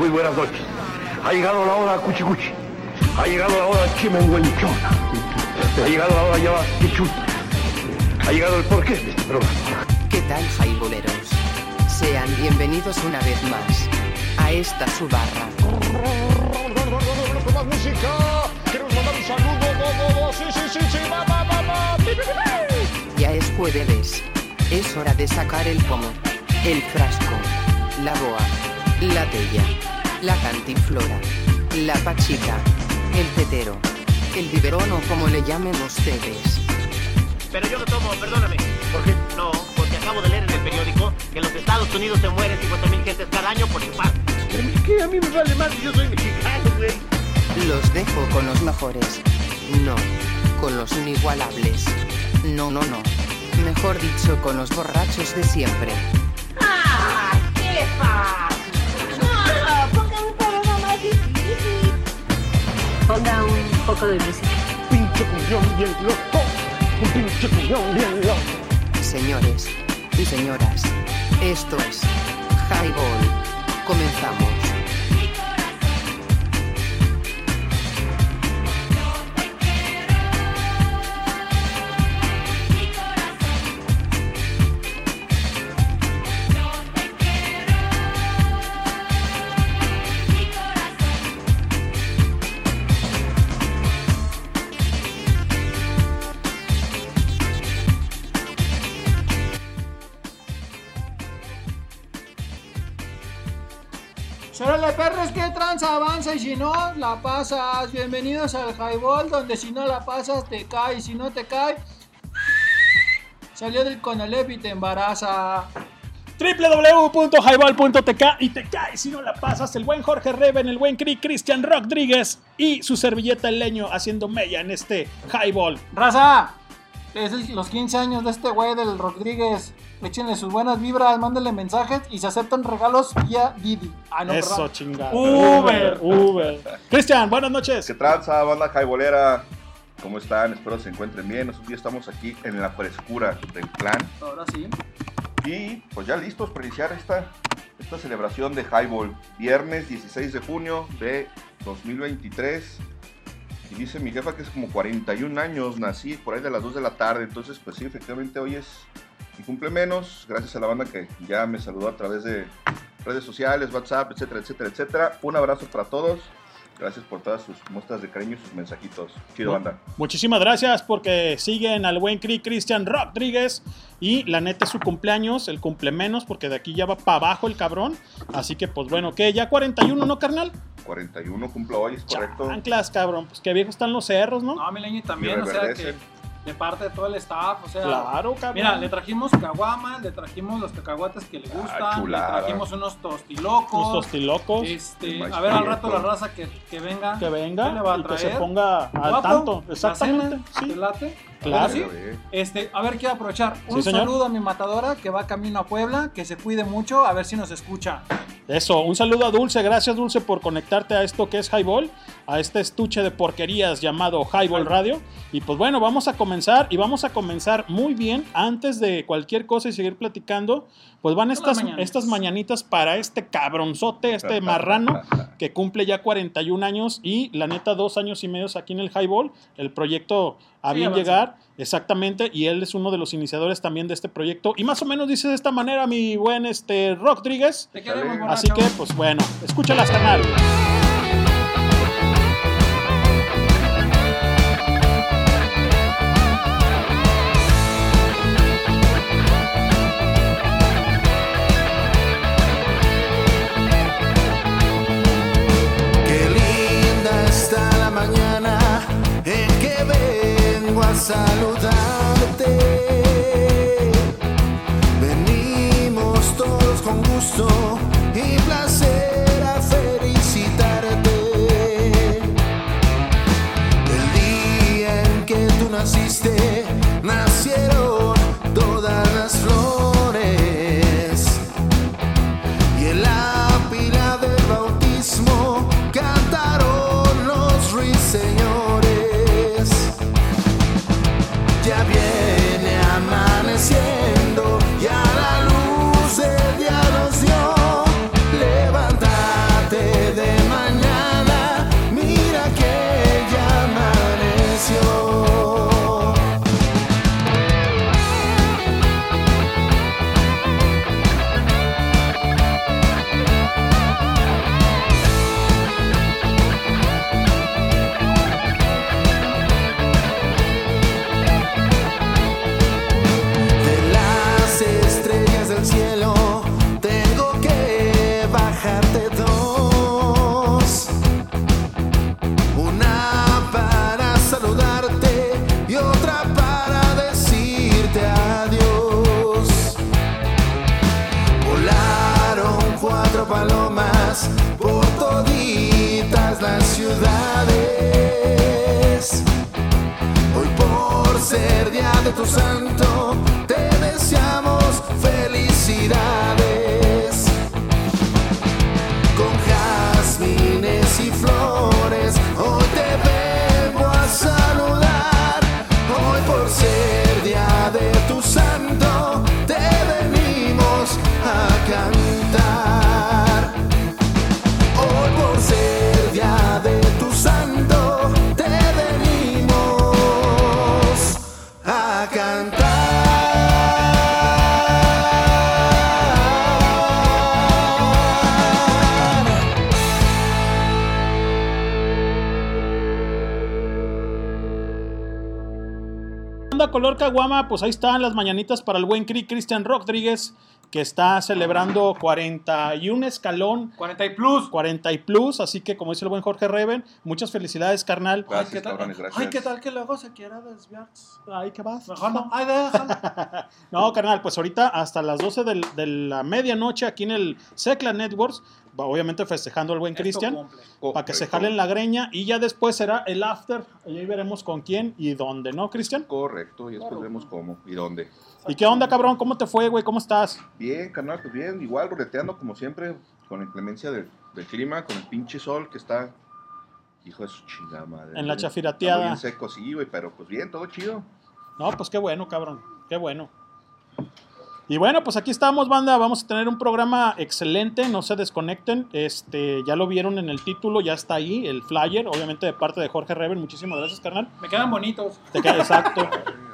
muy buenas noches. Ha llegado la hora cuchicuchi. Ha llegado la hora chimenguenchona. Ha llegado la hora ya quichut. Ha llegado el porqué de este programa. ¿Qué tal, jaiboleros? Sean bienvenidos una vez más a esta su barra. Ya es jueves. Es hora de sacar el pomo, el frasco, la boa, la tella, la cantinflora, la pachica, el tetero, el biberón o como le llamen ustedes. Pero yo no tomo, perdóname. ¿Por qué? No, porque acabo de leer en el periódico que en los Estados Unidos se mueren 50.000 gentes cada año por chupar. Pero es que a mí me vale más, yo soy mexicano, güey. Los dejo con los mejores. No, con los inigualables. No, no, no. Mejor dicho, con los borrachos de siempre. ¿Qué le Ponga un poco de música. Pinche cuñón bien loco. Un pinche cuñón bien loco. Señores y señoras, esto es Highball. Comenzamos. Y si no, la pasas. Bienvenidos al Highball, donde si no la pasas te cae y si no te cae, salió del Conalep y te embaraza. www.highball.tk y te cae si no la pasas el buen Jorge Reven, el buen Cri Cristian Rodríguez y su servilleta el leño haciendo mella en este Highball. Raza, es los 15 años de este güey del Rodríguez. Échenle sus buenas vibras, mándenle mensajes y se aceptan regalos vía Didi. Ah, no, Eso chingada. Uber. Uber. Cristian, buenas noches. ¿Qué tranza, banda jaibolera? ¿Cómo están? Espero se encuentren bien. Nosotros ya estamos aquí en la frescura del clan. Ahora sí. Y pues ya listos para iniciar esta, esta celebración de Highball. Viernes 16 de junio de 2023. Y dice mi jefa que es como 41 años. Nací por ahí de las 2 de la tarde. Entonces, pues sí, efectivamente hoy es mi cumplemenos. Gracias a la banda que ya me saludó a través de redes sociales, WhatsApp, etcétera, etcétera, etcétera. Un abrazo para todos. Gracias por todas sus muestras de cariño y sus mensajitos. Chido, banda. Muchísimas gracias porque siguen al buen Cri Cristian Rodríguez y la neta es su cumpleaños, el cumple menos porque de aquí ya va para abajo el cabrón. Así que pues bueno, ¿qué? ¿Ya 41, no, carnal? 41 cumplo hoy, es correcto. Anclas, cabrón. Pues qué viejos están los cerros, ¿no? No, Mileño también, o sea que. De parte de todo el staff, o sea. Claro, cabrón. Mira, le trajimos caguama, le trajimos los cacahuates que le gustan, le trajimos unos tostilocos. Los tostilocos. Este, a ver al rato la raza que, que venga. que ¿Qué venga le va a y que se ponga al Guapo, tanto. la Exactamente. cena, sí. ¿te late? Claro. Sí. Este, a ver, quiero aprovechar. Un Sí, saludo a mi matadora que va camino a Puebla, que se cuide mucho, a ver si nos escucha. Eso, un saludo a Dulce, gracias Dulce por conectarte a esto que es Highball, a este estuche de porquerías llamado Highball Radio. Y pues bueno, vamos a comenzar y vamos a comenzar muy bien antes de cualquier cosa y seguir platicando. Pues van estas, mañanitas. estas mañanitas para este cabronzote, este marrano que cumple ya 41 años y la neta dos años y medio aquí en el Highball. El proyecto a Sí, bien avanza. llegar, exactamente, y él es uno de los iniciadores también de este proyecto. Y más o menos dice de esta manera mi buen este, Rodríguez. Así que, pues bueno, escúchalas, canal. Vengo día de tu santo, te deseamos felicidad. Color caguama, pues ahí están las mañanitas para el buen Cri Cristian Rodríguez, que está celebrando 41 escalón, 40 y plus. 40 y plus, así que como dice el buen Jorge Reven, muchas felicidades, carnal. Gracias, Ay, ¿qué tal? cabrones, gracias. Ay, ¿qué tal que luego se quiera desviar? Ay, ¿qué vas? Mejor no. Ay, déjalo. No, carnal, pues ahorita hasta las 12 del- de la medianoche aquí en el Secla Networks, obviamente festejando al buen Cristian, para que se jalen la greña y ya después será el after, y ahí veremos con quién y dónde, ¿no, Cristian? Correcto, y después vemos cómo y dónde. ¿Y qué onda, cabrón? ¿Cómo te fue, güey? ¿Cómo estás? Bien, carnal, pues bien, igual roleteando como siempre, con la inclemencia del, del clima, con el pinche sol que está, hijo de su chingada madre. En la chafirateada. Está Bien seco, sí, güey, pero pues bien, todo chido. No, pues qué bueno, cabrón. Qué bueno. Y bueno, pues aquí estamos, banda. Vamos a tener un programa excelente. No se desconecten. Este, ya lo vieron en el título, ya está ahí, el flyer, obviamente de parte de Jorge Reven. Muchísimas gracias, carnal. Me quedan bonitos. Te queda exacto.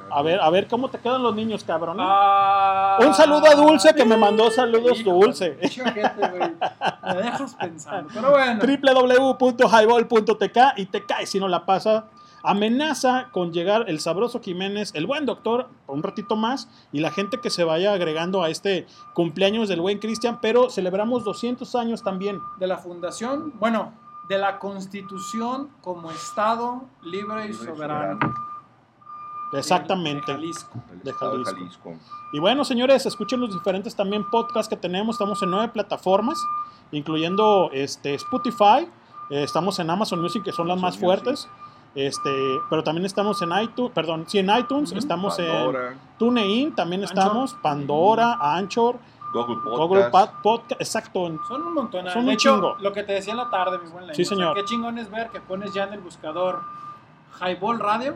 A ver, a ver cómo te quedan los niños, cabrón. Ah, Un saludo a Dulce que me mandó saludos hijo, Dulce. güey. Me dejas pensando. Pero bueno. www.highball.tk y te cae si no la pasa. Amenaza con llegar el sabroso Jiménez, el buen doctor, un ratito más, y la gente que se vaya agregando a este cumpleaños del buen Cristian, pero celebramos 200 años también. De la fundación, bueno, de la constitución como Estado libre y soberano. Exactamente. De Jalisco. De Jalisco. de Jalisco. Y bueno, señores, escuchen los diferentes también podcasts que tenemos. Estamos en nueve plataformas, incluyendo este, Spotify. eh, estamos en Amazon Music, que son las más Music. Este, pero también estamos en iTunes, perdón, sí, en iTunes, estamos en TuneIn, también Anchor. estamos, Pandora, Anchor, Google Podcast. Google Pod- Podcast, exacto. en- Son un montón. Son de un hecho, chingo. lo que te decía en la tarde, mi buen Leño, Sí, o sea, señor. qué chingón es ver que pones ya en el buscador Highball Radio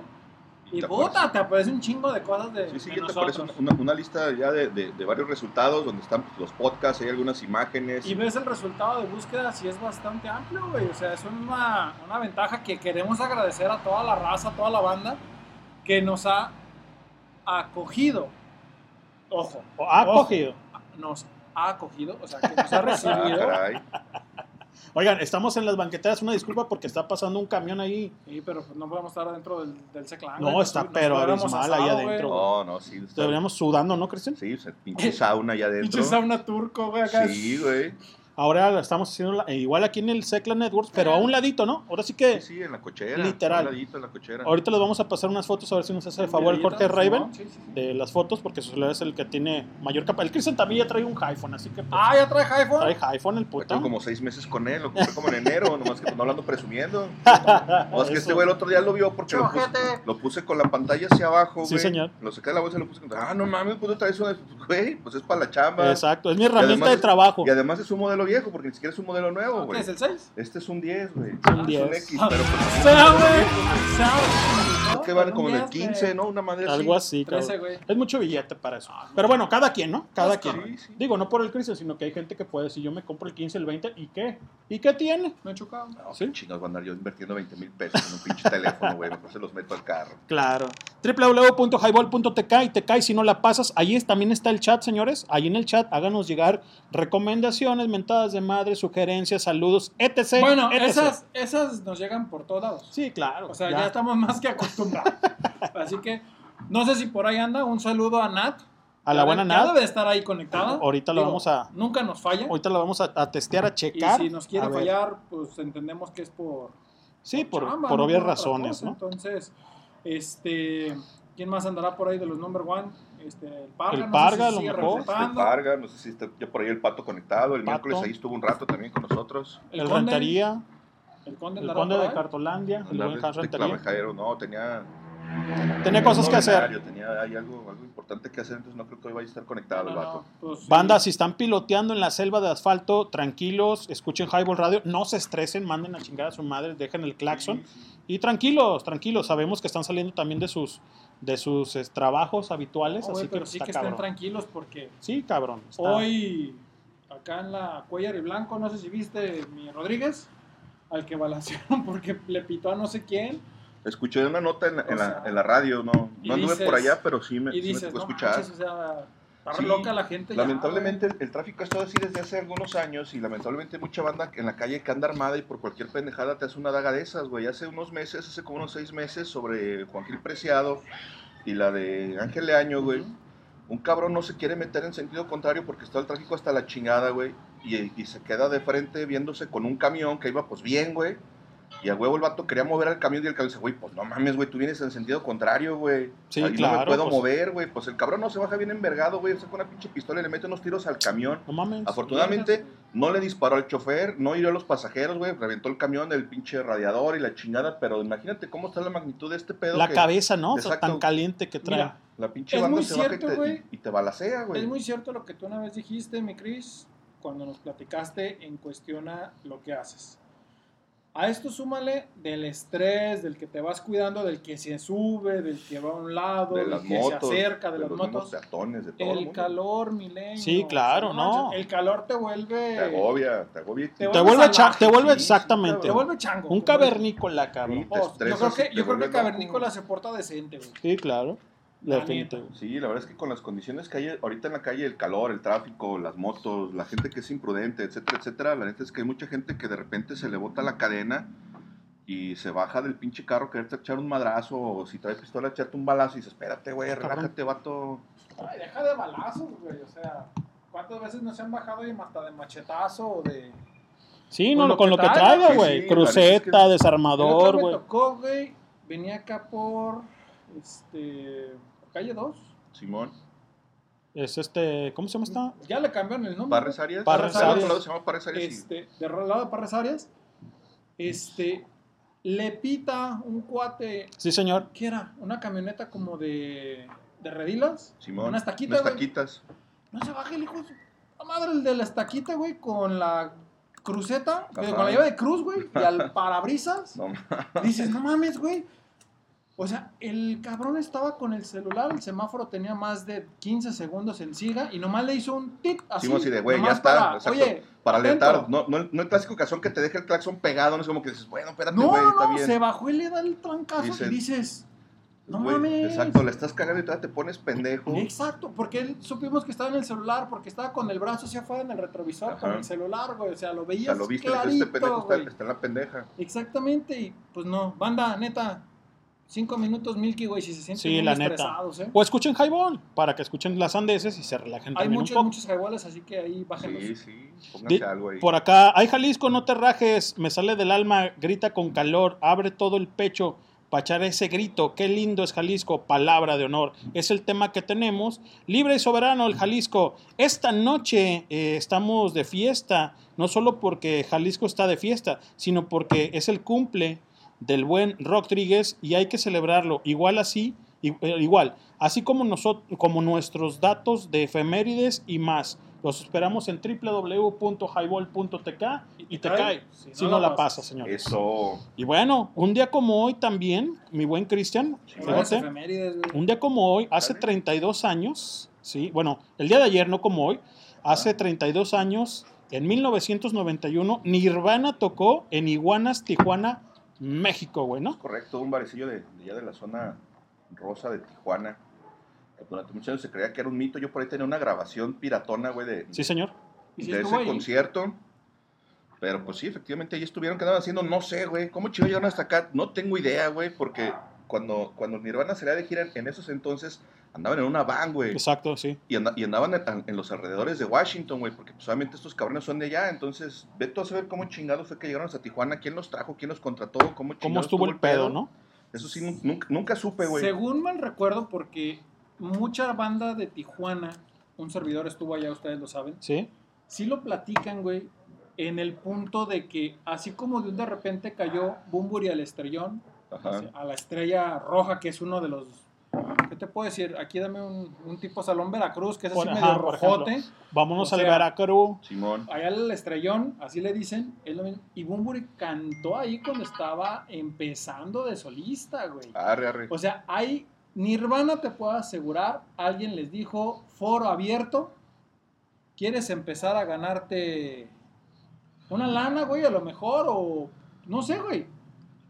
y te puta, aparece. te aparece un chingo de cosas de, Sí, sí, de ya te aparece una, una lista ya de, de- de varios resultados donde están los podcasts, hay algunas imágenes. Y ves el resultado de búsqueda si es bastante amplio, güey. O sea, es una, una ventaja que queremos agradecer a toda la raza, a toda la banda que nos ha acogido. Ojo, o ha Ojo. cogido. nos ha acogido, o sea, que nos ha Ah, recibido. caray. Oigan, estamos en las banqueteras, una disculpa porque está pasando un camión ahí. Sí, pero pues no podemos estar adentro del, del Seclán. No, güey. está pero abismal ahí güey. adentro. No, no, sí. está- Deberíamos sudando, ¿no, Cristian? Sí, o sea, pinche sauna allá adentro. Pinche sauna turco, güey, acá. Sí, güey. Ahora la estamos haciendo la- igual aquí en el Secla Networks, pero a un ladito, ¿no? Ahora sí que Sí, sí, en la cochera. Literal. a un ladito en la cochera. ahorita les vamos a pasar unas fotos a ver si nos hace el favor el Jorge Raven de las fotos, porque su celular es el que tiene mayor capa. El Cristian también ya trae un iPhone, así que pues, Ah, ya trae iPhone. trae iPhone el puto. Tengo como seis meses con él, lo compré como en enero, nomás que pues, no hablando presumiendo. No, es que este güey el otro día lo vio porque lo puse, lo puse con la pantalla hacia abajo, Sí, güey. señor. Lo saqué de la bolsa y lo puse con... Ah, no mames, pues traes una... Güey, pues es para la chamba. Exacto, es mi herramienta de es- trabajo. Y además es un modelo viejo, porque ni siquiera es un modelo nuevo, ¿Qué güey. es el 6? Este es un 10, güey. un Es 10. un X, pero pues... Sea, güey. Sea, Es que van como en el un 10, 15, güey. ¿no? Una madre Algo así. así, cabrón. 13, güey. Es mucho billete para eso. Pero bueno, cada quien, ¿no? Cada quien. sí, sí. Digo, no por el Cristian, sino que hay gente que puede decir, yo me compro el 15, el 20, ¿y qué? ¿Y qué tiene? Me he chocado. No, ¿Sí? chingados van a andar yo invirtiendo 20 mil pesos en un pinche teléfono, güey. Mejor se los meto al carro. Claro. www.highball.tk y te cae si no la pasas. Ahí es- también está el chat, señores. Ahí en el chat háganos llegar recomendaciones, mentadas de madre, sugerencias, saludos, etc. Bueno, etc. esas, esas nos llegan por todos lados. Sí, claro. O sea, ya. ya, estamos más que acostumbrados. Así que, no sé si por ahí anda. Un saludo a Nat. A la buena debe- Nat. debe estar ahí conectada. Ahorita lo vamos a- Nunca nos falla. Ahorita lo vamos a, a testear, a Y checar. si nos quiere fallar, pues entendemos que es por. Sí, por, chamba, por no obvias razones, cosa. ¿no? Entonces, este. ¿Quién más andará por ahí de los number one? Este, el Parga. El no sé Parga, si a lo mejor. Reportando. Vargas, no sé si está ya por ahí el pato conectado. El Pato. miércoles ahí estuvo un rato también con nosotros. El, Conde, Rentería, El Conde, el Conde de. Cartolandia, el buen Rentería. No, tenía Tenía cosas que hacer. Tenía hay algo, algo importante que hacer, entonces no creo que hoy vaya a estar conectado el No, vato. no, pues, sí. Banda, si están piloteando en la selva de asfalto, tranquilos, escuchen Highball Radio, no se estresen, manden a chingar a su madre, dejen el claxon. Y tranquilos, tranquilos, sabemos que están saliendo también de sus de sus eh, trabajos habituales, No, güey, así que pero pues, sí está que estén cabrón. tranquilos porque Sí, cabrón. está- hoy acá en la Cuellar y Blanco, no sé si viste mi Rodríguez, al que balancearon porque le pitó a no sé quién. Escuché una nota en, la- en O la, sea, en la radio, no, no anduve dices- por allá, pero sí me, Y sí me dices, tocó no escuchar. manches, o sea, está Sí, loca la gente. ya, Lamentablemente el, el tráfico ha estado así desde hace algunos años y lamentablemente mucha banda en la calle que anda armada y por cualquier pendejada te hace una daga de esas, güey. Hace unos meses, hace como unos seis meses, sobre Juan Gil Preciado y la de Ángel Leaño, güey. Un cabrón no se quiere meter en sentido contrario porque está el tráfico hasta la chingada, güey. Y, y se queda de frente viéndose con un camión que iba pues bien, güey. Y a huevo el vato quería mover al camión y el cabrón dice, güey, pues no mames, güey, tú vienes en sentido contrario, güey. Sí, Ahí no me claro, puedo pues. mover, güey. Pues el cabrón no se baja bien envergado, güey. Saca una pinche pistola y le mete unos tiros al camión. No mames. Afortunadamente no le disparó al chofer, no hirió a los pasajeros, güey. Reventó el camión, el pinche radiador y la chingada. Pero imagínate cómo está la magnitud de este pedo. La que cabeza, ¿no? O sea, tan caliente que trae. Mira, La pinche Es banda muy se baja y cierto, te, güey. y, y te balacea, güey. Es muy cierto lo que tú una vez dijiste, mi Cris, cuando nos platicaste en cuestión a lo que haces. A esto súmale del estrés, del que te vas cuidando, del que se sube, del que va a un lado, de del las que motos, se acerca, de, las los motos. peatones, de todo el El mundo. calor, milenio. Sí, claro, no. El calor te vuelve. Te agobia, te agobia. y Te Te vuelve vuelve, cha- salvaje, te vuelve exactamente. Te vuelve chango. Un cavernícola, cabrón. Sí, te Oh, yo creo que, yo creo que loco. Cavernícola se porta decente, güey. Sí, claro. La. Sí, la verdad es que con las condiciones que hay ahorita en la calle, el calor, el tráfico, las motos, la gente que es imprudente, etcétera, etcétera, la neta es que hay mucha gente que de repente se le bota la cadena y se baja del pinche carro quererte echar un madrazo o si trae pistola echarte un balazo y dices, espérate, güey, relájate, vato. Ay, deja de balazos, güey. O sea, ¿cuántas veces no se han bajado y hasta de machetazo o de. Sí, Con no, lo con que lo que traiga, güey. sí, Cruceta, es que- desarmador, me güey. tocó, güey. Venía acá por. Este. Calle 2. Simón. Es este, ¿cómo se llama esta? Ya le cambiaron el nombre. Parres Arias. Parres Del otro Arias. lado se llama Parres Arias y- Este, de lado de Parres Arias. Este. Le pita un cuate. Sí, señor. ¿Qué era? Una camioneta como de. de redilas. Simón. Unas taquitas, Unas güey. taquitas. No se baja el hijo de su puta madre, el de la estaquita, güey, con la cruceta, Ajá. eh, con la llave de cruz, güey, y al parabrisas. No, Dices, no mames, güey. O sea, el cabrón estaba con el celular, el semáforo tenía más de 15 segundos en siga y nomás le hizo un tit así. Así de, güey, ya está. Para, exacto, Oye, para alentar. No, no, no el clásico ocasión que te deja el claxon pegado, no es como que dices, bueno, espérate, No, güey, no, está no, bien. se bajó y le da el trancazo y dices, no mames. Exacto, le estás cagando y todavía te pones pendejo. Exacto, porque él supimos que estaba en el celular, porque estaba con el brazo hacia afuera en el retrovisor, con el celular, güey. O sea, lo O veías sea, lo viste, clarito, este pendejo está, está en la pendeja. Exactamente, y pues no, banda, neta, cinco minutos Milky, güey, si se sienten Sí, muy la neta. estresados, ¿eh? O escuchen Highball para que escuchen las andeses y se relajen Hay también muchos, un poco. muchos highballs, así que ahí bájenlos. Sí, sí, pónganse algo ahí. Por acá, ay Jalisco, no te rajes, me sale del alma, grita con calor, abre todo el pecho para echar ese grito, qué lindo es Jalisco, palabra de honor. Es el tema que tenemos, libre y soberano el Jalisco. Esta noche eh, estamos de fiesta, no solo porque Jalisco está de fiesta, sino porque es el cumple del buen Rodríguez y hay que celebrarlo. Igual así, eh, igual, así como, nosotros, como nuestros datos de efemérides y más. Los esperamos en www.highball.tk y te cae si no, la pasa, señores. Eso. Y bueno, un día como hoy también, mi buen Cristian, fíjate, un día como hoy, hace 32 años, sí, bueno, el día de ayer, no como hoy, hace 32 años, en 1991, Nirvana tocó en Iguanas, Tijuana, México, güey, ¿no? Correcto, un barecillo de, de allá de la zona rosa de Tijuana. que Durante muchos años se creía que era un mito. Yo por ahí tenía una grabación piratona, güey, de, Sí, señor. ¿Y si de ese ahí? concierto. Pero pues sí, efectivamente ahí estuvieron, que andaban haciendo, no sé, güey, ¿cómo chido llegaron hasta acá? No tengo idea, güey, porque cuando, cuando Nirvana salía de gira en esos entonces, andaban en una van, güey. Exacto, sí. Y, anda- y andaban en, en los alrededores de Washington, güey, porque pues obviamente estos cabrones son de allá, entonces ve tú a saber cómo chingados fue que llegaron hasta Tijuana, quién los trajo, quién los contrató, cómo ¿Cómo chingados estuvo el pedo, no? Eso sí, nun- nunca, nunca supe, güey. Según mal recuerdo, porque mucha banda de Tijuana, un servidor estuvo allá, ustedes lo saben, Sí. sí lo platican, güey, en el punto de que así como de un de repente cayó Bumburi al estrellón, Ajá. a la estrella roja, que es uno de los. ¿Qué te puedo decir? Aquí dame un, un tipo Salón Veracruz, que es así medio ajá, rojote. ejemplo. Vámonos O al sea, Veracruz. Simón. Allá el estrellón, así le dicen, es lo mismo. Y Bumburi cantó ahí cuando estaba empezando de solista, güey. Arre, arre. O sea, hay Nirvana, te puedo asegurar, alguien les dijo, foro abierto, ¿quieres empezar a ganarte una lana, güey, a lo mejor? O no sé, güey.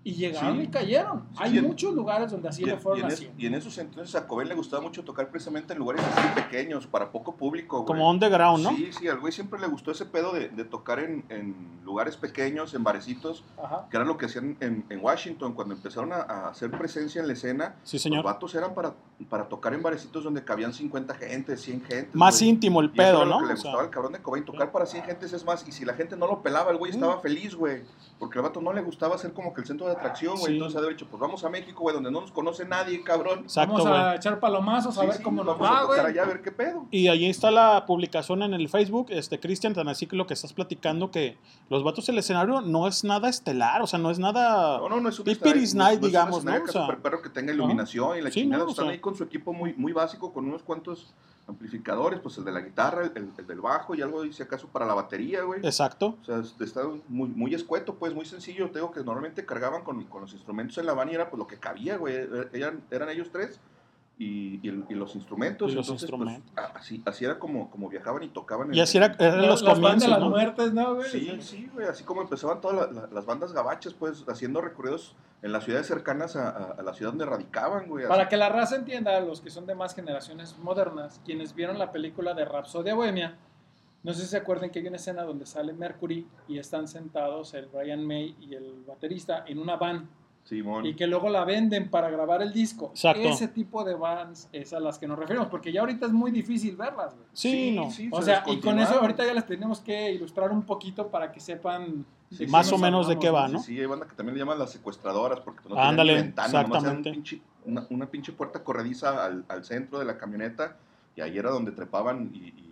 Y llegaron Sí. y cayeron. Sí, Hay en- muchos lugares donde así Y, le y fueron en es- haciendo. y en esos entonces a Cobain le gustaba mucho tocar precisamente en lugares así pequeños, para poco público. güey. Como underground, ¿no? Sí, sí, al güey siempre le gustó ese pedo de, de tocar en, en lugares pequeños, en barecitos, Ajá. que era lo que hacían en, en Washington cuando empezaron a, a hacer presencia en la escena. Sí, señor. Los vatos eran para, para tocar en barecitos donde cabían 50 gente, 100 gente. Más güey. íntimo el Y eso pedo, era lo ¿no? que le O sea, gustaba al cabrón de Cobain, tocar para 100 gentes es más. Y si la gente no lo pelaba, el güey estaba Mm. feliz, güey. Porque al vato no le gustaba ser como que el centro de atracción, güey. Sí. Entonces haber dicho, pues vamos a México, güey, donde no nos conoce nadie, cabrón. Exacto, Vamos a echar palomazos a Sí, ver sí, cómo nos vamos a va, tocar güey. allá a ver qué pedo. Y ahí está la publicación en el Facebook, este Cristian, tan así que lo que estás platicando, que los vatos el escenario no es nada estelar, o sea, no es nada... No, no, no es un Pipiris Night, no digamos, ¿no? que O sea, super perro que tenga iluminación y la Sí, chingada. no, o Están sea. ahí con su equipo muy, muy básico, con unos cuantos amplificadores, pues el de la guitarra, el, el del bajo y algo, si acaso, para la batería, güey. Exacto. O sea, está muy, muy escueto, pues, muy sencillo. Te digo que normalmente cargaban con, con los instrumentos en la van y era pues lo que cabía, güey. Eran, eran ellos tres y, y y los instrumentos. Y los Entonces, pues, instrumentos. a- así, así era como, como viajaban y tocaban. Y así era, eran los de comienzos, las ¿no? muertes, ¿no, güey? Sí, sí, güey, así como empezaban todas la- la- las bandas gabachas, pues, haciendo recorridos en las ciudades cercanas a, a- a la ciudad donde radicaban, güey. Para así. que la raza entienda, los que son de más generaciones modernas, quienes vieron la película de Rapsodia Bohemia, no sé si se acuerdan que hay una escena donde sale Mercury y están sentados el Brian May y el baterista en una van Simón. y que luego la venden para grabar el disco. Exacto. Ese tipo de vans es a las que nos referimos, porque ya ahorita es muy difícil verlas. güey. Sí, no. O se sea, y con eso ahorita ya les tenemos que ilustrar un poquito para que sepan Sí, más o menos de qué hablamos, va, ¿no? Sí, hay banda que también le llaman las secuestradoras porque no Ándale, ni ventana, nomás exactamente. pinche- una, una pinche puerta corrediza al, al centro de la camioneta y ahí era donde trepaban y... y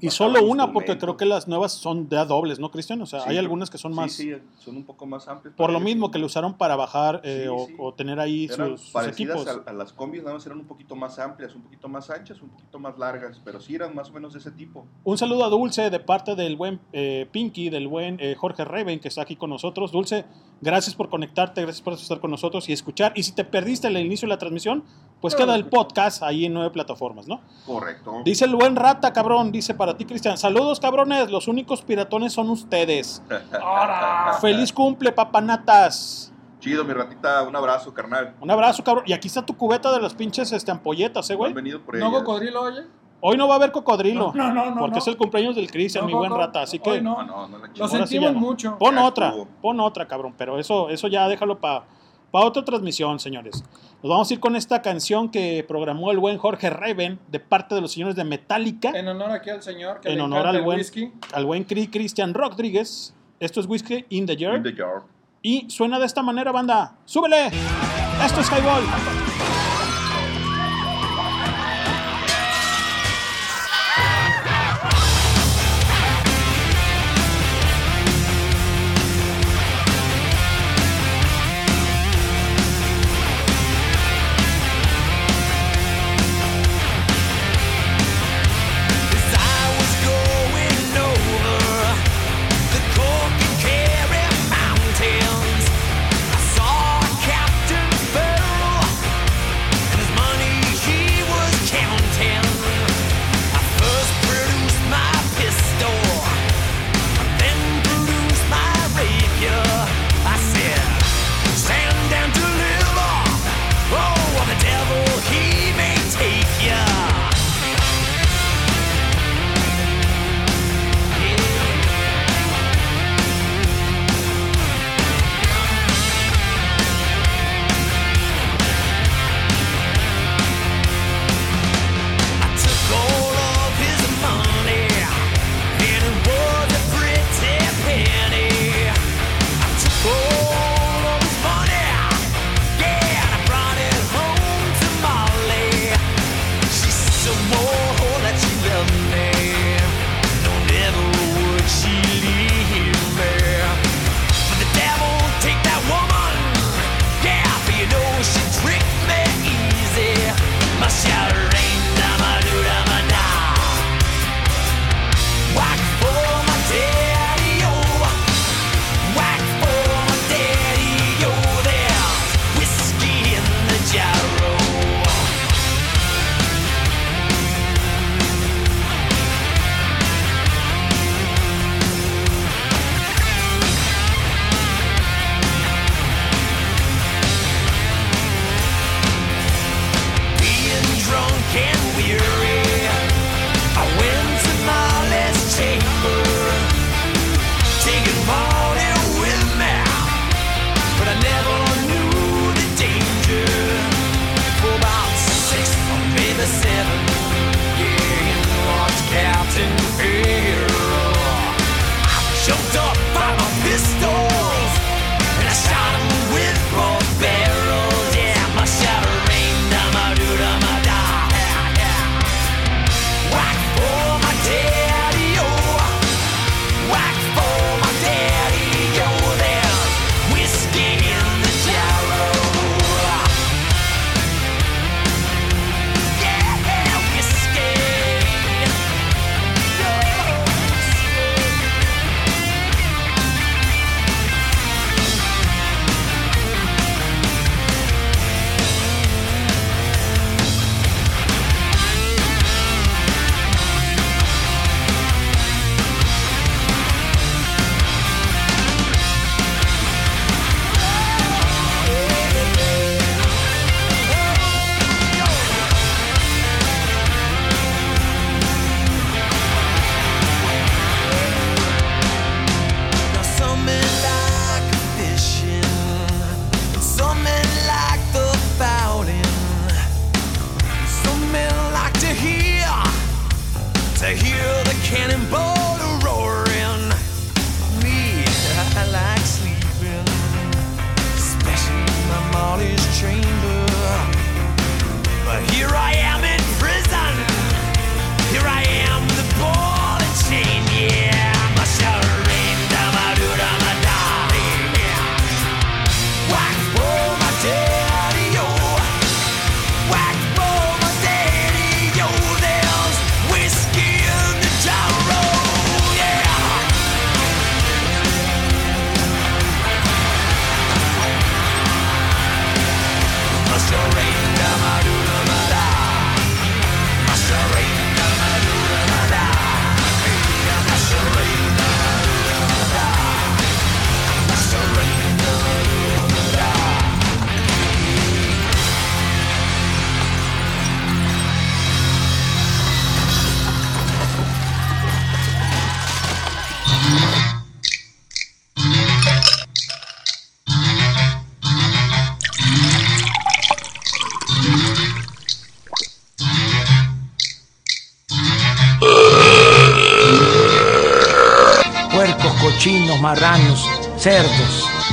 Y solo una, porque creo que las nuevas son de a dobles, ¿no, Cristian? O sea, Sí, hay algunas que son sí, más... Sí, son un poco más amplias. Por lo mismo que lo usaron para bajar eh, Sí, o, sí. o tener ahí Eran sus, sus parecidas equipos. a, a las combis, nada más eran un poquito más amplias, un poquito más anchas, un poquito más largas, pero sí eran más o menos de ese tipo. Un saludo a Dulce de parte del buen eh, Pinky, del buen eh, Jorge Reven, que está aquí con nosotros. Dulce, gracias por conectarte, gracias por estar con nosotros y escuchar. Y si te perdiste el inicio de la transmisión, pues queda el podcast ahí en nueve plataformas, ¿no? Correcto. Dice el buen rata, cabrón, dice para ti, Cristian. Saludos, cabrones, los únicos piratones son ustedes. Ahora. Feliz cumple, papanatas. Chido, mi ratita, un abrazo, carnal. Un abrazo, cabrón. Y aquí está tu cubeta de las pinches este, ampolletas, ¿eh, güey? venido por ¿No ellas. cocodrilo, oye? Hoy no va a haber cocodrilo. No, no, no, Porque no. es el cumpleaños del Cristian, No, mi buen rata. Así que no. No, no, no la Lo chingada. Ahora sí sentimos ya no. mucho. Pon Ya otra, estuvo. pon otra, cabrón. Pero eso, eso ya déjalo para otra transmisión, señores. Nos vamos a ir con esta canción que programó el buen Jorge Reven de parte de los señores de Metallica. En honor aquí al señor que En le honor al buen, whisky. al buen Cristian Rodríguez. Esto es Whiskey in the Jar. In the jar. Y suena de esta manera, banda. ¡Súbele! Esto es Highball.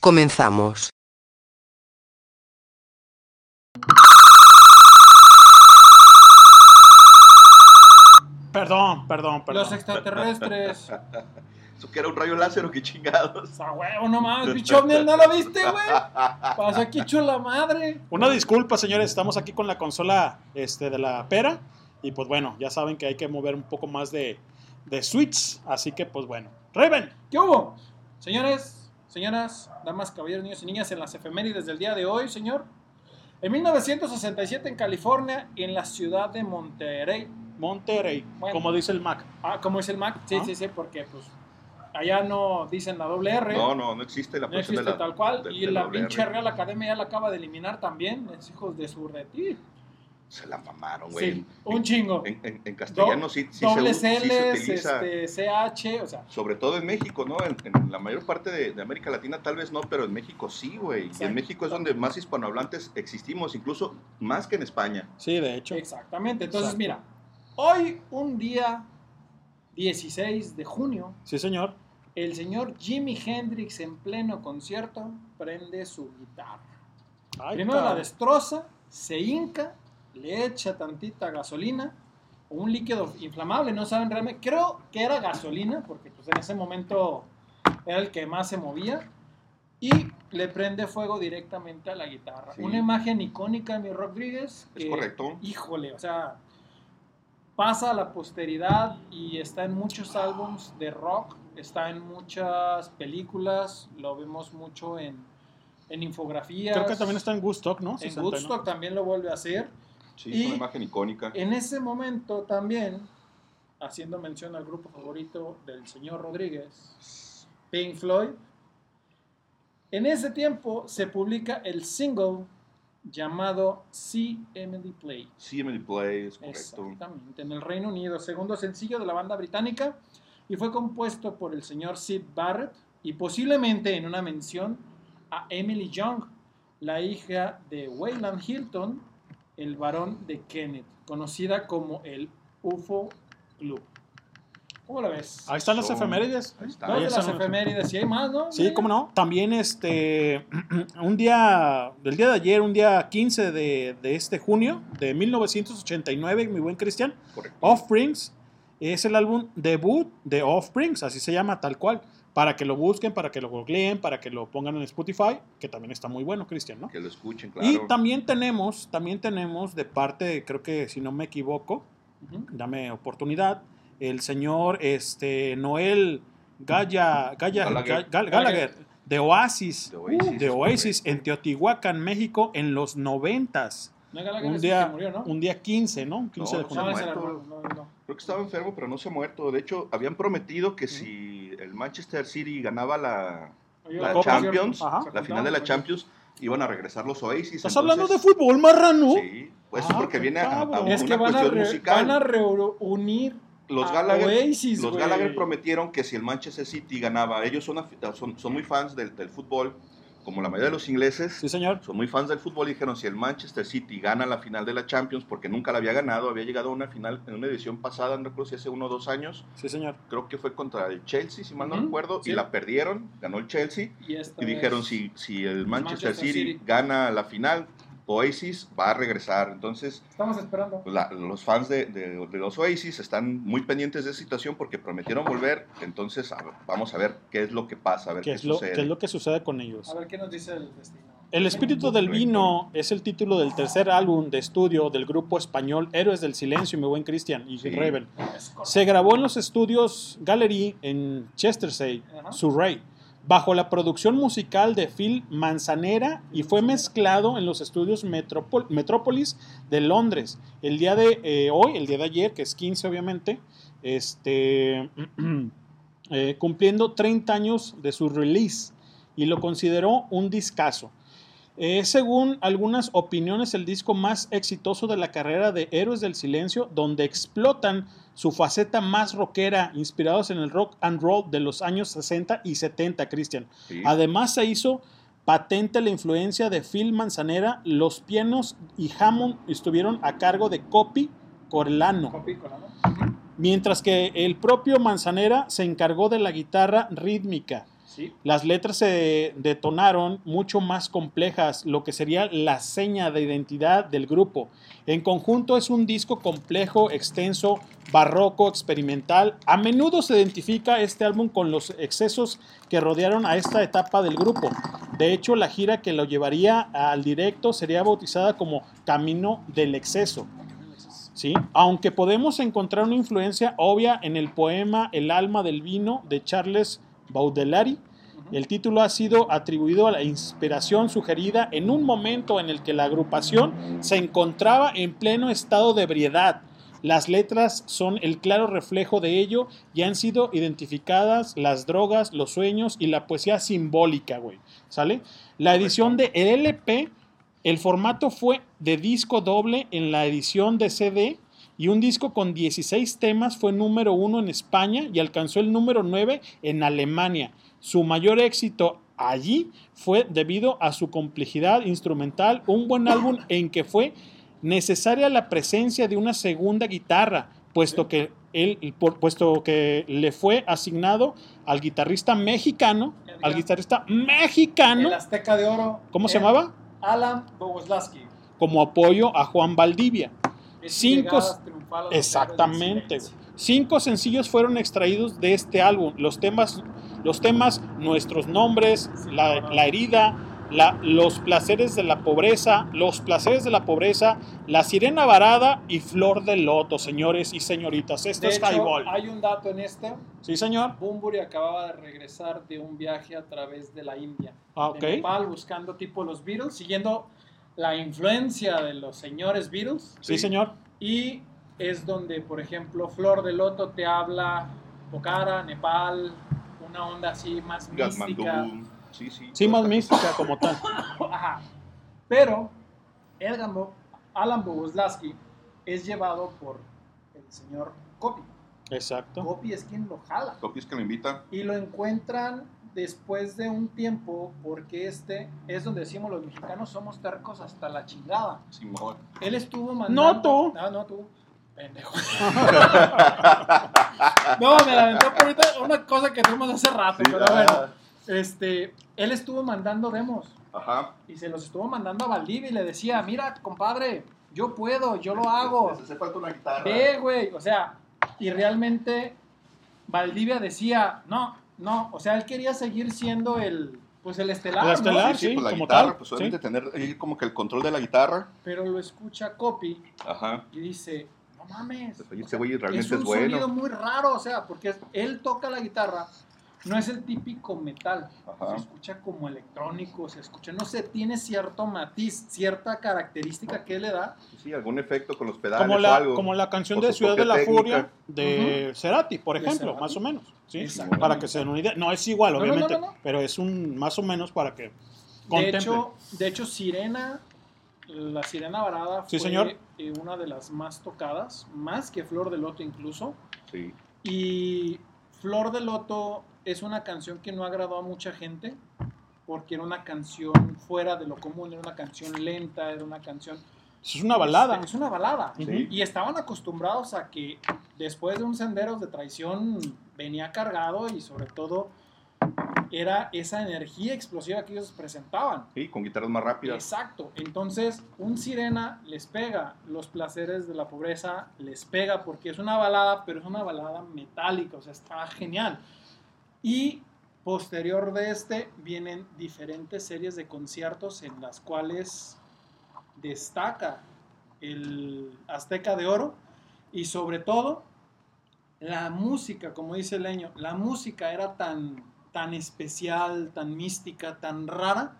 Comenzamos. Perdón, perdón, perdón. Los extraterrestres. ¿Eso que era un rayo láser o qué chingados? A huevo, no mames, bicho ¿no lo viste, güey? Pasó aquí hecho la madre. Una disculpa, señores, estamos aquí con la consola este, de la pera. Y pues bueno, ya saben que hay que mover un poco más de, de switch. Así que pues bueno. Raven. ¿Qué hubo? Señores, señoras, damas, caballeros, niños y niñas, en las efemérides del día de hoy, señor. En 1967 en California, en la ciudad de Monterrey. Monterrey, Bueno. como dice el Mac. Ah, ¿cómo es el Mac? Sí, Ah. sí, sí, porque pues allá no dicen la doble R. No, no, no existe la No existe de la, tal cual. del- y del la pinche. Real Academia ya la acaba de eliminar también. Es hijos de su reti. Se la mamaron, güey. Sí, un chingo. En, en- en castellano sí, sí se, u- sí se Ls, utiliza. este, CH, o sea. Sobre todo en México, ¿no? En, en la mayor parte de, de América Latina tal vez no, pero en México sí, güey. Y en México es donde más hispanohablantes existimos, incluso más que en España. Sí, de hecho. Exactamente. Entonces, Exacto. mira, hoy un día 16 de junio, Sí, señor. el señor Jimi Hendrix en pleno concierto prende su guitarra. Ay, Primero la destroza, se hinca, le echa tantita gasolina o un líquido inflamable, no saben realmente. Creo que era gasolina, porque pues en ese momento era el que más se movía. Y le prende fuego directamente a la guitarra. Sí. Una imagen icónica de mi Rodríguez. Es correcto. Híjole, o sea, pasa a la posteridad y está en muchos álbums de rock, está en muchas películas, lo vemos mucho en, en infografías. Creo que también está en Woodstock, ¿no? En 60, ¿no? Woodstock también lo vuelve a hacer. Sí, Y- es una imagen icónica. En ese momento también, haciendo mención al grupo favorito del señor Rodríguez, Pink Floyd, en ese tiempo se publica el single llamado Emily Play. Emily Play, es correcto. Exactamente, en el Reino Unido, segundo sencillo de la banda británica, y fue compuesto por el señor Sid Barrett y posiblemente en una mención a Emily Young, la hija de Wayland Hilton, el varón de Kenneth, conocida como el UFO Club. ¿Cómo la ves? Ahí están las Son- efemérides. Ahí está. De Ahí las están. efemérides, y hay más, ¿no? Sí, cómo no. También este un día, del día de ayer, un día 15 de, de este junio de 1989, mi buen Cristian, Correcto. Offsprings es el álbum debut de Offsprings, así se llama tal cual, para que lo busquen, para que lo googleen, para que lo pongan en Spotify, que también está muy bueno, Cristian, ¿no? Que lo escuchen, claro. Y también tenemos, también tenemos de parte, creo que si no me equivoco, dame oportunidad, el señor este Noel Gaya, Gaya- Gallagher. Gal- Gallagher, de Oasis, De Oasis, de es Oasis en. Teotihuacán, México, en los noventas. No, Gallagher Un día, que murió, ¿no? un día 15, ¿no? 15 de No, junio. Creo que estaba enfermo, pero no se ha muerto. De hecho, habían prometido que si Manchester City ganaba la, Oye, la Copa, Champions, Ajá. La final de la Champions, iban a regresar los Oasis. ¿Estás entonces- hablando de fútbol, marrano? Sí, pues Ah, porque qué viene a, a una Es que van a, cuestión re- musical. van a reunir los Gallagher, Oasis, los. Gallagher prometieron que si el Manchester City ganaba, ellos son, son, son muy fans del, del fútbol, como la mayoría de los ingleses, Sí, señor. son muy fans del fútbol y dijeron si el Manchester City gana la final de la Champions, porque nunca la había ganado, había llegado a una final en una edición pasada, no recuerdo si hace uno o dos años, Sí, señor. creo que fue contra el Chelsea, si mal no recuerdo, sí. y la perdieron, ganó el Chelsea, Y, dijeron si, si el Manchester, Manchester City, City. gana la final, Oasis va a regresar. Entonces, Estamos esperando. pues, la- los fans de, de- de los Oasis están muy pendientes de esa situación porque prometieron volver. Entonces, a ver, vamos a ver qué es lo que pasa, a ver ¿Qué qué, es, lo, sucede. qué es lo que sucede con ellos? A ver qué nos dice el destino. El espíritu del vino es el título del tercer álbum de estudio del grupo español Héroes del Silencio, mi buen Cristian y Sí. Correcto. Se grabó en los estudios Gallery en Chestersey, Ajá. Surrey, bajo la producción musical de Phil Manzanera y fue mezclado en los estudios Metrópolis de Londres. El día de eh, hoy, el día de ayer, que es 15 obviamente, este, eh, cumpliendo 30 años de su release y lo consideró un discazo. Es, según algunas opiniones, el disco más exitoso de la carrera de Héroes del Silencio, donde explotan su faceta más rockera, inspirados en el rock and roll de los años 60 y 70, Cristian. Sí. Además, se hizo patente la influencia de Phil Manzanera. Los pianos y Hammond estuvieron a cargo de Copy Corlano. Copy. Mientras que el propio Manzanera se encargó de la guitarra rítmica. Las letras se detonaron mucho más complejas, lo que sería la seña de identidad del grupo. En conjunto es un disco complejo, extenso, barroco, experimental. A menudo se identifica este álbum con los excesos que rodearon a esta etapa del grupo. De hecho, la gira que lo llevaría al directo sería bautizada como Camino del Exceso. ¿sí? Aunque podemos encontrar una influencia obvia en el poema El alma del vino de Charles Baudelaire, el título ha sido atribuido a la inspiración sugerida en un momento en el que la agrupación se encontraba en pleno estado de ebriedad. Las letras son el claro reflejo de ello y han sido identificadas las drogas, los sueños y la poesía simbólica, güey. ¿Sale? La edición de LP el formato fue de disco doble en la edición de CD y un disco con 16 temas fue número uno en España y alcanzó el número 9 en Alemania. Su mayor éxito allí fue debido a su complejidad instrumental, un buen álbum en que fue necesaria la presencia de una segunda guitarra, puesto que él, puesto que le fue asignado al guitarrista mexicano, al guitarrista mexicano, El Azteca de Oro. ¿cómo se llamaba? Alan Bogoslaski. Como apoyo a Juan Valdivia. Es Cinco, exactamente. Cinco sencillos fueron extraídos de este álbum. Los temas, los temas Nuestros Nombres, La, la Herida, la- Los Placeres de la Pobreza, Los Placeres de la Pobreza, La Sirena Varada y Flor de Loto, señores y señoritas. Esto De es hecho, Highball. hay un dato en este. Sí, señor. Bumburi acababa de regresar de un viaje a través de la India. Ah, de ok. Nepal, buscando tipo los Beatles, siguiendo la influencia de los señores Beatles. Sí, señor. Y es donde, por ejemplo, Flor de Loto te habla Pokhara, Nepal, una onda así más mística. Sí, sí. Sí, más mística como tal. Ajá. Pero Edgar Bo- Alan Bogoslaski es llevado por el señor Copy. Exacto. Copy es quien lo jala. Copies que lo invita. Y lo encuentran después de un tiempo porque este es donde decimos los mexicanos somos tercos hasta la chingada. Simón. Él estuvo mandando... No tú. No, no tú. Pendejo. no, me la aventó por ahorita una cosa que tuvimos hace rato, Sí, pero ah. bueno. Este, él estuvo mandando demos Ajá. y se los estuvo mandando a Valdivia y le decía, mira, compadre, yo puedo, yo lo hago. Les hace falta una guitarra. Ve, güey, o sea, y realmente Valdivia decía, no, no, o sea, él quería seguir siendo el, pues el estelar, El ¿no? estelar. Sí, sí, pues la como guitarra, tal, pues obviamente sí. tener ahí como que el control de la guitarra. Pero lo escucha Copy Ajá. y dice, mames. Oye, o ese sea, güey realmente es es un bueno. sonido muy raro, o sea, porque es- él toca la guitarra, no es el típico metal, Ajá. se escucha como electrónico, se escucha, no sé, tiene cierto matiz, cierta característica que le da. Sí, algún efecto con los pedales Como o la, algo. como la canción de Ciudad de la técnica. Furia de Cerati, por ejemplo, Cerati. más o menos. ¿sí? Para que se den una idea. No es igual, No, no, no, obviamente, no, no. pero es un más o menos para que De hecho, de hecho, Sirena, la Sirena Varada Sí, fue señor. eh, una de las más tocadas, más que Flor de Loto incluso. Sí. Y Flor de Loto es una canción que no agradó a mucha gente porque era una canción fuera de lo común, era una canción lenta, era una canción... es una balada. Es una balada. Sí. Y estaban acostumbrados a que después de un Senderos de Traición venía cargado y sobre todo era esa energía explosiva que ellos presentaban. Sí, con guitarras más rápidas. Exacto. Entonces, un sirena les pega. Los placeres de la pobreza les pega porque es una balada, pero es una balada metálica. O sea, está genial. Y posterior de este vienen diferentes series de conciertos en las cuales destaca el Azteca de Oro y sobre todo la música, como dice Leño, la música era tan, tan especial, tan mística, tan rara,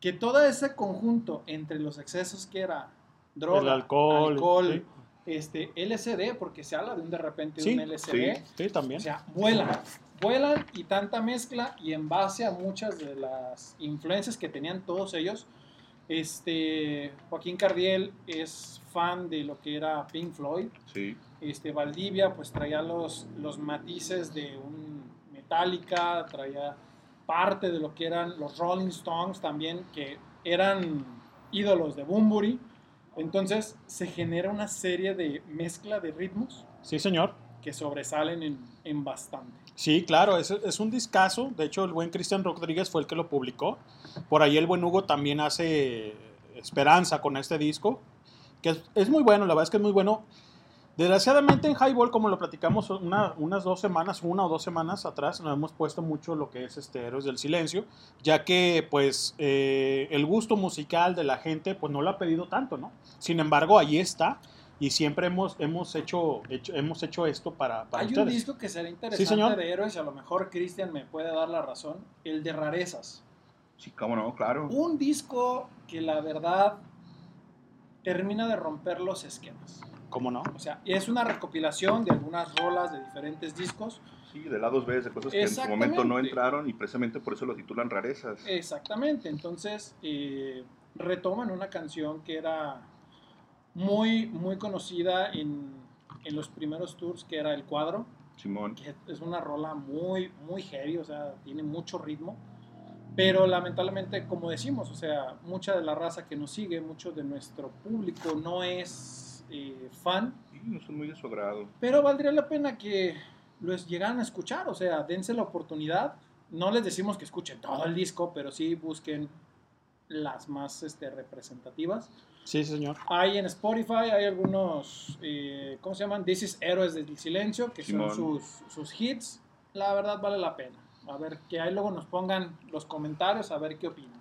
que todo ese conjunto entre los excesos que era droga, El alcohol, alcohol, sí. este, LSD, porque se habla de un de repente Sí, de un LSD, Sí, también. o sea, vuela. vuelan y tanta mezcla y en base a muchas de las influencias que tenían todos ellos, este Joaquín Cardiel es fan de lo que era Pink Floyd, Sí. este Valdivia pues traía los, los matices de un Metallica, traía parte de lo que eran los Rolling Stones también, que eran ídolos de Bumburi. Entonces se genera una serie de mezcla de ritmos Sí, señor. que sobresalen en, en bastante. Sí, claro, es, es un discazo. De hecho, el buen Cristian Rodríguez fue el que lo publicó. Por ahí el buen Hugo también hace esperanza con este disco, que es, es muy bueno, la verdad es que es muy bueno. Desgraciadamente en Highball, como lo platicamos una- unas dos semanas, una o dos semanas atrás, nos hemos puesto mucho lo que es este Héroes del Silencio, ya que pues eh, el gusto musical de la gente pues no lo ha pedido tanto, ¿no? Sin embargo, ahí está y siempre hemos, hemos, hecho, hecho- hemos hecho esto para, para Hay un disco que será interesante señor. de héroes y a lo mejor Cristian me puede dar la razón, el de rarezas. Sí, cómo no, claro. Un disco que la verdad termina de romper los esquemas. ¿Cómo no? O sea, es una recopilación de algunas rolas de diferentes discos. Sí, de lados B, de cosas que en su momento no entraron y precisamente por eso lo titulan rarezas. Exactamente. Entonces, eh, retoman una canción que era muy, muy conocida en, en los primeros tours, que era El Cuadro. Simón. que es una rola muy, muy heavy, o sea, tiene mucho ritmo. Pero lamentablemente, como decimos, o sea, mucha de la raza que nos sigue, mucho de nuestro público no es eh, fan, Sí, no son muy de su agrado. pero valdría la pena que los llegaran a escuchar, o sea, dense la oportunidad. No les decimos que escuchen todo el disco, pero sí busquen las más este, representativas. Sí, señor. Hay en Spotify, hay algunos, eh, ¿cómo se llaman? This is Héroes del Silencio, que Simón. son sus, sus hits. La verdad vale la pena. A ver, que ahí luego nos pongan los comentarios, a ver qué opinan.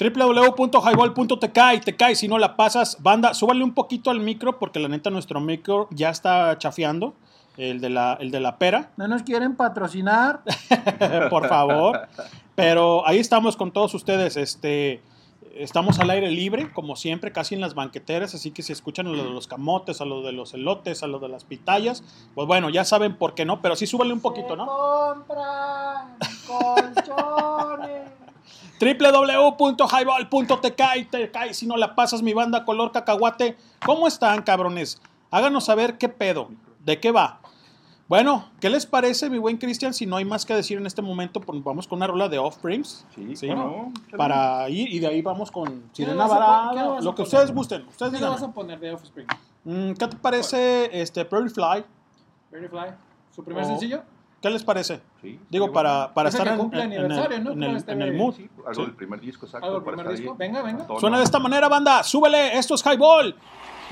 www.highball.tk y te cae si no la pasas. Banda, súbale un poquito al micro porque la neta nuestro micro ya está chafeando. El de la, el de la pera, ¿No nos quieren patrocinar? por favor. Pero ahí estamos con todos ustedes. Este, estamos al aire libre, como siempre, casi en las banqueteras. Así que si escuchan a lo de los camotes, a lo de los elotes, a lo de las pitayas, pues bueno, ya saben por qué no. Pero sí súbale un poquito, ¿no? compran colchones. www.highball.tk y te cae si no la pasas mi banda color cacahuate. ¿Cómo están, cabrones? Háganos saber qué pedo, de qué va. Bueno, ¿qué les parece, mi buen Cristian? Si no hay más que decir en este momento, pues vamos con una rola de Offsprings. Sí. Para ir y de ahí vamos con ¿Qué le Sirena Varada, lo que ustedes gusten. Ustedes ¿Qué le digan. vas a poner de Offspring? Mm, ¿Qué te parece este Prairie Fly? Very Fly. ¿Su primer sencillo? ¿Qué les parece? Sí, Digo, sí, para, bueno. para Es el estar que en, cumple en- el, ¿no? en el- este en el mood. Sí, algo Sí. del primer disco, exacto. ¿Algo del para primer estar disco? ahí. Venga, venga. Suena de esta manera, banda. Súbele. Esto es Highball.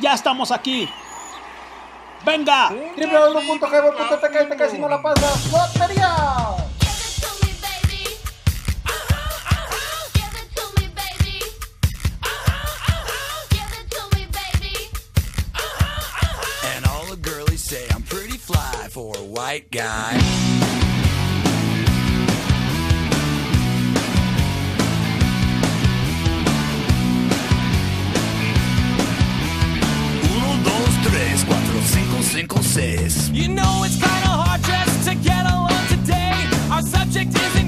Ya estamos aquí. Venga. www.highball.tk y te cae si no la pasas. ¡Lotería! White guy. Uno, dos, tres, cuatro, cinco, cinco, seis. You know it's kinda hard just to get along today. Our subject isn't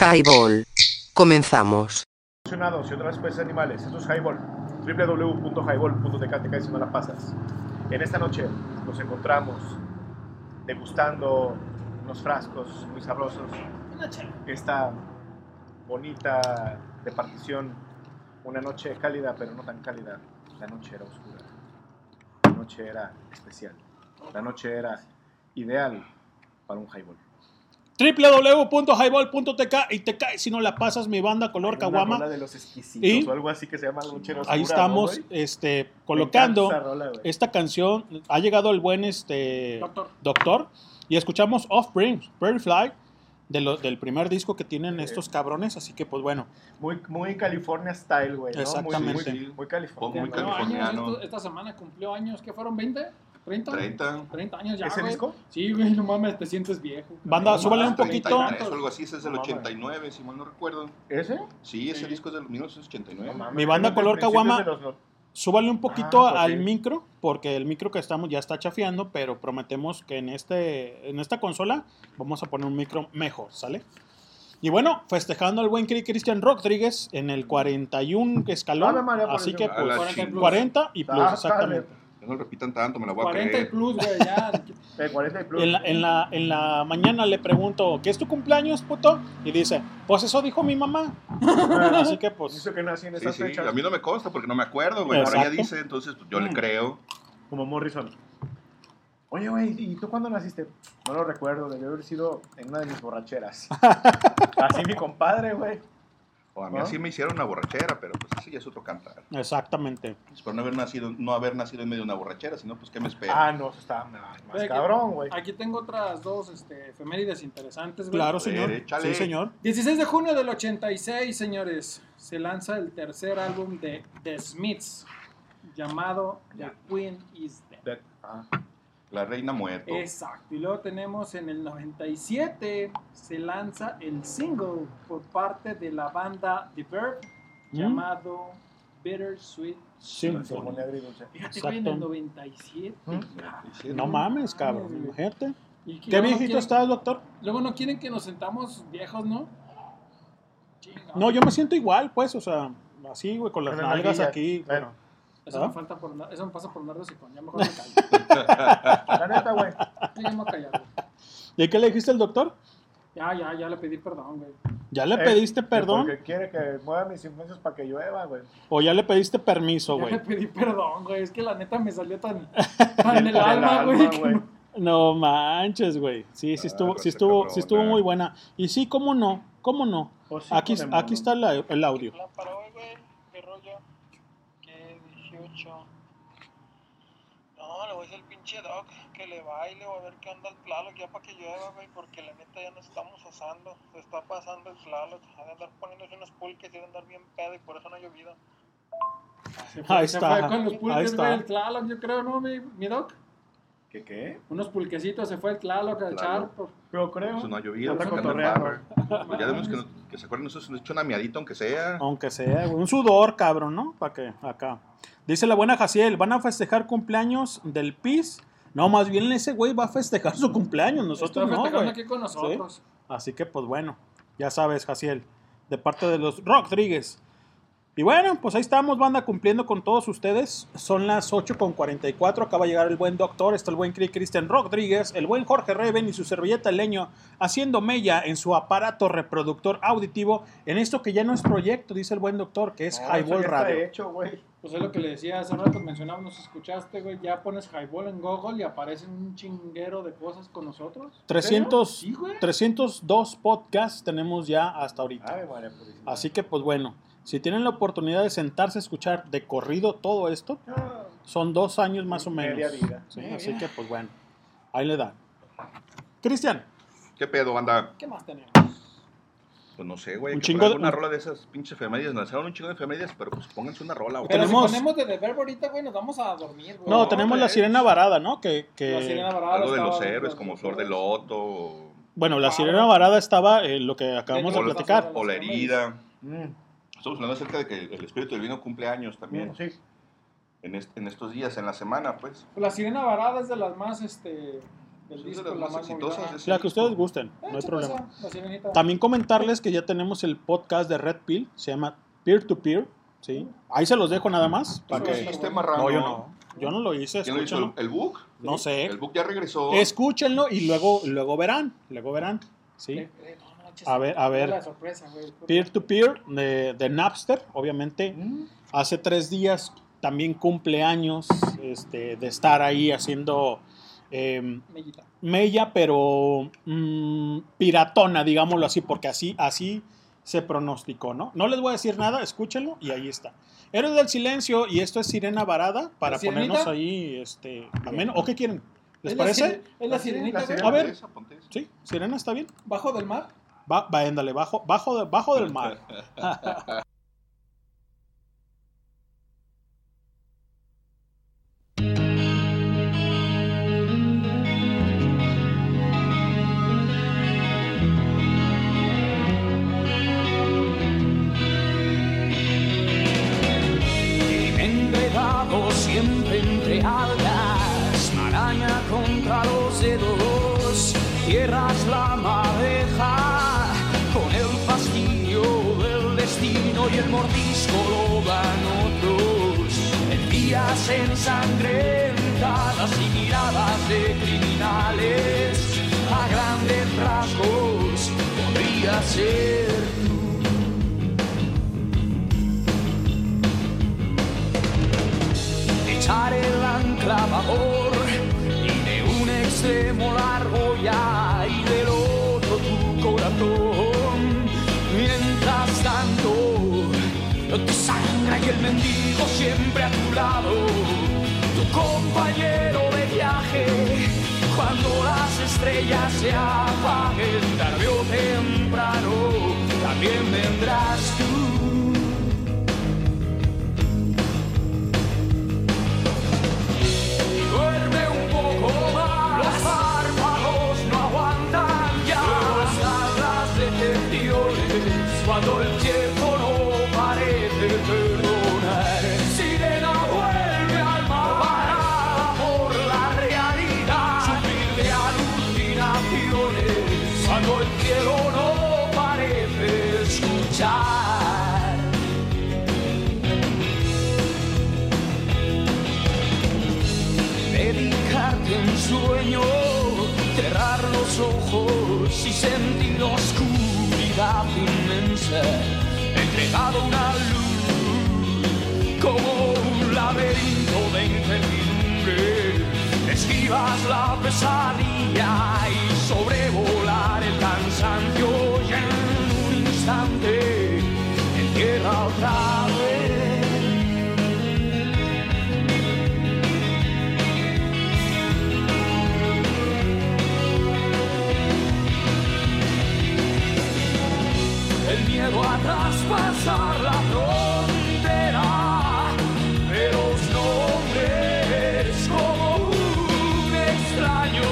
Highball. Comenzamos. Y otras especies animales. Esto es Highball. www.highball.tk si no la pasas. En esta noche nos encontramos degustando unos frascos muy sabrosos. Esta bonita departición. Una noche cálida, pero no tan cálida. La noche era oscura. La noche era especial. La noche era ideal para un highball. www.highball.tk y te cae si no la pasas mi banda color caguama. de los exquisitos Y o algo así que se llama Oscura, Ahí ¿no, estamos este, colocando rola, esta canción. Ha llegado el buen este, doctor. y escuchamos Offspring, Prairie Fly, de lo- del primer disco que tienen estos cabrones. Así que, pues bueno, Muy, muy California style, güey. ¿no? Exactamente. Muy, muy, muy California. Muy Cumplió californiano. años, esto- esta semana cumplió años, ¿qué fueron? ¿20? ¿30? 30. 30 años ya, ¿Ese güey. disco? Sí, güey, no mames, te sientes viejo. Banda, No súbale un mames, poquito. 33 o algo así, ese es del No mames. 89, si mal no recuerdo. ¿Ese? Sí, ese disco es del 1989. No mames, Mi banda color caguama, los súbale un poquito Ah, pues al sí. micro, porque el micro que estamos ya está chafeando, pero prometemos que en, este, en esta consola vamos a poner un micro mejor, ¿sale? Y bueno, festejando al buen Cristian Rodríguez en el 41 escalón, María así que pues A la 40 plus. 40 y plus, Ah, exactamente. Ya no repitan tanto, me la voy a 40 y creer. plus, güey, ya. De 40 y plus. En la, en, la, en la mañana le pregunto, ¿qué es tu cumpleaños, puto? Y dice, pues eso dijo mi mamá. Así que pues, Dice que nací en Sí, esas sí, fechas. a mí no me consta porque no me acuerdo, güey. Ahora ella Exacto. dice, entonces pues, yo le Mm. creo. Como Morrison. Oye, güey, ¿y tú cuándo naciste? No lo recuerdo, debió haber sido en una de mis borracheras. Así mi compadre, güey. O a mí ¿No? así me hicieron una borrachera, pero pues ese ya es otro cantar. exactamente. Espero no haber nacido, no haber nacido en medio de una borrachera, sino pues qué me espera. Ah, no, eso está más, más Güey, aquí- cabrón, güey. Aquí tengo otras dos este, efemérides interesantes, güey. Claro, señor. échale. Sí, señor. 16 de junio del 86, señores, se lanza el tercer álbum de The Smiths, llamado The Queen is Dead. De- ah, La reina muerto. Exacto, y luego tenemos en el 97, se lanza el single por parte de la banda The Verb, ¿Mm? llamado Bittersweet Symphony. Symphony. Fíjate, güey, en el Exacto. 97. Sí, No mames, cabrón, güey. imagínate. Y ¿Qué viejito quieren- estás, doctor? Luego no quieren que nos sentamos viejos, ¿no? Chinga. No, yo me siento igual, pues, o sea, así, güey, con las las nalgas aquí. Bueno. bueno. Eso, ¿Ah? me falta por andar- eso me pasa por andar de sicón, ya mejor me callo. La neta, güey. Sí, ya me voy a callar, güey. ¿Y qué le dijiste al doctor? Ya, ya, ya le pedí perdón, güey. ¿Ya le Eh, pediste perdón? Porque quiere que mueva mis influencias para que llueva, güey. ¿O ya le pediste permiso, Ya güey? le pedí perdón, güey. Es que la neta me salió tan, tan del Del alma, güey. no- manches, güey. Sí, sí Ah, estuvo, sí raza estuvo, sí estuvo muy buena. Y sí, cómo no, cómo no. Aquí, mono. aquí está la- el audio. Para hoy, güey, qué rollo. Que 18. No, le voy a dice el pinche Doc que le baile o a ver qué onda el Tlaloc ya para que llueva, güey, porque la neta ya nos estamos asando. Se está pasando el Tlaloc. Ha de andar poniéndose unos pulques y ha de andar bien pedo y por eso no ha llovido. Se fue, Ahí se está, fue con los pulques, está. güey, el Tlaloc, yo creo, ¿no, mi, mi Doc? ¿Qué qué? Unos pulquecitos, se fue el Tlaloc a echar. Por- Pero creo. Eso no ha llovido, cotorreando. barra. Pues ya vemos que, no- que se acuerden, nos hecho una miadita, aunque sea. Aunque sea, güey, un sudor, cabrón, ¿no? Para que acá. Dice la buena Jaciel, ¿van a festejar cumpleaños del PIS? No, más bien ese güey va a festejar su cumpleaños, nosotros Está no, güey. aquí con nosotros. Sí. Así que, pues bueno, ya sabes, Jaciel, de parte de los Rodríguez. Y bueno, pues ahí estamos, banda, cumpliendo con todos ustedes. Son las 8.44, acaba de llegar el buen doctor, está el buen Cri- Cristian Rodríguez, el buen Jorge Reven y su servilleta leño haciendo mella en su aparato reproductor auditivo en esto que ya no es proyecto, dice el buen doctor, que es No, Highball ya está Radio. hecho, güey. Pues es lo que le decía hace rato, mencionaba, nos escuchaste, güey, ya pones Highball en Google y aparecen un chinguero de cosas con nosotros. 300, Sí, güey. 302 podcasts tenemos ya hasta ahorita. María Purísima. Así que, pues bueno, si tienen la oportunidad de sentarse a escuchar de corrido todo esto, son dos años más o menos. Media vida. Sí, así que, pues bueno, ahí le dan. Cristian, ¿Qué pedo, banda? ¿Qué más tenemos? Pues no sé, güey. Un chingo de- una rola de esas pinches efemérides. Nos lanzaron un chingo de efemérides, pero pues pónganse una rola, güey. Pero Tenemos- si ponemos de The Verb ahorita, güey, nos vamos a dormir, güey. no, tenemos la sirena varada, ¿no? Que, que- La sirena varada Algo de los héroes, como Flor de. Loto, o, Bueno, la Ah, sirena varada estaba en lo que acabamos de de platicar. o La Herida. Mm, Estamos hablando acerca de que el espíritu del vino cumple años también. sí. En, est- en estos días, en la semana, pues. Pues la sirena varada es de las más, este, del de las la más más exitosas, La que ustedes gusten, Eh, no hay problema. sirenita. También comentarles que ya tenemos el podcast de Red Pill, se llama Peer to Peer, ¿sí? Ahí se los dejo nada más. ¿Tú Para lo que... marrano? No, yo no. Yo no lo hice, ¿Quién lo hizo? ¿El, el book? No sé. El book ya regresó. Escúchenlo y luego, luego verán, luego verán, ¿sí? A ver, a ver. La sorpresa, güey. Peer to Peer de, de Napster, obviamente. Mm, Hace tres días también cumpleaños este, de estar ahí haciendo eh, Mellita. mella, pero mm, piratona, digámoslo así, porque así, así se pronosticó, ¿no? No les voy a decir nada, escúchenlo y ahí está. Héroes del Silencio y esto es Sirena Varada para ¿La sirenita? ponernos ahí, este, ameno. ¿O qué quieren? ¿Les ¿Es la parece? ¿Es la sirenita, la güey? A ver. Sí, Sirena está bien. ¿Bajo del mar? Va, va, ándale, bajo, bajo, de- bajo del mar. Siempre entre algas, maraña contra los dedos, tierras la madeja, mordisco lo dan otros. En días ensangrentadas y miradas de criminales, a grandes rasgos podría ser tú. echar el ancla a babor y de un extremo largo ya y del otro tu corazón. Sangra y el mendigo siempre a tu lado, tu compañero de viaje. Cuando las estrellas se apaguen tarde o temprano, también vendrás tú. Ojos y sentir oscuridad inmensa, entregado una luz como un laberinto de incertidumbre. Esquivas la pesadilla y sobrevolar el cansancio y en un instante en tierra otra vez. Traspasar la frontera de los nombres como un extraño.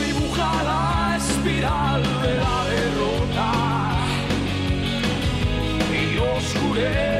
Dibuja la espiral de la derrota y oscurece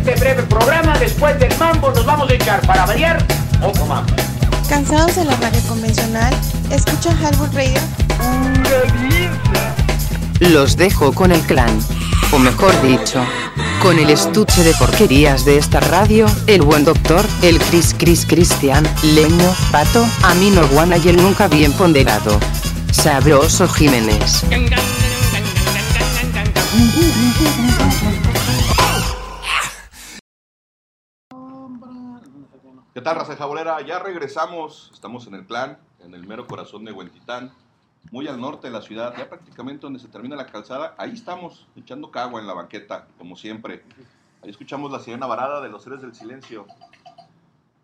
este breve programa, después del mambo nos vamos a echar para variar otro mambo. ¿Cansados de la radio convencional? ¿Escuchan Hardwood Radio? Los dejo con el clan, o mejor dicho, con el estuche de porquerías de esta radio, el buen doctor, el Cris Cris Cristian, Leño, Pato, Amino Guana y el nunca bien ponderado. Sabroso Jiménez. ¿Qué tal, jabolera? Ya regresamos. Estamos en el clan, en el mero corazón de Huentitán, muy al norte de la ciudad, ya prácticamente donde se termina la calzada. Ahí estamos, echando cagua en la banqueta, como siempre. Ahí escuchamos la sirena varada de los seres del silencio.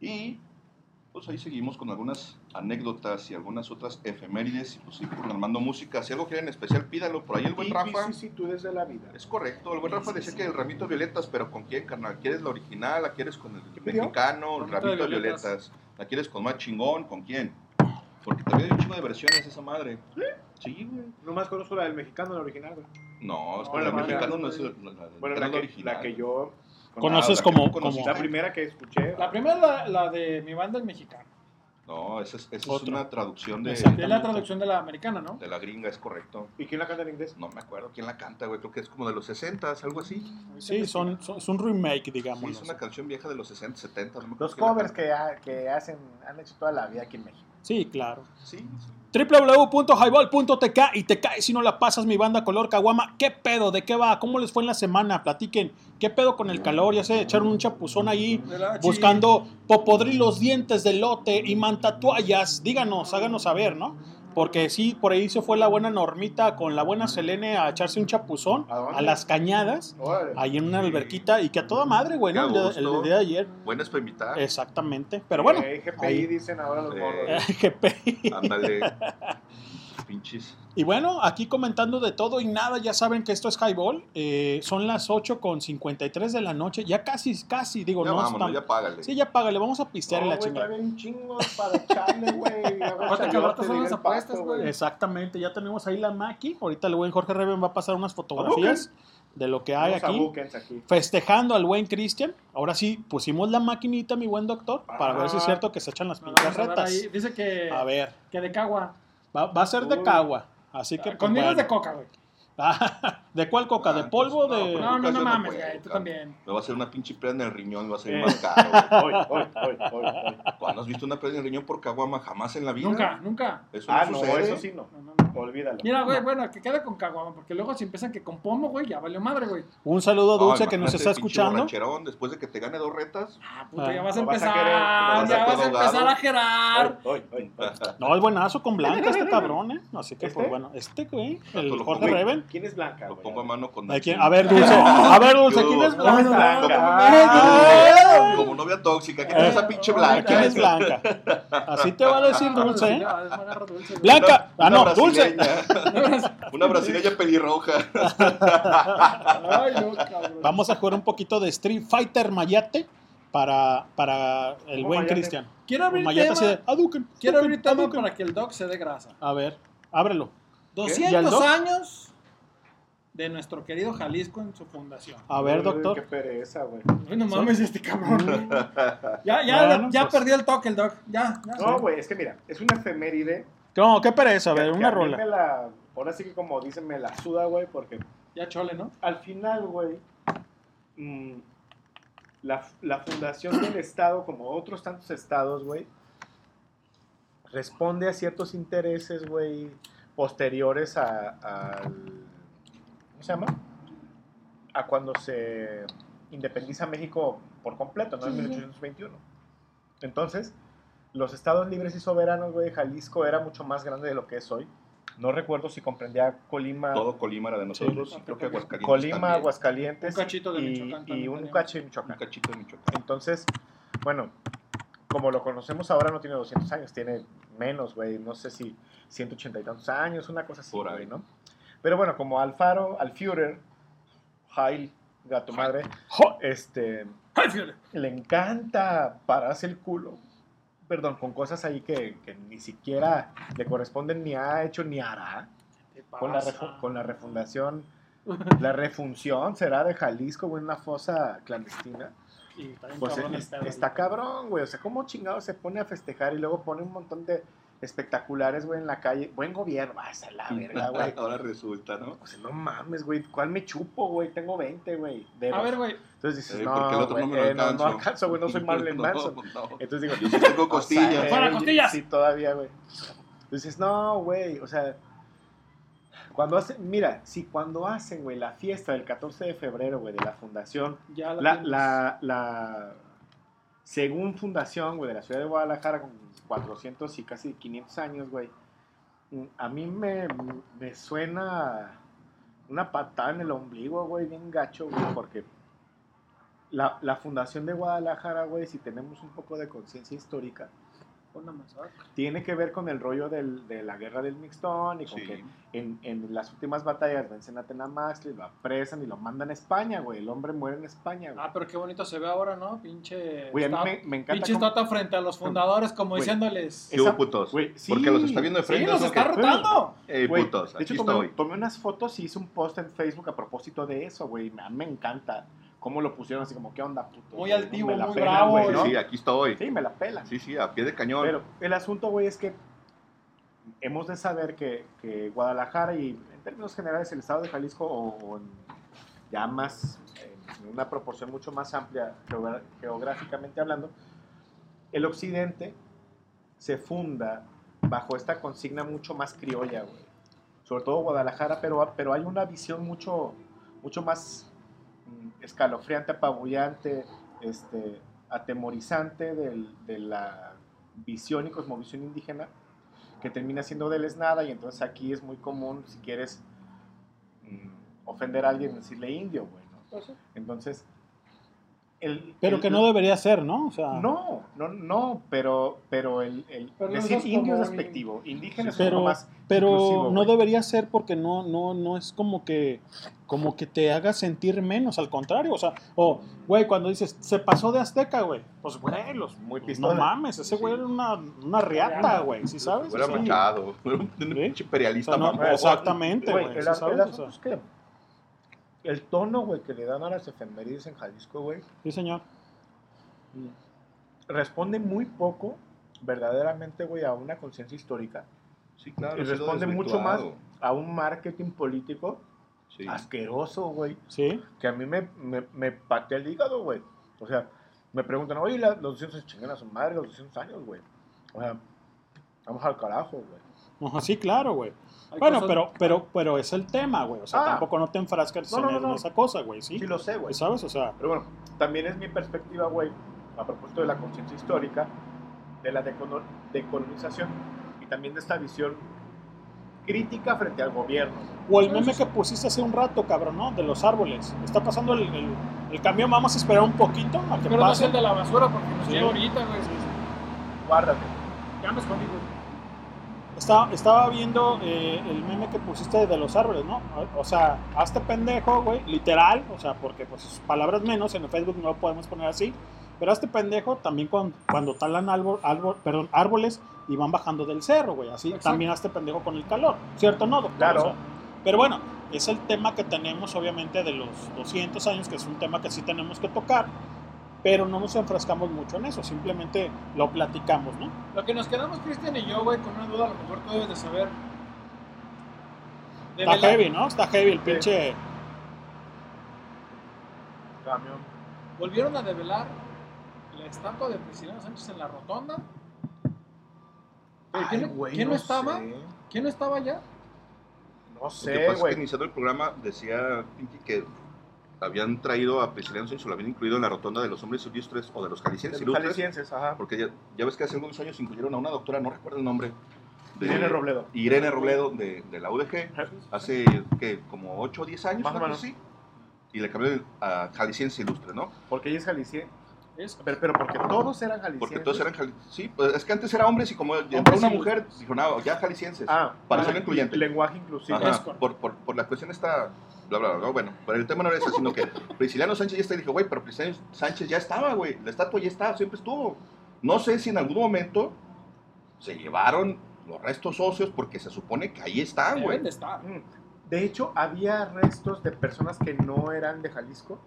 Y pues ahí seguimos con algunas anécdotas y algunas otras efemérides. Y pues sí, con Armando Música. Si algo quieren en especial, pídalo. Por ahí el buen Rafa. Vicisitudes de la vida. Es correcto, el buen Rafa decía que el ramito de violetas, pero ¿con quién, carnal? ¿Quieres la original? ¿La quieres con el mexicano? El Ramito de violetas. ¿La quieres con más chingón? ¿Con quién? Porque también hay un chingo de versiones esa madre. Sí, güey. Nomás conozco la del mexicano, la original, güey. No, es que No, la la mexicana no es la, la, la- Bueno, la la que, original. la que yo... Conoces la que como-. La primera que escuché. La primera la, la de mi banda el mexicano. No, esa es, esa es una traducción de, Es la traducción de la americana, ¿no? de la gringa, es correcto. ¿Y quién la canta en inglés? No me acuerdo quién la canta, güey. Creo que es como de los 60, algo así. Sí, son, son- es un remake, Sí, digamos. es una canción vieja de los 60, 70. No me Los covers que, ha- que hacen, han hecho toda la vida aquí en México. Sí, claro. Sí, sí. www.highball.tk y te cae si no la pasas mi banda color caguama. ¿Qué pedo? ¿De qué va? ¿Cómo les fue en la semana? Platiquen. ¿Qué pedo con el calor? Ya se echaron un chapuzón ahí buscando popodrilos, dientes de lote y mantatuallas. Díganos, háganos saber, ¿no? Porque sí, por ahí se fue la buena Normita con la buena Selene a echarse un chapuzón ¿A las cañadas, Órale. ahí en una alberquita y que a toda madre, güey, El, el día de ayer. Buenas para invitar. Exactamente. Pero bueno, Eh, GPI ahí. dicen ahora los Eh, morros. GPI. Ándale. Pinches. Y bueno, aquí comentando de todo y nada, ya saben que esto es Highball. eh, son las 8 con 53 de la noche. Ya casi, casi, digo, Ya no vámonos, están- ya págale. Sí, ya págale, vamos a pistear en No, la güey, chingada. trae un chingo para echarle, güey. Aparte que rato son las apuestas, güey. Exactamente, ya tenemos ahí la Maki. Ahorita el buen Jorge Reven va a pasar unas fotografías de lo que hay aquí. Festejando al buen Cristian. Ahora sí, pusimos la maquinita, mi buen doctor, para ver si es Ah. cierto que se echan las ver retas. ahí. Dice que, A ver, que de cagua. Va, va a ser de cagua. Así que. pues, Conmigo es bueno. de coca, güey. ¿De cuál coca? ¿De Ah, polvo pues, de.? no, No, no, no no mames, güey. Tú también. Me va a hacer una pinche prenda en el riñón, va a ser Eh. más caro. Hoy, hoy, hoy, hoy, hoy. ¿Cuándo has visto una prenda en el riñón por caguama? Jamás en la vida. Nunca, nunca. Eso Ah, no no, sucede. eso sí no. No, no, no. Olvídalo. Mira, güey, bueno, que quede con caguama, porque luego si empiezan que con pomo, güey, ya valió madre, güey. Un saludo a No, Dulce que nos está escuchando. después de que te gane dos retas. Ah, puta, Ah, ya vas a empezar, ya vas a empezar a gerar. No, es buenazo con Blanca este cabrón, ¿eh? Así que, pues ¿Este? bueno, este güey, Tanto el Jorge. Reven. ¿Quién es Blanca, Lo pongo a mano con ¿A, quién? Nachín. a ver, Dulce. A ver, Dulce, ¿quién es ¿Cómo es Blanca? Blanca? Como, novia tóxica. ¿Quién es esa pinche Blanca? ¿Quién es Blanca? Así te va a decir Dulce, ¿eh? Blanca. Ah, no, Dulce. Una brasileña pelirroja. Ay, no, cabrón. Vamos a jugar un poquito de Street Fighter Mayate para, para el ¿Cómo buen? Cristian. Quiero abrir Mayate tema, de, "Hadouken, quiero abrir tema Hadouken". para que el doc se dé grasa. A ver, ábrelo. ¿Y al 200 doc? años de nuestro querido Jalisco en su fundación. A ver, Uy, doctor. Qué pereza, güey. Ay, no mames este cabrón. ya, ya, ya pues. perdió el toque el doc. Ya, ya. No, güey, es que mira, es una efeméride. No, qué pereza, a ver, que una a mí rola. me la, ahora sí que como dicen, me la suda, güey, porque Ya chole, ¿no? al final, güey, mm, la, la fundación del Estado, como otros tantos estados, güey, responde a ciertos intereses, güey, posteriores a, al... ¿Cómo se llama? A cuando se independiza México por completo, ¿no? En Sí, sí, sí. 1821. Entonces, los estados libres y soberanos, güey, Jalisco era mucho más grande de lo que es hoy. No recuerdo si comprendía Colima, Todo Colima era de nosotros. Sí. creo que Aguascalientes. Colima, también. Aguascalientes Un cachito de y, Michoacán y un cacho de Un Michoacán. cachito de Michoacán. Entonces, bueno, como lo conocemos ahora no tiene 200 años, tiene menos, güey, no sé si 180 y tantos años, una cosa así, Por ahí. güey, ¿no? Pero bueno, como Alfaro, Alführer, Heil, gato madre, este, le encanta pararse el culo, perdón, con cosas ahí que, que ni siquiera le corresponden ni ha hecho ni hará, ¿Qué con la, con la refundación, la refunción será de Jalisco, güey, en una fosa clandestina. Y está Pues cabrón es- está güey. cabrón, güey. O sea, ¿cómo chingado se pone a festejar y luego pone un montón de espectaculares, güey, en la calle? Buen gobierno, ah, esa es la verga, güey. Ahora resulta, ¿no? O sea, no mames, güey. ¿Cuál me chupo, güey? Tengo 20, güey. A ver, güey. Entonces dices, Eh, no, porque el otro no güey, me lo eh, no, no alcanzo. güey. No soy Marilyn No, Manson. no. Entonces digo, Yo sí tengo o sea, costillas. eh, ¡Fuera costillas! Sí, todavía, güey. Entonces, no, güey. O sea, cuando hacen, mira, si cuando hacen, güey, la fiesta del 14 de febrero, güey, de la fundación, Ya la, la, la- según fundación, de la ciudad de Guadalajara, con 400 y casi 500 años, güey, mm, a mí me, me suena una patada en el ombligo, güey, bien gacho, güey, porque la, la fundación de Guadalajara, güey, si tenemos un poco de conciencia histórica, Masacre. tiene que ver con el rollo del- de la guerra del Mixtón y con Sí. que en, en las últimas batallas vencen a Tenamaxtli, lo apresan y lo mandan a España, güey. El hombre muere en España, güey. Ah, pero qué bonito se ve ahora, ¿no? Pinche. Güey, a mí me, me encanta. Pinche estatua frente a los fundadores, como Güey. diciéndoles. ¿Qué hubo, putos? güey, sí. Porque los está viendo de Sí, frente. los ¿no? está Que- rotando. Ey, Güey, putos, de aquí hecho, tomé, tomé unas fotos y hice un post en Facebook a propósito de eso, güey. A mí me encanta cómo lo pusieron así como, ¿qué onda, puto? Muy Güey, altivo, me la muy bravo, güey, Sí, ¿no? sí, aquí estoy. Sí, me la pelan. Sí, sí, a pie de cañón. Pero el asunto, güey, es que hemos de saber que, que Guadalajara y en términos generales el estado de Jalisco o, en- ya más, en una proporción mucho más amplia geográficamente hablando, el occidente se funda bajo esta consigna mucho más criolla, güey. Sobre todo Guadalajara, pero, pero hay una visión mucho, mucho más escalofriante, apabullante, este, atemorizante del- de la visión y cosmovisión indígena que termina siendo deleznada y entonces aquí es muy común, si quieres mm, ofender a alguien, decirle indio, güey. ¿no? Entonces, el, Pero el- que no debería ser, ¿no? O sea, no, no, no, pero, pero el, el Pero no decir indio es despectivo, indígena es pero, más pero no güey. debería ser porque no, no, no es como que, como que te haga sentir menos, al contrario, o sea, o, güey, cuando dices, se pasó de azteca, güey, pues, güey, los, Muy no pistola. mames, ese güey era una, una riata, güey, ¿sí sabes? Era O sea, machado. Era un imperialista O sea, no, exactamente, Güey, güey, el, ¿sí el sabes? O sea, que el tono, güey, que le dan a las efemérides en Jalisco, güey, sí, señor. responde muy poco verdaderamente, güey, a una conciencia histórica. Sí, claro. y responde mucho más a un marketing político Sí. asqueroso, güey, Sí, que a mí me, me, me patea el hígado, güey. O sea, me preguntan, oye, la- los 200 se chingan a su madre, los 200 años, güey. O sea, vamos al carajo, güey. Ajá, sí, claro, güey. Hay Bueno, cosas- pero, pero, pero es el tema, güey, o sea, Ah. tampoco no te enfrasques No, no, en, no, no. en esa cosa, güey, ¿sí? Sí lo sé, güey. ¿Sabes? O sea, Pero bueno, también es mi perspectiva, güey, a propósito de la conciencia histórica, de la decolonización y también de esta visión crítica frente al gobierno. O el meme que pusiste hace un rato, cabrón, ¿no? De los árboles. Está pasando el, el- el camión, vamos a esperar un poquito a que Pero no es pase. el de la basura porque nos Sí. llega ahorita, güey. Guárdate. Ya me escondí, güey. Estaba, estaba viendo eh, el meme que pusiste de los árboles, ¿no? O sea, hazte pendejo, güey, literal, o sea, porque pues palabras menos, en el Facebook no lo podemos poner así, pero hazte pendejo también cuando, cuando talan árbol, árbol- perdón, árboles y van bajando del cerro, güey, así Exacto. también hazte pendejo con el calor, ¿cierto? No, doctor? Claro. O sea, pero bueno, es el tema que tenemos obviamente de los 200 años, que es un tema que sí tenemos que tocar, pero no nos enfrascamos mucho en eso, simplemente lo platicamos, ¿no? Lo que nos quedamos, Cristian y yo, güey, con una duda, a lo mejor tú debes de saber. De Está velar- heavy, ¿no? Está heavy el pinche... Camión. ¿Volvieron a develar la estatua de Prisciliano Sánchez en la rotonda? ¿Pero ¿Quién, güey, no, no estaba? sé. ¿Quién no estaba allá? No sé, pasa es que güey. iniciando el programa decía Pinky que habían traído a Prisciliano Sánchez, lo habían incluido en la rotonda de los hombres ilustres o de los jaliscienses De los ilustres. jaliscienses, ajá. Porque ya, ya ves que hace algunos años incluyeron a una doctora, no recuerdo el nombre. de- Irene Robledo. Irene Robledo de, de la UDG, hace que como 8 o 10 años, Más o menos. así. Y le cambió a jalisciense ilustre, ¿no? Porque ella es jalisciense. Pero, pero porque todos eran jaliscienses. Porque todos eran jaliscienses. Sí, pues es que antes era hombres y como entró una mujer, dijo, no, ya jaliscienses. Ah, para ah, ser incluyente. lenguaje inclusivo. Ajá, por, por, por la cuestión esta, bla, bla, bla, bla, bueno, pero el tema no era ese, sino que Prisciliano Sánchez ya está y dije, güey, pero Prisciliano Sánchez ya estaba, güey, la estatua ya estaba, siempre estuvo. No sé si en algún momento se llevaron los restos óseos porque se supone que ahí están, güey. De. Mm. De hecho, había restos de personas que no eran de Jalisco.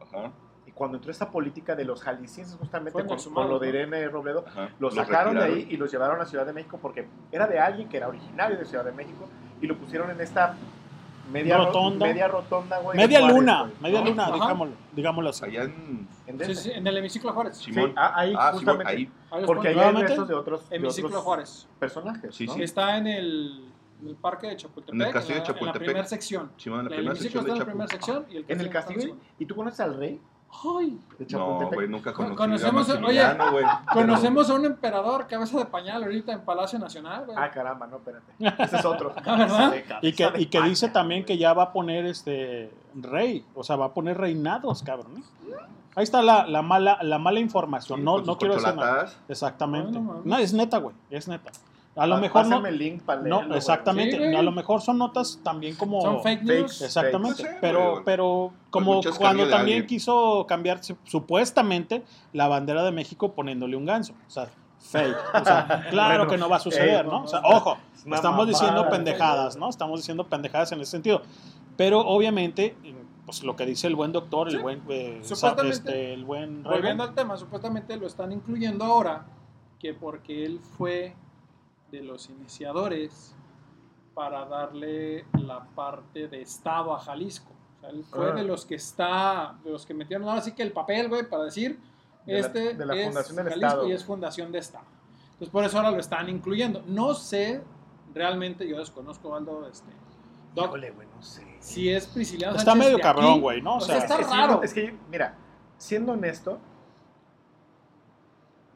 Ajá. Y cuando entró esta política de los jaliscienses, justamente con, lo de. Irene Robledo, Ajá. los Los sacaron de ahí y los llevaron a Ciudad de México porque era de alguien que era originario de Ciudad de México y lo pusieron en esta media ro- Rotonda. media rotonda, güey. Media Juárez, luna, güey. media ¿No? luna, Ajá. digámoslo, digámoslo así. Allá en En Sí, Denver. sí, en el hemiciclo Juárez. Simón. Sí, ah, ahí Ah, Simón, justamente. ahí. Porque ahí hay restos de otros, de Hemiciclo otros Juárez. personajes. Sí, ¿no? sí. Está en el, en el parque de Chapultepec. En el castillo de Chapultepec. En la primera sección. Simón, en la el primera hemiciclo sección está de en la primera Chapultepec. sección y el En el está castillo. ¿Y tú conoces al rey Ay, de No, güey, nunca conocí Conocemos a- güey. Conocemos a un emperador, cabeza de pañal, ahorita en Palacio Nacional, güey. Ah, caramba, no, espérate. Ese es otro. ¿Verdad? Y que, y que dice también que ya va a poner este rey, o sea, va a poner reinados, cabrón. ¿eh? Ahí está la, la mala, la mala información. Sí, no, no quiero decir nada. Exactamente. Ay, no mames. No, es neta, güey. Es neta. A lo mejor no. pásame el link para No, leerlo, exactamente. Sí, a lo mejor son notas también como. Son fake news. Exactamente. Fakes. Pero, güey. pero como muchas cuando también alguien. quiso cambiar su- supuestamente la bandera de México poniéndole un ganso. O sea, fake. O sea, claro Bueno, que no va a suceder, eh, ¿no? O sea, ojo, estamos diciendo pendejadas, ¿no? Estamos diciendo pendejadas en ese sentido. Pero obviamente, pues lo que dice el buen doctor, el Sí. buen. eh, Supuestamente, este, el buen. Volviendo al tema, supuestamente lo están incluyendo ahora, que porque él fue de los iniciadores para darle la parte de Estado a Jalisco. O sea, él fue Ah. de los que está, de los que metieron ahora sí que el papel, güey, para decir, De la- este de la es Fundación del Jalisco Estado, y es Fundación de Estado. Entonces por eso ahora lo están incluyendo. No sé, realmente, yo desconozco, Aldo, este, Doc, Híjole, güey, no sé. si es Prisciliano Está Sánchez medio cabrón, güey, ¿no? O O sea, sea, está Es raro. Es que, mira, siendo honesto,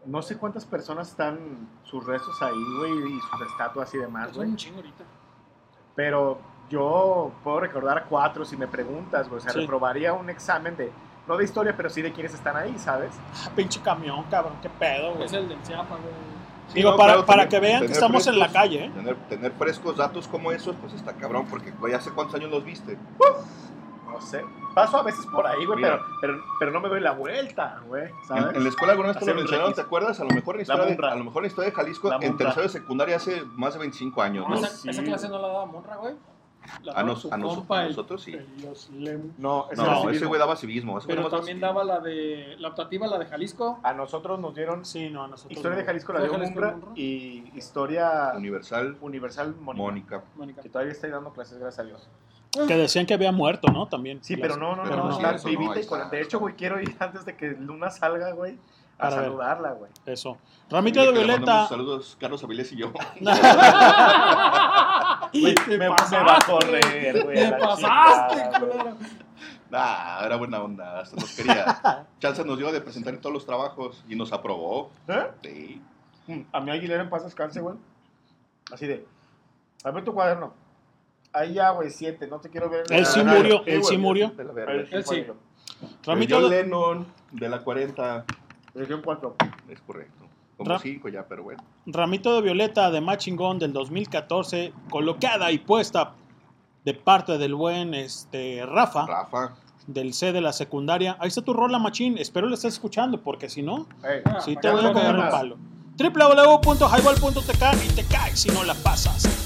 no sé cuántas personas están sus restos ahí, güey, y sus estatuas y demás, güey. un chingo ahorita. Pero yo puedo recordar cuatro si me preguntas, güey. O sea, Sí. reprobaría un examen de, no de historia, pero sí de quiénes están ahí, ¿sabes? ah, pinche camión, cabrón, qué pedo, güey. Es el del Chiapa, güey. Sí, Digo, no, para, claro, para tener- que vean que estamos en la calle, ¿eh? Tener, tener frescos datos como esos, pues está cabrón, porque güey, hace cuántos años los viste. No sé. Paso a veces por ahí, güey, pero, pero, pero no me doy la vuelta, güey, ¿sabes? En, en la escuela alguna vez te lo mencionaron, ¿te acuerdas? A lo mejor en la La historia, de, Munra. a lo mejor la historia de Jalisco, La en tercero de secundaria hace más de 25 años, ¿no? esa, sí. esa clase no la daba Monra, güey. La A, daba nos- a nos- compa, a nosotros sí. Lem. No, ese No, güey daba civismo. ese Pero también daba daba la de la optativa, la de Jalisco. A nosotros nos dieron Sí, no, a nosotros. Historia no. de Jalisco, la Fue dio Jalisco Mumbra, Munra. y Historia Universal, Universal Mónica, Mónica. Mónica. que todavía está dando clases, gracias a Dios. Que decían que había muerto, ¿no? También. Sí, pero no, no, pero no, no, no, está eso no, vivita ahí y con- está. De hecho, güey, quiero ir antes de que Luna salga, güey, a saludarla, güey. Eso. Ramito de Violeta. Saludos, Carlos Avilés y yo. Me, va a correr, güey. Te pasaste, culero. Ah, era buena onda, hasta nos quería. Chance nos dio de presentar en todos los trabajos y nos aprobó. ¿Eh? Sí. A mí Aguilera en paz descanse, güey. Así de. A ver tu cuaderno. Ahí ya, güey, siete. No te quiero ver. Él sí Ah, murió, sí, él sí murió. Él sí. murió. Ramito, John Lennon, de la 40. Región 4. Es correcto. Como Ra- 5 ya, pero bueno. Ramito de Violeta de Machingón del 2014, colocada y puesta de parte del buen este, Rafa, Rafa. del C de la secundaria. Ahí está tu rola, Machín. Espero lo estés escuchando, porque si no, Ey, sí para te que voy a cagar el palo. www.highball.tk y te caes si no la pasas.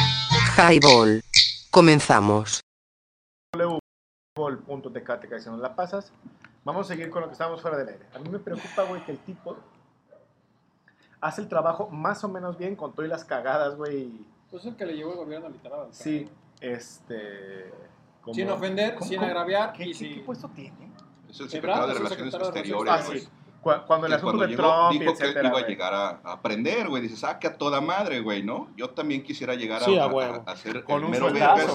Highball. Comenzamos. caes si no la pasas. Vamos a seguir con lo que estábamos fuera del aire. A mí me preocupa, güey, que el tipo hace el trabajo más o menos bien con todas las cagadas, güey. Pues el que le llevó el gobierno literal. al Sí, este... como- Sin ofender, ¿Cómo- sin cómo- agraviar ¿Qué, y qué- sin- qué puesto tiene? Es el secretario de es el Relaciones Exteriores. Ah, sí. Cu- Cuando el Que asunto cuando de llegó, Trump dijo que etcétera, iba a llegar a, a aprender, güey. Dice, saque a toda madre, güey, ¿no? Yo también quisiera llegar a, Sí, a a- ser Con el un mero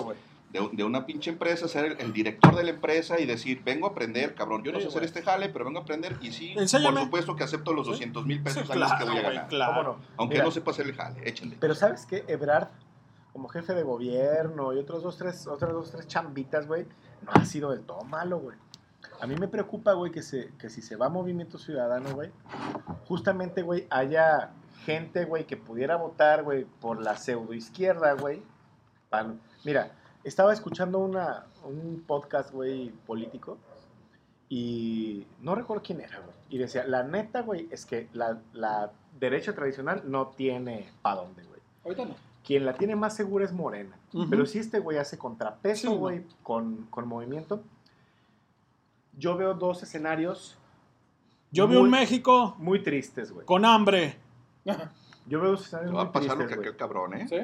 güey. de, de una pinche empresa, ser el, el director de la empresa y decir, vengo a aprender, cabrón. Yo no Sí, sé hacer este jale, pero vengo a aprender. Y sí, Enséñame. por supuesto que acepto los 200 mil pesos Sí, al mes que claro, voy a ganar. claro. ¿Cómo no? Aunque Mira, no sepa hacer el jale, échenle. Pero ¿sabes qué? Ebrard, como jefe de gobierno y otros dos, tres, otras dos, tres chambitas, güey, no ha sido del todo malo, güey. A mí me preocupa, güey, que, se, que si se va a Movimiento Ciudadano, güey, justamente, güey, haya gente, güey, que pudiera votar, güey, por la pseudoizquierda, güey. Mira, estaba escuchando una, un podcast, güey, político y no recuerdo quién era, güey. Y decía, la neta, güey, es que la, la derecha tradicional no tiene pa' dónde, güey. Ahorita no. Quien la tiene más segura es Morena. Pero si este güey hace contrapeso, Sí, güey, con, con movimiento, yo veo dos escenarios. Yo veo un muy- México Muy tristes, güey. con hambre. Yo veo dos escenarios Te va muy a pasar lo tristes, que güey. aquel cabrón, ¿eh? ¿Sí?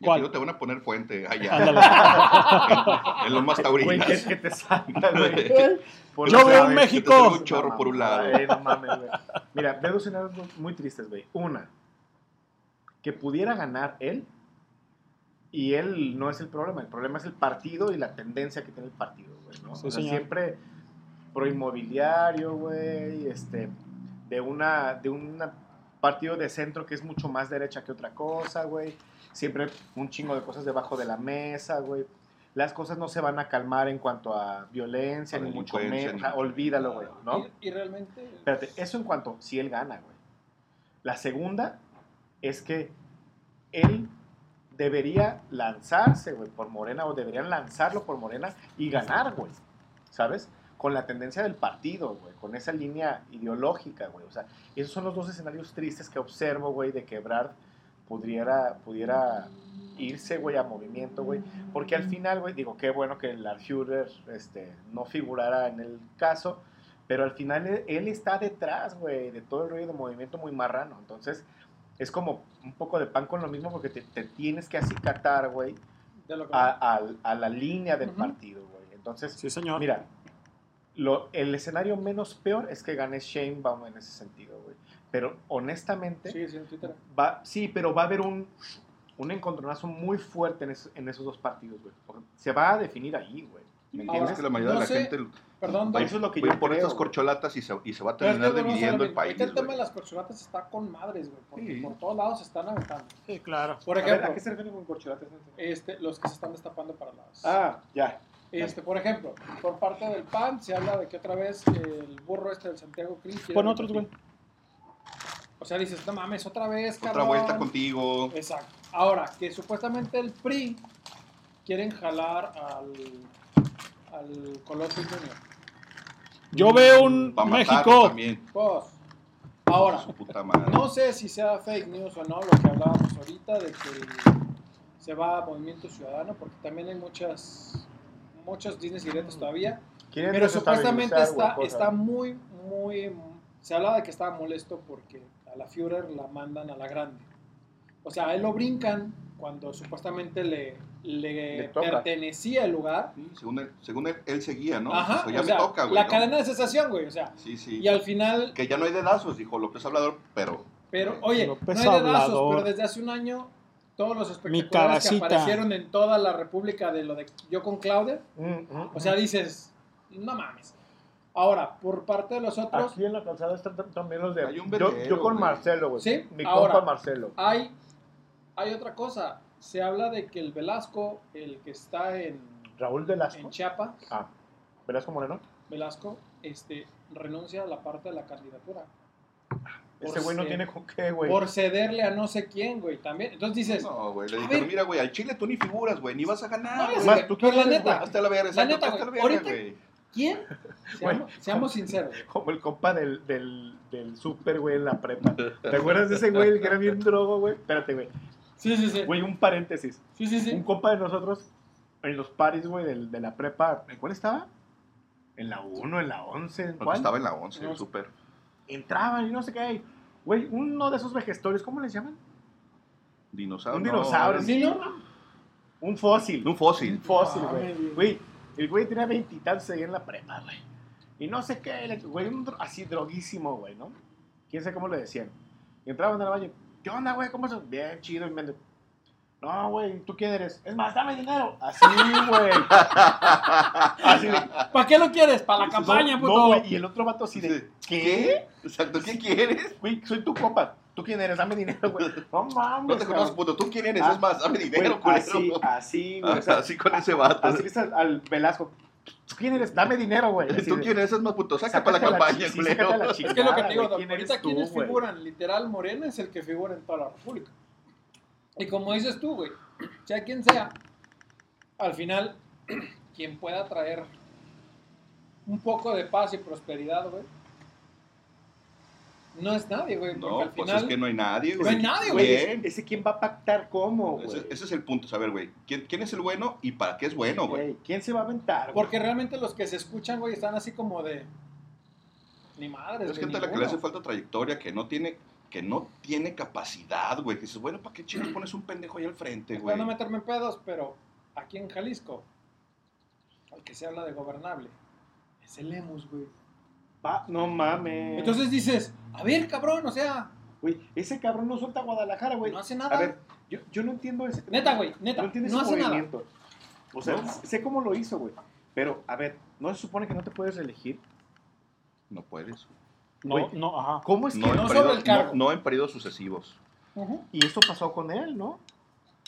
Y ¿Cuál? aquí te van a poner fuente allá. Ándale. en, en lo más taurinas. Güey, que, que te salga, güey. Por Yo veo un Que te México. salga un chorro por un lado. Ay, no mames, güey. Mira, veo dos escenarios muy- muy tristes, güey. Una, que pudiera ganar él, y él no es el problema. El problema es el partido y la tendencia que tiene el partido, güey. ¿no? Sí, O sea, señor. siempre pro inmobiliario, güey, este, de una, de un partido de centro que es mucho más derecha que otra cosa, güey. Siempre un chingo de cosas debajo de la mesa, güey. Las cosas no se van a calmar en cuanto a violencia, A ni mucho menos. olvídalo, güey, ¿no? Y, y realmente. Espérate, eso en cuanto si él gana, güey. La segunda es que él debería lanzarse, güey, por Morena, o deberían lanzarlo por Morena y ganar, güey. ¿Sabes? Con la tendencia del partido, güey, con esa línea ideológica, güey. O sea, esos son los dos escenarios tristes que observo, güey, de que Ebrard pudiera, pudiera irse, güey, a movimiento, güey. Porque al final, güey, digo, qué bueno que el Führer este, no figurara en el caso, pero al final él, él está detrás, güey, de todo el rollo de movimiento muy marrano. Entonces, es como un poco de pan con lo mismo porque te, te tienes que acicatar, güey, a, a- a la línea del partido, güey. Entonces, Sí, señor. mira, lo, el escenario menos peor es que gane Sheinbaum en ese sentido, güey. Pero honestamente, Sí, sí, en Twitter. va, sí, pero va a haber un, un encontronazo muy fuerte en, es- en esos dos partidos, güey. Se va a definir ahí, güey. ¿Me Ahora, entiendes? Es que la mayoría no de la sé, gente Perdón, va. Eso es lo que yo por creo, estas corcholatas y se, y se va a Pero es que terminar dividiendo el país. Ahorita el tema de las corcholatas está con madres, güey. Porque Sí. por todos lados se están aventando. Sí, claro. Por A ver, ejemplo, ¿a qué se refiere con corcholatas? este, los que se están destapando para las. Ah, ya. Este, por ejemplo, por parte del PAN se habla de que otra vez el burro este del Santiago Cris. quiere Pon otros, güey. O sea, dices, no mames, otra vez, Otra cabrón. vuelta contigo. Exacto. Ahora, que supuestamente el PRI quieren jalar al, al Colosio Junior. Yo veo un Va a México. también. Pues, ahora, Su puta madre. no sé si sea fake news o no lo que hablábamos ahorita de que se va a Movimiento Ciudadano, porque también hay muchas, muchos Disney directos todavía. Quieren Pero supuestamente está, está muy, muy... Se hablaba de que estaba molesto porque a la Führer la mandan a la grande. O sea, a él lo brincan cuando supuestamente le, le, Le pertenecía el lugar. Sí, según él, según él, él seguía, ¿no? Ajá, Dijo, ya o me sea, toca, güey. la ¿no? cadena de cesación, güey. O sea, Sí, sí. y al final... Que ya no hay dedazos, dijo López Hablador, pero Pero, oye, López no hay dedazos, Hablador. pero desde hace un año todos los espectaculares que aparecieron en toda la república de lo de yo con Claudia, Mm, mm, o sea, dices, no mames. Ahora, por parte de los otros, Aquí en la calzada están tam- también los de. Hay un yo, yo con güey. Marcelo, güey. Sí, Mi ahora. compa Marcelo. hay, hay otra cosa. Se habla de que el Velasco, el que está en, Raúl Velasco. en Chiapas, Ah, Velasco Moreno. Velasco, este, renuncia a la parte de la candidatura. Ese Por güey no tiene con qué, güey. Por cederle a no sé quién, güey, también. Entonces dices, no, güey. Le dijeron, mira, güey, al Chile tú ni figuras, güey, ni vas a ganar, No, Más, ¿tú pero la neta, Hasta la verga, la neta, hasta la güey, verga, ahorita- güey. ¿quién? Seamos, seamos sinceros. güey. Como el compa del, del, del súper, güey, en la prepa. ¿Te acuerdas de ese güey, el que era bien drogo, güey? Espérate, güey. Sí, sí, sí. Güey, un paréntesis. Sí, sí, sí. Un compa de nosotros, en los paris, güey, del- de la prepa. ¿En cuál estaba? En la 1, en la 11, ¿en cuál? estaba en la 11, No. el súper. Entraban y no sé qué. Güey, uno de esos vegetores, ¿cómo les llaman? Dinosaurio. Un no, dinosaurio, es- ¿sí, no? Un fósil. Un fósil. Un fósil, Ah, güey. el güey tenía veintitantos ahí en la prepa, güey. Y no sé qué, güey, un dro- así droguísimo, güey, ¿no? Quién sabe cómo le decían. Y entraban al baño. ¿Qué onda, güey? ¿Cómo estás? Bien chido. Y me no, güey, ¿tú quién eres? Es más, dame dinero. Así, güey. Así de, ¿Para qué lo quieres? Para la campaña, puto. no, güey. Y el otro vato así de, ¿qué? Exacto, ¿qué quieres? Güey, soy tu compa. ¿Tú quién eres? Dame dinero, güey. No mames. No te conozco, puto. ¿Tú quién eres? Ah, es más, dame dinero, Güey, culero. así, así, güey. o Ajá, sea, así con ese vato. Así es al, al Velasco. ¿Tú quién eres? Dame dinero, güey. ¿Tú de- quién eres? Es más puto. Saca para la campaña, chi- sí, Es que es lo que te digo, güey. ¿Quién ahorita quienes güey? figuran, literal, Morena es el que figura en toda la República. Y como dices tú, güey, sea quien sea, al final, quien pueda traer un poco de paz y prosperidad, güey, no es nadie, güey. No, al pues final es que no hay nadie, no güey. hay nadie, Güey, ese, ese quién va a pactar cómo, güey. Ese, ese es el punto, saber, güey. ¿Quién, quién es el bueno y para qué es bueno, güey? ¿Quién se va a aventar? güey? Porque realmente los que se escuchan, güey, están así como de. Ni madres, Es gente a la que le hace falta trayectoria, que no tiene, que no tiene capacidad, güey. Que dices, bueno, ¿para qué chingas pones un pendejo ahí al frente, güey? No meterme en pedos, pero aquí en Jalisco, al que se habla de gobernable, es el Lemus, güey. Va, no mames. Entonces dices, a ver, cabrón, o sea, Güey, ese cabrón no suelta a Guadalajara, güey. no hace nada. A ver, yo, yo no entiendo ese. Neta, güey, neta, No entiendo no ese hace nada. movimiento. O sea, No. sé cómo lo hizo, güey. Pero, a ver, ¿no se supone que no te puedes reelegir? No puedes. No, no, ajá. ¿Cómo es que No, no sobre periodos, el cargo. no, no en periodos sucesivos. Y esto pasó con él, ¿no?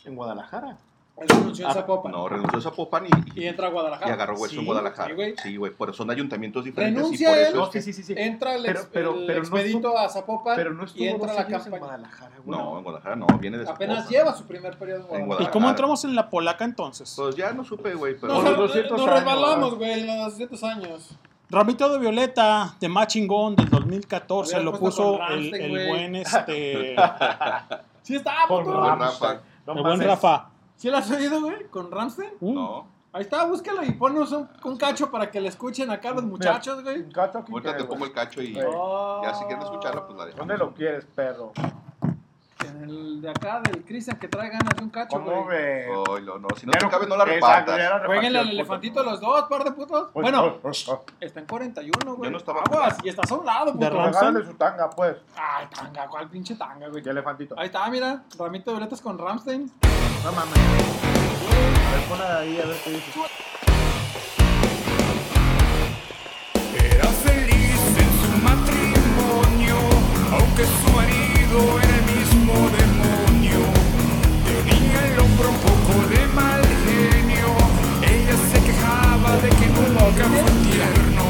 En Guadalajara. Él renunció a Ah, Zapopan No, renunció a Zapopan y, y y, entra a Guadalajara. agarró hueso Sí, en Guadalajara. sí, güey. Sí. Pero son ayuntamientos diferentes Renuncia y por él. eso No, es que- sí, sí, sí, sí. Entra el, Pero- pero- el pero no expedito estuvo- a Zapopan Pero no y entra a la años en campaña. Guadalajara, güey. No, en Guadalajara no, viene de Apenas Zapopan. lleva su primer periodo en En Guadalajara. ¿Y cómo entramos en la polaca entonces? Pues ya no supe, güey. Pero Nos, nos 200 nos años, resbalamos, ¿no? güey, en los 200 años. Ramito de Violeta de Machingón del 2014 Hubiera lo puso el, buen este Sí está, Con. Rammstein. No el buen. Rafa. ¿Sí lo has oído, güey? ¿Con Ramstein? Uh, no. Ahí está, búscalo y ponnos un, un cacho para que le escuchen acá a los muchachos, güey. Un aquí Ahorita te pongo el cacho y Oh. ya si quieres escucharla, pues la dejamos. ¿Dónde lo quieres, perro? En el de acá del Cristian que trae ganas de un cacho, ¿Cómo güey. ve? Ay, no, no, si no te cabe, no la exacto, repartas. repartió Jueguen al el puto. elefantito los dos, par de putos. Pues, Bueno, está en 41, güey. Yo no estaba Aguas, y estás a un lado, puto. Regálale su tanga, pues. Ay, tanga, ¿cuál pinche tanga, güey? Y elefantito. Ahí está, mira, ramito de violetas con Ramstein. No mames. A ver, ponla ahí a ver qué dice. Era feliz en su matrimonio, aunque su marido era el un poco de mal genio, ella se quejaba de que nunca fue tierno.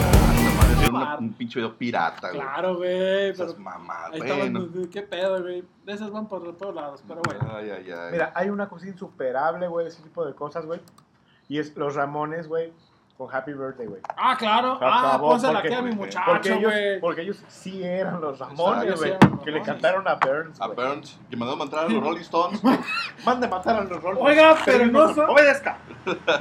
Era una- un pinche video pirata, güey. Claro, güey, pero Esas mamadas, ahí estaban, bueno. qué pedo, güey. De esas van por todos lados, pero bueno. Ay, ay, ay. Mira, hay una cosa insuperable, güey, de ese tipo de cosas, güey. Y es los Ramones, güey, con Happy Birthday, güey. Ah, claro. Se Ah, pónsela porque- aquí a mi Porque muchacho, ellos, güey. porque ellos sí eran los. Ramones, güey. Sí Que le cantaron a Burns, A. Burns, que mandó a matar a los Rolling Stones. Mande matar a los Rolling Oiga, pero no son- Obedezca.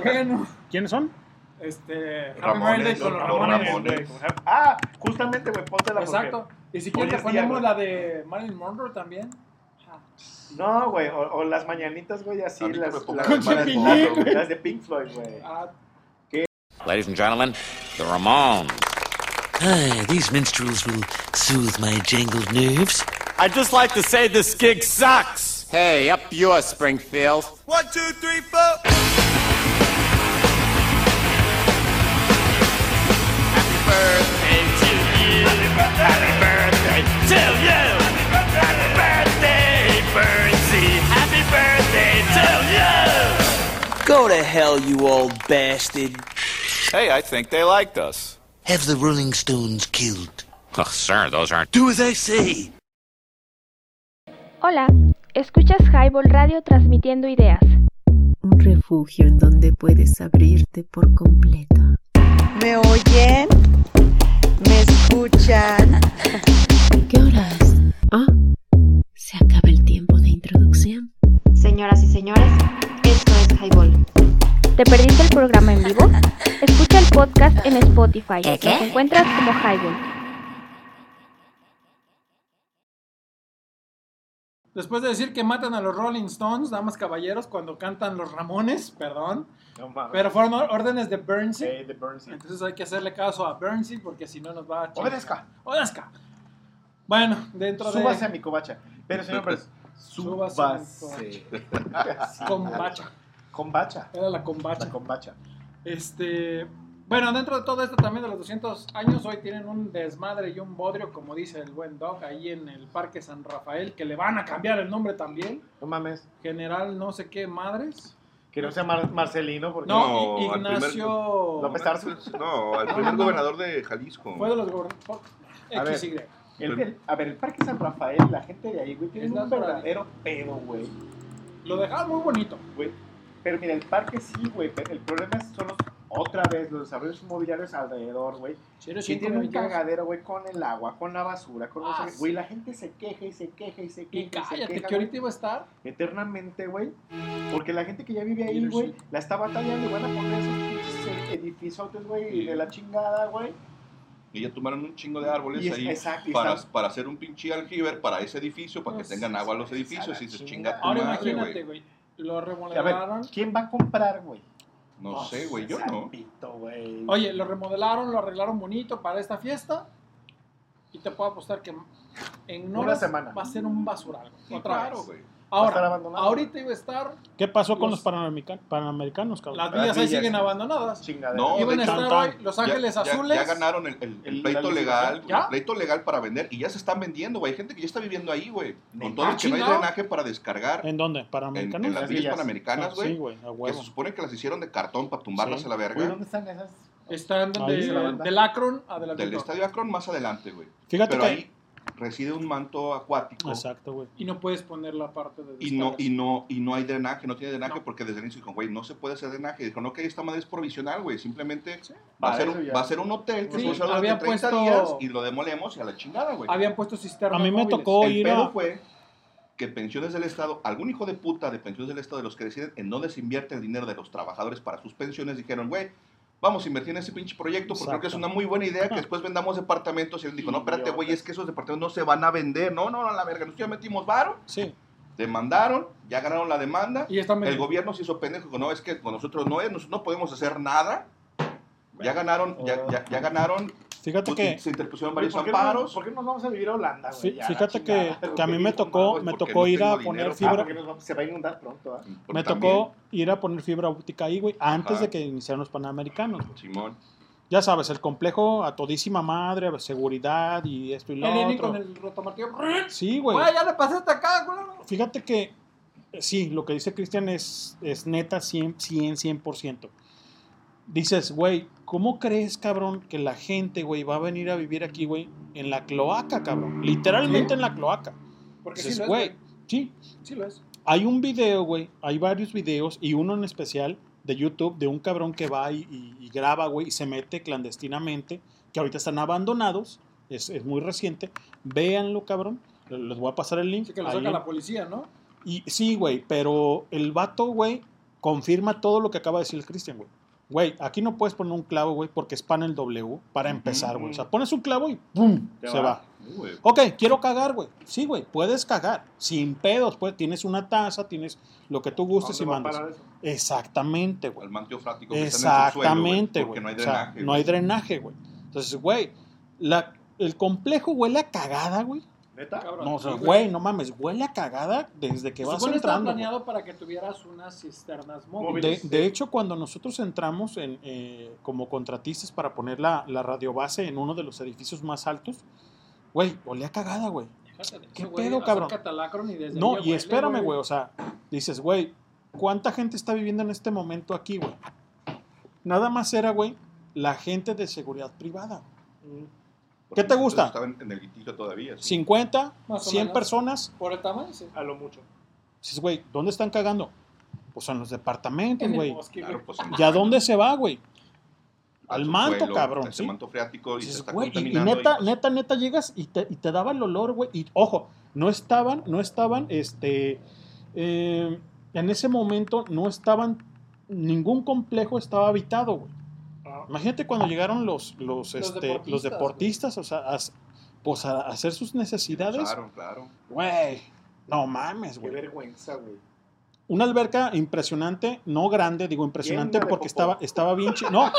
Bueno, ¿Quiénes son? este. Happy Ramones, Birthday con los Ramones. Ramones. Ah, justamente, güey, póntela porque- Exacto. Y si quieres, le es día, ponemos la de Marilyn Monroe también. No, güey, o, o las mañanitas, güey, así, A las, las- las de Pink Floyd, güey. Ah, Ladies and gentlemen, the Ramones. Ah, these minstrels will soothe my jangled nerves. I'd just like to say this gig sucks. Hey, up yours, Springfield. One, two, three, four. Happy birthday to you. Happy birthday to you. Happy birthday, Bernsey. Happy birthday to you. Go to hell, you old bastard. Hey, I think they liked us. Have the Rolling Stones killed. Oh, sir, those aren't. Do as I say. Hola, escuchas Highball Radio transmitiendo ideas. Un refugio en donde puedes abrirte por completo. ¿Me oyen? ¿Me escuchan? ¿Qué horas? Ah, se acaba el tiempo de introducción. Señoras y señores, esto es Highball. ¿Te perdiste el programa en vivo? Escucha el podcast en Spotify. Nos encuentras como Highball. Después de decir que matan a los Rolling Stones, damas caballeros, cuando cantan los Ramones, perdón. No. Pero fueron órdenes de Burnsy. Hey, de Burnsy. Entonces hay que hacerle caso a Burnsy porque si no nos va a... chingar. Obedezca. Obedezca. Bueno, dentro Súbase a de... mi covacha. Pero, señor Pérez, Súbase a mi súbase. Combacha. Era la combacha. La combacha. Este, bueno, dentro de todo esto también de los 200 años, hoy tienen un desmadre y un bodrio, como dice el buen Doc, ahí en el Parque San Rafael, que le van a cambiar el nombre también. No mames. General no sé qué madres. Que no sea Mar- Marcelino, porque... No, al primer- Ignacio. López Tarso. No, al primer gobernador de Jalisco. Fue de los gobernadores. A ver, XY. el- el- a ver, el Parque San Rafael, la gente de ahí, güey, tiene Es un verdadero pedo, güey. Lo dejaron muy bonito. Güey. Pero mira, el parque sí, güey, pero el problema es- son los, otra vez los desarrollos inmobiliarios alrededor, güey. Que tienen un cagadero, güey, con el agua, con la basura, con Ah, sí. Güey, la gente se queja y se queja y se queja. Y se cállate, queja, que ahorita iba a estar. Eternamente, güey. Porque la gente que ya vive ahí, güey, la está batallando y van a poner esos pinches edificios, güey, de la chingada, güey. Y ya tomaron un chingo de árboles Y es- ahí exacto, y para, están- para hacer un pinche aljiber para ese edificio, para que tengan agua a los edificios y se chinga tu Ahora madre, imagínate, güey. Lo A ver, remodelaron. ¿quién va a comprar, güey? No sé, güey, yo no. Oye, lo remodelaron, lo arreglaron bonito para esta fiesta. Y te puedo apostar que en Una horas semana. va a ser un basural. Sí, otra claro, vez. güey. Va a estar Ahora, ahorita iba a estar. ¿Qué pasó con Los- los panamerica- panamericanos, cabrón? Las villas ahí villas, siguen sí. abandonadas. No, de Iban a estar hoy. Los Ángeles ya, Azules. Ya ganaron el, el- pleito la legal. ¿Ya? el pleito legal para vender y ya se están vendiendo, güey. Hay gente que ya está viviendo ahí, güey. Con todo el que no hay drenaje para descargar en, ¿En dónde? en ¿Panamericanos? las Las villas villas. panamericanas, güey. Sí, güey, a que huevo. se supone que las hicieron de cartón para tumbarlas Sí. a la verga. ¿dónde están esas? Están de, la del Akron a Del estadio Akron más adelante, güey. Fíjate Pero que- ahí reside un manto acuático. Exacto, güey. Y no puedes poner la parte de Y no, y, no, y no hay drenaje, no tiene drenaje No. porque desde el inicio dijo, güey, no se puede hacer drenaje. Dijo, no, que esta madre es provisional, güey. Simplemente va, a ser, va a ser un hotel que Sí, se usa durante habían 30 puesto- días y lo demolemos y a la chingada, güey. Habían puesto cisternas A mí me móviles. tocó El ir pedo a... fue que pensiones del Estado, algún hijo de puta de pensiones del Estado, de los que deciden en dónde se invierte el dinero de los trabajadores para sus pensiones, dijeron, güey, vamos a invertir en ese pinche proyecto porque creo que es una muy buena idea que después vendamos departamentos. Y él dijo, no, espérate, güey, es que esos departamentos no se van a vender. No, no, no, la verga, nosotros ya metimos varo, Sí, demandaron, ya ganaron la demanda. Y están El gobierno se hizo pendejo, dijo, no, es que con nosotros no es, nosotros no podemos hacer nada. Ya ganaron, ya, ya, ya ganaron, fíjate pues, que... se interpusieron varios ¿por qué, no, amparos. ¿Por qué nos vamos a vivir a Holanda, güey? La Fíjate que, chingada. que a mí me tocó, me tocó ir a poner dinero. Ah, fibra, se va a inundar pronto, ¿ah? Me también, tocó ir a poner fibra óptica ahí, güey, antes Ajá. de que iniciaran los panamericanos. güey. Simón. Ya sabes, el complejo a todísima madre, seguridad y esto y lo El otro. con el rotomartillo. Sí, güey. Güey, ya le pasé hasta acá, güey. Fíjate que eh, sí, lo que dice Cristian es, es neta 100, 100, 100%. Dices, güey, ¿cómo crees, cabrón, que la gente, güey, va a venir a vivir aquí, güey, en la cloaca, cabrón? Literalmente Sí. en la cloaca. Porque Dices, güey, sí. Sí lo es. Hay un video, güey, hay varios videos y uno en especial de YouTube de un cabrón que va y, y- y graba, güey, y se mete clandestinamente, que ahorita están abandonados, es, es muy reciente. Véanlo, cabrón. Les voy a pasar el link. Sí que lo saca la policía, ¿no? y sí, güey, pero el vato, güey, confirma todo lo que acaba de decir el Cristian, güey. Güey, aquí no puedes poner un clavo, güey, porque es panel W para empezar, güey. O sea, pones un clavo y ¡pum! Se va. va. Ok, quiero cagar, güey. Sí, güey, puedes cagar. Sin pedos, pues tienes una taza, tienes lo que tú gustes y ¿Dónde va a mandes. parar eso? Exactamente, güey. El manto freático que subsuelo, güey, Exactamente, porque güey. no hay O sea, drenaje. no hay drenaje, güey. Entonces, güey, la- el complejo huele a cagada, güey. ¿Neta? Cabrón. No, o sea, Sí, güey, no mames, huele a cagada desde que vas entrando. güey. planeado para que tuvieras unas cisternas De, móviles. de hecho, cuando nosotros entramos en, eh, como contratistas para poner la, la radiobase en uno de los edificios más altos, güey, olía cagada, güey. ¿Qué eso, güey, pedo, cabrón? y desde No, y huele, espérame, güey, o sea, dices, güey, ¿cuánta gente está viviendo en este momento aquí, güey? Nada más era, güey, la gente de seguridad privada. ¿Qué te gusta? Estaba en, el litigio todavía. sí. 50, Más o 100 menos. personas. Por el tamaño, sí. A lo mucho. Dices, güey, ¿dónde están cagando? Pues en los departamentos, güey. Claro, pues, ¿Y a dónde se va, güey? Al manto, cabrón, Ese ¿sí? manto freático y se neta, y, pues, neta, neta llegas y te, y te daba el olor, güey. Y ojo, no estaban, no estaban, este, eh, en ese momento no estaban, ningún complejo estaba habitado, güey. Imagínate cuando llegaron los, los, Los este, deportistas, los deportistas, o sea, a, pues a hacer sus necesidades. Claro, claro. Güey, no mames, Qué güey. vergüenza, güey. Una alberca impresionante, no grande, digo impresionante porque estaba, estaba bien chida. No,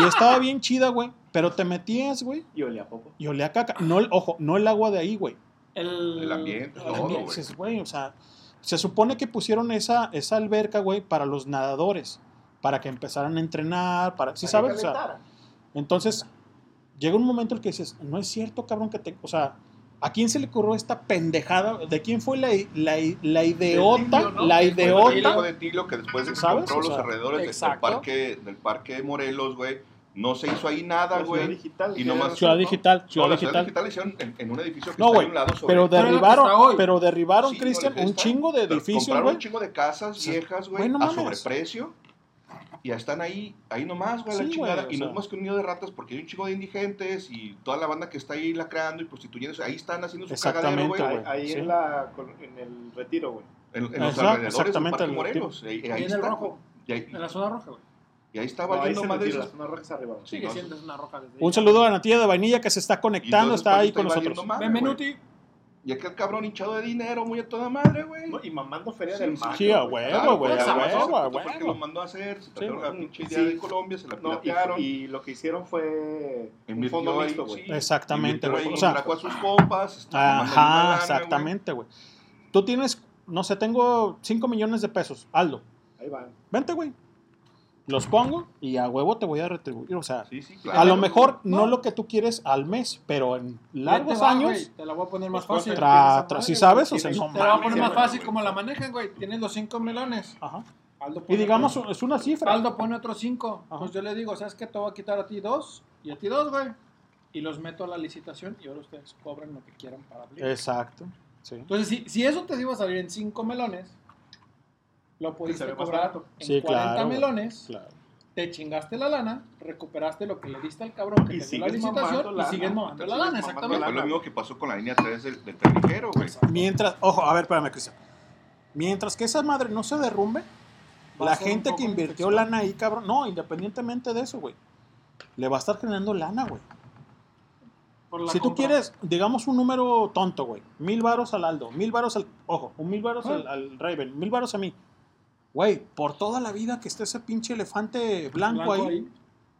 y estaba bien chida, güey. Pero te metías, güey, Y olía a poco. y olía a caca. No, el- ojo, no el agua de ahí, güey. El, El ambiente, el todo, güey, o sea, se supone que pusieron esa, esa alberca, güey, para los nadadores, para que empezaran a entrenar, para, ¿sí Para sabes? que O sea, entonces, llega un momento en el que dices, no es cierto, cabrón, que te, o sea, ¿A quién se le ocurrió esta pendejada? ¿De quién fue la, la, la ideota? Tilio, ¿no? La Fue el hijo ideota. de Tilio que después de que ¿Sabes? compró O los sea, alrededores de- del parque, del parque de Morelos, güey, no se hizo ahí nada, güey. Digital, Y nomás, Ciudad Digital, No, Ciudad la Digital. Ciudad Digital hicieron en, en un edificio que No, está güey, a un lado sobre pero el- derribaron, pero derribaron, Sí, Cristian, un chingo de edificios, güey. un chingo de casas viejas, güey, güey, no a sobreprecio. Y ya están ahí, ahí nomás, güey, Sí, la chingada. güey, y no sea. es más que un nido de ratas porque hay un chingo de indigentes y toda la banda que está ahí lacrando y prostituyéndose, ahí están haciendo su cagadero, güey. güey. Ahí Sí. en, la, con- en el retiro, güey. En, en los Exacto, alrededores exactamente, del Parque Morelos. Ahí, ahí Ahí en el rojo. Y ahí, En la zona roja, güey. y ahí está No, ahí se madre arriba. no, una desde Un saludo a Natilla de Vainilla que se está conectando, está ahí con nosotros. Benvenuti. Y aquel cabrón hinchado de dinero, muy a toda madre, güey. Y mamando feria Sí, del sí, mar. Sí, a huevo, güey, a Claro, huevo, a huevo. lo mandó a hacer, se trajeron güey. la pinche Sí. idea de Colombia, se la No, y, y lo que hicieron fue un fondo mixto, güey. sí. Exactamente, güey. O sea, trajo a sus compas. Ajá, exactamente, güey. Tú tienes, no sé, tengo 5 millones de pesos. Aldo, Ahí van. vente, güey. Los pongo y a huevo te voy a retribuir. O sea. Sí, sí, a claro. lo mejor no lo que tú quieres al mes, pero en largos Ya te va, años, güey, Te la voy a poner más Pues, fácil. ¿cuánto tra, tienes tra- esa ¿sí madre, sabes? O sea, Te la voy a poner más fácil como la manejan, güey. Tienes los 5 melones. Ajá. Aldo Y digamos, otro- es una cifra. Aldo pone otros 5. Ajá. Pues yo le digo, ¿sabes qué? Te voy a quitar a ti dos y a ti dos, güey. Y los meto a la licitación y ahora ustedes cobran lo que quieran para abrir. Exacto. Sí. Entonces, si, si eso te iba a salir en 5 melones, lo pudiste cobrar barato. en Sí, 40 claro, güey. melones. Claro. Te chingaste la lana, recuperaste lo que le diste al cabrón que Y te dio la licitación y sigues mamando la lana, exactamente. Fue lo mismo que pasó con la línea 3 del, del güey. Mientras, ojo, a ver, espérame, Cristian. Mientras que esa madre no se derrumbe, Va la gente que invirtió lana ahí, cabrón, no, independientemente de eso, güey, le va a estar generando lana, güey. Si tú quieres, digamos un número tonto, güey, mil varos al Aldo, mil varos al, ojo, un mil varos Ah. al, al Raven, mil varos a mí. Güey, por toda la vida que esté ese pinche elefante blanco, Blanco ahí, ahí.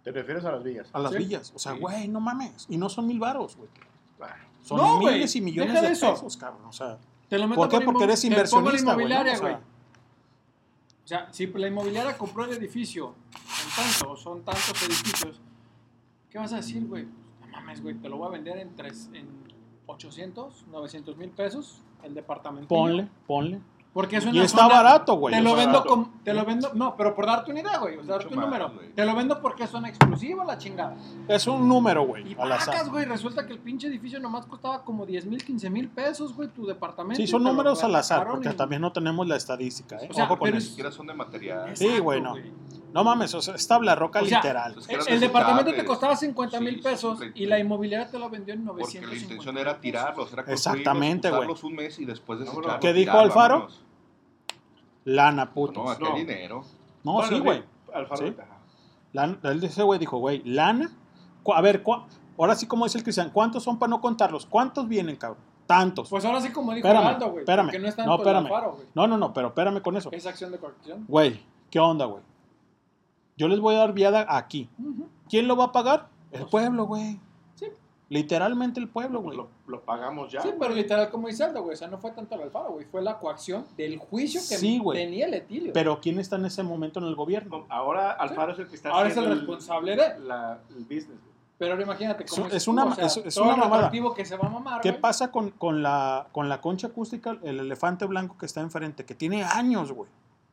Te refieres a las villas. a las Sí. villas. O sea, Sí. güey, no mames. Y no son mil varos, güey. Son No, miles y millones de de eso. pesos, cabrón. O sea, Te lo meto ¿Por qué? por Porque eres inversionista, güey. O sea. O sea, si la inmobiliaria compró el edificio en tanto, o son tantos edificios, ¿qué vas a decir, güey? No mames, güey, te lo voy a vender en, tres, en 800, 900 mil pesos el departamento. ponle, ponle. Porque es Y está zona- barato, güey. Te lo vendo como, te lo vendo, no, pero por darte una idea, güey, o sea, darte un número. Te lo vendo porque es zona exclusiva la chingada. Es un número, güey. Y al azar. pacas, güey, resulta que el pinche edificio nomás costaba como 10 mil, 15 mil pesos, güey, tu departamento. Sí, son números al azar, porque y- también no tenemos la estadística, ¿eh? O sea, Ojo con pero Ni eso. es- siquiera son de material. Sí, güey, no. No mames, o sea, es tabla roca O sea, literal. Es que eran El departamento te costaba 50 mil Sí, pesos sí, sí, y la inmobiliaria te lo vendió en Porque 950. la intención era tirarlos, era construirlos, Exactamente, güey. un mes y después desecharlos. ¿Qué dijo Alfaro? vámonos. Lana, puto. No, aquí No. dinero. No, Bueno, sí, güey. Alfaro. Sí. ajá. Lan- Él ese güey dijo, güey, lana. A ver, ahora sí, como dice el Cristian, ¿cuántos son para no contarlos? ¿Cuántos vienen, cabrón? Tantos. Pues ahora sí, como dijo espérame, Aldo, güey. espérame. No es no, tanto espérame. No, no, no, pero espérame con eso. Es acción de corrección. Güey, ¿qué onda, güey? Yo les voy a dar viada aquí. ¿Quién lo va a pagar? El pueblo, güey. Sí. Literalmente el pueblo, güey. Lo, lo pagamos ya. Sí, pero literal como dice Aldo, güey. O sea, no fue tanto el Alfaro, güey. Fue la coacción del juicio que Sí, tenía el etilio. Pero ¿quién está en ese momento en el gobierno? Ahora Alfaro es el que está Ahora es el haciendo responsable de. la- el business. güey. Pero ahora imagínate Es- cómo es tú, una- o sea, es- es una el mamada. que se va a mamar, ¿Qué güey. pasa con, con la, con la concha acústica, el elefante blanco que está enfrente? Que tiene años, güey.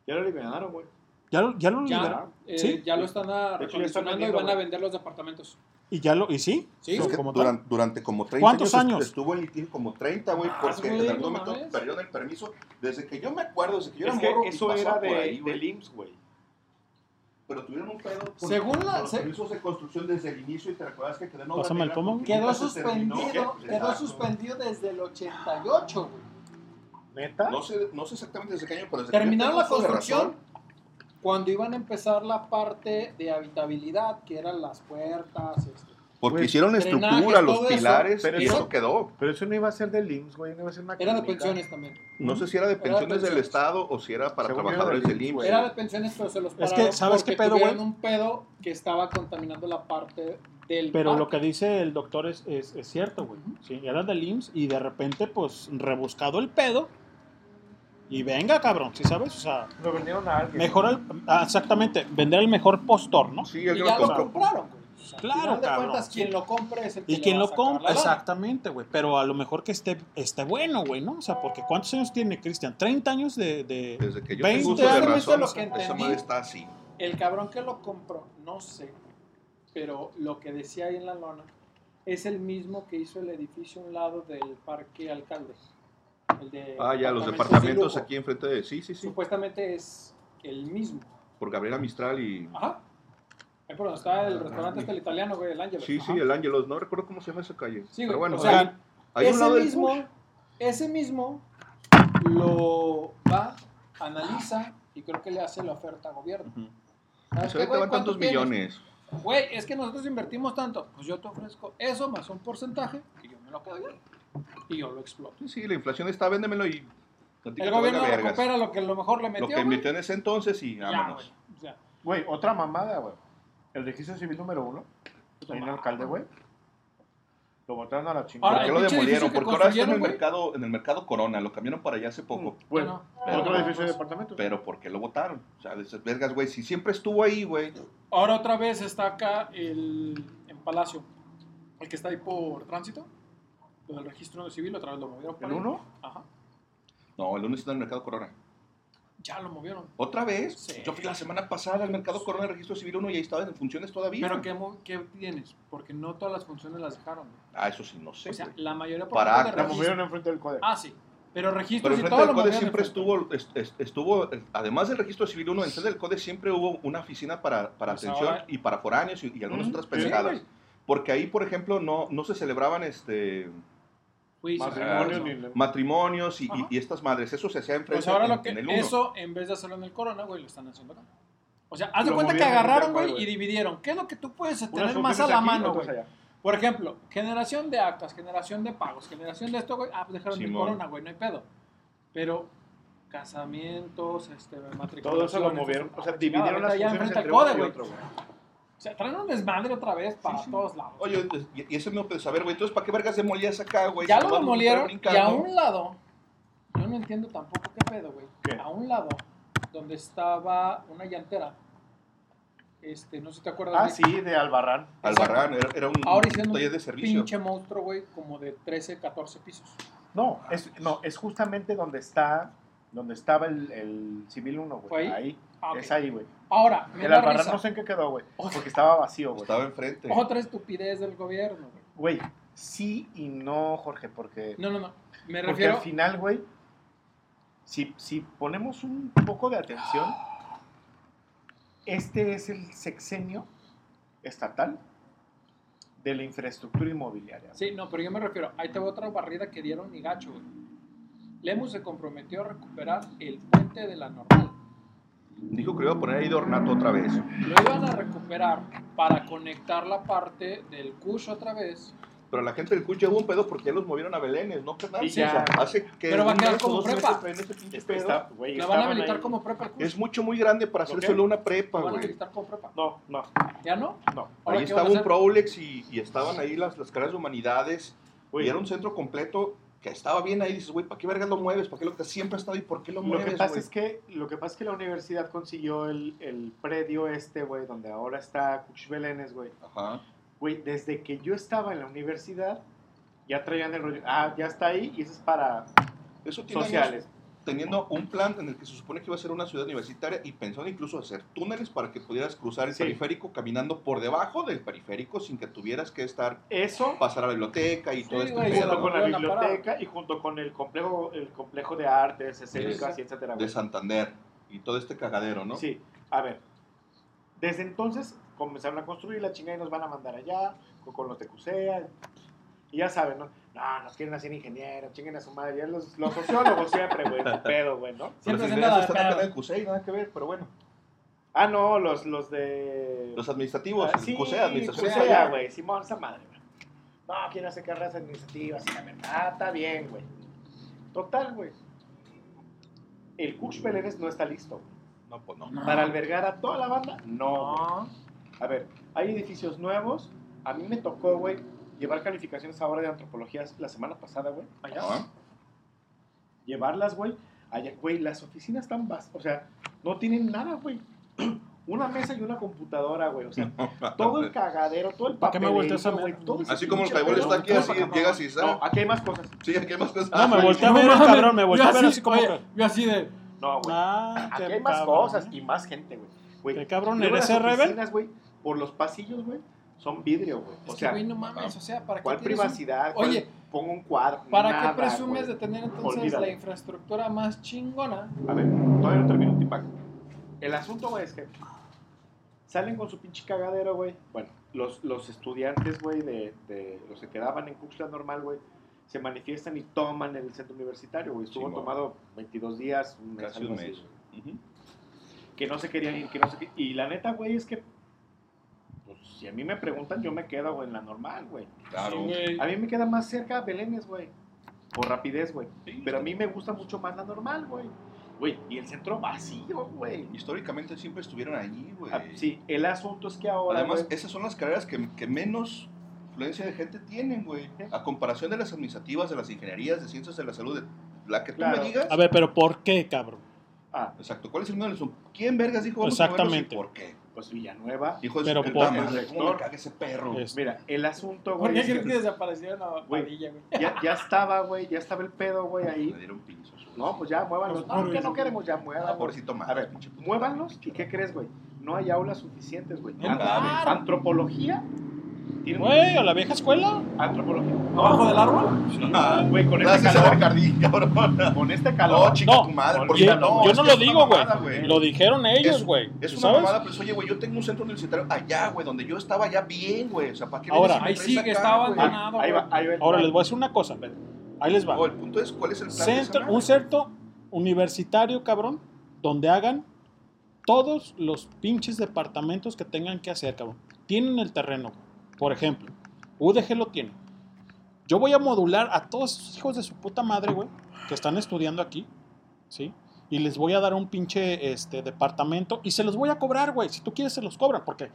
Ya lo eliminaron, güey. Ya lo, ya lo Ya, liberaron. eh, ¿Sí? ya lo están ah, están recondicionando y van a vender los departamentos. Y ya lo, y sí, Sí, Es que como durante, durante como 30 ¿Cuántos años, años? estuvo en litigio como 30, güey, Más, porque en algún no momento perdieron el permiso. Desde que yo me acuerdo, desde que yo Es era que morro, y eso era de, ahí, güey. del IMSS, güey. Pero tuvieron un pedo con, Según la- con los se- permisos de construcción desde el inicio y te recuerdas que quedó Pásame el pomo. Quedó terminó. suspendido, quedó Exacto. suspendido desde el 88, güey. ¿Neta? No sé, no sé exactamente desde qué año, pero desde que Terminaron tengo la construcción razón, cuando iban a empezar la parte de habitabilidad, que eran las puertas, este, Porque Güey, hicieron estructura, los todo eso, pilares, pero y eso- eso quedó. Pero eso no iba a ser del IMSS, güey. No iba a ser una era de pensiones también. No sé si era de Era de pensiones del pensiones. Estado o si era para Según trabajadores del IMSS. Era de pensiones, pero se los Es pararon que, ¿sabes porque qué pedo, tuvieron güey? un pedo que estaba contaminando la parte del Pero lo parque. que dice el doctor es, es, es cierto, güey. Sí, era del IMSS y de repente, pues, rebuscado el pedo. Y venga, cabrón, ¿sí sabes? O sea, Lo vendieron a alguien. mejor el- ah, exactamente, vender el mejor postor, ¿no? Sí, Y alguien ya lo lo compraron, güey. pues, al Claro, final de cabrón, cuentas, quien lo compre es el que Y quien lo compra, exactamente, güey. Pero a lo mejor que esté, esté bueno, güey, ¿no? O sea, porque ¿cuántos años tiene Cristian? ¿30 años de, de Desde que yo 20 tengo uso de razón, lo que esa entendí- madre está así. El cabrón que lo compró, no sé, pero lo que decía ahí en la lona es el mismo que hizo el edificio a un lado del Parque Alcalde. El de Ah, ya, los de departamentos aquí enfrente de... Sí, sí, sí. Supuestamente es el mismo. Por Gabriela Mistral y... Ajá. Ahí por donde está el restaurante este el italiano, güey, el Ángel. Sí, sí, el Ángelos. No recuerdo cómo se llama esa calle. Sí, Pero güey, bueno, o sea, a un ese mismo, ese mismo lo va, analiza y creo que le hace la oferta a gobierno. ¿Sabes Pues qué, ahí te güey? van ¿Cuánto tantos tienes? millones. Güey, es que nosotros invertimos tanto. Pues yo te ofrezco eso más un porcentaje y yo me lo quedo yo. Y yo lo exploto. Sí, sí, la inflación está, véndemelo y... El gobierno recupera lo que a lo mejor le Lo metió. que güey. invirtió en ese entonces y vámonos. güey. O sea, Güey, otra mamada, güey. El registro civil número uno. Ahí en el alcalde, güey. Lo botaron a la chingada. ¿Por qué lo demolieron? Porque ahora está en el, mercado, en el mercado Corona, lo cambiaron para allá hace poco. Bueno, Pero- otro edificio de departamentos. Pero ¿por qué lo votaron? O sea, dices, vergas, güey, si siempre estuvo ahí, güey. ahora otra vez está acá el, en Palacio. El que está ahí por tránsito. Lo del registro civil, otra vez lo movieron. ¿El ahí. uno? Ajá. No, el lunes está en el mercado Corona. Ya lo movieron. ¿Otra vez? Sí. Yo fui la semana pasada al mercado Corona, registro civil 1 y ahí estaba en funciones todavía. Pero ¿qué, qué tienes? Porque no todas las funciones las dejaron. güey. Ah, eso sí, no sé. O sea, güey. la mayoría por Para registro- movieron enfrente del código. Ah, sí. Pero Pero registros y enfrente todo del lo CODE siempre estuvo, est- est- estuvo, además del registro civil 1, enfrente del CODE siempre hubo una oficina para, para Pues atención ahora- y para foráneos y, y algunas Mm, otras sí, pendejadas. güey. Porque ahí, por ejemplo, no, no se celebraban este Juicios. Matrimonios ni- matrimonios y, y- y estas madres. Eso se hacía enfrente Pues ahora en, lo que en el 1. eso en vez de hacerlo en el Corona, güey, lo están haciendo acá. O sea, haz de cuenta que agarraron, güey, y dividieron. ¿Qué es lo que tú puedes tener más a la aquí, mano, güey? Por ejemplo, generación de actas, generación de pagos, generación de esto, güey. Ah, pues dejaron el Simón. Corona, güey, no hay pedo. Pero casamientos, este, matriculación. Todo eso lo movieron. O sea, dividieron las funciones entre uno y otro, güey. O sea, traen un desmadre otra vez para todos lados. Oye, y, y eso no puedes saber, güey. Entonces, ¿para qué vergas demolías acá, güey? ya lo a demolieron y a un lado, yo no entiendo tampoco qué pedo, güey. ¿Qué? A un lado, donde estaba una llantera, este, no sé si te acuerdas. Ah, sí, de Albarrán. Albarrán, era, era un Ahora hicieron un taller de servicio. pinche monstruo, güey, como de 13, 14 pisos. No, es, no, es justamente donde está, donde estaba el, el Civil 1, ¿Fue güey. ahí? Ahí. Ah. Es ahí, güey. Ahora, me El Albarrán no sé en qué quedó, güey. Porque estaba vacío, güey. Estaba enfrente. Otra estupidez del gobierno, güey. Güey, sí y no, Jorge, porque... No, no, no. Me porque refiero. al final, güey, si, si ponemos un poco de atención, este es el sexenio estatal de la infraestructura inmobiliaria. Sí, no, pero yo me refiero. Ahí te va otra barrida que dieron y gacho, güey. Lemus se comprometió a recuperar el puente de la normal. Dijo que iba a poner ahí de ornato otra vez. Lo iban a recuperar para conectar la parte del Cush otra vez. Pero la gente del ya hubo un pedo porque ya los movieron a Belénes, ¿no? Sí, ya. O sea, hace que Pero va a quedar como prepa. Este está- güey, La van a habilitar ahí. como prepa el Cush. Es mucho, muy grande para hacer ¿Lo solo una prepa, Lo van a güey. habilitar como prepa. No, no, ¿Ya no? no. Ahí ¿qué van estaba a un? Prolex y, y estaban ahí las, las carreras de humanidades. Güey. Y era un centro completo que estaba bien ahí. Dices, güey, ¿para qué vergas lo mueves? ¿Para qué lo que siempre ha estado ahí? ¿Por qué lo Lo mueves, que pasa güey? es que lo que pasa es que la universidad consiguió el, el predio este, güey, donde ahora está Cuch Belénes, güey. Ajá. Güey, desde que yo estaba en la universidad, ya traían el rollo. Ah, ya está ahí y eso es para Eso tiene sociales. años teniendo un plan en el que se supone que iba a ser una ciudad universitaria y pensando incluso hacer túneles para que pudieras cruzar el Sí. periférico caminando por debajo del periférico sin que tuvieras que estar Eso, pasar a la biblioteca y Sí, todo este pedo, junto ¿no? con la biblioteca y junto con el complejo, el complejo de artes, escénicas y etcétera. de. Santander y todo este cagadero, ¿no? Sí, a ver. Desde entonces comenzaron a construir la chingada y nos van a mandar allá con, con los de CUSEA. Y ya saben, ¿no? No, nos quieren hacer ingenieros, chinguen a su madre. Ya los, los sociólogos siempre, güey, pedo, güey, ¿no? Siempre se están de acá en pedo. el CUSEI, nada que ver, pero bueno. Ah, no, los, los de... Los administrativos, Ah, sí, CUSEA, administración escolar. güey, Simón, esa madre, güey. No, quieren hacer carreras administrativas y la verdad, ah, está bien, güey. Total, güey. El Cuch Belénes no está listo, güey. No, pues no. Para albergar a toda la banda, no, güey. A ver, hay edificios nuevos. A mí me tocó, güey, llevar calificaciones ahora de antropología la semana pasada, güey. Allá. Llevarlas, güey. Allá, güey, las oficinas están vas, o sea, no tienen nada, güey. Una mesa y una computadora, güey. O sea, todo el cagadero, todo el ¿Para qué me papel. ver? Así como el Highball está aquí, así llegas y No, aquí hay más cosas. Sí, aquí hay más cosas. No, me volteé a ver, cabrón, me volteé a ver así, como yo así de. No, güey. Ah, Aquí hay más cabrón. cosas y más gente, güey. güey. ¿Qué cabrón eres, eh, Rebel? oficinas, güey, por los pasillos, güey, son vidrio, güey. O Es sea, que, güey, no mames, o sea, ¿para qué ¿cuál un- privacidad? ¿Cuál- Oye, pongo un cuadro. ¿para Nada, qué presumes güey. de tener entonces Olvídalo. la infraestructura más chingona? A ver, todavía no termino, Tipac. El asunto, güey, es que salen con su pinche cagadero, güey. Bueno, los, los estudiantes, güey, de, de los que quedaban en Cuxla normal, güey, se manifiestan y toman el centro universitario, güey. Estuvo tomado 22 días, un mes, Casi un así, mes. güey. Ujú. Que no se querían ir, que no se Y la neta, güey, es que, si a mí me preguntan, yo me quedo, güey, en la normal, güey. Claro. Sí, güey. A mí me queda más cerca Belénes, güey. Por rapidez, güey. Pero a mí me gusta mucho más la normal, güey. Güey, y el centro vacío, güey. Históricamente siempre estuvieron allí, güey. Ah, Sí, el asunto es que ahora, Además, güey, esas son las carreras que, que menos influencia de gente tienen, güey. A comparación de las administrativas, de las ingenierías, de ciencias de la salud, de la que tú Claro. me digas. A ver, pero ¿por qué, cabrón? Ah, Exacto. ¿Cuál es el número de ¿Quién vergas dijo vamos a movernos y Exactamente. por qué? Pues Villanueva. Hijo de Pero su por- puta madre, el ¿cómo me rector. caga ese perro? Es- Mira, el asunto, ¿Por güey, qué es crees que desapareció la Güey, padilla, güey? ya, ya estaba, güey, ya estaba el pedo, güey, Me ahí. dieron pinzos. No, pues ya, muévanlos. Los No, que no queremos, ya muévanlos. Ah, pobrecito más. A ver, muévanlos, ¿y qué crees, güey? No hay aulas suficientes, güey. Antropología. Güey, a la vieja escuela. Antropología. ¿Abajo del árbol? Ah, Güey, con este calor. Ricardín, cabrón. Con este calor. No, chica No, tu madre. yo, porque yo no, no es que lo digo, güey. Lo dijeron ellos, güey. Es ¿Tú una sabes? mamada, pues oye, güey, yo tengo un centro universitario allá, güey, donde yo estaba ya bien, güey. O sea, ¿para qué Ahora, Ahí sigue, acá, está abandonado. Ahí va, güey. ahí va. Ahora les voy a decir una cosa. Ahí les va. No, el punto es, ¿cuál es el plan Centro- un centro universitario, cabrón, donde hagan todos los pinches departamentos que tengan que hacer, cabrón. Tienen el terreno. Por ejemplo, UDG lo tiene. Yo voy a modular a todos esos hijos de su puta madre, güey, que están estudiando aquí, ¿sí? Y les voy a dar un pinche este, departamento y se los voy a cobrar, güey. Si tú quieres, se los cobran, porque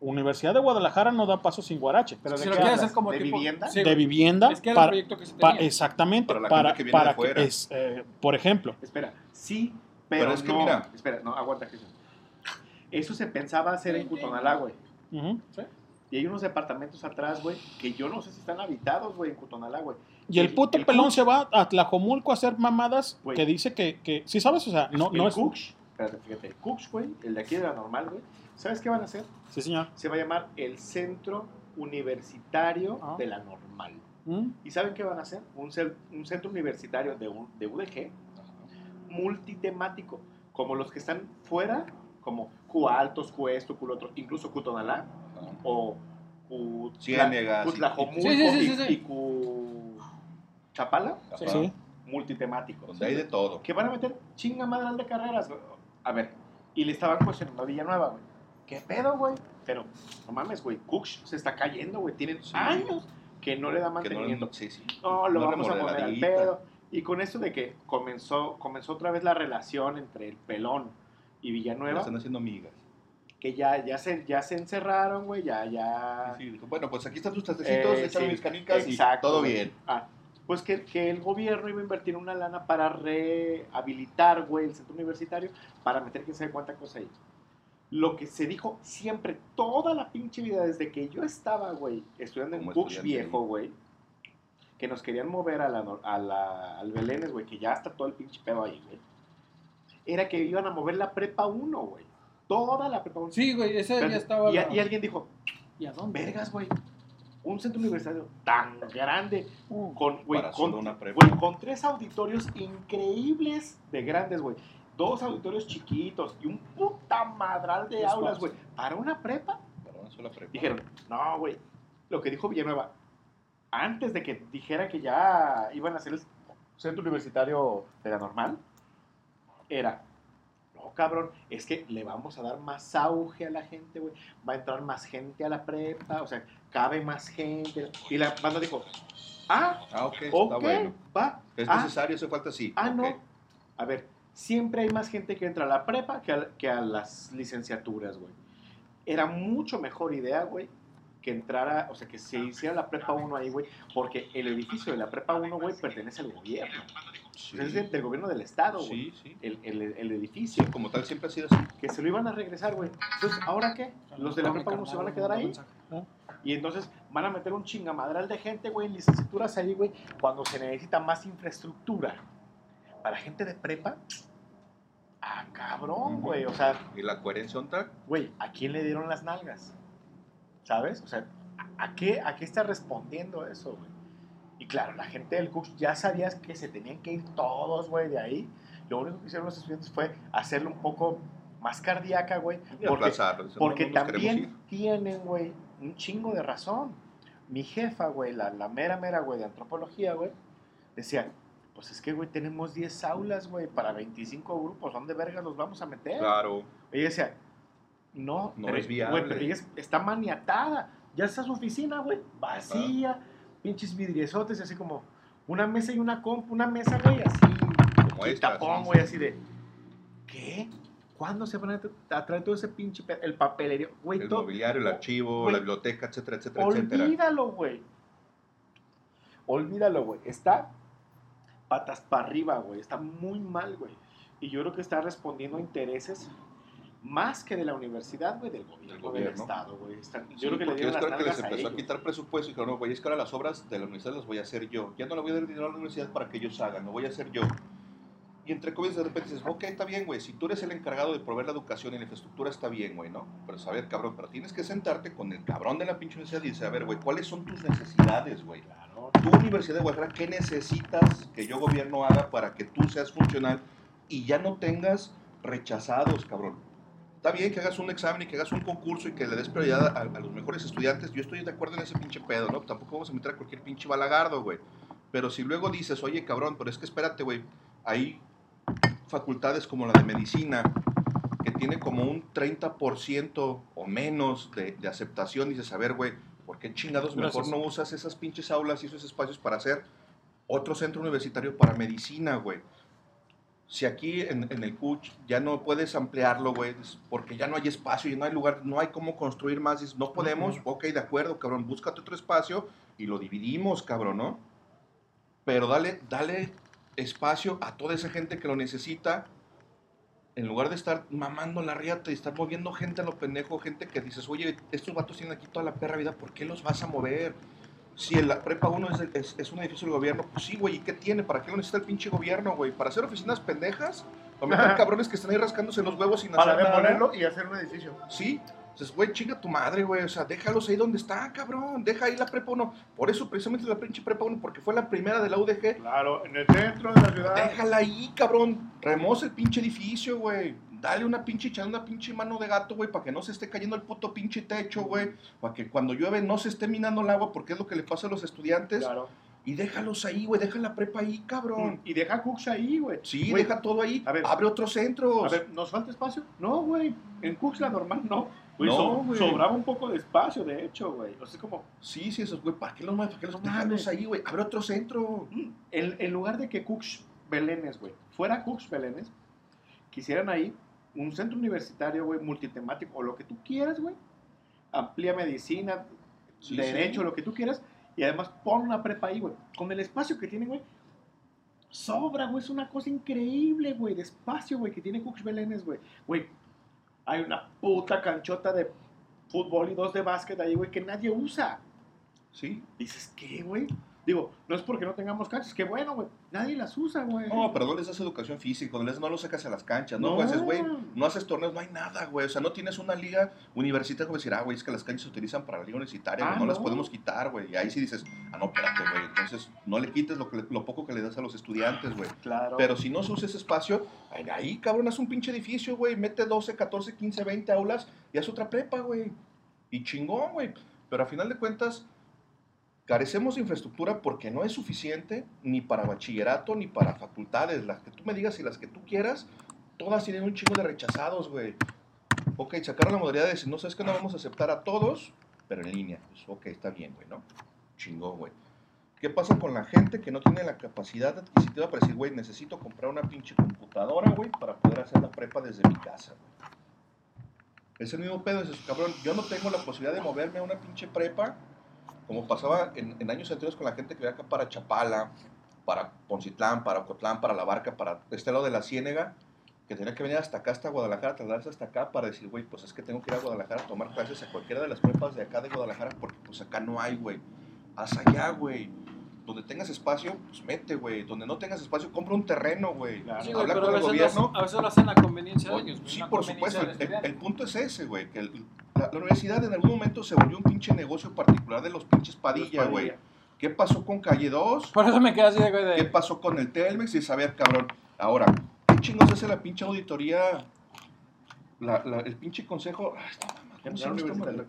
Universidad de Guadalajara no da paso sin guarache. Pero Si ¿de lo quieres hacer como ¿De tipo- vivienda? Sí, de vivienda Es que era el para, proyecto que se pa- tenía. exactamente Para la para, gente que viene de para que fuera. es, eh, por ejemplo Espera, sí, pero, Pero es que no. mira. Espera, no, aguanta, Cristian. Eso se pensaba hacer en Cutonalá, güey. ujú. Y hay unos departamentos atrás, güey, que yo no sé si están habitados, güey, en Cutonalá, güey. y el puto pelón Cux- se va a Tlajomulco a hacer mamadas Güey. que dice que, que sí sabes o sea no el no es Cux, espérate, fíjate, el Cux, güey, el de aquí de la normal, güey. ¿Sabes qué van a hacer? sí señor Se va a llamar el Centro Universitario Ah. de la Normal. ¿Mm? ¿Y saben qué van a hacer? Un, un centro universitario de, un- de UDG multitemático, como los que están fuera, como Q Altos, Q esto, Q lo otro, incluso Q Tonalá, o Q Ciénegas, Q y- Tlajomulco Sí, sí, sí, y- sí, sí. y Q Chapala, Ajá. sí multitemático. Donde hay de todo. Que van a meter chinga madral de carreras. A ver, y le estaban cuestionando a Villanueva, güey. ¿Qué pedo, güey? Pero, no mames, güey, Cooks se está cayendo, güey. Tienen Sí. años que no le da Que no, mantenimiento. sí, sí. No, lo No vamos a poner al pedo. Y con esto de que comenzó, comenzó otra vez la relación entre el pelón y Villanueva, están haciendo amigas. Que ya, ya, se, ya se encerraron, güey, ya, ya... Sí, dijo, bueno, pues aquí están tus tratecitos, Eh, sí, mis canicas exacto, y todo bien. Ah, pues que, que el gobierno iba a invertir una lana para rehabilitar, güey, el centro universitario, para meter quién sabe cuánta cosa ahí. Lo que se dijo siempre, toda la pinche vida, desde que yo estaba, güey, estudiando en estudiante viejo, güey, que nos querían mover a la, a la- al Belénes, güey, que ya está todo el pinche pedo ahí, güey. Era que iban a mover la prepa 1, güey. Toda la prepa 1. Sí, güey, ese ya estaba. Y, la- y alguien dijo, ¿Y a dónde? vergas, güey. Un centro universitario tan grande, con, güey, Para con, solo una prepa. güey, con tres auditorios increíbles de grandes, güey. Dos auditorios chiquitos y un puta madral de aulas, güey. Para una prepa, Para una sola prepa. dijeron, no, güey. Lo que dijo Villanueva, antes de que dijera que ya iban a hacer el centro universitario de la normal, era, cabrón, es que le vamos a dar más auge a la gente, güey. Va a entrar más gente a la prepa, o sea, cabe más gente. Y la banda dijo, ah, Ah, ok, ok, está bueno. va. Es ah, necesario, hace falta sí. Ah, no. A ver, siempre hay más gente que entra a la prepa que a, que a las licenciaturas, güey. Era mucho mejor idea, güey, que entrara, o sea, que se hiciera la prepa 1 ahí, güey, porque el edificio de la prepa 1, güey, pertenece al gobierno. Sí. Es de- del gobierno del estado, güey. Sí, sí. El, el, el edificio. Como tal, siempre ha sido así. Que se lo iban a regresar, güey. Entonces, ¿ahora qué? Los de la prepa 1 se van a quedar ahí. Y entonces van a meter un chingamadral de gente, güey, en licenciaturas ahí, güey, cuando se necesita más infraestructura. Para gente de prepa, ah, cabrón, güey. O sea, ¿Y la coherencia güey, ¿a quién le dieron las nalgas? ¿Sabes? O sea, ¿a- ¿a qué, a qué está respondiendo eso, güey? Y claro, la gente del CUX ya sabías que se tenían que ir todos, güey, de ahí. Lo único que hicieron los estudiantes fue hacerlo un poco más cardíaca, güey. Porque, porque no, también tienen, güey, un chingo de razón. Mi jefa, güey, la, la mera, mera, güey, de antropología, güey, decía, pues es que, güey, tenemos 10 aulas, güey, para 25 grupos. ¿Dónde vergas los vamos a meter? Claro. Ella decía, no, No pero- es viable. Güey, pero ella es- está maniatada. Ya está su oficina, güey, vacía, pinches vidriesotes, así como una mesa y una compu, una mesa, güey, así, Como y esta, tapón, güey, sí. así de, ¿qué? ¿Cuándo se van a, tra- a traer todo ese pinche, el papelería? Güey, El todo- mobiliario, el archivo, güey, la biblioteca, etcétera, etcétera, etcétera. Olvídalo, güey. Olvídalo, güey. Está patas para arriba, güey. Está muy mal, güey. Y yo creo que está respondiendo a intereses más que de la universidad, güey, del gobierno, del, gobierno. Estado, güey. Está- Yo Sí, creo que le dieron es las claro que les a empezó a, quitar presupuesto y dijeron, no, güey, es que ahora las obras de la universidad las voy a hacer yo. Ya no le voy a dar dinero a la universidad para que ellos hagan, lo voy a hacer yo. Y entre comillas de repente dices, ok, está bien, güey, si tú eres el encargado de proveer la educación y la infraestructura está bien, güey, ¿no? Pero a ver, cabrón, pero tienes que sentarte con el cabrón de la pinche universidad y decir, a ver, güey, ¿cuáles son tus necesidades, güey? Tu Universidad de Guadalajara, ¿qué necesitas que yo gobierno haga para que tú seas funcional y ya no tengas rechazados, cabrón? Está bien que hagas un examen y que hagas un concurso y que le des prioridad a, a los mejores estudiantes. Yo estoy de acuerdo en ese pinche pedo, ¿no? Tampoco vamos a meter a cualquier pinche balagardo, güey. Pero si luego dices, oye, cabrón, pero es que espérate, güey, hay facultades como la de medicina que tiene como un 30% o menos de, de aceptación. Dices, a ver, güey, ¿por qué chingados mejor Gracias. no usas esas pinches aulas y esos espacios para hacer otro centro universitario para medicina, güey? Si aquí en, en el CUCH ya no puedes ampliarlo, güey, porque ya no hay espacio, ya no hay lugar, no hay cómo construir más, dices, no podemos, ok, de acuerdo, cabrón, búscate otro espacio y lo dividimos, cabrón, ¿no? Pero dale, dale espacio a toda esa gente que lo necesita, en lugar de estar mamando la riata y estar moviendo gente a lo pendejo, gente que dices, oye, estos vatos tienen aquí toda la perra vida, ¿por qué los vas a mover? Si la prepa 1 es, es, es un edificio del gobierno, pues sí, güey, ¿y qué tiene? ¿Para qué lo necesita el pinche gobierno, güey? ¿Para hacer oficinas pendejas? ¿O meter cabrones que están ahí rascándose los huevos sin Para hacer nada? demolerlo y hacer un edificio. Sí. Entonces, güey, chinga tu madre, güey. O sea, déjalos ahí donde están, cabrón. Deja ahí la prepa 1. Por eso, precisamente la pinche prepa 1, porque fue la primera de la UDG. Claro, en el centro de la ciudad. Déjala ahí, cabrón. Remoza el pinche edificio, güey. Dale una pinche, echale una pinche mano de gato, güey, para que no se esté cayendo el puto pinche techo, güey. Para que cuando llueve no se esté minando el agua, porque es lo que le pasa a los estudiantes. Claro. Y déjalos ahí, güey. Deja la prepa ahí, cabrón. Y deja Cooks ahí, güey. Sí, Güey, deja todo ahí. a ver. Abre otros centros. A ver, ¿nos falta espacio? No, güey. En Cooks la normal no. Güey, No, so- güey. sobraba un poco de espacio, de hecho, güey. O sea, como, Sí, sí, esos, güey. ¿Para qué los mueves? ¿Para qué los déjalos ahí, güey? Abre otro centro. en, en lugar de que Cooks Belénes, güey, fuera Cooks Belénes, quisieran ahí un centro universitario, güey, multitemático, o lo que tú quieras, güey. Amplía medicina, Sí, derecho, sí. lo que tú quieras. Y además pon una prepa ahí, güey. Con el espacio que tienen, güey. Sobra, güey. Es una cosa increíble, güey. De espacio, güey, que tiene Cooks Belénes, güey. Güey, hay una puta canchota de fútbol y dos de básquet ahí, güey, que nadie usa. Sí. Dices, ¿qué, güey? Digo, no es porque no tengamos canchas, que bueno, güey. Nadie las usa, güey. No, pero no les das educación física, no, les, no los sacas a las canchas, ¿no? No. Pues, güey, no haces torneos, no hay nada, güey. O sea, no tienes una liga universitaria como decir, ah, güey, es que las canchas se utilizan para la liga universitaria, Ah, güey, no, las podemos quitar, güey. Y ahí sí dices, ah, no, espérate, güey. Entonces, no le quites lo, que, lo poco que le das a los estudiantes, güey. Claro. Pero si no se usa ese espacio, ahí, ahí, cabrón, haz un pinche edificio, güey. Mete 12, 14, 15, 20 aulas y haz otra prepa, güey. Y chingón, güey. Pero a final de cuentas, carecemos de infraestructura porque no es suficiente ni para bachillerato ni para facultades. Las que tú me digas y las que tú quieras, todas tienen un chingo de rechazados, güey. Ok, sacaron la modalidad de decir, no sabes que no vamos a aceptar a todos, pero en línea. Pues, ok, está bien, güey, ¿no? Chingón, güey. ¿Qué pasa con la gente que no tiene la capacidad adquisitiva para decir, güey, necesito comprar una pinche computadora, güey, para poder hacer la prepa desde mi casa, güey? Es el mismo pedo, dices, cabrón, yo no tengo la posibilidad de moverme a una pinche prepa, como pasaba en, años anteriores con la gente que venía acá para Chapala, para Poncitlán, para Ocotlán, para La Barca, para este lado de la Ciénega, que tenía que venir hasta acá, hasta Guadalajara, trasladarse hasta acá para decir, güey, pues es que tengo que ir a Guadalajara a tomar clases a cualquiera de las prepas de acá de Guadalajara, porque pues acá no hay, güey. Haz allá, güey. Donde tengas espacio, pues mete, güey. Donde no tengas espacio, compra un terreno, güey. Sí, güey, Habla con a el veces, gobierno. lo, a veces lo hacen a conveniencia de ellos. güey, Sí, por supuesto. El, punto es ese, güey. Que el- la, la universidad en algún momento se volvió un pinche negocio particular de los pinches Padilla, güey. Padilla. ¿Qué pasó con Calle 2? Por eso me quedé así de, güey, de- ¿Qué pasó con el Telmex? Y saber, cabrón. Ahora, ¿qué chingos hace la pinche auditoría? La, la- el pinche consejo. Ay,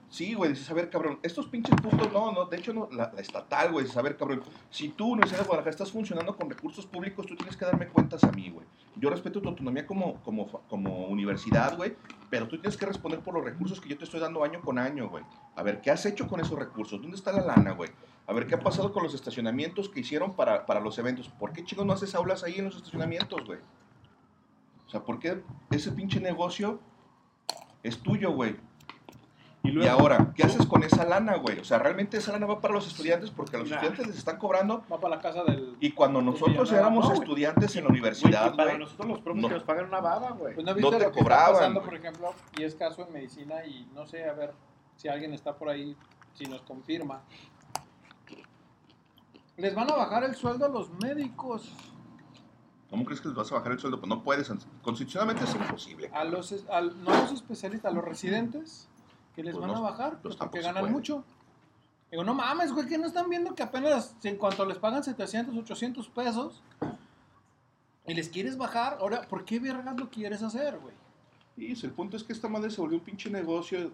Sí, güey, dices, a ver, cabrón, estos pinches puntos, no, no, de hecho, no, la, la estatal, güey, dices, a ver, cabrón, si tú, Universidad de Guadalajara, estás funcionando con recursos públicos, tú tienes que darme cuentas a mí, güey. Yo respeto tu autonomía como, como, como universidad, güey, pero tú tienes que responder por los recursos que yo te estoy dando año con año, güey. A ver, ¿qué has hecho con esos recursos? ¿Dónde está la lana, güey? A ver, ¿qué ha pasado con los estacionamientos que hicieron para, para los eventos? ¿Por qué, chicos, no haces aulas ahí en los estacionamientos, güey? O sea, ¿por qué ese pinche negocio es tuyo, güey? Y, luego- ahora, ¿qué haces con esa lana, güey? O sea, realmente esa lana va para los estudiantes porque a los Nah. estudiantes les están cobrando. Va para la casa del. Y cuando nosotros éramos No, güey. estudiantes en la Güey, universidad, y para güey, nosotros los profes no. que nos pagan una baba, güey. Pues no No te lo que cobraban, está pasando, güey. por ejemplo, y es caso en medicina y no sé, a ver si alguien está por ahí, si nos confirma. Les van a bajar el sueldo a los médicos, ¿cómo crees que les vas a bajar el sueldo? Pues no puedes, constitucionalmente es imposible. a los, es- al- no a los especialistas, a los residentes, que les Pues van no, a bajar pues porque ganan mucho. Digo, no mames, güey, que no están viendo que apenas en cuanto les pagan 700, 800 pesos y les quieres bajar, ahora, ¿por qué vergas lo quieres hacer, güey? Y sí, el punto es que esta madre se volvió un pinche negocio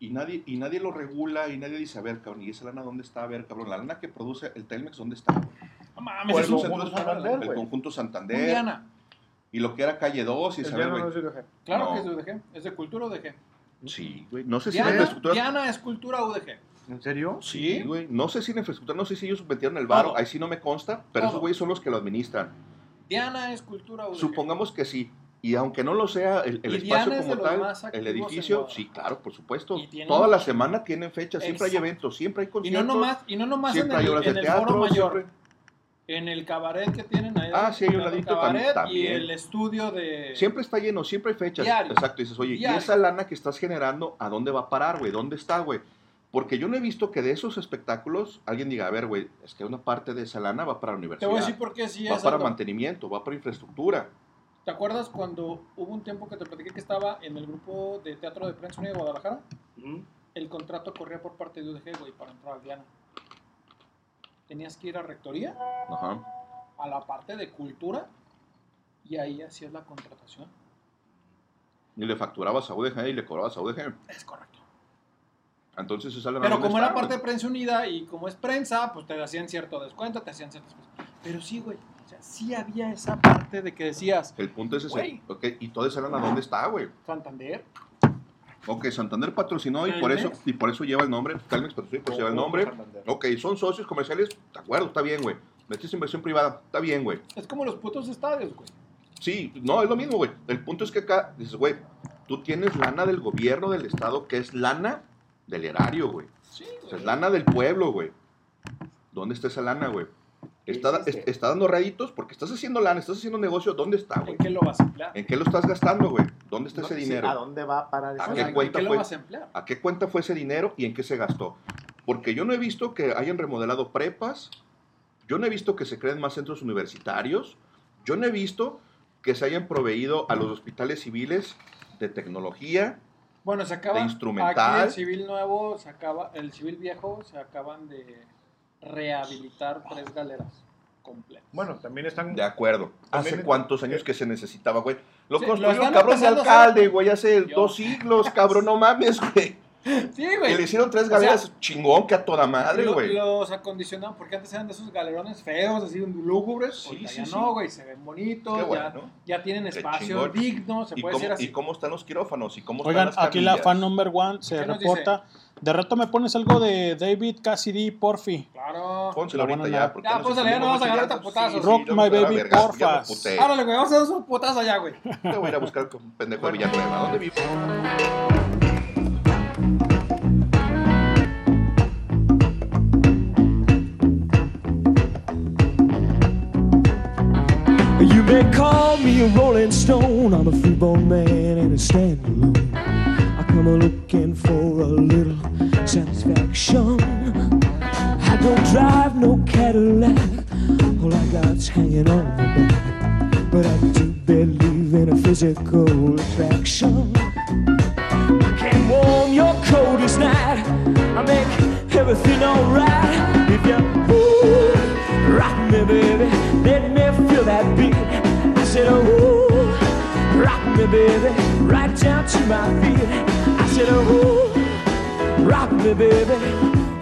y nadie, y nadie lo regula y nadie dice, a ver, cabrón, ¿y esa lana dónde está? A ver, cabrón, la lana que produce el Telmex, ¿dónde está? No mames, es el un conjunto Santander, de- el conjunto Santander. Y lo que era calle 2 y El saber, güey. no. Claro No. que es de UDG, es de cultura UDG. Sí, güey. No sé si la Diana, infraestructura. Diana es cultura UDG. ¿En serio? Sí, güey. No sé si la infraestructura, no sé si ellos metieron el varo, Todo. ahí sí no me consta, pero Todo. esos güeyes son los que lo administran. Diana es cultura UDG. Supongamos que sí. Y aunque no lo sea el, el Y espacio Diana como tal, el en edificio, sí, claro, por supuesto. Y tienen- Toda la semana tienen fechas, siempre hay eventos, siempre hay Y conciertos. no nomás, y no nomás en siempre hay el, horas de en el teatro, foro mayor. siempre- En el cabaret que tienen ahí. Ah, sí, hay un ladito cabaret también. Y el estudio de. Siempre está lleno, siempre hay fechas. Diario. Exacto, y dices, oye, Diario. ¿y esa lana que estás generando, a dónde va a parar, güey? ¿Dónde está, güey? Porque yo no he visto que de esos espectáculos alguien diga, a ver, güey, es que una parte de esa lana va para la Te universidad. voy a decir por qué sí va es. para algo. mantenimiento, va para infraestructura. ¿Te acuerdas cuando hubo un tiempo que te platiqué que estaba en el grupo de teatro de prensa de Guadalajara? El contrato corría por parte de UDG, güey, para entrar al Diana. Tenías que ir a rectoría, Ajá. a la parte de cultura, y ahí hacías la contratación. Y le facturabas a UDG y le cobrabas a UDG. Es correcto. Entonces esa lana Pero ¿dónde como era parte de prensa unida y como es prensa, pues te hacían cierto descuento, te hacían ciertas cosas. Pero sí, güey. O sea, sí había esa parte de que decías, El punto es ese. Güey. Ok, y toda esa lana, ¿dónde está, güey? Santander. Ok, Santander patrocinó y por eso y por eso lleva el nombre. Telmex patrocinó y por eso lleva el nombre. Santander. Ok, son socios comerciales, de acuerdo, está bien, güey. Metiste inversión privada, está bien, güey. Es como los putos estadios, güey. Sí, no, es lo mismo, güey. El punto es que acá dices, güey, tú tienes lana del gobierno del estado que es lana del erario, güey. Sí, O sea, es lana del pueblo, güey. ¿Dónde está esa lana, güey? Está, hiciste? es- está dando réditos porque estás haciendo lana, estás haciendo negocio. ¿Dónde está, güey? ¿En qué lo vas a emplear? ¿En qué lo estás gastando, güey? ¿Dónde está No, ese sí, dinero? ¿A dónde va a parar ¿A qué? ¿En cuenta qué lo fue? vas a emplear? ¿A qué cuenta fue ese dinero y en qué se gastó? Porque yo no he visto que hayan remodelado prepas, yo no he visto que se creen más centros universitarios, yo no he visto que se hayan proveído a los hospitales civiles de tecnología, Bueno, se acaba. de instrumental. Aquí el civil nuevo se acaba. El civil viejo se acaban de rehabilitar tres galeras completas. Bueno, también están. de acuerdo. También ¿Hace es- cuántos años que se necesitaba, güey? Lo Sí, lo construyó el cabrón de empezando a hacer. alcalde, güey, hace Yo- dos siglos, cabrón, no mames, güey. Sí, güey. Y le hicieron tres O sea, galeras chingón que a toda madre, Lo- güey. Los acondicionaron porque antes eran de esos galerones feos, así lúgubres. ahorita sí, ya sí. no, güey, se ven bonitos, Qué ya, bueno. ya tienen Qué espacio chingón. digno, se ¿Y puede cómo, decir así. ¿Y cómo están los quirófanos? ¿Y cómo Oigan, están las aquí la camillas? fan number one se ¿Qué nos reporta. De rato me pones algo de David Cassidy, porfi. Claro. Pónselo La ahorita buena ya. porque Ya, no vamos a agarrar taputazos. sí, Rock sí, my baby, puté. Árale, güey, vamos a dar un putazo allá, güey. Te voy a ir a buscar con un pendejo de Villanueva. ¿Dónde vive? You may call me a rolling stone. I'm a freeborn man and a stand alone. I come a looking for a little satisfaction. I don't drive no Cadillac. All I got's hanging on the back. But I do believe in a physical attraction. I can warm your coldest night. I make everything alright. If you ooh, rock me, baby, let me feel that beat. I said, ooh, rock me, baby, right down to my feet. I said, ooh, rock me, baby,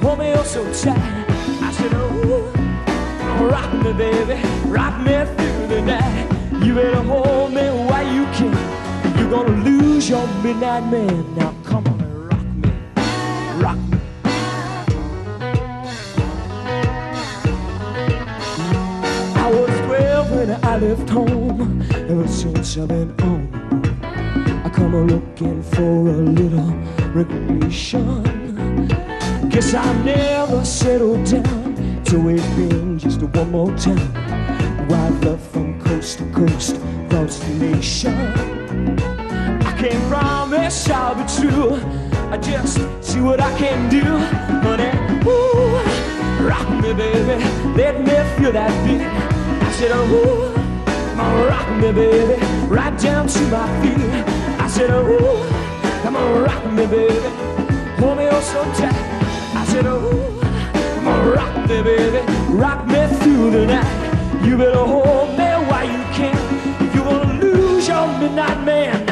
hold me oh so tight. I said, ooh, rock me, baby, rock me through the night. You better hold me while you can. You're gonna lose your midnight man. Now come on and rock me, rock me. I was 12 when I left home. Ever since I've been on come a looking for a little recreation. Guess I never settled down till we've been just one more time. Wild love from coast to coast, across the nation. I can't promise I'll be true. I just see what I can do. Honey, ooh, rock me, baby. Let me feel that beat. I said, oh, ooh, come on, rock me, baby. Right down to my feet. Said, ooh, come on, rock me, baby. Hold me oh so tight. I said, ooh, come on, rock me, baby. Rock me through the night. You better hold me while you can. If you wanna lose your midnight man,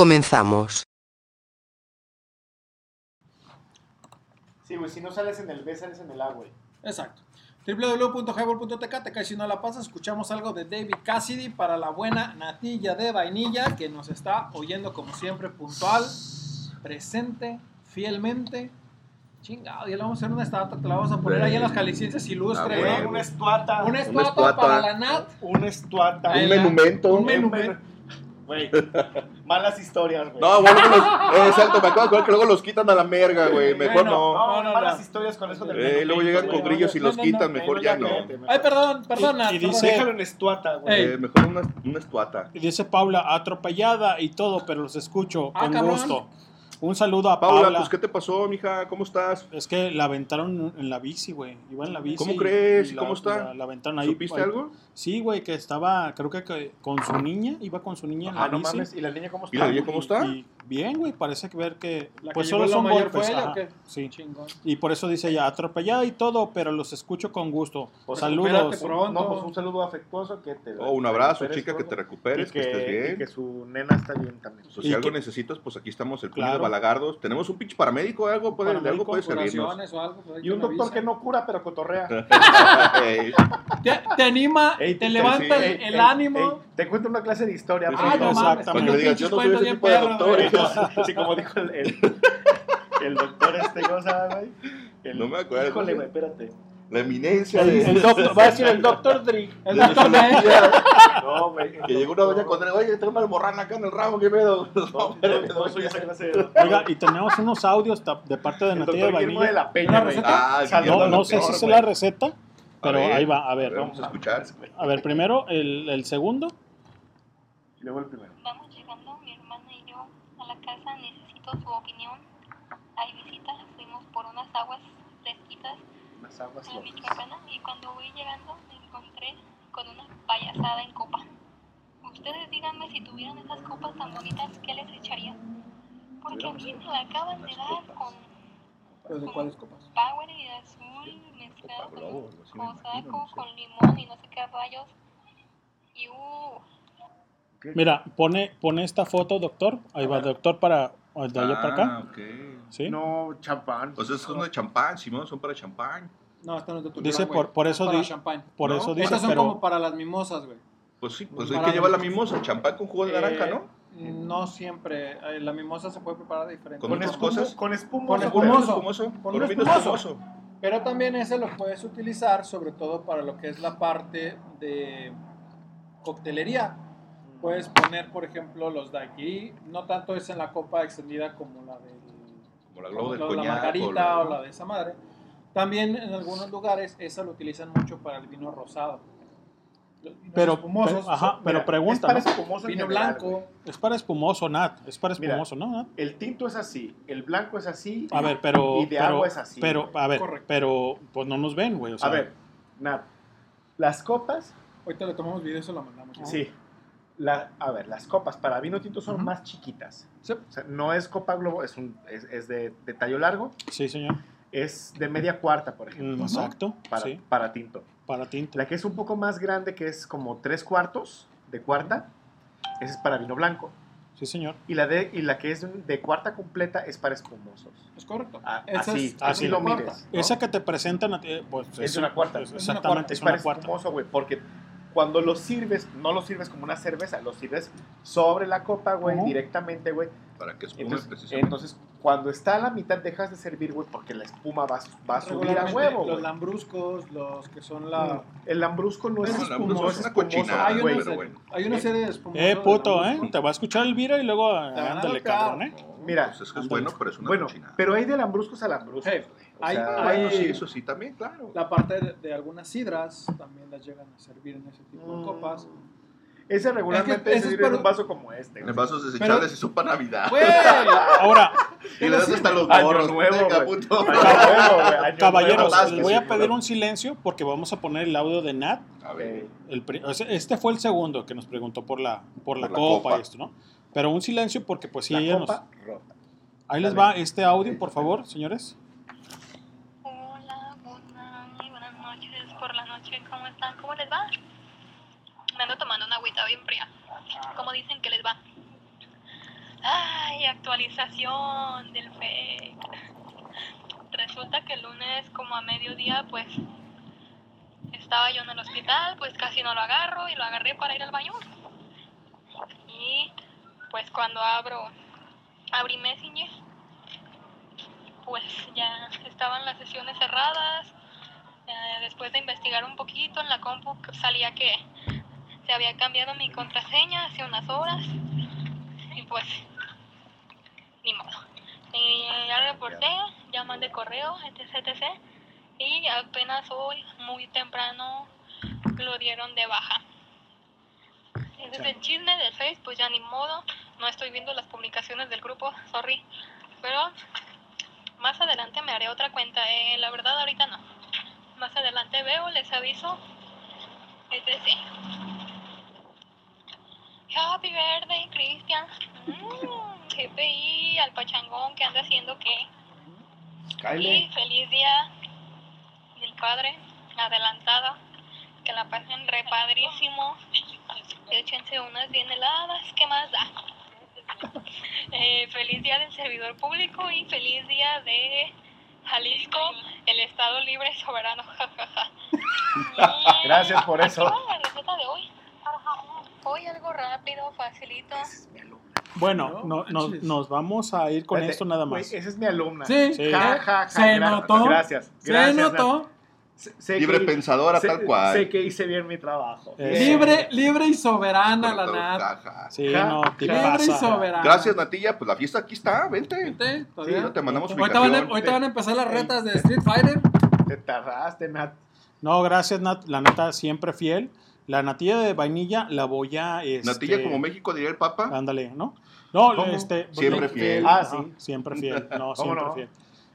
Comenzamos. Sí, güey, si no sales en el B, sales en el A, güey. Exacto. www.highball.tk te cae si no la pasa, escuchamos algo de David Cassidy para la buena natilla de vainilla que nos está oyendo como siempre puntual, presente, fielmente. Chingado, ya le vamos a hacer una estatua, te la vamos a poner ahí en las calicienses ilustres, Güey, ¿no? una estuata. Una estatua para la Nat. Una estuata. Un menumento. Un menumento. Güey, malas historias, güey. No, bueno, los, eh, exacto, me acabo de acordar que luego los quitan a la merga, güey. Mejor no. No, no, malas historias con eso del Eh, luego llegan con grillos y los quitan, mejor ya no. Ay, perdón, perdona. Y- dice- Déjalo en estuata, güey. Eh, mejor una, una estuata. Y dice Paula, atropellada y todo, pero los escucho Ah, con cabrón. gusto. Un saludo a Paula, Paula. pues ¿qué te pasó, mija? ¿Cómo estás? Es que la aventaron en la bici, güey. Iba en la bici. ¿Cómo crees? y ¿Cómo está? La, la aventaron ahí. ¿Supiste ahí. algo? Sí, güey, que estaba, creo que, que con su niña, iba con su niña en la Ah, no bici. mames. ¿Y la niña cómo está? ¿Y la niña cómo está? Y bien, güey, parece que ver que ¿La pues que solo son golpes. fue ella o qué? Sí. Chingón. Y por eso dice ya atropellada y todo, pero los escucho con gusto. Pues, Saludos. pronto. No, pues un saludo afectuoso que te. Oh, un abrazo, chica, que pronto. te recuperes, Y que estés bien. y que su nena está bien también. Pues, si Y algo que- necesitas, pues aquí estamos, el puño Claro. de balagardos. Tenemos un pinche paramédico, algo puede, de algo Paramédico, puede servirnos. o algo, pues Y un doctor avisa. que no cura, pero cotorrea. Te anima, Ey, te sí, levanta ey, el, el ey, ánimo. ey, te cuento una clase de historia. Sí, pero- no Exactamente. Pinches yo no soy ese tipo de doctor. güey. Sí, como dijo el, el, el doctor este, ¿cómo se llama, güey? El- No me acuerdo. Híjole, güey, espérate. La eminencia El, de... el doctor, va a decir el doctor Dre. El de doctor. No, güey. Que llegó una doña con oye, tengo una almorrana acá en el ramo, ¿qué pedo? No, no, no soy esa clase de. Oiga, y tenemos unos audios de parte de El Natalia de Vainilla. la Peña, ¿Una güey. Ah, No, no sé si güey. la receta, pero ver, ahí va, a ver. Vamos a escuchar. A ver, primero el, el segundo. Y luego el primero. Vamos llegando mi hermana y yo a la casa, necesito su opinión. Hay visita, fuimos por unas aguas fresquitas Las aguas a. Michoacana y cuando voy llegando me encontré con una payasada en copa. Ustedes díganme si tuvieran esas copas tan bonitas, ¿qué les echarían? Porque a mí me la acaban de dar con ¿Pero de cuáles copas? Power y azul mezclado Copa Globo, con imagino, no sé. con limón y no sé qué rayos. Y uh, Mira, pone, pone esta foto, doctor. Ahí va, doctor, para de allá para acá. Ah, ok. ¿Sí? No, champán. Pues esos son de champán, Simón, son para champán. No, esta no es de tu Dice por, por eso di- champán. por ¿No? eso dice, Estas son pero como para las mimosas, güey. Pues sí, pues hay que llevar la mimosa, champán con jugo de naranja, Eh, ¿no? No siempre. Eh, La mimosa se puede preparar de diferente. Con. Con espumoso. Con espumoso. espumoso. Con Con un un vino espumoso. Pero también ese lo puedes utilizar sobre todo para lo que es la parte de coctelería. Puedes poner, por ejemplo, los daiquiri. No tanto es en la copa extendida como la del Como la globo del la, la coñac. margarita o o la de esa madre. También en algunos lugares esa lo utilizan mucho para el vino rosado. Pero, espumosos, pero- ajá, son- pero Mira, pregunta, Es para ¿no? espumoso vino general, blanco. Es para espumoso, Nat. Es para Mira, espumoso, ¿no? Nat? El tinto es así, el blanco es así. A ver, pero. Y de pero, agua es así. Pero, a ver, Correcto. pero, pues no nos ven, güey. O sea, a ver, Nat. Las copas, Ahorita le tomamos video y se lo mandamos. ¿no? sí. La, a ver, las copas para vino tinto son Ujú. más chiquitas. Sí. O sea, no es copa globo, es, un, es, es de, de tallo largo. Sí, señor. Es de media cuarta, por ejemplo. Mm, ¿no? Exacto. Para, sí, para tinto. Para tinto. La que es un poco más grande, que es como tres cuartos de cuarta, esa es para vino blanco. Sí, señor. Y la, de, y la que es de cuarta completa es para espumosos. Es correcto. A- Esa así, es- así así lo mires. Esa que te presentan, a ti, eh, pues, Es una cuarta. es- Es una Exactamente, cuarta. es Es para una cuarta. espumoso, güey, porque cuando lo sirves, no lo sirves como una cerveza, lo sirves sobre la copa, güey, directamente, güey. Para que espume Entonces, precisamente. entonces, cuando está a la mitad, dejas de servir, güey, porque la espuma va, va a subir a huevo, Los lambruscos, los que son la. El lambrusco no es No, espumoso, es una espumoso, cochinada, hay, güey. una, pero bueno. hay una serie de espumosos. Eh, puto, ¿eh? Te va a escuchar Elvira y luego ándale, cabrón, ¿eh? No, Mira, pues es que es bueno, pero es una Bueno, cochinada. pero hay de lambruscos a lambruscos. Hey, güey. O hay- sea, hay- Bueno, sí, eso sí, también, claro. La parte de, de algunas sidras también las llegan a servir en ese tipo de Mm. copas. Ese regularmente Es que ese se es sirve en para- un vaso como este. En vasos desechables y son para Navidad. ¡Güey! Ahora, Y le das hasta los Año morros. nuevo, puto. Año nuevo, güey, año caballeros, les voy a pedir un silencio porque vamos a poner el audio de Nat. A ver. El o sea, este fue el segundo que nos preguntó por la, por la Por la copa copa. y esto, ¿no? Pero un silencio porque pues sí, La ella nos... copa rota. Ahí les va este audio, por favor, señores. Hola, buenas, buenas noches por la noche, ¿cómo están? ¿Cómo les va? Me ando agüita bien fría. ¿Cómo dicen que les va? Ay, actualización del fake. Resulta que el lunes como a mediodía pues estaba yo en el hospital, pues casi no lo agarro y lo agarré para ir al baño. Y pues cuando abro, abrí Messenger pues ya estaban las sesiones cerradas. Eh, después de investigar un poquito en la compu salía que se había cambiado mi contraseña hace unas horas. Y pues, ni modo. Y ya reporté, ya mandé correo, etc, etc. Y apenas hoy, muy temprano, lo dieron de baja. Ese es el chisme del Face, pues ya ni modo. No estoy viendo las publicaciones del grupo, sorry. Pero más adelante me haré otra cuenta. eh, la verdad, ahorita no. Más adelante veo, les aviso. Es decir. Happy birthday, Cristian. Mm, GPI, al pachangón que anda haciendo qué. Y feliz día del padre, adelantado. Que la pasen re padrísimo. Échense unas bien heladas, ¿qué más da? Eh, feliz día del servidor público y feliz día de Jalisco, el Estado libre y soberano. Gracias por eso. La receta de hoy. Hoy algo rápido, facilito. Bueno, no, no- nos vamos a ir con Espérate, esto nada más. esa es mi alumna. Sí, Sí. Ja, ja, ja, Se gra- notó. Gracias. Se notó. Libre que- pensadora sé- tal cual. Sé que hice bien mi trabajo. Eh. Libre, libre y soberana la Nat. Sí, Ja, no, Libre y soberana. Gracias, Natilla. Pues la fiesta aquí está. Vente. Vente, todavía. Sí, te mandamos Ahorita van, a, ahorita van a empezar las retas de Street Fighter. Te tardaste, Nat. No, gracias, Nat. La neta siempre fiel. La natilla de vainilla la voy a. Este, Natilla como México, diría el Papa. Ándale, ¿no? No, ¿Cómo? este. Siempre no, fiel. Ah, sí. Siempre fiel. No, ¿Cómo siempre no? fiel.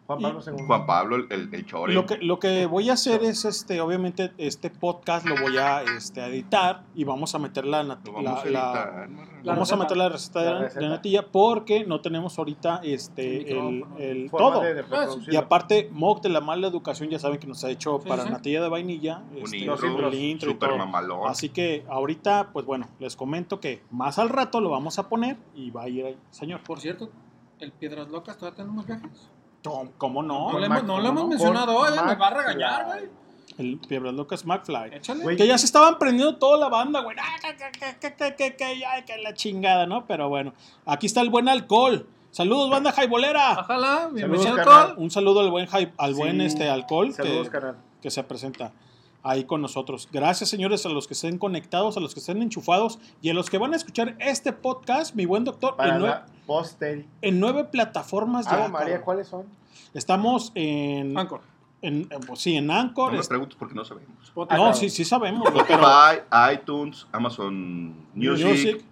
Juan Pablo II. Juan Pablo, el, el, chore. Lo que, lo que voy a hacer es, este, obviamente, este podcast lo voy a este, a editar y vamos a meter la, la- vamos a la- editar. La vamos a receta. meter la receta de, La la- receta. de natilla porque no tenemos ahorita este, El el, todo. de- de reproducirlo. Y aparte, Mock de la mala educación ya saben que nos ha hecho Sí, para sí. natilla de vainilla. Un este, intro, el intro y super todo. mamalón. Así que ahorita, pues bueno, les comento que más al rato lo vamos a poner y va a ir ahí. Señor, Por cierto, el Piedras Locas todavía tenemos viajes. ¿Cómo- ¿cómo no? No, le Mac- hemos, no lo hemos mencionado hoy, Mac- nos va a regañar, güey. El Piedras Locas McFly. Échale. Que ya se estaban prendiendo toda la banda, güey. Ah, que, que, que, que, que, que, que, ya, que la chingada, ¿no? Pero bueno, aquí está el buen alcohol. Saludos, banda jaibolera. Ojalá, bienvenido alcohol. Un saludo al buen, al buen Sí. este, alcohol Saludos, que, que se presenta ahí con nosotros. Gracias, señores, a los que estén conectados, a los que estén enchufados y a los que van a escuchar este podcast, mi buen doctor, Para en, nue- la posteri. en nueve plataformas ya. Ah, María, cabrón. ¿cuáles son? Estamos en, Anchor. en, eh, pues sí, en Anchor. No me es- preguntes porque no sabemos. Spotify. no, sí, sí sabemos, pero Spotify, iTunes, Amazon Music, Music,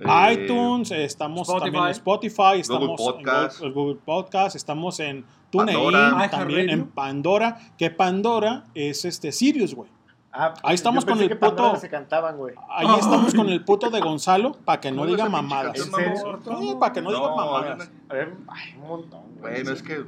eh, iTunes, estamos Spotify. también en Spotify, estamos Podcast. en Google, Google Podcast, estamos en TuneIn, Pandora. también en Pandora, que Pandora es este Sirius, güey. Ah, Ahí estamos con el que Pandora puto- se cantaban, güey. Ahí estamos con el puto de Gonzalo para que no ¿Cómo diga mamadas. para que no, diga mamadas. A ver, ay, un montón. güey. Bueno, es que.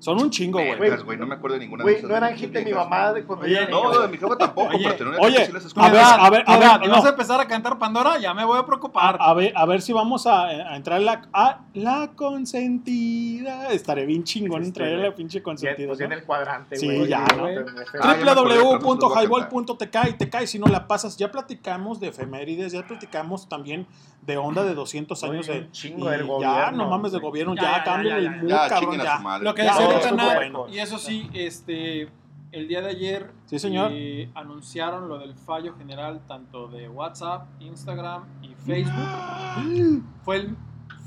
Son un chingo, güey. Güey, no me acuerdo de ninguna de Güey, no eran hit de mi mamá de cuando Oye, No, de güey. mi jefa tampoco, Oye, pero tenía una oye, que sí las Tu A ver, a ver, a ver, no. vas a empezar a cantar Pandora, ya me voy a preocupar. A ver, a ver si vamos a, a entrar a la, a la consentida. Estaré bien chingón Este, entrar a la güey. pinche Ya, consentida. pues, ya en ¿no? el cuadrante, Sí, güey. Ah, ya a www.highball.tk y te cae si no la pasas. Ya platicamos de efemérides, ya platicamos también de onda de 200 años Oye, de. chingo del Ya, gobierno. no mames del gobierno, Ya, ya, ya, cambien ya, el ya. mood, Ya, cabrón, ya. madre. Lo que Ya, decía Nat, bueno. y eso sí, este, el día de ayer Sí, señor. eh, anunciaron lo del fallo general tanto de WhatsApp, Instagram y Facebook. Fue el-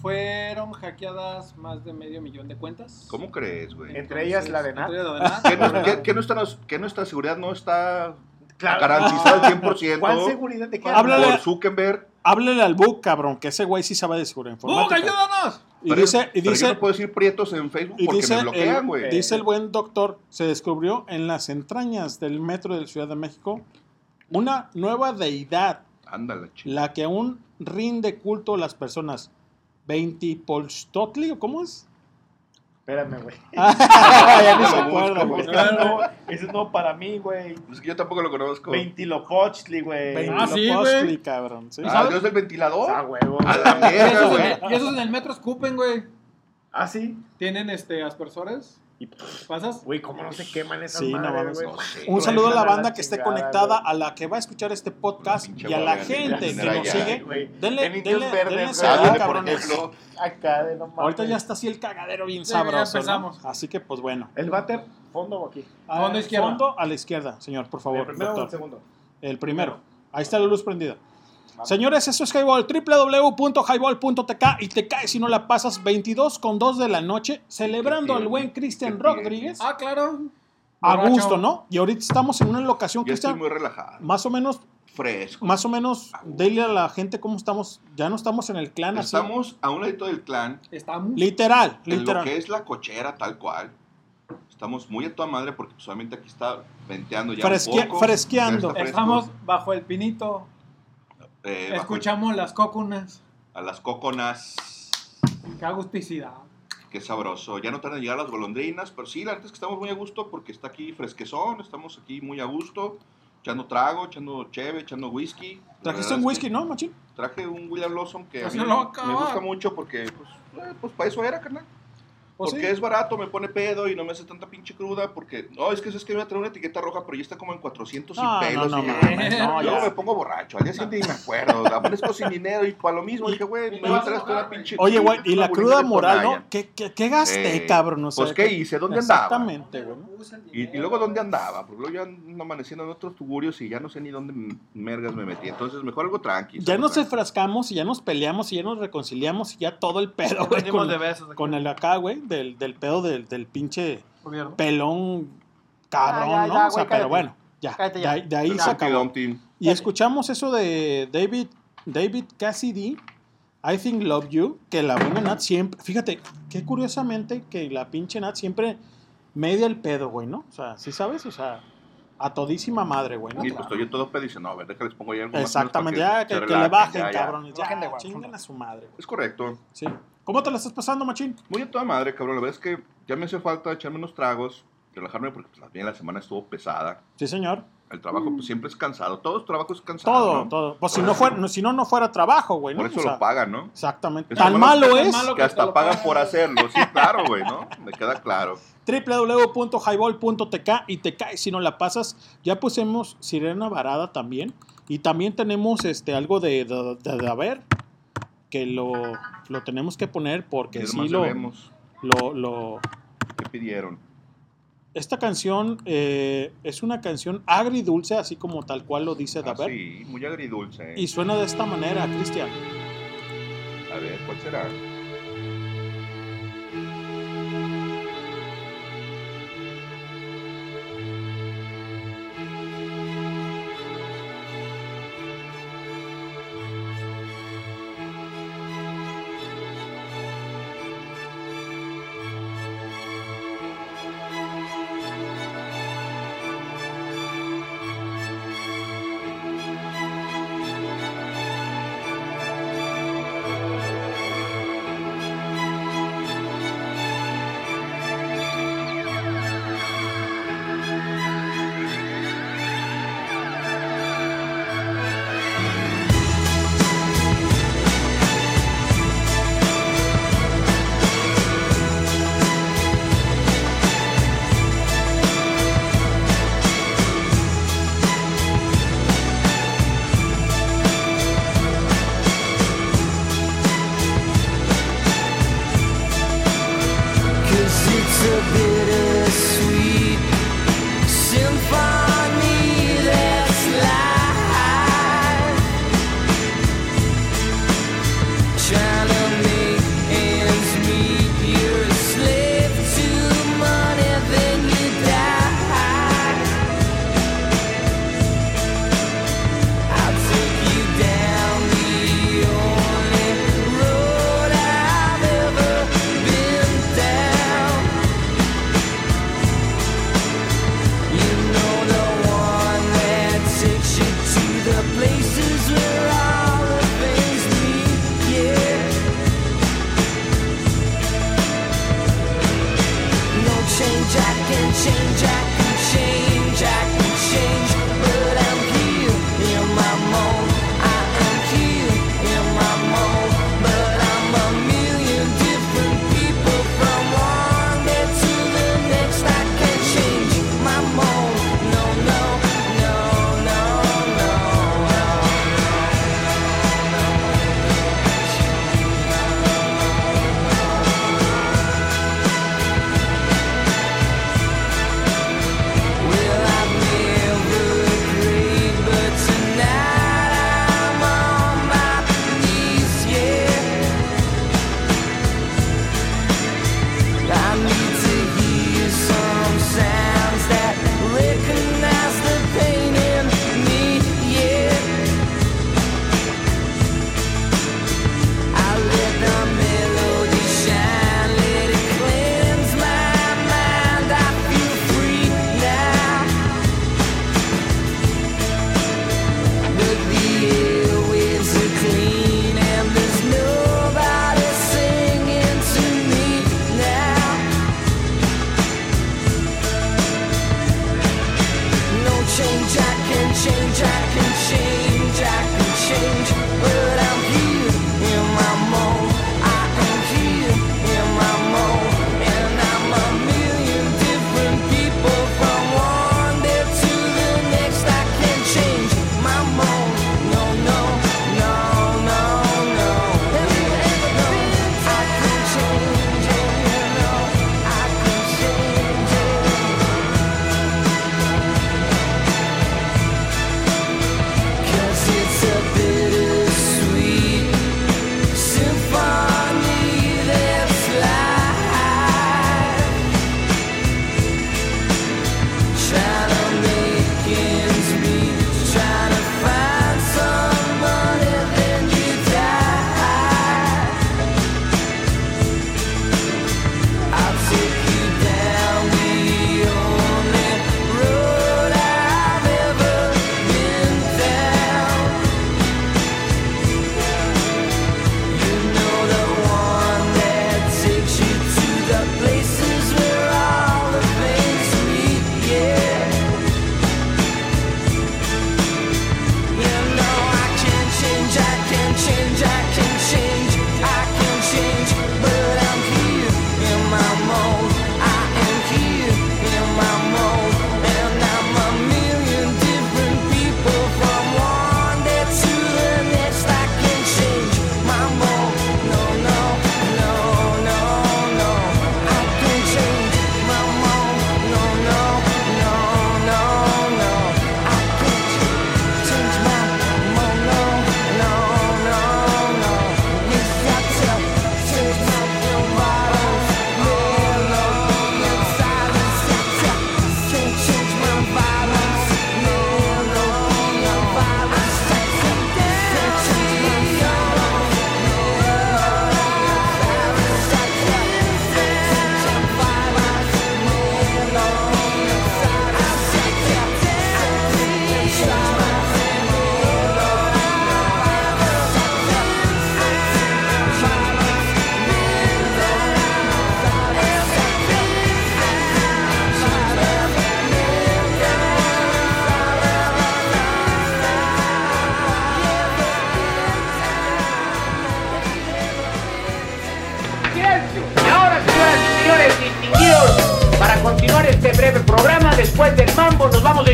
fueron hackeadas más de medio millón de cuentas. ¿Cómo crees, güey? Entre ellas la de Nat. De. ¿Que, no- que- que nuestra, que nuestra seguridad no está Claro. garantizada al 100%? ¿Cuál seguridad de qué? Háblale. Por Zuckerberg. Háblele al Book, cabrón, que ese güey sí sabe de seguridad ¡Bug, informática. ayúdanos! Y Pero- dice, y pero dice, yo no puedo decir prietos en Facebook y porque dice me bloquean, el, güey. dice el buen doctor, se descubrió en las entrañas del metro de la Ciudad de México una nueva deidad, Ándale, chico. la que aún rinde culto a las personas. ¿Veintipolstotli o cómo es? Espérame, güey. ya ni se acuerda, güey. güey. Ese no, ese no para mí, güey. Es que yo tampoco lo conozco. Ventilopochtli, güey. Ah, sí, güey. cabrón. ¿sí? Ah, Dios del ventilador. Ah, huevo. A la mierda, güey. en, y esos en el metro escupen, güey. Ah, sí. Tienen este aspersores. Y, ¿Pasas? Güey, ¿cómo no se queman esas Sí, no madres, güey? No sé. Un saludo a la banda que esté chingada, conectada, a la que va a escuchar este podcast y a la gente que nos sigue. Denle, En denle, Verdes, denle seguir, cabrones. Acá de no mames. Ahorita ya está así el cagadero bien Sí, ya sabroso. ¿no? empezamos. Así que, pues bueno. ¿El váter fondo o aquí? Fondo Ah, izquierda. Fondo a la izquierda, señor, por favor. ¿El primero o el segundo? El primero. Ahí está la luz prendida. Señores, eso es Highball, www.highball.tk y te caes si no la pasas 22 con 2 de la noche, celebrando al buen Cristian. Rodríguez. Ah, claro. A Borracho. gusto, ¿no? Y ahorita estamos en una locación, Yo estoy Cristian, muy relajado. más o menos fresco. Más o menos, dile a la gente cómo estamos. Ya no estamos en el clan así. Estamos a un ladito del clan. Estamos. Literal, En lo literal. que es la cochera, tal cual. Estamos muy a toda madre porque pues, solamente aquí está venteando ya Fresquea- un poco. fresqueando. Ya está fresco. Estamos bajo el pinito. Eh, bajo Escuchamos las cocunas. a las coconas. Qué agusticidad. Qué sabroso. Ya no tardan en llegar las golondrinas, pero sí, la verdad es que estamos muy a gusto porque está aquí fresquezón, estamos aquí muy a gusto, echando trago, echando cheve, echando whisky. Trajiste un whisky, que ¿no, machín? Traje un William Lawson que a Pues mí me gusta mucho porque, pues, eh, pues para eso era, carnal. Pues porque sí. es barato, me pone pedo y no me hace tanta pinche cruda. Porque, no, es que es que me voy a traer una etiqueta roja, pero ya está como en 400 No, y pelos. no, no y mames, no, luego ya. me pongo borracho. Al día siguiente ni me acuerdo. Amanezco sin dinero y para lo mismo. Dije, güey, me voy a traer una pinche. Oye, güey, y la cruda moral. ¿no? ¿Qué, qué, qué gasté, Eh, cabrón? O sea, pues, ¿qué hice? ¿Dónde andaba? Exactamente, güey. Y, y luego, ¿dónde andaba? Porque luego ando amaneciendo en otros tuburios y ya no sé ni dónde mergas me metí. Entonces, mejor algo tranqui. Ya nos enfrascamos y ya nos peleamos y ya nos reconciliamos y ya todo el pedo, güey. Con, de besos con el acá, güey, del, del pedo del, del pinche Gobierno. pelón cabrón, Ah, ya, ¿no? ya, o sea, güey, pero bueno, ya. De ya. ahí, de ahí Ya. se acabó. Y escuchamos eso de David, David Cassidy, I Think Love You, que la buena Nat siempre, fíjate, qué curiosamente que la pinche Nat siempre media el pedo, güey, ¿no? O sea, ¿sí sabes? O sea, a todísima madre, güey, ¿no? Y pues estoy yo todo pedo y dice, no, a ver, déjales pongo ya algo más Exactamente, para ya, que, que le bajen, ya, ya. cabrones, ya, Bajen de chinguen a su madre, güey. Es correcto. Sí. ¿Cómo te la estás pasando, machín? Muy a toda madre, cabrón. La verdad es que ya me hace falta echarme unos tragos, relajarme porque pues, también la semana estuvo pesada. Sí, señor. El trabajo pues siempre es cansado. Todo trabajo es cansado. Todo, ¿no? todo. Pues si no fuera, no- si no, no fuera trabajo, güey, ¿no? Por eso O sea, lo pagan, ¿no? Exactamente. Tan lo malo que- es que hasta pagan por hacerlo. Sí, claro, güey, ¿no? Me queda claro. www.highball.tk y te cae si no la pasas. Ya pusimos Sirena Varada también. Y también tenemos este algo de, de, de- de haber que lo, lo tenemos que poner porque ¿Qué sí lo, lo, lo- ¿Qué pidieron? Esta canción eh, es una canción agridulce, así como tal cual lo dice Ah, Daber. sí, muy agridulce. ¿eh? Y suena de esta manera, Cristian. A ver, ¿cuál será?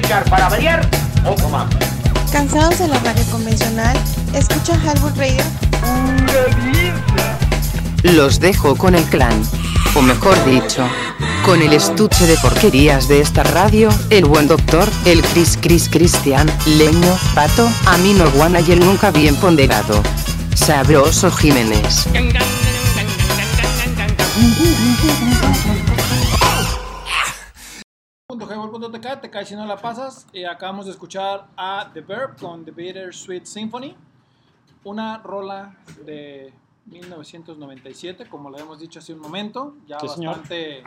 Para variar otro mambo. ¿Cansados de la radio convencional? Escucha Highball Radio. Los dejo con el clan. O mejor dicho, con el estuche de porquerías de esta radio, el buen doctor, el Cris Cris Cristian, Leño, Pato, Amino Guana y el nunca bien ponderado. Sabroso Jiménez. Si no la pasas. Y acabamos de escuchar a The Verb con The Bittersweet Symphony. Una rola de 1997, como le hemos dicho hace un momento. Ya Sí, señor. bastante,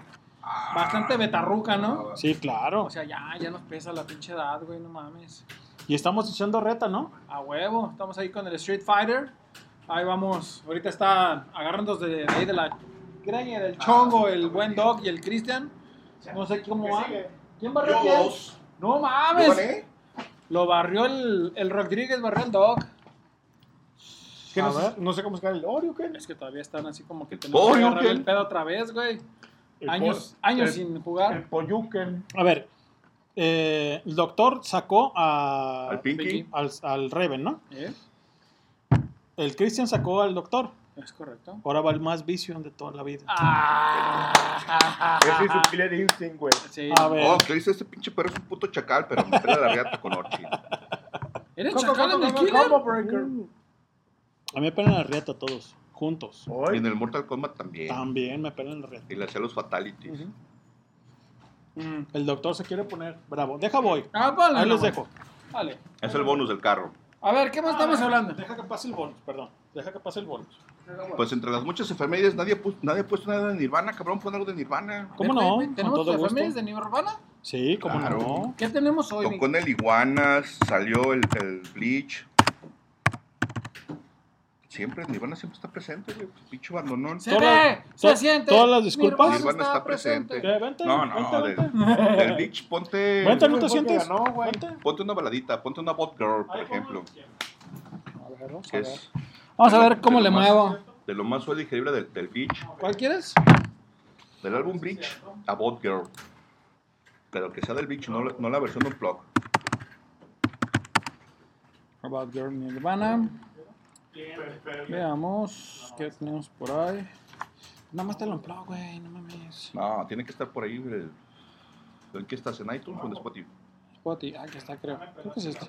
bastante betarruca, ¿no? Sí, claro. O sea, ya, ya nos pesa la pinche edad, güey, no mames. Y estamos echando reta, ¿no? A huevo, estamos ahí con el Street Fighter. Ahí vamos, ahorita está agarrándose de, de ahí de la greña del chongo, el buen Dog y el Christian. No sé cómo va. ¿Quién barrió Yo quién? dos. No ¿Yo mames. gané? Lo barrió el, el Rodríguez, barrió el Dog. ¿Qué A no, sé, ver. no sé cómo se llama el Oreo, ¿qué? Es que todavía están así como que tenemos que el pedo otra vez, güey. El Años, años el- sin jugar. El Poyuken. A ver, eh, el doctor sacó a, Al Pinky. al, al Raven, ¿no? ¿Eh? El Christian sacó al doctor. Es correcto. Ahora va el más vicio de toda la vida. Ah. Ese es su Killer Instinct, güey. Sí. A ver. Oh, que dice este pinche perro es un puto chacal, pero me pela la riata con Orchi. ¿Eres ¿Cómo, chacal en el killer? combo breaker? A mí me pelan la riata todos, juntos. Y en el Mortal Kombat también. También me pelan la riata. Y le hacía los fatalities. Mm. El doctor se quiere poner bravo. Deja voy. Ah, vale, Ahí no, los dejo. Vale. Es el bonus del carro. A ver, ¿qué más estamos Ah, hablando? Deja que pase el bonus, perdón. Deja que pase el bonus. Pues entre las muchas efemérides, nadie, pu- nadie ha puesto nada de Nirvana, cabrón, pon algo de Nirvana. ¿Cómo no? ¿Tenemos efemérides de Nirvana? Sí, cómo Claro. no. ¿Qué tenemos hoy? Tocó en el Iguanas, salió el, el Bleach. Siempre, Nirvana siempre está presente, güey. Pinche abandonón. Se ve, se siente. todas las disculpas. Nirvana Nirvana está presente. ¿Qué? Vente, No, no, vente, del, vente. del Bleach, ponte. Vente, no te sientes. ganó, güey. Ponte una baladita, ponte una Bot Girl, por Ahí ejemplo. A ver, vamos a ver. es Vamos a ver cómo de le más- muevo. De lo más suave y digerible del, del Bleach. ¿Cuál quieres? Del álbum Bleach a Bot Girl. Pero que sea del Bleach, no, la- no la versión Unplug. About Girl Nirvana. Veamos qué tenemos por ahí. Nada más te lo unplug, güey, no mames. No, tiene que estar por ahí. ¿En qué estás? ¿En iTunes o en Spotify? Spotify, ah, ya está, creo. Creo que es este.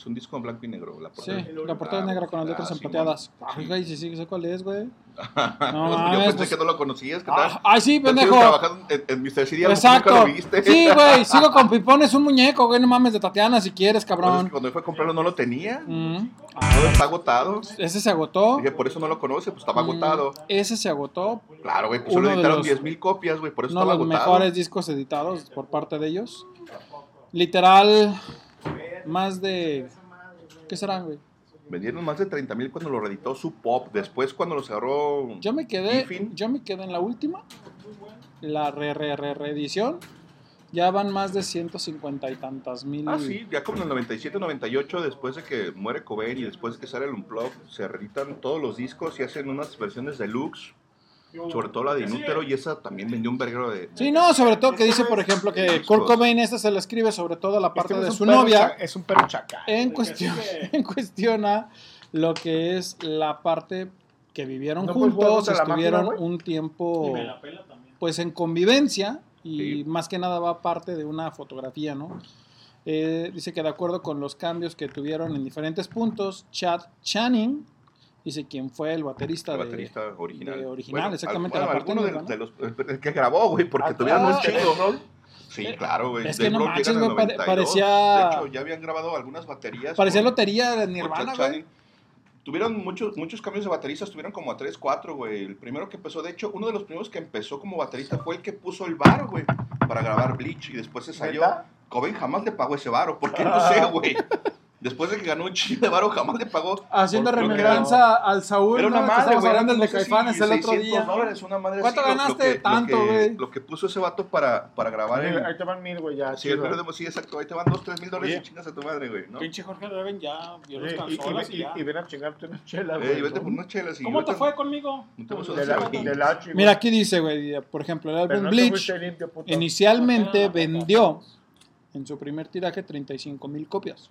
Es un disco en blanco y negro. La Sí, portada. la portada es negra con las letras Ah, sí, emplateadas. Ay, güey, sí, sí, sé cuál es, güey. Pues yo pensé pues- que no lo conocías. ¿qué Ah, tal? ay, sí, pendejo. trabajando en, Mr. Exacto. Nunca lo viste. Sí, güey, sigo con Pipón, es un muñeco, güey, no mames, de Tatiana si quieres, Pues es cabrón. que cuando fue a comprarlo no lo tenía. Mm. Todo está agotado. Ese se agotó. Dije, por eso no lo conoce, pues estaba Mm, agotado. Ese se agotó. Claro, güey, pues Uno solo editaron los- 10.000 copias, güey, por eso Uno de estaba los agotado. mejores discos editados por parte de ellos. Literal, más de. ¿Qué serán, güey? Vendieron más de 30.000 cuando lo reeditó su pop. Después, cuando los agarró. Yo me quedé, Giffin, yo me quedé en la última, la re, re, re, reedición. Ya van más de 150 y tantas mil. Ah, sí, ya como en el 97, 98, después de que muere Cobain y después de que sale el Unplug, se reeditan todos los discos y hacen unas versiones deluxe. Sobre todo la de Inútero y esa también vendió un verguero de. Sí, no, sobre todo que dice, por ejemplo, que Kurt Cobain esta se la escribe sobre todo a la parte Este de es un su novia. Es un perro chacal. En cuestión, en cuestión a lo que es la parte que vivieron ¿No puedes jugar juntos, la estuvieron máquina, un tiempo pues en convivencia y más que nada va parte de una fotografía, ¿no? Eh, dice que de acuerdo con los cambios que tuvieron en diferentes puntos, Chad Channing, dice quién fue el baterista, El de- baterista original. de original, Bueno, exactamente, al- bueno, alguno de de, Nirvana. de los el que grabó, güey, porque Ah, tuvieron un ah, chingo. Sí, claro, güey. Es que no manches, güey, pare- 92. parecía- De hecho, ya habían grabado algunas baterías. Parecía con- lotería de Nirvana, güey. Tuvieron muchos, muchos cambios de bateristas, tuvieron como a 3, 4, güey. El primero que empezó, de hecho, uno de los primeros que empezó como baterista fue el que puso el bar, güey, para grabar Bleach y después se salió. ¿Neta? Cobain jamás le pagó ese varo, porque no sé, güey. Después de que ganó un chingo de varo, jamás le pagó. Haciendo remembranza al Saúl, Era una ¿no? que madre, estamos güey. hablando del no de Caifanes el otro 600 día. dólares, una madre ¿Cuánto así, lo- lo ganaste? que- Tanto, güey. Lo que puso ese vato para, para grabar Ahí, el... ahí te van mil, güey, ya. Sí, el de sí, exacto. Ahí te van 2, 3 mil dólares Oye. y chingas a tu madre, güey, ¿no? Pinche Jorge Reven ya vio los Sí, y, y, y- y ven a chingarte una chela, Eh, güey. y vete ¿no? por unas chelas y ¿Cómo te fue conmigo? Mira, aquí dice, güey, por ejemplo, el álbum Bleach inicialmente vendió en su primer tiraje 35 mil copias.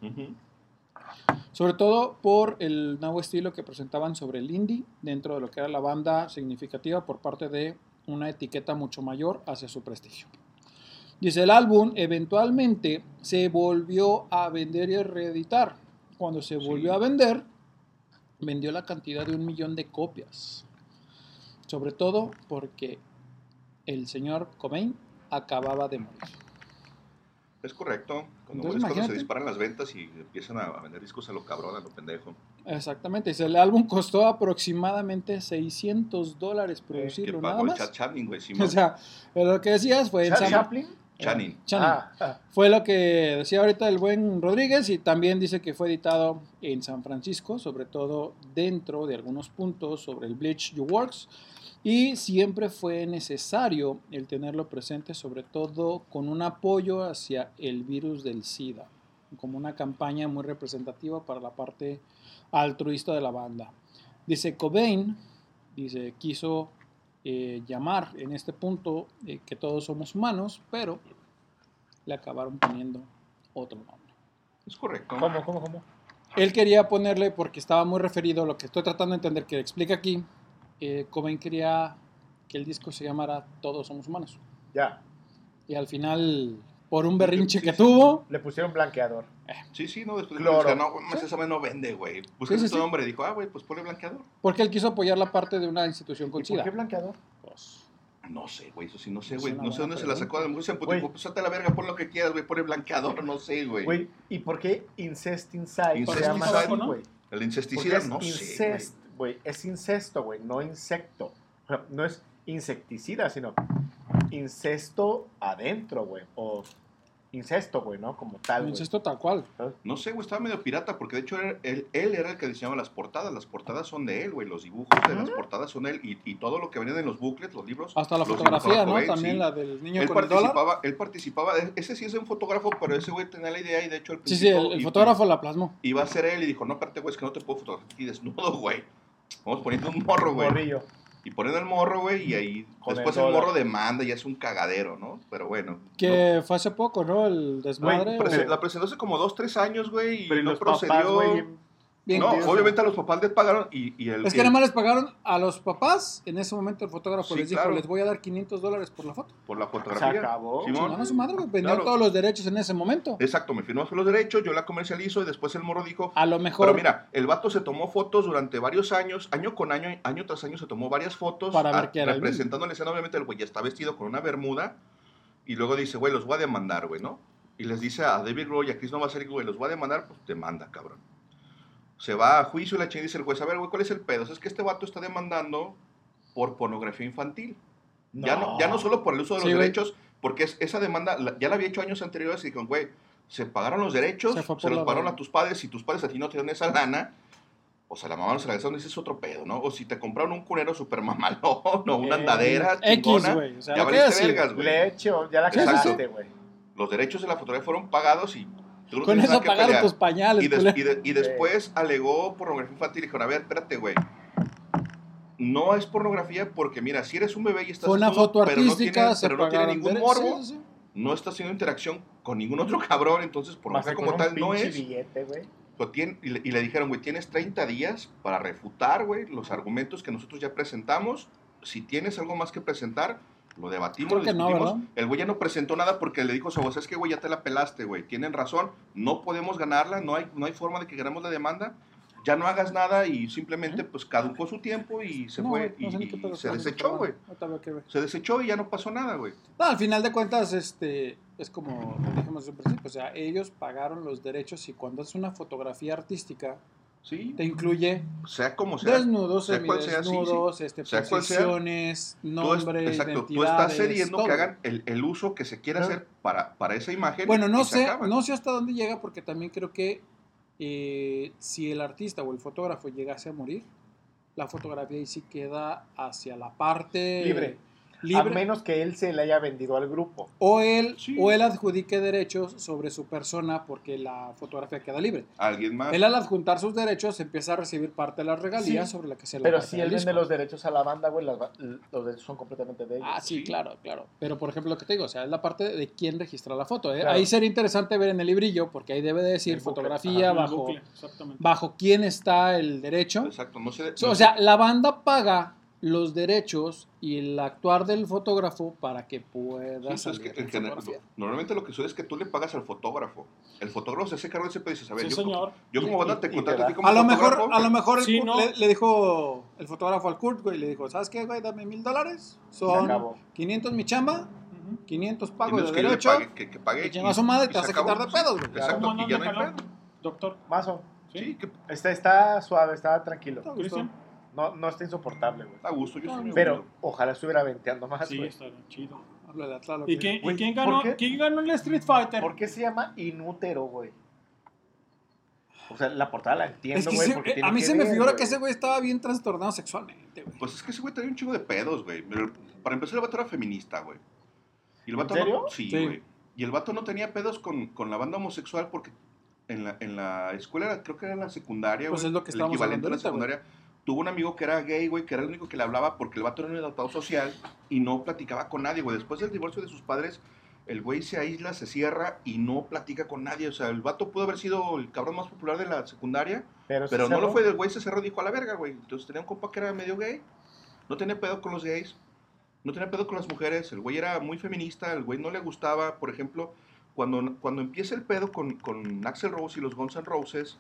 Sobre todo por el nuevo estilo que presentaban sobre el indie, dentro de lo que era la banda significativa por parte de una etiqueta mucho mayor hacia su prestigio. Dice, el álbum eventualmente se volvió a vender y a reeditar. Cuando se volvió a vender, vendió la cantidad de un millón de copias. Sobre todo porque el señor Cobain acababa de morir. Es correcto. Cuando, Entonces, es cuando se disparan las ventas y empiezan a, a vender discos a lo cabrón, a lo pendejo. Exactamente, dice, el álbum costó aproximadamente 600 dólares Eh, Que producirlo, nada pagó el más. Chad Channing, güey. sí, O sea, lo que decías fue... en ¿Charlie San- Chaplin? Channing. Channing. Ah, ah. Fue lo que decía ahorita el buen Rodríguez y también dice que fue editado en San Francisco, sobre todo dentro de algunos puntos sobre el Bleach You Works. Y siempre fue necesario el tenerlo presente, sobre todo con un apoyo hacia el virus del SIDA, como una campaña muy representativa para la parte altruista de la banda. Dice Cobain, dice, quiso eh, llamar en este punto eh, que todos somos humanos, pero le acabaron poniendo otro nombre. Es correcto. ¿Cómo, cómo, cómo? Él quería ponerle, porque estaba muy referido a lo que estoy tratando de entender, que explica aquí, eh, Cobain quería que el disco se llamara Todos somos humanos. Ya. Y al final, por un berrinche que tuvo, Le pusieron blanqueador. Sí, sí, no, después Cloro. no, güey, esa no vende, güey. Busca Sí, sí, tu sí. nombre. Dijo, ah, güey, pues ponle blanqueador. porque él quiso apoyar la parte de una institución con ¿Y por qué blanqueador? No sé, güey, eso sí, no sé, güey. No sé dónde se la sacó. A se Güey. emputó. Pues salte a la verga, pon lo que quieras, güey. Pone blanqueador, no sé, güey. Güey, ¿y por qué Incest Inside se Incest llama Inside, así, ¿no? güey? El es no sé, incest, güey. Es incesto, güey, no insecto. No es insecticida, sino incesto adentro, güey. O incesto, güey, ¿no? Como tal, güey. Incesto tal cual. No sé, güey, estaba medio pirata porque de hecho era- él, él era el que diseñaba las portadas. Las portadas son de él, güey. Los dibujos de las portadas son de él. Y, y todo lo que venía en los booklets, los libros. Hasta la fotografía, ¿no? También sí. la del niño él con el dólar. participaba, él participaba, e- ese sí es un fotógrafo, pero ese güey tenía la idea y de hecho al Sí, sí, el, el fotógrafo la plasmó. iba a ser él y dijo, no, espérate, güey, es que no te puedo fotografiar aquí desnudo, güey. Vamos poniendo un morro, güey. Morrillo. Y poniendo el morro, güey, y ahí Con después el el, morro demanda y es un cagadero, ¿no? Pero bueno. Que fue hace poco, ¿no? El desmadre. o- la presentó hace como dos, tres años, güey, y Pero ¿y no los procedió. Bien no, obviamente a los papás les pagaron y, y el... Es que el- nada más les pagaron a los papás. En ese momento el fotógrafo Sí, les dijo, claro. les voy a dar 500 dólares por la foto. Por la fotografía. Se acabó. Simón. Su madre, Claro. todos los derechos en ese momento. Exacto, me firmó los derechos, yo la comercializo y después el morro dijo... A lo mejor Pero mira, el vato se tomó fotos durante varios años, año con año, año tras año se tomó varias fotos. Para ver a- qué era el Representando la escena, obviamente el güey ya está vestido con una bermuda y luego dice, güey, los voy a demandar, güey, ¿no? Y les dice a David Grohl y a Chris Novoselic, güey, los voy a demandar, pues demanda, cabrón. Se va a juicio y la chingada dice el juez, a ver, güey, ¿cuál es el pedo? Es que este vato está demandando por pornografía infantil. Ya, no, ya no solo por el uso de los Sí, güey. derechos, porque es- esa demanda la- ya la había hecho años anteriores y dijeron, güey, se pagaron los derechos, Se los pagaron lana. a tus padres, y tus padres a ti no te dan esa lana, o sea, la mamá no se la gastaron, ese es otro pedo, ¿no? O si te compraron un cunero super mamalón, o una Eh, andadera X, chingona, güey, o sea, ya valiste vergas, güey. Leche, o ya la cagaste, güey. Los derechos de la fotografía fueron pagados y tú no Con eso pagaron pelear. tus pañales, Y, des- y de- y después alegó pornografía infantil y dijeron, a ver, espérate, güey. No es pornografía porque, mira, si eres un bebé y estás Fue una foto pero no artística, tiene, se pero no tiene ningún morbo, sí, sí. no está haciendo interacción con ningún otro cabrón, entonces Más pornografía como tal no es. billete, y, le, y le dijeron, güey, tienes 30 días para refutar, güey, los argumentos que nosotros ya presentamos. Si tienes algo más que presentar, lo debatimos, Creo lo no, discutimos. el güey ya no presentó nada porque le dijo a su voz, es que, güey, ya te la pelaste, güey. Tienen razón, no podemos ganarla, no hay, no hay forma de que ganemos la demanda. Ya no hagas nada y simplemente, pues, caducó su tiempo y se No, fue. no y, sé ni qué y pedo se desechó, pero güey. Se desechó y ya no pasó nada, güey. No, al final de cuentas, este, es como lo dijimos un principio, o sea, ellos pagaron los derechos y cuando es una fotografía artística, Sí. te incluye Sea como sea. desnudos, sea cual sea, sí, sí. semidesnudos, este, Sea cual sea. posiciones, Tú es- nombre, exacto, tú estás cediendo que hagan el, el uso que se quiera hacer para, para esa imagen. Bueno, no sé, no sé hasta dónde llega porque también creo que eh, si el artista o el fotógrafo llegase a morir, la fotografía ahí sí queda hacia la parte Libre. Libre. A menos que él se le haya vendido al grupo. O él, o él adjudique derechos sobre su persona porque la fotografía queda libre. Alguien más. Él al adjuntar sus derechos empieza a recibir parte de las regalías Sí, sobre la que se le Pero si él vende los derechos a la banda, güey, las los derechos son completamente de ellos. Ah, sí, claro, claro. Pero por ejemplo, lo que te digo, o sea, es la parte de quién registra la foto. ¿eh? Claro. Ahí sería interesante ver en el librillo, porque ahí debe de decir El bucle. fotografía Ajá, bajo, bucle, bajo quién está el derecho. Exacto, no sé. O sea, la banda paga los derechos y el actuar del fotógrafo para que pueda Sí, pues es salir que en en general- fotografía. normalmente lo que sucede es que tú le pagas al fotógrafo. El fotógrafo se hace cargo de ese pedo y dices, a ver, Sí, yo, señor. yo como Y- banda y- te y contrato te a ti como A lo mejor, fotógrafo, a lo mejor el Sí, Kurt ¿no? le, le dijo el fotógrafo al Kurt, güey, le dijo, ¿sabes qué, güey? Dame mil dólares. Son acabó. 500 mi chamba, 500 pago tienes de que derecho. pague, que, que pague y chinga su madre, te se vas a quitar de pedos, güey. Exacto, ¿Cómo y ya no hay pedo. Doctor. Mazo. Sí, que Está, está suave, está tranquilo. A. Cristian. No, no está insoportable, güey. a gusto, yo soy Pero ojalá estuviera venteando más, Sí, güey. está chido. Háblale a Tlaloc, ¿Y, quién, y quién ¿por ganó, qué? quién ganó el Street Fighter? ¿Por qué se llama inútero, güey? O sea, la portada la Es entiendo, que güey, se- porque eh, tiene a mí que se me ver, figura que ese güey estaba bien trastornado sexualmente, güey. Pues es que ese güey tenía un chingo de pedos, güey. Pero Para empezar, el vato era feminista, güey. Y el ¿En vato serio? No, sí, Sí. güey. Y el vato no tenía pedos con, con la banda homosexual porque en la, en la escuela, era- creo que era en la secundaria, Pues güey. es lo que el estábamos equivalente a la hablando secundaria. Tuvo un amigo que era gay, güey, que era el único que le hablaba porque el vato era un adaptado social y no platicaba con nadie, güey. Después del divorcio de sus padres, el güey se aísla, se cierra y no platica con nadie. O sea, el vato pudo haber sido el cabrón más popular de la secundaria, Pero, pero no lo fue del güey, se cerró y dijo a la verga, güey. Entonces tenía un compa que era medio gay, no tenía pedo con los gays, no tenía pedo con las mujeres, el güey era muy feminista, el güey no le gustaba, por ejemplo, cuando, cuando empieza el pedo con, con Axel Rose y los Guns N' Roses,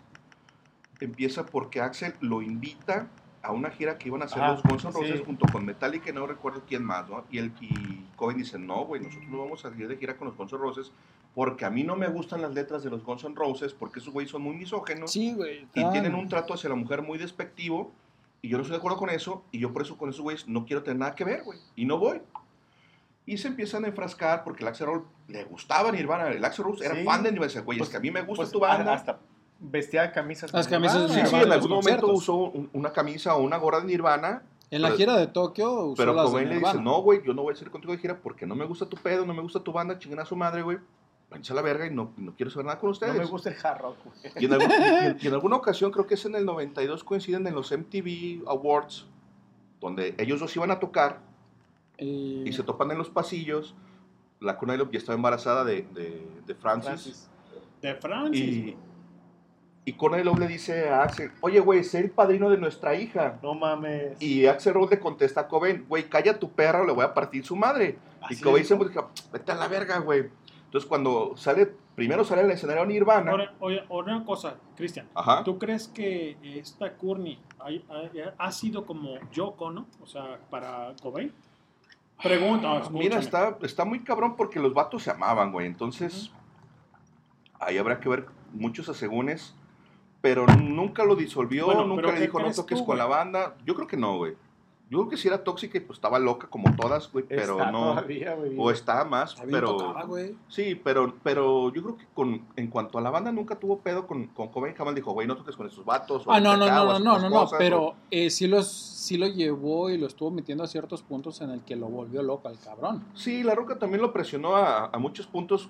empieza porque Axel lo invita a una gira que iban a hacer Ah, los Guns N' sí. Roses junto con Metallica no recuerdo quién más, ¿no? Y, el, y Cohen dice, no, güey, nosotros no vamos a ir de gira con los Guns N' Roses porque a mí no me gustan las letras de los Guns N' Roses porque esos güeyes son muy misógenos Sí, güey. y tienen un trato hacia la mujer muy despectivo y yo no estoy de acuerdo con eso y yo por eso con esos güeyes no quiero tener nada que ver, güey, y no voy. Y se empiezan a enfrascar porque el Axel Rose le gustaba Nirvana, el Axel Rose era Sí. fan de Nirvana, güey, Pues- es que a mí me gusta pues, tu banda. Hasta vestía camisas. Las camisas Nirvana, Sí, sí, en algún momento usó un- una camisa o una gorra de Nirvana. En la pero- gira de Tokio usó Pero las de Cobain le dice, Nirvana. no, güey, yo no voy a salir contigo de gira porque no me gusta tu pedo, no me gusta tu banda, chinguen a su madre, güey. Váyanse a la verga y no, no quiero saber nada con No ustedes. me gusta el hard rock, güey. Y en, algún- y en- y en alguna ocasión, creo que es en el 92, coinciden en los MTV Awards, donde ellos dos iban a tocar Y- y se topan en los pasillos. La Courtney Love ya estaba embarazada de, de, de Francis. Francis. De Francis. Y, y Courtney Love le dice a Axel, oye, güey, sé el padrino de nuestra hija. No mames. Y Axel Rose le contesta a Cobain, güey, calla tu perra o le voy a partir su madre. Así y Cobain se dijo, vete a la verga, güey. Entonces cuando sale, primero sale al escenario Nirvana. Ahora, oye, una cosa, Cristian. ¿Tú crees que esta Courtney ha, ha- ha sido como Yoko, no? O sea, para Cobain. Pregunta, Mira, escúchame. está, está muy cabrón porque los vatos se amaban, güey. Entonces, ahí habrá que ver muchos asegúnes. Pero nunca lo disolvió, Bueno, nunca le ¿qué dijo no toques tú, con la banda. Yo creo que no, güey. Yo creo que sí era tóxica y pues estaba loca como todas, güey. Pero Está no. todavía, güey. O está más, Está pero. tocada, güey. Sí, pero, pero yo creo que con, en cuanto a la banda nunca tuvo pedo con, con Cobain. Jamás dijo, güey, no toques con esos vatos. o Ah, no, no, no, no, no, no, cosas, pero o- eh, sí, los, sí lo llevó y lo estuvo metiendo a ciertos puntos en el que lo volvió loco al cabrón. Sí, La Roca también lo presionó a, a muchos puntos.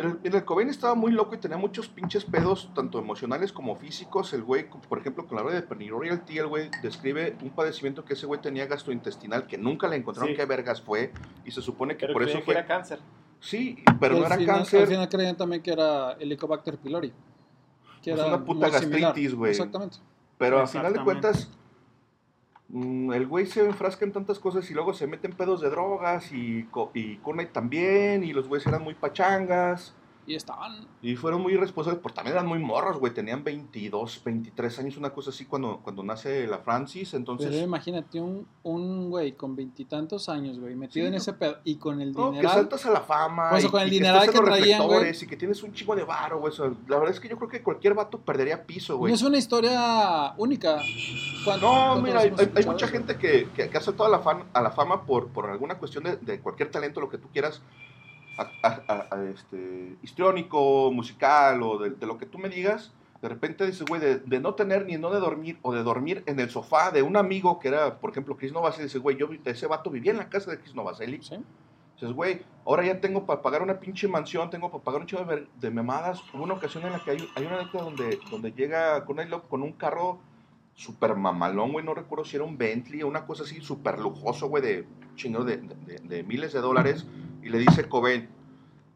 El, el Cobain estaba muy loco y tenía muchos pinches pedos, tanto emocionales como físicos. El güey, por ejemplo, con la hora de T, el güey describe un padecimiento que ese güey tenía gastrointestinal, que nunca le encontraron Sí. qué vergas fue, y se supone que Pero por eso creía que fue... era cáncer. Sí, pero no al era final- cáncer, Al final creían también que era Helicobacter pylori. Que Es era una puta gastritis, güey. Exactamente. pero al final de cuentas... mm, El güey se enfrasca en tantas cosas y luego se mete en pedos de drogas y, y Courtney también, y los güeyes eran muy pachangas. Y estaban. Y fueron muy irresponsables, porque también eran muy morros, güey. Tenían 22, 23 años, una cosa así, cuando, cuando nace la Francis. Entonces, Pero imagínate un, un güey con veintitantos años, güey, metido Sí, en no. ese pedo y con el no, que saltas a la fama. Pues, y, con el en que los traían, güey. Y que tienes un chingo de varo, güey. o sea, la verdad es que yo creo que cualquier vato perdería piso, No güey. es una historia única. ¿Cuánto- No, mira, hay, mucha gente que, que, que hace toda la, fan- a la fama por, por alguna cuestión de, de cualquier talento, lo que tú quieras, a- a- a- este, histriónico, musical o de, de lo que tú me digas, De repente dices, güey, de, de no tener ni no de dormir, o de dormir en el sofá de un amigo que era, por ejemplo, Chris Novaseli, dices, güey, yo ese vato vivía en la casa de Chris Novaseli. Dices, güey, ahora ya tengo para pagar una pinche mansión, tengo para pagar un chido de, de mamadas. Hubo una ocasión en la que hay, hay una neta donde, donde llega con, con un carro súper mamalón, güey, no recuerdo si era un Bentley o una cosa así súper lujoso, güey, de chingado de, de- de- de miles de dólares, y le dice Cobain,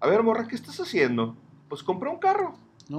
a ver, morra, ¿qué estás haciendo? Pues compré un carro.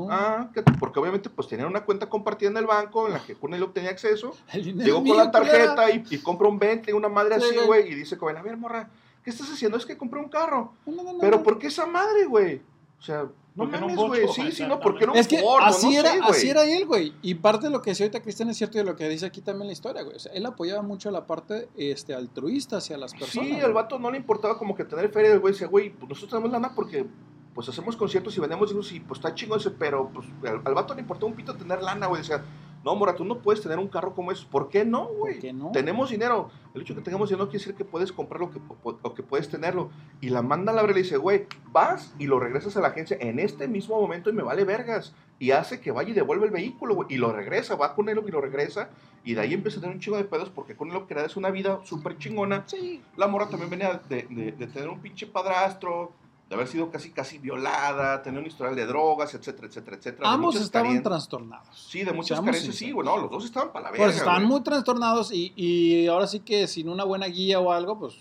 Ah, que- porque obviamente pues tenía una cuenta compartida en el banco en la que Courtney Love tenía acceso. Llegó con la tarjeta y, y compra un Bentley, una madre Sí, así, güey. y dice Cobain, a ver, morra, ¿qué estás haciendo? Es que compré un carro. no, Pero no. ¿por qué esa madre, güey? O sea, no ¿Por qué no un mames, güey. Sí, sí, no, ¿por qué no un Es que Ford? No así, era, güey. así era él, güey. Y parte de lo que decía ahorita Cristian es cierto y de lo que dice aquí también la historia, güey. O sea, él apoyaba mucho la parte este, altruista hacia las personas. Sí, al vato no le importaba como que tener feria, el güey decía, güey, pues nosotros tenemos lana porque pues hacemos conciertos y vendemos discos y pues está chingón ese, pero pues al, al vato le importaba un pito tener lana, güey. Decía, no, Mora, tú no puedes tener un carro como ese. ¿Por qué no, güey? no? Tenemos dinero. El hecho de que tengamos dinero no quiere decir que puedes comprar lo que, o que puedes tenerlo. Y la manda a la verga y le dice, güey, vas y lo regresas a la agencia en este mismo momento y me vale vergas. Y hace que vaya y devuelve el vehículo, güey. Y lo regresa, va con él y lo regresa. Y de ahí empieza a tener un chingo de pedos porque con él lo que era es una vida súper chingona. Sí. La mora también venía de, de- de tener un pinche padrastro, de haber sido casi casi violada, tener un historial de drogas, etcétera, etcétera, etcétera. Ambos estaban carien- trastornados. Sí, de muchas Seamos carencias, sí, sinceros. güey. No, los dos estaban para la verga. Pues estaban güey. muy trastornados y, y ahora sí que sin una buena guía o algo, pues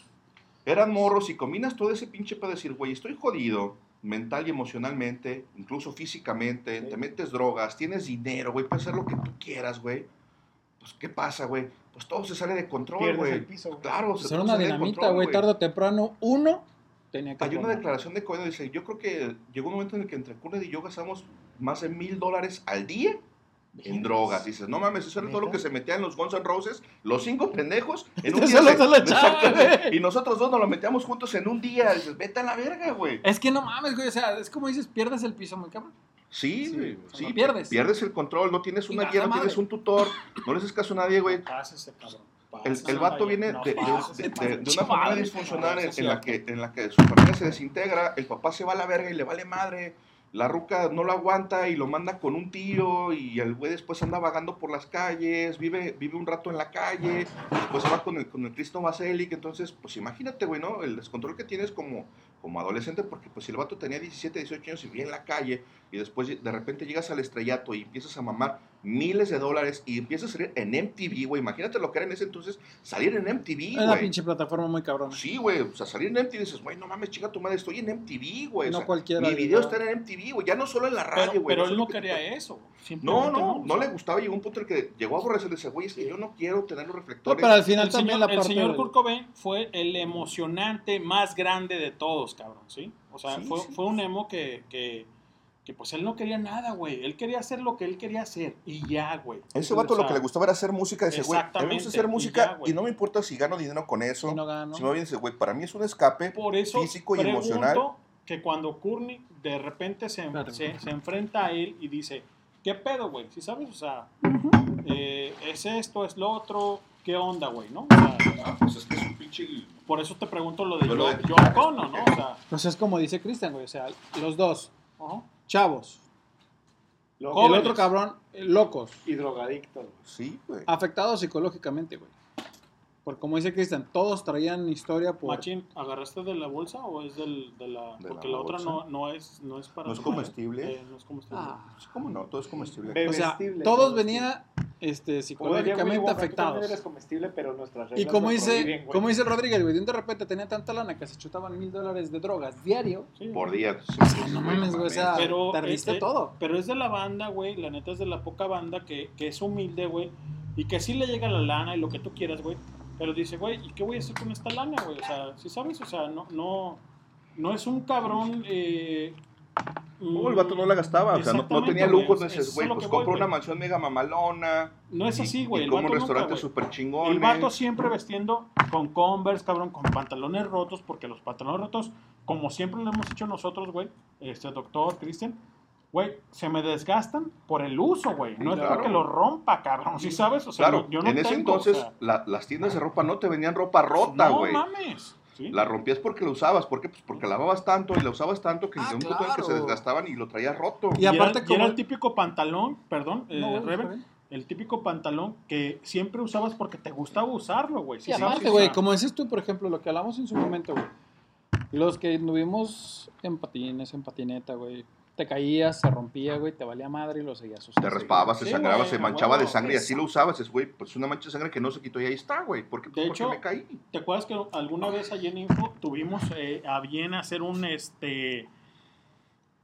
Eran morros y combinas todo ese pinche para decir, güey, estoy jodido mental y emocionalmente, incluso físicamente, te metes drogas, tienes dinero, güey, puedes hacer lo que tú quieras, güey. Pues, ¿qué pasa, güey? Pues todo se sale de control, Pierdes güey. el piso, güey. Claro, pues se era todo una dinamita, güey. Tarde o temprano, uno tenía que Hay una declaración de Cohen dice, yo creo que llegó un momento en el que entre Cuned y yo gastamos más de mil dólares al día en drogas. Dices, no mames, eso era todo lo que se metía en los Guns N' Roses, los cinco pendejos, en un Eso día. se y nosotros dos nos lo metíamos juntos en un día. Dices, vete a la verga, güey. Es que no mames, güey. O sea, es como dices, pierdes el piso muy cabrón. Sí, Sí, güey, sí, pierdes. Pierdes el control, no tienes una guía, no tienes un tutor, no le haces caso a nadie, güey. Pásese, cabrón. El, el vato viene de, de- una familia disfuncional en, la que, en la que su familia se desintegra, el papá se va a la verga y le vale madre, la ruca no lo aguanta y lo manda con un tío y el güey después anda vagando por las calles, vive, vive un rato en la calle, después va con el, con el Cristo Baselic, entonces pues imagínate, güey, ¿no? El descontrol que tienes como, como adolescente, porque pues si el vato tenía 17, 18 años y vivía en la calle y después de repente llegas al estrellato y empiezas a mamar miles de dólares y empiezas a salir en MTV, güey, imagínate lo que era en ese entonces salir en MTV, Era una güey. pinche plataforma muy cabrona. Sí, güey, o sea, salir en MTV dices, güey, no mames, chinga tu madre, estoy en MTV, güey. No o sea, cualquiera Mi video está en MTV, güey, ya no solo en la radio, güey. pero él no que- quería eso. No, no, no o le gustaba. Llegó un punto en el que llegó a aborrecer y decía, güey, es que yo no quiero tener los No, reflectores. pero al final el también señor, la el señor Kurt Cobain fue el emocionante más grande de todos, cabrón, ¿sí? O sea, Sí, fue, sí. fue un emo que, que, que, pues él no quería nada, güey. Él quería hacer lo que él quería hacer y ya, güey. A ese vato O lo sea, que le gustaba era hacer música. Dice, güey, a mí me gusta hacer y música ya, y, no me importa si gano dinero con eso. Si no gano. Si me bien dice, güey, para mí es un escape Por eso físico y emocional. que cuando Courtney de repente se, se, se enfrenta a él y dice, ¿qué pedo, güey? ¿Sí sabes? O sea, eh, es esto, es lo otro, ¿qué onda, güey? ¿No? O sea, Ah, pues es que es un pinche. por eso te pregunto lo de Pero Yo- de- Yoko Ono, ¿no? O sea, Pues es como dice Cristian, güey. O sea, los dos, chavos. El Jóvenes. otro cabrón, eh, locos. Y drogadictos. Sí, güey. Afectados psicológicamente, güey. Porque como dice Cristian, todos traían historia por... Machín, ¿agarraste de la bolsa o es del, de la...? De porque la la, otra no, no, es, no es para... ¿No es tomar, comestible? eh, no es comestible. Ah. Sí, ¿Cómo no? Todo es comestible. O sea, todos comestible. venían este, psicológicamente afectados. eres comestible, pero nuestras Y como dice, güey. como dice Rodríguez, güey, de un de repente tenía tanta lana que se chutaban mil dólares de drogas diario. Sí, Por día. sí, No mames, güey, o sea, Pero, perdiste todo. Pero es de la banda, güey. La neta es de la poca banda que, que es humilde, güey. Y que sí le llega la lana y lo que tú quieras, güey. Pero dice, güey, ¿y qué voy a hacer con esta lana, güey? O sea, ¿sí sabes? O sea, no, no, no es un cabrón. Eh, No, el vato no la gastaba, o sea, no, no tenía lujos. es- Entonces, eso es güey, pues compro una mansión mega mamalona. No es así, güey. Como un restaurante súper chingón. El vato siempre vestiendo con Converse, cabrón, con pantalones rotos, porque los pantalones rotos, como siempre lo hemos hecho nosotros, güey, este doctor Cristian, güey, se me desgastan por el uso, güey. No es claro. porque lo rompa, cabrón, ¿sí sabes? O sea, Claro, no- yo no en ese tengo, o entonces sea, la- las tiendas de ropa no te vendían ropa rota, no güey. mames. Sí. La rompías porque la usabas. ¿Por qué? Pues porque lavabas tanto y la usabas tanto que Ah, llegó un punto en el que se claro. desgastaban y lo traías roto. Y aparte era, y el típico pantalón, perdón, eh, No, bien. el típico pantalón que siempre usabas porque te gustaba usarlo, güey. Sí, Sí, aparte, güey, o como dices tú, por ejemplo, lo que hablamos en su momento, güey. Los que anduvimos en patines, en patineta, güey. Te caías, se rompía, güey, te valía madre y lo seguías usando. Te raspaba, se Sí, sangraba, güey, se manchaba de sangre y así lo usabas. Es, güey, pues una mancha de sangre que no se quitó y ahí está, güey. ¿Por qué? De hecho, porque me caí. ¿te acuerdas que alguna vez allí en Info tuvimos eh, a bien hacer un, este,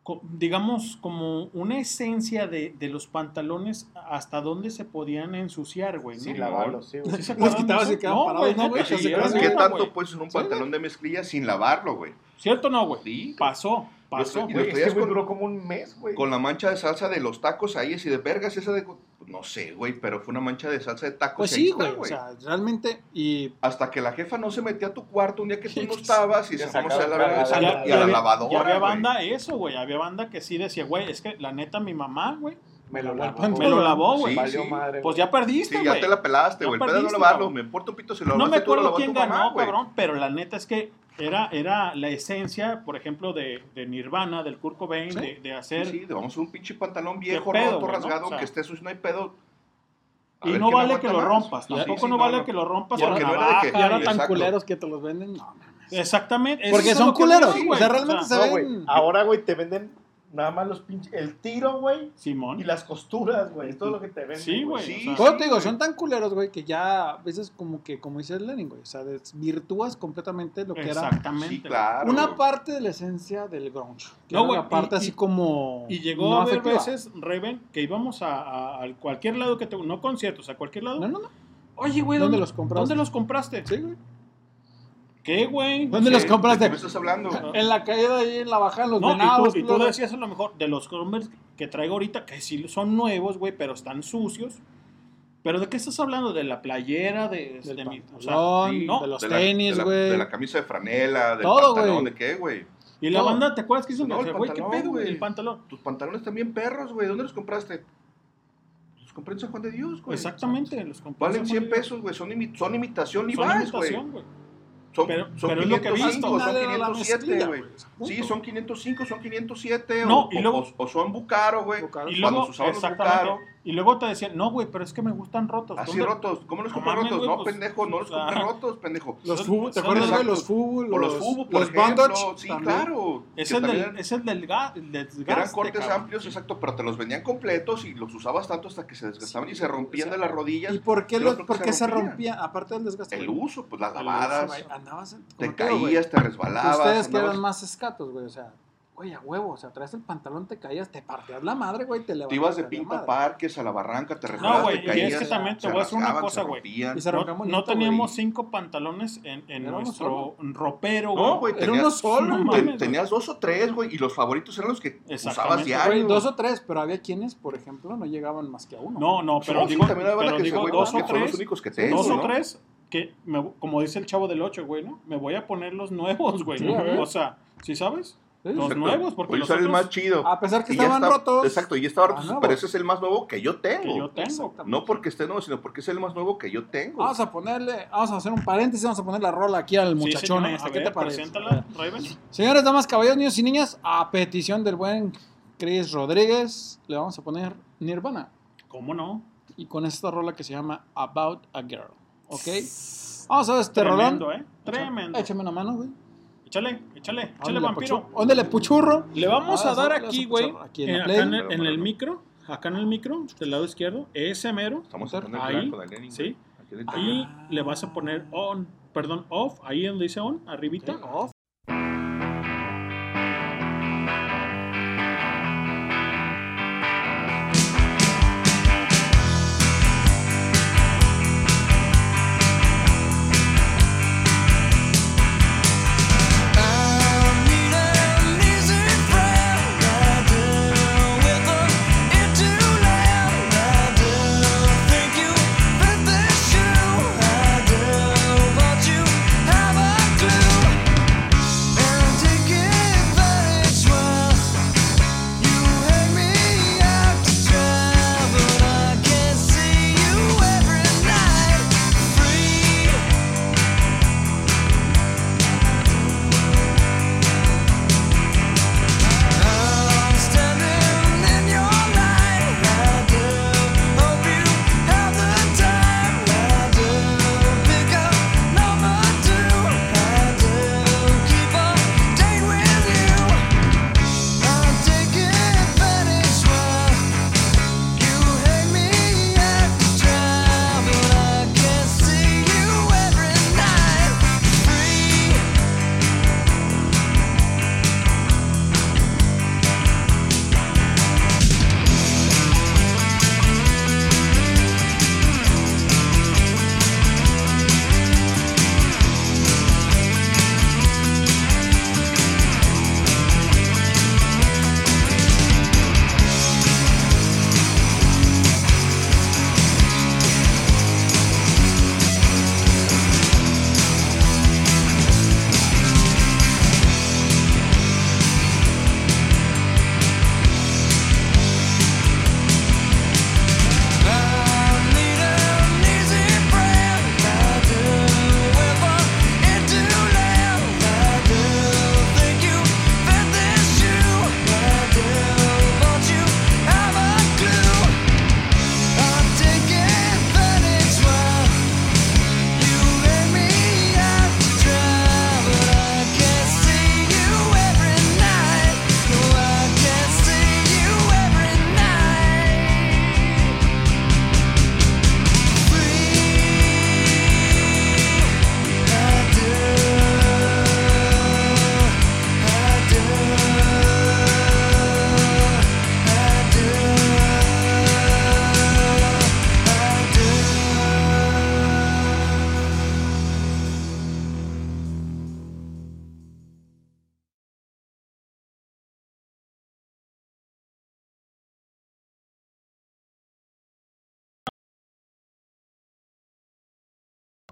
co- digamos, como una esencia de, de los pantalones hasta dónde se podían ensuciar, güey? ¿no? Sin lavarlos, sí, güey. ¿Sí se Los quitabas y quedaban parados, güey, ¿no, güey? sí, ¿Qué tanto puedes usar un pantalón de mezclilla sin lavarlo, güey? ¿Cierto o no, güey? Sí. Pasó, pasó. Y Güey, los es traías que güey, con- duró como un mes, güey. Con la mancha de salsa de los tacos ahí, así de vergas, esa de... No sé, güey, pero fue una mancha de salsa de tacos. Pues sí, güey. O sea, realmente. Y Hasta que la jefa no se metía a tu cuarto un día que tú no estabas y se fuimos a sacaba la cagada. y a- la lavadora. y había banda eso, güey. Había banda que sí decía, güey, es que la neta mi mamá, güey, Me lo lavó. me lo lavó, güey. Sí, sí. Pues ya perdiste, Sí, güey. ya te la pelaste, güey. El pedo no lavarlo. Me importa un pito si lo No me acuerdo quién ganó, cabrón, pero la neta es que era, era la esencia, por ejemplo, de, de Nirvana, del Kurt Cobain, Sí. de, de hacer... Sí, sí, vamos a un pinche pantalón viejo, pedo, roto, güey, ¿no? rasgado, O sea, que esté sucio, no hay pedo. A y no vale que lo más. rompas, tampoco sí, no vale que lo rompas con Porque la no era de que- navaja, y ahora tan Exacto. culeros que te los venden. No, mames. Exactamente. Porque son culeros. voy, o güey. sea, realmente se No, güey. ven. Ahora, güey, te venden nada más los pinches. El tiro, güey. Simón. Y las costuras, güey. Es todo lo que te venden. Sí, güey. Sí, o sea, eso te digo, son tan culeros, güey, que ya a veces como que, como dice Lenin, güey, o sea, desvirtúas completamente lo que era Exactamente. Sí, claro. una güey. parte de la esencia del grunge. Que No, era güey, la parte y- así y- como Y llegó no a haber afectiva. veces, Raven, que íbamos a, a- a cualquier lado que te... No conciertos, a cualquier lado. No, no, no. Oye, güey, ¿Dónde ¿dónde, los compraste? ¿Dónde los compraste? Sí, güey. ¿Qué, güey? ¿Dónde Sí, los compraste? ¿De qué me estás hablando? En la caída ahí en la bajada, en los No, y tú, y tú decías a lo mejor de los Converse que traigo ahorita, que sí son nuevos, güey, pero están sucios. ¿Pero de qué estás hablando? ¿De la playera? De, Del de mi- o sea, pantalón, sí, no. de los De tenis, de la- güey. De la camisa de franela, del Todo, pantalón, güey. ¿de qué, güey? Y la banda, ¿te acuerdas que hizo? No, el güey, ¿qué pedo, güey? El pantalón. Tus pantalones también perros, güey. ¿Dónde los compraste? Los compré en San Juan de Dios, güey. Exactamente, los compré. Valen en 100 San Juan pesos, güey. Son, imi- son imitación de- Levi's, Son güey. Son, Pero- son pero es lo que he 505, visto. son Nada de la 507, mezclilla, güey. Sí, son 505, son 507. No, o, y luego- o, o son Bucaro, güey. Cuando luego, se usaban los. Bucaro. Y luego te decían, no, güey, pero es que me gustan rotos. Así ¿Dónde- rotos. ¿Cómo los compré rotos? no, pues, pendejo, no los compré rotos, pendejo. Los fubu, ¿te acuerdas, de-? Los fubu, O los los, Fubu, por los ejemplo. bondage. Sí, también. claro. Es el, del, es el del, ga- el desgaste, Eran cortes cabrón. amplios, exacto, pero te los vendían completos y los usabas tanto hasta que se desgastaban y se rompían de las rodillas. ¿Y por qué, los, por qué se rompían. rompía? Aparte del desgaste. El uso, pues las lavadas, andabas en- te caías, te resbalabas. Ustedes que eran más escatos, güey, o sea, güey, a huevo, o sea, traes el pantalón, te caías, te partías la madre, güey, te Te levantas. ibas de pinta a parques, a la barranca, te No, resbalabas, güey, te y caías. es que también te voy a decir una cosa, güey. Y No, no teníamos güey. cinco pantalones en, nuestro ropero, No, güey. güey, Era tenías, uno solo, no güey. mames, güey. tenías dos o tres, güey, y los favoritos eran los que usabas diario. Güey, dos o tres, pero había quienes, por ejemplo, no llegaban más que a uno. No, no, pero No, sí, digo, también había pero digo güey, dos que o los tres. únicos que tengo, Dos o ¿no? tres que, me, como dice el chavo del 8, güey, ¿no? Me voy a poner los nuevos, güey. Sí, ¿no? O sea, ¿sí sabes? Los Exacto. nuevos, porque los otros más chido. A pesar que estaban está- rotos. Exacto, y estaba Ah, roto, pero ese es el más nuevo que yo tengo. que yo tengo. No porque esté nuevo, sino porque es el más nuevo que yo tengo. Vamos a ponerle, vamos a hacer un paréntesis, vamos a poner la rola aquí al muchachón. A ¿Qué ver, te parece? Preséntala, Raven. Señores, damas, caballeros, niños y niñas, a petición del buen Chris Rodríguez, le vamos a poner Nirvana. ¿Cómo no? Y con esta rola que se llama About a Girl. ¿Ok? Vamos a ver este rolón. Tremendo, ¿eh? Tremendo. Échame una mano, güey. Échale, échale, échale, vampiro. óndele, puchurro. Le vamos Ah, a dar aquí, güey, aquí en en, la acá play. en el, en el micro, acá en el micro, del lado izquierdo, ese mero, Estamos ahí, blanco sí, ahí le vas a poner on, perdón, off, ahí donde dice on, arribita. Off.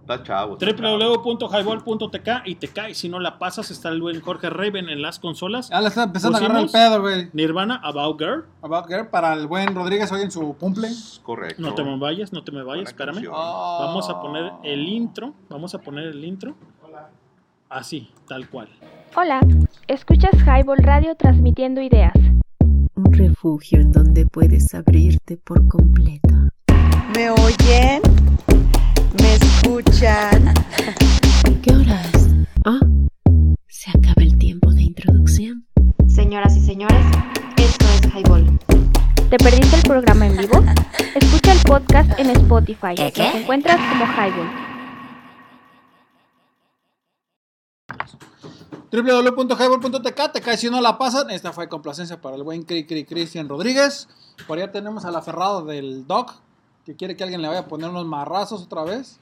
Está chavo. www.highball.tk y te cae. Si no la pasas, está el buen Jorge Raven en las consolas. Ya le está empezando a agarrar el Pusimos pedo, güey. Nirvana, About Girl. About Girl para el buen Rodríguez hoy en su cumple. Correcto. No te me vayas, no te me vayas, espérame. Vamos a poner el intro. Vamos a poner el intro. Así, tal cual. Hola, escuchas Highball Radio transmitiendo ideas. Un refugio en donde puedes abrirte por completo. ¿Me oyen? ¿Me escuchan? ¿Qué horas? Ah, se acaba el tiempo de introducción. Señoras y señores, esto es Highball. ¿Te perdiste el programa en vivo? Escucha el podcast en Spotify. Nos encuentras como Highball. www.highball.tk te cae si no la pasan. Esta fue complacencia para el buen Cri Cri Cristian Rodríguez. Por allá tenemos al aferrado del Doc, que quiere que alguien le vaya a poner unos marrazos otra vez.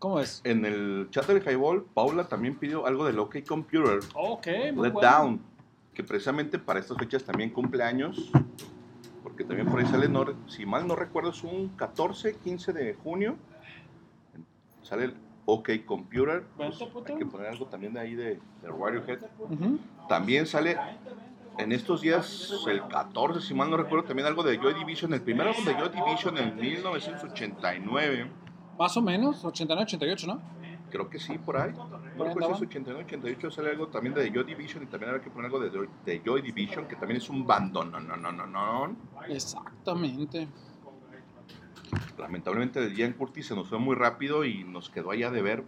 ¿Cómo es? En el chat del Highball, Paula también pidió algo del OK Computer. Ok, Let Down, que precisamente para estas fechas también cumple años, porque también por ahí sale, no- si mal no recuerdo, es un 14, 15 de junio, sale el OK Computer, pues, hay que poner algo también de ahí de, de Radiohead. También sale en estos días, el 14, si mal no recuerdo, también algo de Joy Division, el primer álbum de Joy Division en 1989. Más o menos, 89, 88, ¿no? Creo que sí, por ahí. No recuerdo si es 89, 88 sale algo también de Joy Division y también habrá que poner algo de, Joy- de Joy Division, que también es un bandón. No, no, no, no, no. Exactamente. Lamentablemente el Ian Curtis se nos fue muy rápido y nos quedó allá de ver.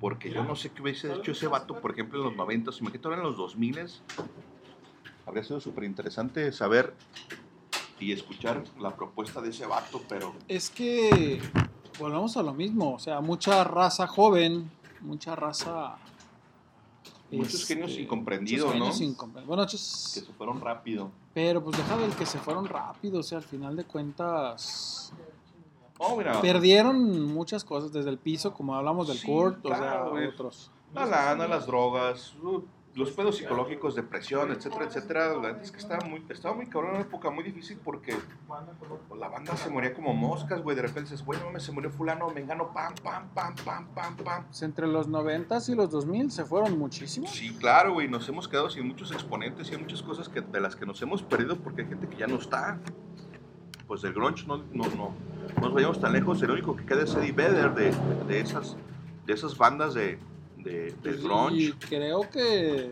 Porque yo no sé qué hubiese hecho ese vato, por ejemplo, en los 90, imagínate ahora en los 2000 Habría sido súper interesante saber y escuchar la propuesta de ese vato, pero Es que volvemos a lo mismo. O sea, mucha raza joven, mucha raza. muchos este, genios incomprendidos, muchos ¿no? genios incomprendidos. Bueno, muchos- Que se fueron rápido. pero pues deja del que se fueron rápido. O sea, al final de cuentas. Oh, mira. Perdieron muchas cosas, desde el piso, como hablamos del Sí, Kurt, o sea, claro, güey. otros. La lana, las drogas, uh, los pedos psicológicos, depresión, etcétera, etcétera. La verdad es que estaba muy, estaba muy cabrón, una época muy difícil porque la banda se moría como moscas, güey. De repente dices, bueno, mames, se murió fulano, me engano, pam, pam, pam, pam, pam, pam. Pues entre los 90 y los 2000 se fueron muchísimos. Sí, claro, güey, nos hemos quedado sin muchos exponentes y hay muchas cosas que, de las que nos hemos perdido porque hay gente que ya no está. Pues del grunge no, no, no, no nos vayamos tan lejos, el único que queda es Eddie Vedder de, de, esas, de esas bandas de, de, del grunge. Y creo que.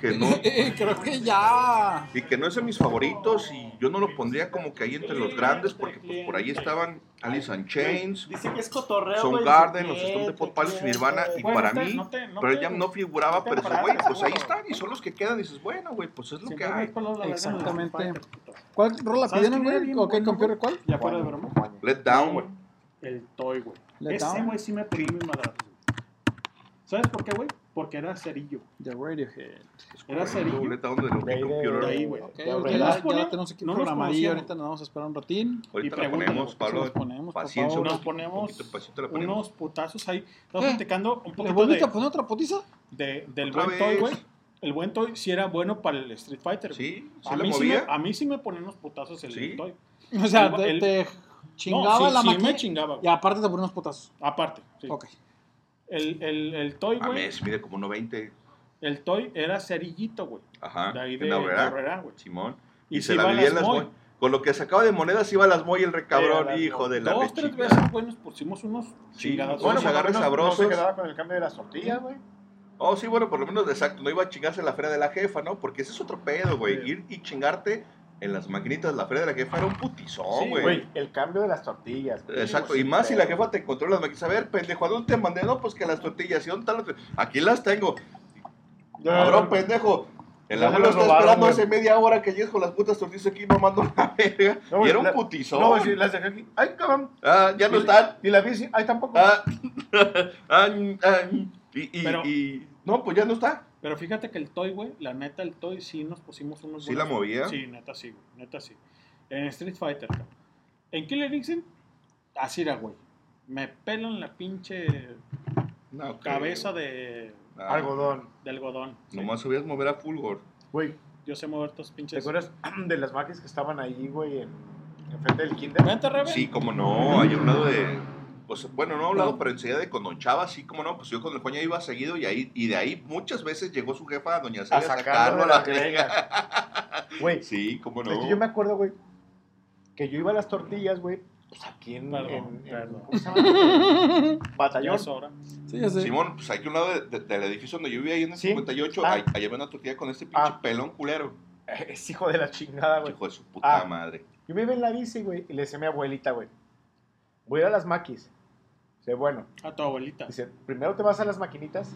que no, creo que ya. y que no es de mis favoritos y yo no lo pondría como que ahí entre los grandes porque pues, por ahí estaban Alice in Chains, Dice que es cotorreo, Son güey, Garden, dice los Stone Temple Pilots y Nirvana y Bueno, para mí, no te- no pero ya no figuraba, pero dices, güey, pues ahí están y son los que quedan y dices, bueno, güey, pues es lo que hay. Exactamente. ¿Cuál rola ¿Sabes pidieron, güey? ¿O qué computer cuál? Ya fuera de broma. Let Down, El Toy, güey. Let Ese Down. güey sí me mis madrazos. ¿Sabes por qué, güey? Porque era cerillo. The Radiohead. Era cerillo. Let Down de lo que De computer. ahí, güey. Ok, Ya, ahorita ya ya, tenemos aquí no programadilla, ahorita nos vamos a esperar un ratín. Ahorita Y la ponemos, Pablo, los ponemos, paciencia, Nos ponemos poquito de pasito la ponemos. unos putazos ahí. Estamos platicando un ¿Le poquito volviste de, a poner otra potiza? de- del Otra buen Toy, vez. güey. El buen Toy sí era bueno para el Street Fighter. Sí, sí a, mí sí me, a mí sí me ponían unos putazos el Sí. Toy. O sea, El- te, el- te chingaba No, sí, la sí máquina. me chingaba. Y aparte te ponía unos potazos. Aparte, sí. Ok. El, el, el Toy, güey. Mames, mide como 1.20. El Toy era cerillito, güey. Ajá, De ahí de, güey. Simón. Y Y, se se la vivía en las Moy. Con lo que sacaba de monedas iba a las Moy el recabrón, hijo de la Dos, tres veces, güey, nos pusimos unos Sí, chingados. bueno, Bueno, agarres sabrosos. No se quedaba con el cambio de las tortillas, güey. Oh, sí, bueno, por lo menos, exacto, no iba a chingarse la feria de la jefa, ¿no? Porque ese es otro pedo, güey. Ir y chingarte en las maquinitas la feria de la jefa era un putizón, Sí, güey. güey, el cambio de las tortillas. güey. Exacto, Sí, y más si la jefa te encontró las maquinitas. A ver, pendejo, ¿a dónde te mandé? No, pues que las tortillas. ¿Y dónde están las tortillas? Aquí las tengo. Cabrón, pendejo. El se abuelo está robaron, esperando güey. hace media hora que llegues con las putas tortillas aquí mamando la verga. No, y era un la- putizón. No, sí, las dejé aquí. Ay, cabrón. Ah, ya no Y- están. Y la bici, ay, tampoco. Ah, ah, ah, y, y, Pero- y- no, pues ya no está. Pero fíjate que el Toy, güey, la neta, el Toy sí nos pusimos unos ¿Sí la movía? Sí, neta sí, güey, neta sí. En Street Fighter, cabrón. En Killer Instinct, así era, güey. Me pelan la pinche No, cabeza de, Ah, Algodón. de algodón. sí. Nomás sabías mover a Fulgor. Güey, Yo sé mover estos ¿te pinches. acuerdas de las máquinas que estaban ahí, güey, en, enfrente del kinder? Vente, Rebe. Sí, como no, hay un lado de. Pues bueno, no a un lado, pero enseguida de con Don Chava, así como no, pues yo con el Juan ya iba seguido y ahí, y de ahí muchas veces llegó su jefa, Doña Celia, a sacarlo a la verga. Güey. Sí, cómo no. Es que yo me acuerdo, güey, que yo iba a las tortillas, güey, pues aquí en, Perdón, en- perdón. Sí, ya sé. Simón, pues aquí a un lado de- de- del edificio donde yo vivía ahí en el Sí. 58, Ah. había una tortilla con este pinche Ah. pelón culero. Es hijo de la chingada, güey. Hijo de su puta Ah. madre. Yo me iba en la bici, güey, y le decía a mi abuelita, güey, voy a ir a las maquis. Dice, bueno, A tu abuelita. dice, primero te vas a las maquinitas.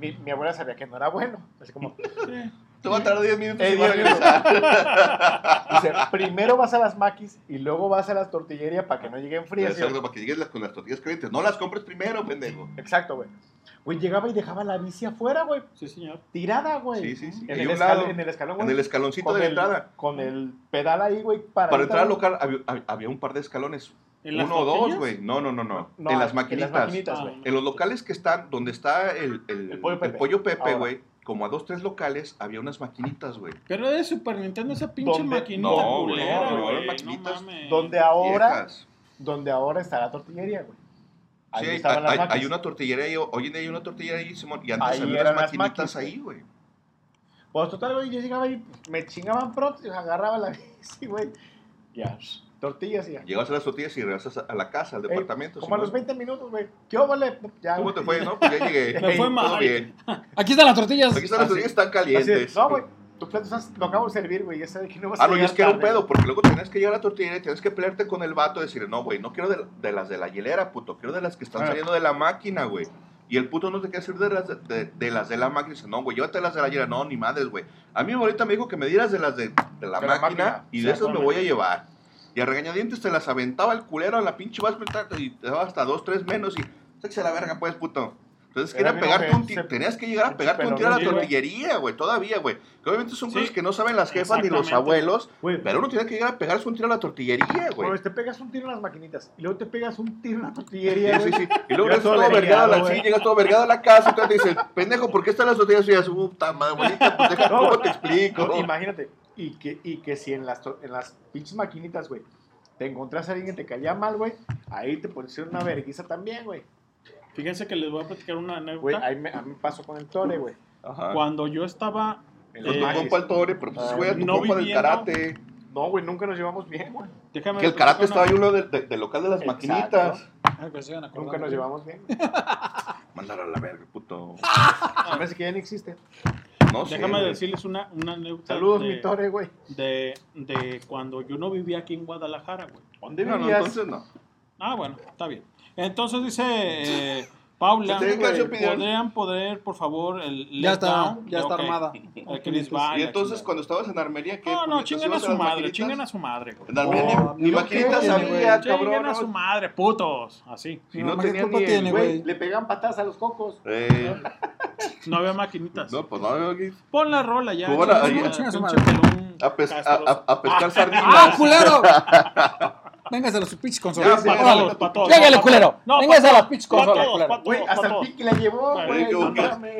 Mi, mi abuela sabía que no era bueno. Así como, Te va a tardar 10 minutos Eh, y vas a regresar. dice, primero vas a las maquis y luego vas a las tortillerías para que no lleguen frías. Exacto, para que llegues las- con las tortillas calientes. No las compres primero, pendejo. Exacto, güey. Güey, llegaba y dejaba la bici afuera, güey. Sí, señor. Tirada, güey. Sí, sí, sí. En el, un escal- lado, en el escalón, en güey. el escaloncito de la entrada. Con el pedal ahí, güey. Para, Para entrar al local había un par de escalones. ¿En las Uno o dos, güey. No, no, no, no. No, en las en maquinitas. las maquinitas. En los locales que están, donde está el, el, El Pollo Pepe. güey. Como a dos, tres locales, había unas maquinitas, güey. Pero de Super Nintendo esa pinche ¿Dónde? maquinita No, güey, culera, no, güey. las No, maquinitas mames. Donde ahora, Viejas. donde ahora está la tortillería, güey. Ahí Sí, hay, hay- hay una tortillería ahí, hoy en día hay una tortillería ahí, Simón, y antes Ahí había unas las maquinitas maquis, ahí, güey. Pues total, güey, yo llegaba y me chingaban pronto y agarraba la bici, güey. Ya, tortillas y ya. Llegabas a las tortillas y regresas a la casa, al Ey, departamento. como a los Simón. 20 minutos, güey. ¿Qué vale? Ya, ¿Cómo te fue, no? Pues ya llegué. Me fue Todo mal. bien. Aquí están las tortillas. Aquí están las tortillas, están calientes. es. No, güey. Tu plato lo acabo de servir, güey. Ya sabes que no vas a Ah, no, y es que era un pedo, porque luego tenías que llegar a la tortillería y tienes que pelearte con el vato y decir, no, güey, no quiero de, de las de la hielera, puto, quiero de las que están Ah. saliendo de la máquina, güey. Y el puto no te quiere hacer de las de, de- de las de la máquina. Dice, no, güey, llévate las de la hielera. No, ni madres, güey. A mí mi abuelita me dijo que me dieras de las de, de la De la máquina máquina. y de esas me voy a llevar. Y a regañadientes te las aventaba el culero a la pinche vas y te daba hasta dos, tres menos y sáquese la verga, pues, puto. Entonces Era quería bien pegarte un tiro, tenías que llegar a pegarte un tiro a la tortillería, güey, todavía, güey. Que obviamente son Sí. cosas que no saben las jefas ni los abuelos, pero uno tiene que llegar a pegarse un tiro a la tortillería, güey. Te pegas un tiro en las maquinitas y luego te pegas un tiro en la tortillería, Sí, güey. sí, sí. Y luego Llegas todo vergado a la sí, llegas todo vergado a la casa, y te dices, pendejo, ¿por qué están las tortillas? Y dices, puta madre, abuelita, pues deja, No, ¿cómo te explico? No, imagínate. Y que, y que si en las, to- en las pinches maquinitas, güey, te encontrás a alguien que te caía mal, güey, ahí te pones una vergüenza también, güey. Fíjense que les voy a platicar una Güey, anécdota. ahí me, a mí me pasó con el Tore, güey. Ajá. Cuando yo estaba. En eh, tu compa el Tore, pero pues Ah, güey, a tu no compa del karate. No, güey, nunca nos llevamos bien, güey. Déjame Que el karate estaba ahí uno del de, del local de las Exacto. maquinitas. Ay, pues, sigan acordando. Nunca nos llevamos bien. Mándalo a la verga, puto. Se me hace que ya ni existe. No sé. Déjame güey. decirles una, una anécdota. Saludos, de, mi Tore, güey. de, de cuando yo no vivía aquí en Guadalajara, güey. ¿Dónde No, no, vivías? entonces no. Ah, bueno, está bien. Entonces dice eh, Paula. ¿podrían poder, por favor, el Ya está, down? ya está Ok. armada. El Chris va, Y entonces cuando estabas en Armería, ¿qué? No, no, chinguen a su madre, chinguen a su madre, güey. En Armería No, ni, ni no maquinitas Chinguen cabrón. a su ¿no? madre, putos. Así. Si No, no, ¿qué tenían culpa ni el- tiene, Güey, güey? le pegan patadas a los cocos. Eh, No había maquinitas. no, pues no, aquí. Pon la rola ya. Pues bueno, chinga ahí- su chinga su pinche madre. pelón A, pes- a, castroso. a- a pescar sardinas. ¡Ah, culero! Véngase a los pinches consolas. todos, Pa' culero. No, Véngase a las pinches consolas, culero. Güey, hasta el piqui la llevó, Güey.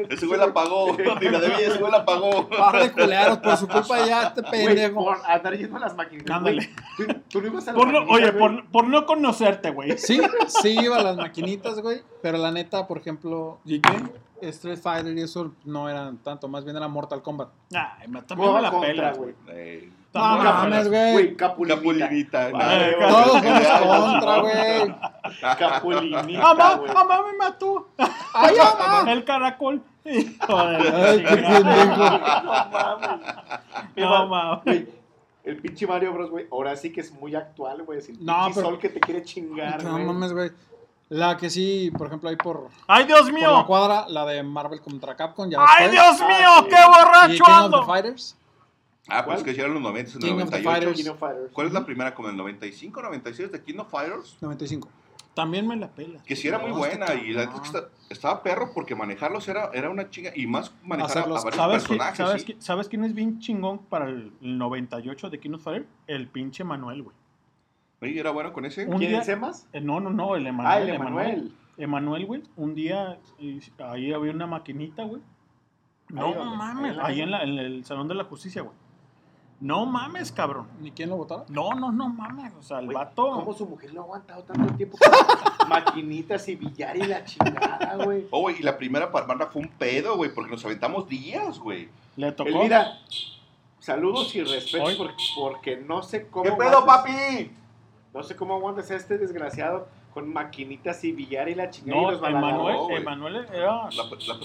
Ese güey la pagó. Ni la debía, ese güey la pagó. Par de culeros, por su culpa ya Güey, pendejo. por andar yendo a las maquinitas. Ándale. Tú, no ibas a las oye, güey. por, no conocerte, güey. Sí, sí iba a las maquinitas, güey. Pero la neta, por ejemplo, ¿Y qué? Street Fighter y eso no eran tanto, más bien era Mortal Kombat. Ay, me también me la pela, güey. No mames, güey. Güey, Capulinita. Todos fuimos contra, güey. Capulinita, Mamá, mamá me mató. ¡Ay, mamá! El caracol. Hijo de la Ay, qué pendejo. No, mames. El pinche Mario Bros, güey, ahora sí que es muy actual, güey. Es el No, pinche pero- sol que te quiere chingar, No güey. mames, güey. La que sí, por ejemplo, ahí por, Ay, Dios por la mío. cuadra, la de Marvel contra Capcom. Ya Ay, después. Dios mío, Ah, qué Y borracho King of the ando. Fighters. Ah, pues que hicieron los 90 en el King of the 98. Fighters. King of Fighters. ¿Cuál es la primera? ¿Como el 95, 96 de King of Fighters? 95. También me la pela. Que sí era muy buena y la neta que está- estaba perro porque manejarlos era, era una chinga y más manejar a, a Hacerlos- varios ¿Sabes, qui- personajes. sabes, sí. qui- ¿Sabes quién es bien chingón para el 98 de King of Fire? El pinche Manuel, güey. Oye, ¿era bueno con ese? Un ¿Quién día- es Emas? Eh, no, no, no, el Emanuel. Ah, el Emanuel. Emanuel, güey. Un día ahí había una maquinita, güey. No mames. Ahí en, la- en el Salón de la Justicia, güey. No mames, cabrón. ¿Ni quién lo votara? No, no, no mames. O sea, el Güey, vato. ¿Cómo su mujer lo ha aguantado tanto tiempo? con Maquinitas y billar y la chingada, güey. Oh, güey, y la primera para armarla fue un pedo, güey, porque nos aventamos días, güey. Le tocó. Elvira, saludos y respeto porque, porque no sé cómo. ¿Qué pedo, aguantas- papi? No sé cómo aguantas a este desgraciado con maquinitas y billar y la chingada. No, y los balagardos. Emanuel, era La- la-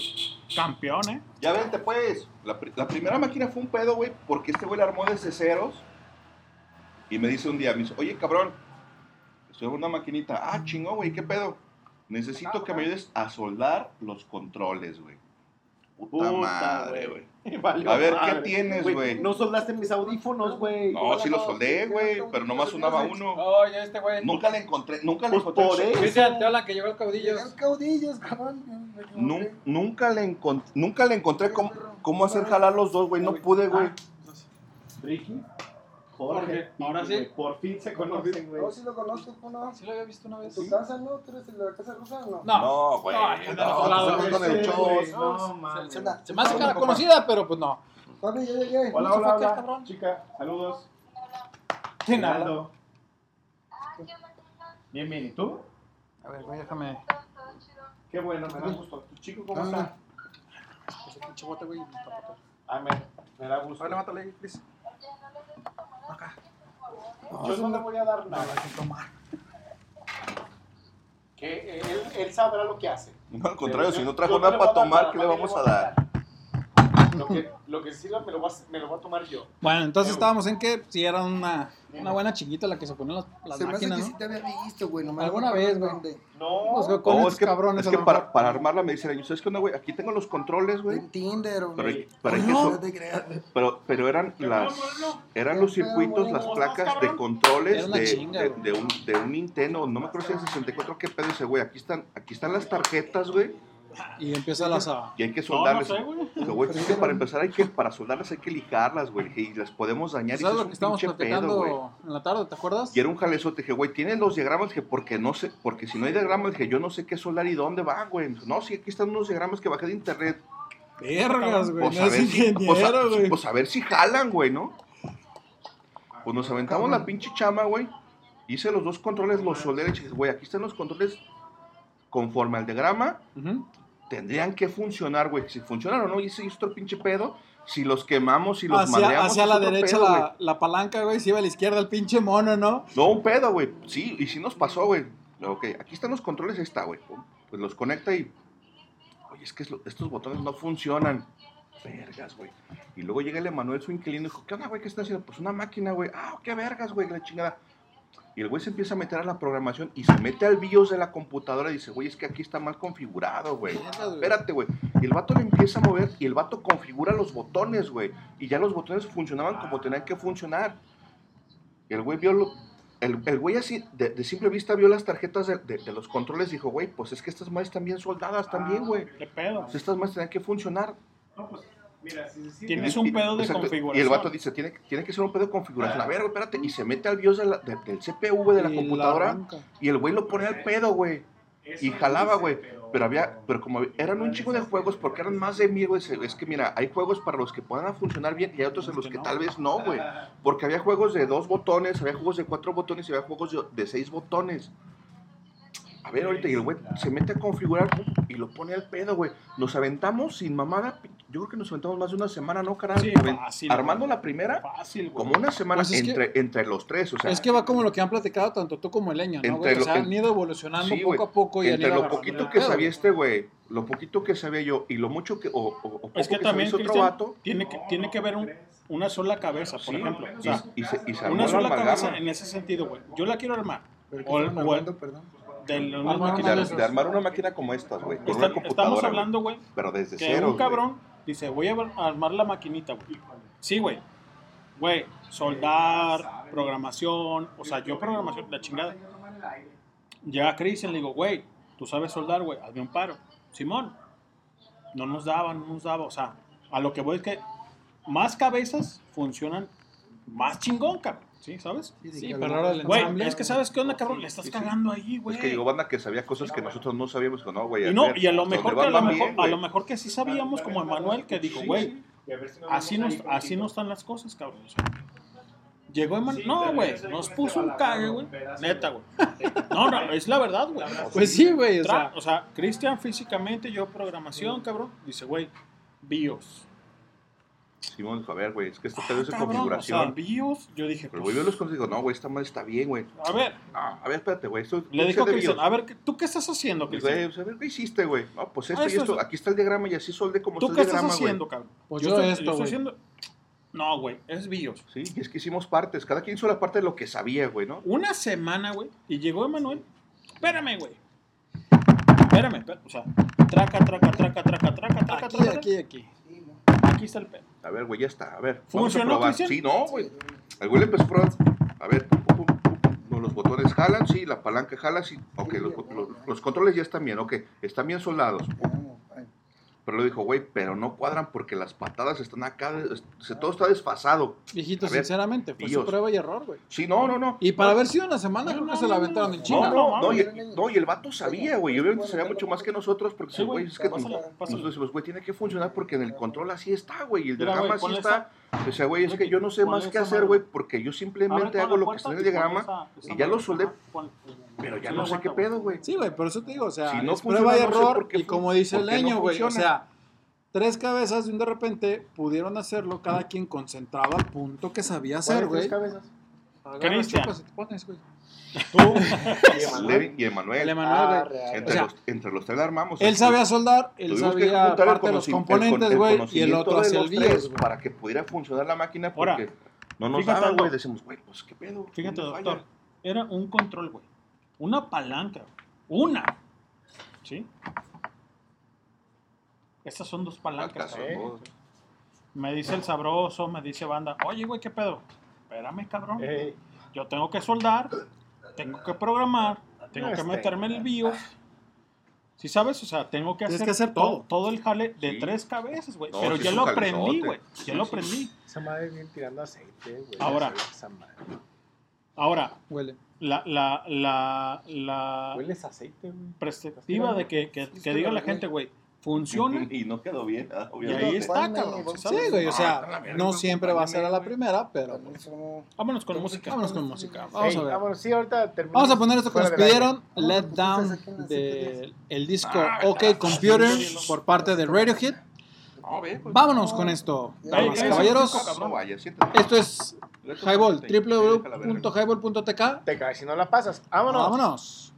campeón, ¿eh? Ya vente, pues. La, la primera máquina fue un pedo, güey, porque este güey la armó desde ceros. Y me dice un día, me dice, oye, cabrón, estoy en una maquinita. Ah, chingón, güey, ¿qué pedo? Necesito que me ayudes a soldar los controles, güey. Puta, Puta, madre, güey. A ver, madre. ¿qué tienes, güey? No soldaste mis audífonos, güey. No, sí los soldé, güey, pero nomás sonaba uno. Oye, este güey. Nunca le encontré, nunca le Pues encontré. por eso. Dice al Teola que llegó el caudillo. caudillos, cabrón. me equivoqué. Nun- nunca le encont- nunca le encontré cómo, cómo hacer jalar los dos, güey. No pude, güey. Ricky, Jorge, Jorge, ahora sí. Por fin se conocen, güey. No, sí lo conozco, ¿cómo no? Sí lo había visto una vez. ¿Tu casa, no? ¿Tú eres el de la casa rusa o no? No. No, güey. No. Se- me hace cara conocida, pero pues no. Papi, ya llegué. Hola, ¿No se hola, hola. Chica, saludos. ¿Quién habla? Rinaldo. Bien, bien. ¿Y tú? A ver, güey, déjame. Qué bueno, me da gusto. ¿Tu chico cómo Ah. está? Pues pinche bote, güey. Ah, me, me da gusto. A ver, levántale ahí, Acá. Yo no le voy a dar nada. Que él, él sabrá lo que hace. No, al contrario, Pero si no trajo nada para tomar, ¿qué le vamos a dar? Lo que, lo que sirva me lo, voy a, me lo voy a tomar yo. Bueno, entonces estábamos en que si era una, una buena chiquita la que se ponía las, las Se me hace máquinas, que ¿no? sí te había visto, güey. nomás Alguna no me vez, acuerdo güey. dónde. No. Con No, estos es que, cabrones, es que para, armarla me dicen, ¿sabes qué onda, güey? Aquí tengo los controles, güey. En Tinder Pero, no. pero, hay que No, so- no te creas. pero, pero eran las eran los circuitos, las placas de controles una de, chinga, de, güey. de un, de un Nintendo, no me acuerdo si era 64, qué pedo ese, güey. Aquí están, aquí están las tarjetas, güey. Y empieza las a... Y hay que soldarlas. no sé, güey. Que para empezar hay que, para soldarlas hay que lijarlas, güey. Y las podemos dañar. y ¿Sabes eso lo que estábamos pedo, platicando güey. en la tarde, te acuerdas? Y era un jalezote, dije, güey, ¿tienes los diagramas? Dije, porque no sé, porque si no hay diagramas, dije, yo no sé qué soldar y dónde va, güey. No, sí, aquí están unos diagramas que bajé de internet. Vergas, güey. Pues No a, es ver si, pues, a, ingeniero, güey. pues a ver si jalan, güey, ¿no? Pues nos aventamos la pinche chama, güey. Hice los dos controles, los soldé, y dije, güey, aquí están los controles conforme al diagrama. Ujú. Tendrían que funcionar, güey. Si funcionan o no, y ese es otro pinche pedo. Si los quemamos y los Hacia, madreamos. hacia la derecha pedo, la, la palanca, güey. Si iba a la izquierda el pinche mono, ¿no? No, un pedo, güey. Sí, y sí nos pasó, güey. Ok, aquí están los controles, ahí está, güey. Pues los conecta y. Oye, es que estos botones no funcionan. Vergas, güey. Y luego llega el Emanuel, su inquilino, y dijo, ¿qué onda, güey? ¿Qué está haciendo? Pues una máquina, güey. Ah, qué vergas, güey, la chingada. Y el güey se empieza a meter a la programación y se mete al BIOS de la computadora y dice, güey, es que aquí está mal configurado, güey. Espérate, güey. Y el vato le empieza a mover y el vato configura los botones, güey. Y ya los botones funcionaban como tenían que funcionar. Y el güey vio lo- el, el güey así, de, de simple vista, vio las tarjetas de, de- de los controles y dijo, güey, pues es que estas más están bien soldadas también, güey. ¿Qué pedo? Pues estas más tenían que funcionar. No, pues, mira, si se Tienes un pedo de exacto, configuración. Y el vato dice, tiene, tiene que ser un pedo de configuración. A ver, güey, espérate. Y se mete al BIOS de la- de- del CPU, de la Y computadora. y el güey lo pone al pedo, güey. Y jalaba, güey. Pero había, pero como eran un chingo de juegos, porque eran más de mil, güey. Es que mira, hay juegos para los que puedan funcionar bien y hay otros en los que tal vez no, güey. Porque había juegos de dos botones, había juegos de cuatro botones y había juegos de, de seis botones. A ver, ahorita, y el güey se mete a configurar y lo pone al pedo, güey. Nos aventamos sin mamada. Yo creo que nos aventamos más de una semana, ¿no, carajo? Sí, fácil, Armando güey. la primera, Fácil, güey. como una semana Pues que- entre, entre los tres, o sea. es que va como lo que han platicado tanto tú como el leño, ¿no, Entre güey? O lo- sea, en- han ido evolucionando Sí, poco güey. a poco y han Entre ido lo poquito que sabía este güey, lo poquito que sabía yo y lo mucho que. O, o- o poco Es que que también, otro vato. tiene que, tiene que ver un- una sola cabeza, por Sí, ejemplo. O y- sea, y se- y se armó una la sola cabeza en ese sentido, güey. Yo la quiero armar. ¿Pero qué O, o- perdón? De Armar De, de una máquina como estas, güey. Con una computadora. estamos hablando, güey, Pero desde que cero. un cabrón dice, voy a armar la maquinita, güey. Sí, güey. Güey, soldar, programación, o sea, yo programación, la chingada. Llega Cristian, le digo, güey, tú sabes soldar, güey, hazme un paro. Simón, no nos daba, no nos daba, o sea, a lo que voy es que más cabezas funcionan más chingón, cabrón, ¿sí? ¿Sabes? Sí, pero ahora el Güey, es que sabes qué onda, cabrón, le estás cagando ahí, güey. Es que llegó banda que sabía cosas que nosotros no sabíamos. que No, güey. Y no, ver, y a lo mejor que a lo mejor, bien, a lo mejor que sí sabíamos como Emanuel que dijo, Sí, güey, sí. Así no, así no están las cosas, cabrón. o sea, llegó Emanuel. Sí, no, güey. Nos puso un cague, güey. Neta, güey. No, no, es la verdad, güey. Pues sí, güey, o Tra- sea. O sea, Cristian físicamente, yo programación, cabrón. Dice, güey, BIOS. Simón dijo, a ver, güey, es que esto pedo es de Cabrón, configuración. O sea, BIOS, yo dije, Pero pues, yo los consigo, no, güey, esta madre está bien, güey. a ver, No, a ver, espérate, güey. Esto le esto dijo Cristian, a ver, ¿qué- ¿tú qué estás haciendo, Pues, Cristian? güey, o sea, a ver, ¿qué hiciste, güey? No, pues esto Ah, y eso esto. es- Aquí está el diagrama y así solde como ¿Tú está qué el estás diagrama, haciendo, güey. cabrón? Pues yo yo estoy, esto, estoy haciendo... No, güey, es BIOS. Sí, y es que hicimos partes. Cada quien hizo la parte de lo que sabía, güey, ¿no? Una semana, güey, y llegó Emanuel. Espérame, güey. Espérame, espérame, o sea, traca, traca, traca, traca, traca, traca, Aquí, traca. aquí, aquí. Aquí está el pedo. A ver, güey, ya está. A ver, ¿Funcionó, vamos a probar. Sí, no, güey. El güey le empezó a probar. A ver, pum, pum, pum, pum. No, los botones jalan, sí, la palanca jala, sí. Ok, los, los- los controles ya están bien, ok. Están bien soldados. Pero le dijo, güey, pero no cuadran porque las patadas están acá. se- todo está desfasado. Viejito, ver, sinceramente, fue su BIOS. prueba y error, güey. Sí, no, no, no. Y para No, haber sido una semana, creo que se la aventaron en China. No, no, no, y, no, y el vato sabía, güey. y Obviamente sabía mucho más que nosotros porque, Sí, güey, es que pásala, nosotros pásala. decimos, güey, tiene que funcionar porque en el control así está, güey. Y el güey, así está. O sea, güey, es que yo no sé más qué hacer, güey, porque yo simplemente hago lo que está en el diagrama y ya lo soldé, pon- pero ya no sé qué pedo, güey. Sí, güey, por eso te digo, o sea, Si no es prueba y funciona, no sé error, y como dice el leño, güey, o sea, tres cabezas de un de repente pudieron hacerlo, cada quien concentrado al punto que sabía hacer, güey. ¿Cuáles tres cabezas? Cristian. Chupas y Emanuel. Ah. Entre, O sea, los, entre los tres la armamos. Él El- sabía soldar, él sabía parte de los componentes, güey, y el otro de hacia el los tres BIOS, güey. Para que pudiera funcionar la máquina Ahora, porque no nos daba, güey. Decimos, güey, pues qué pedo. Fíjate, ¿Dónde doctor, falla? era un control, güey. Una palanca, güey. Una. ¿Sí? Estas son dos palancas, son dos. Me dice el sabroso, me dice banda, oye, güey, ¿qué pedo? Espérame, cabrón. Ey, Yo tengo que soldar, tengo que programar, tengo No que esté. meterme en el BIOS. ¿Sí sabes? O sea, tengo que Tienes hacer, que hacer todo, todo. todo el jale de Sí. tres cabezas, güey. No, Pero ya lo aprendí, güey. Ya lo aprendí. esa madre viene tirando aceite, güey. Ahora. Esa madre. Ahora, Huele. la, la, la, la Hueles aceite, güey. perspectiva de que, que, que diga la gente, güey, funciona. Y no quedó bien, ah, Y obviamente. ahí está, cabrón. ¿sí güey, o Ah, sea, no siempre va a ser a la primera, pero pues, Vámonos con música. vámonos con música. Vamos a ver. vámonos, sí, ahorita terminamos. Vamos a poner esto que nos pidieron, Let Down, del el disco OK Computer por parte de Radiohead. Pues, Vámonos con esto, damas y caballeros. Esto es Highball, www.highball.tk. Si no la pasas. Vámonos. Vámonos.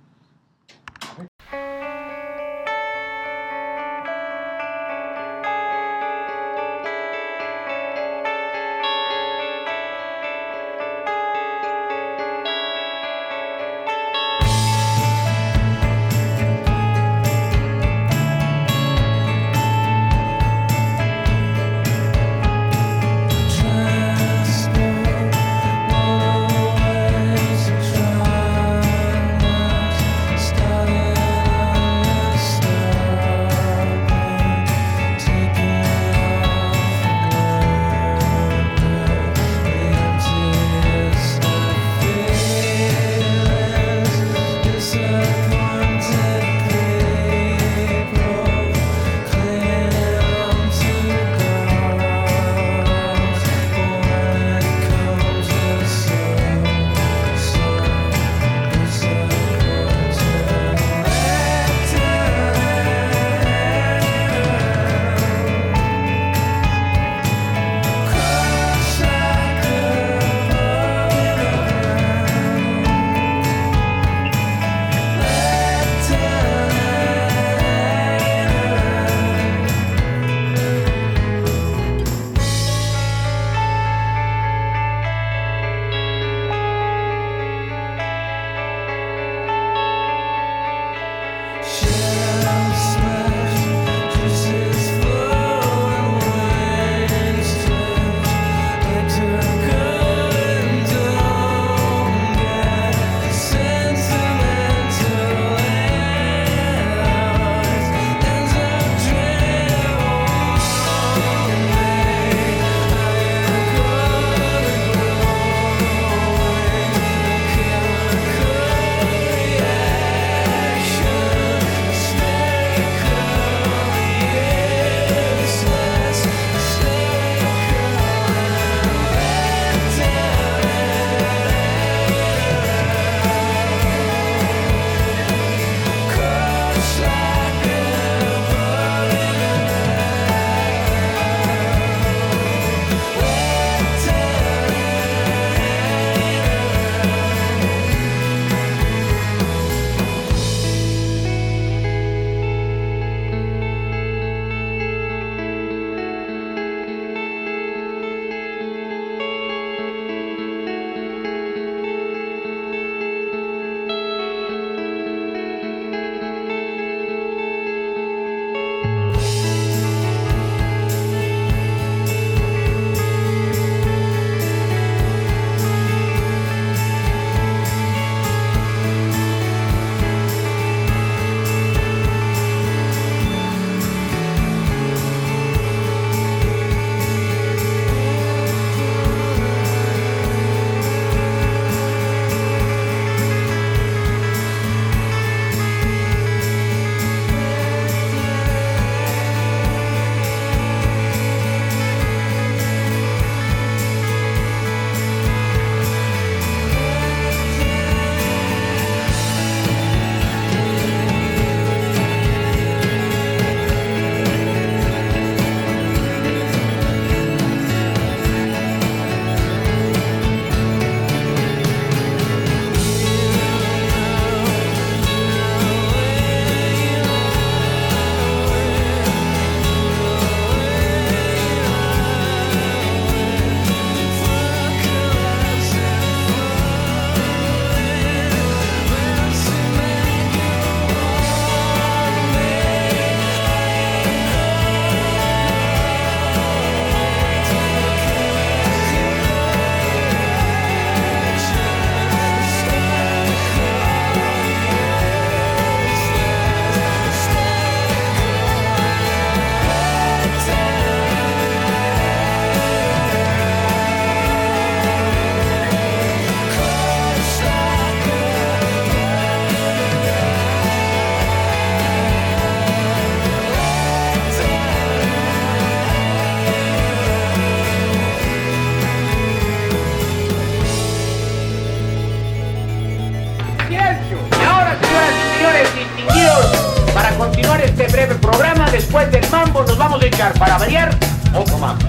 Para variar o tomamos.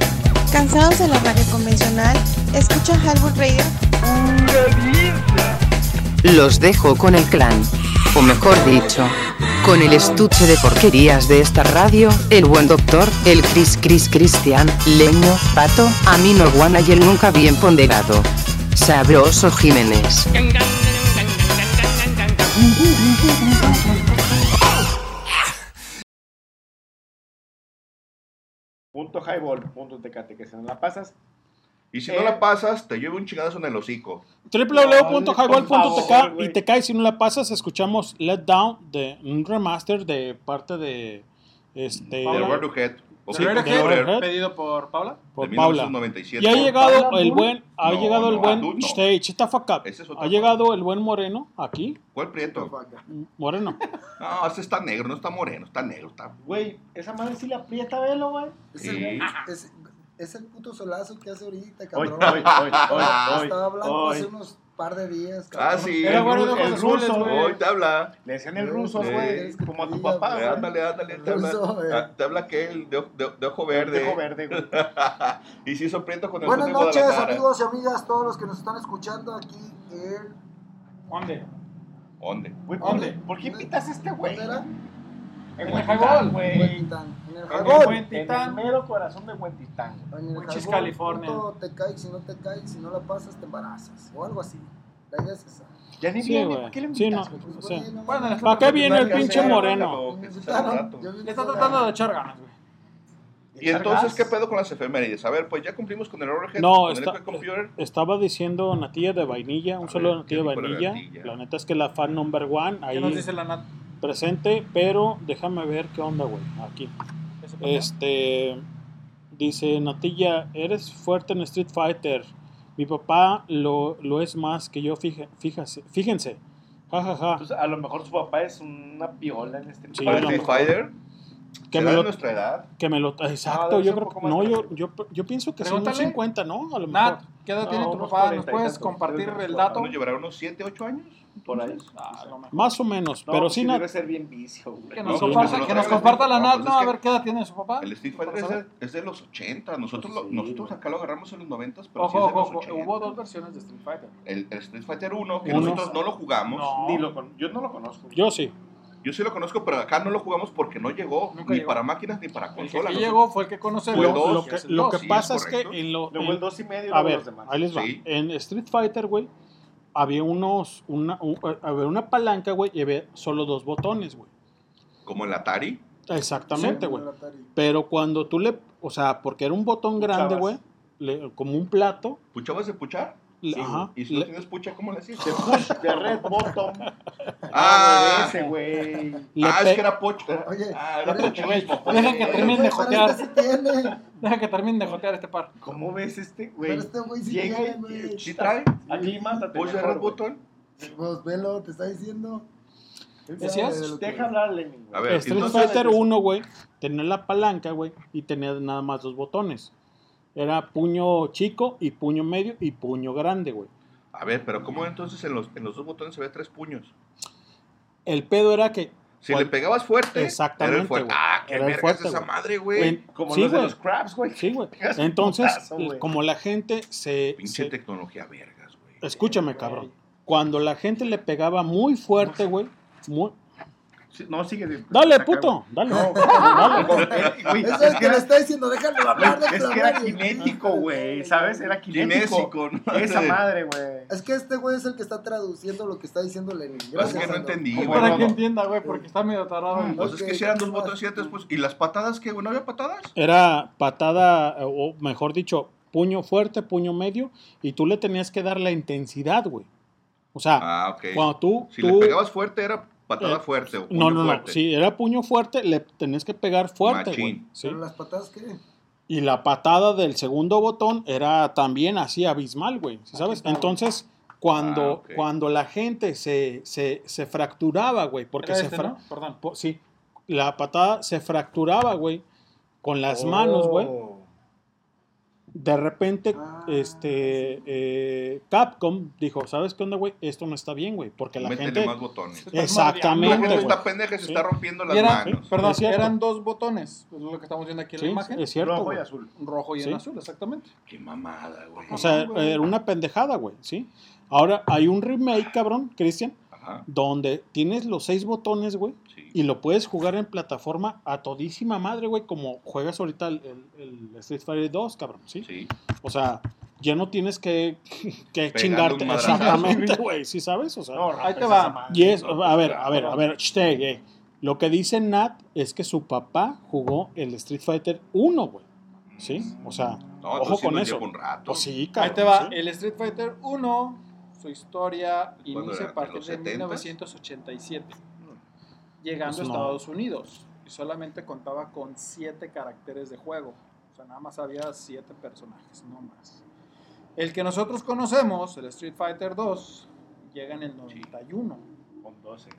¿Cansados de la radio convencional? Escucha Highball Radio. Los dejo con el clan. O mejor dicho, con el estuche de porquerías de esta radio, el buen doctor, el Cris Cris Cristian, Leño, Pato, Amino Guana y el nunca bien ponderado. Sabroso Jiménez. Si Eh. no la pasas, te llevo un chingazo en el hocico. www.highball.tk y te caes si no la pasas, escuchamos Let Down de un remaster de parte de este De. Ok, Sí. Radiohead. Pedido por Paula. por de Paula. 1997. Y ha llegado ¿Paula el buen, ha No, llegado el no, buen no. stage, fuck up. Es Ha llegado el buen moreno aquí, ¿Cuál prieto? moreno. No, ese está negro, no está moreno, está negro. Está... Güey, esa madre sí le aprieta, velo, güey. Es, Sí. el, es, es el puto solazo que hace ahorita, Hoy, cabrón. hoy, hoy, hoy, Estaba hoy, blanco hoy. hace unos par de días, Ah, cabrón. sí. Era el, bueno el azules, ruso. güey. Hoy te habla. Le decían el ruso, Sí. güey. Como a tu papá, güey. Ándale, ándale, te habla, Ruso, ah, te habla aquel de, de, de ojo verde. De ojo verde, güey. y sí, sorprendo con el Buenas noches, amigos y amigas, todos los que nos están escuchando aquí en... ¿Dónde? ¿Dónde? Güey, ¿Dónde? ¿Por qué invitas a este güey? ¿Dónde era? En el Highball. güey. El En el En el mero corazón de Huentitán. En el Wichis, Highball, California. Te caes, si no te caes, si no la pasas, te embarazas. O algo así. La idea es esa. Ya ni Sí, viene. ¿por qué le Sí, invitas? no. güey? o sea, Bueno, le ¿Para qué viene el ¿Qué pinche moreno? Le está tratando de echar ganas, güey. Y entonces, ¿qué pedo con las efemérides? A ver, pues ya cumplimos con el Overhead, No, con está- el Computer. Estaba diciendo natilla de vainilla, un A solo ver, natilla de ¿qué la vainilla. natilla? La neta es que la fan number one ¿Qué ahí nos dice la Nat? presente, pero déjame ver qué onda, güey. Aquí. Este dice Natilla, eres fuerte en Street Fighter. Mi papá lo, lo es más que yo, fija- fíjase, fíjense. Ja, ja, ja. Entonces, a lo mejor su papá es una piola en este Sí, lo Street. Fighter. Que ¿Será me de lo, nuestra edad? que me lo, exacto, debe yo creo que, no, yo, yo, yo pienso que son unos Pregúntale. 50, ¿no? A lo mejor. Nat, ¿qué edad No, tiene tu papá? ¿Nos 40 y puedes tantos. compartir el dato? ¿Nos llevará unos 7, 8 años? Por ahí. Ah, lo. Más o menos, No, pero pues sí, sí Nat, debe ser bien vicio, güey. Que No, nos pues comparta, que lo que nos comparta la No, Nat, pues ¿no? es A que- ver qué edad tiene su papá. El Street Fighter es de, es de los 80. Nosotros, lo- Sí, nosotros güey. acá lo agarramos en los 90, pero sí Ojo, es de ojo, los ojo, 80. hubo dos versiones de Street Fighter. El, el Street Fighter 1, que Uno. nosotros no lo jugamos. No. Ni lo Yo no lo conozco. yo sí. Yo sí lo conozco, pero acá no lo jugamos porque no llegó. Nunca ni llegó. para máquinas ni para El que consolas. aquí Nosotros- llegó fue el que conocemos. Fue el Lo, lo sí, que, el lo que sí, pasa es es, que en lo, Luego el dos y medio, a ver, los demás. ahí les va. Sí. En Street Fighter, güey, había unos, una, un- había una palanca, güey, y había solo dos botones, güey. Como el Atari. Exactamente, güey. Pero cuando tú le, o sea, porque era un botón grande, güey, como un plato, ¿Puchabas de puchar? le- Sí, ajá, ¿Y si no le- tienes pucha, cómo le hacías? De push, de red bottom. Ah, ese, güey. ah, es que era pocha. Oye, ah, era pochismo. Dejen que termine de jotear. este tiene. Deja que termine de jotear este par. ¿Cómo ves este, güey? Pero este güey sí Llega güey. ¿Sí trae? ¿Push de mejor, red güey. button? Pues velo, te está diciendo. ¿Decías? Deja hablar a Lenin, güey. A ver, Street Fighter 1, güey, tenía la palanca, güey, y tenía nada más dos botones. Era puño chico y puño medio y puño grande, güey. A ver, pero ¿cómo entonces en los, en los dos botones se ve tres puños? El pedo era que Si le pegabas fuerte, Exactamente, era el fuerte. güey. Ah, qué Era el fuerte, es esa madre, güey. Como sí, los de los crabs, güey. Sí, güey. Entonces, putazo, como la gente se, Pinche se- tecnología vergas, güey. Escúchame, cabrón. Cuando la gente le pegaba muy fuerte, güey. muy- No, sigue. de- Dale, puto. Dale. No, dale. güey, Eso es es que le está diciendo, déjalo hablar, Es déjalo que era kinético, güey, ¿sabes? Era kinético. Esa madre, güey. Es que este güey es el que está traduciendo lo que está diciendo Lenin. Pues es que no entendí, Para güey. que entienda, güey, porque está medio tardado. en- Pues es que si eran dos botones pues. ¿Y las patadas qué, güey? ¿No había patadas? Era patada, o mejor dicho, puño fuerte, puño medio, y tú le tenías que dar la intensidad, güey. O sea, Ah, cuando tú. Si tú- le pegabas fuerte, era patada Eh, fuerte. O puño no, no, no. Si era puño fuerte, le tenías que pegar fuerte, güey. ¿sí? ¿Pero las patadas qué? Y la patada del segundo botón era también así abismal, güey. ¿sí ¿Sabes? Entonces, cuando, Ah, cuando la gente se, se, se fracturaba, güey, porque Era se este, fra- ¿no? Perdón. po- sí, la patada se fracturaba, güey, con las manos, güey. De repente, Ah, este, eh, Capcom dijo, ¿sabes qué onda, güey? Esto no está bien, güey, porque la Métele gente... más botones. Exactamente, La gente está pendeja y se Sí. está rompiendo las era- manos. perdón, Es eran dos botones, es lo que estamos viendo aquí en Sí, la imagen. es cierto, Rojo y azul. Un rojo y Sí. un azul, exactamente. Qué mamada, güey. O sea, era una pendejada, güey, ¿sí? Ahora hay un remake, cabrón, Cristian, Ajá. donde tienes los seis botones, güey, Sí. y lo puedes jugar en plataforma a todísima madre, güey, como juegas ahorita el, el- el Street Fighter 2, cabrón, ¿sí? Sí. O sea, ya no tienes que, que chingarte. Exactamente, güey, ¿sí sabes? O sea, No, Ahí te va. esa madre. y es, No, a ver, a ver, a ver, eh. Lo que dice Nat es que su papá jugó el Street Fighter 1, güey. ¿Sí? O sea, No, ojo sí con eso. un rato. Pues sí, Ahí cabrón. te va, sí. el Street Fighter 1, su historia ¿Cuándo inicia a ¿En partir de 70s? 1987, llegando Pues a no. Estados Unidos. Y solamente contaba con 7 caracteres de juego. O sea, nada más había 7 personajes, no más. El que nosotros conocemos, el Street Fighter 2, llega en el 91. Con 12.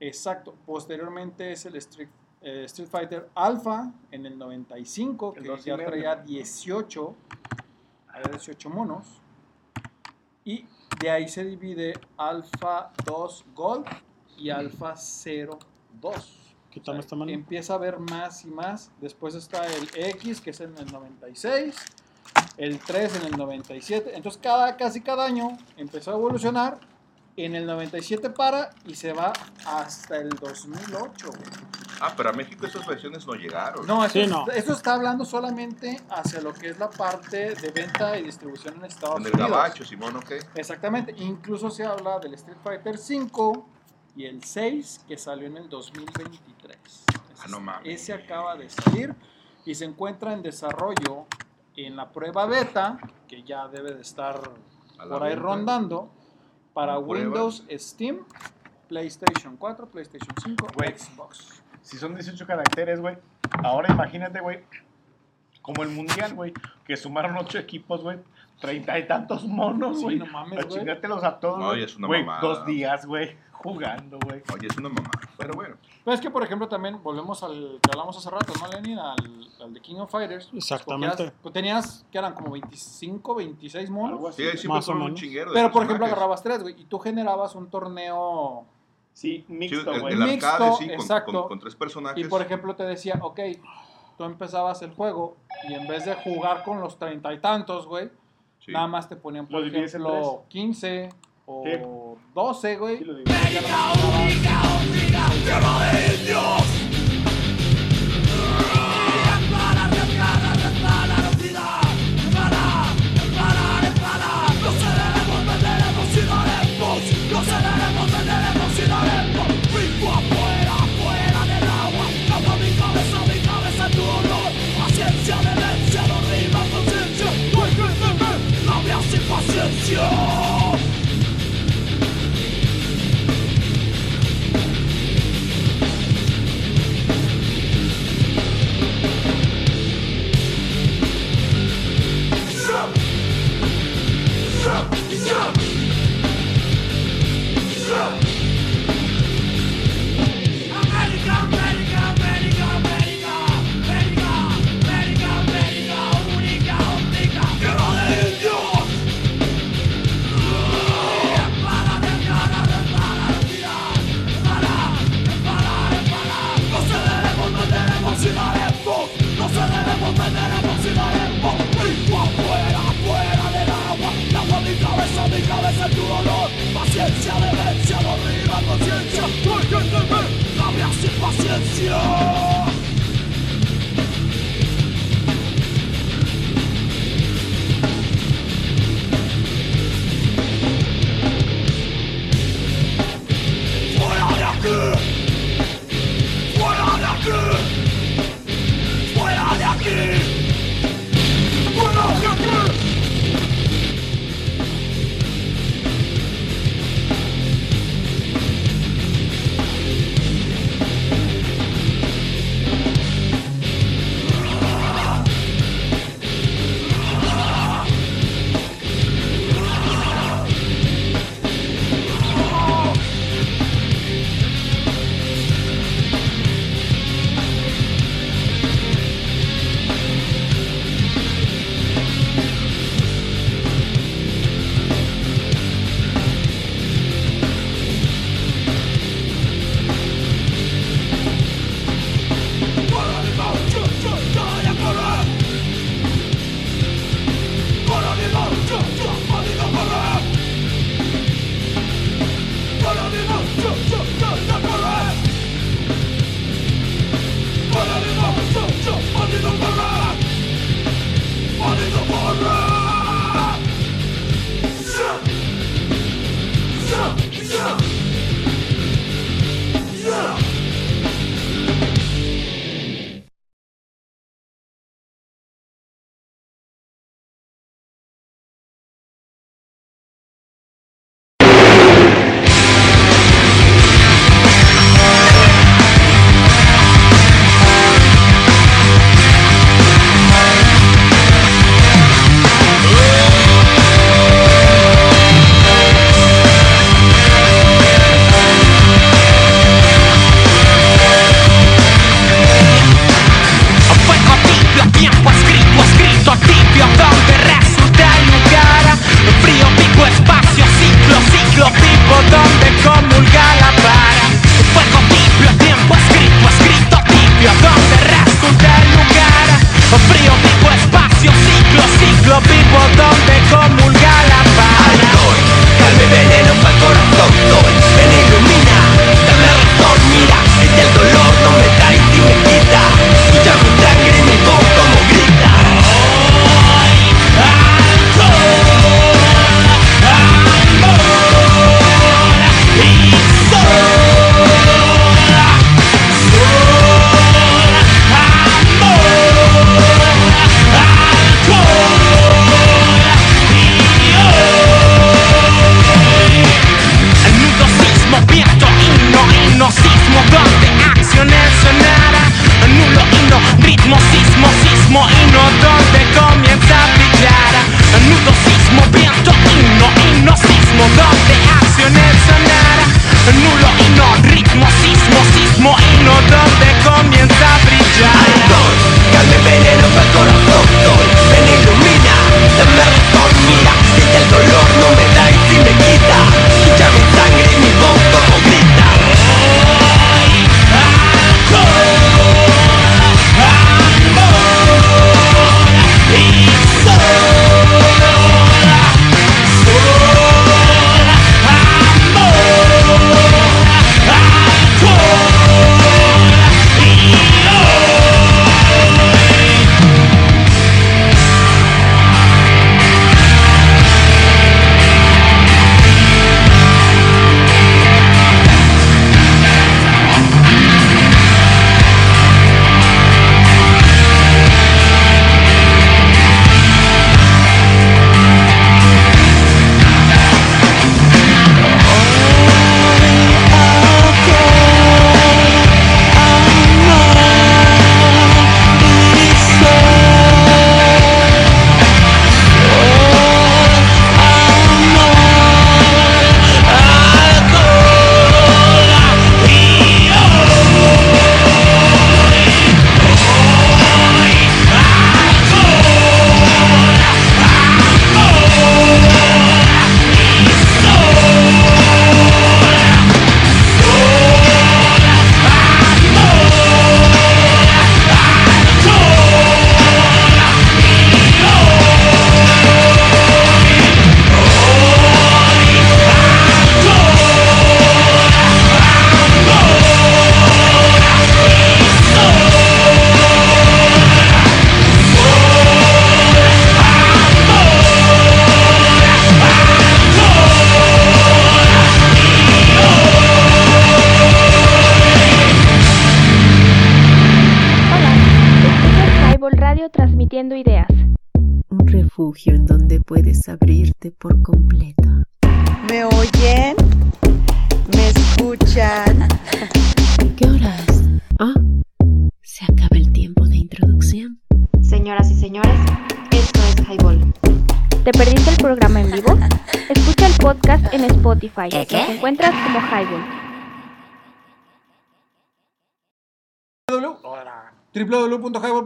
Exacto. Posteriormente es el Street, eh, Street Fighter Alpha en el 95, El que ya traía 18, había 18 monos. Y de ahí se divide Alpha 2 Gold y Alpha 0 2. Quítame esta mano. Empieza a ver más y más. Después está el X, que es en el 96. El 3 en el 97. Entonces, cada, casi cada año empezó a evolucionar. En el 97 para y se va hasta el 2008. güey. Ah, pero a México esas versiones no llegaron. No, eso, Sí, no. eso está hablando solamente hacia lo que es la parte de venta y distribución en Estados En el Unidos. gabacho, Simón, ¿ok? Exactamente. Incluso se habla del Street Fighter 5 y el 6 que salió en el 2023. Ah, no mames. Ese acaba de salir y se encuentra en desarrollo en la prueba beta, que ya debe de estar por ahí venta. rondando, para. Windows, Steam, PlayStation 4, PlayStation 5, Güey. Xbox. Si son 18 caracteres, güey. Ahora imagínate, güey. Como el mundial, güey. Que sumaron 8 equipos, güey. Treinta y tantos monos, Sí, güey. no mames, a güey. chingártelos a todos, No, y es una Güey, mamada. dos días, güey. Jugando, güey. Oye, es una mamá. Pero bueno. Pero es que, por ejemplo, también volvemos al que hablamos hace rato, ¿no, Lenin? Al, al de King of Fighters. Exactamente. Escogías- pues tenías, que eran como 25, 26 Algo monos. así. Sí, ahí siempre Más o fueron un chinguero de Pero, por ejemplo, agarrabas tres, güey, y tú generabas un torneo. Sí, Sí, mixto, güey. el Mixto, sí, con, exacto. con- con tres personajes. Y, por ejemplo, te decía, ok, tú empezabas el juego y en vez de jugar con los treinta y tantos, güey, Sí. nada más te ponían, por ejemplo, 15 o Sí. 12, güey. Sí, lo Stop! duvarlar Paciencia, demencia, dormida conciencia Cuéntenme, labia sin paciencia Good!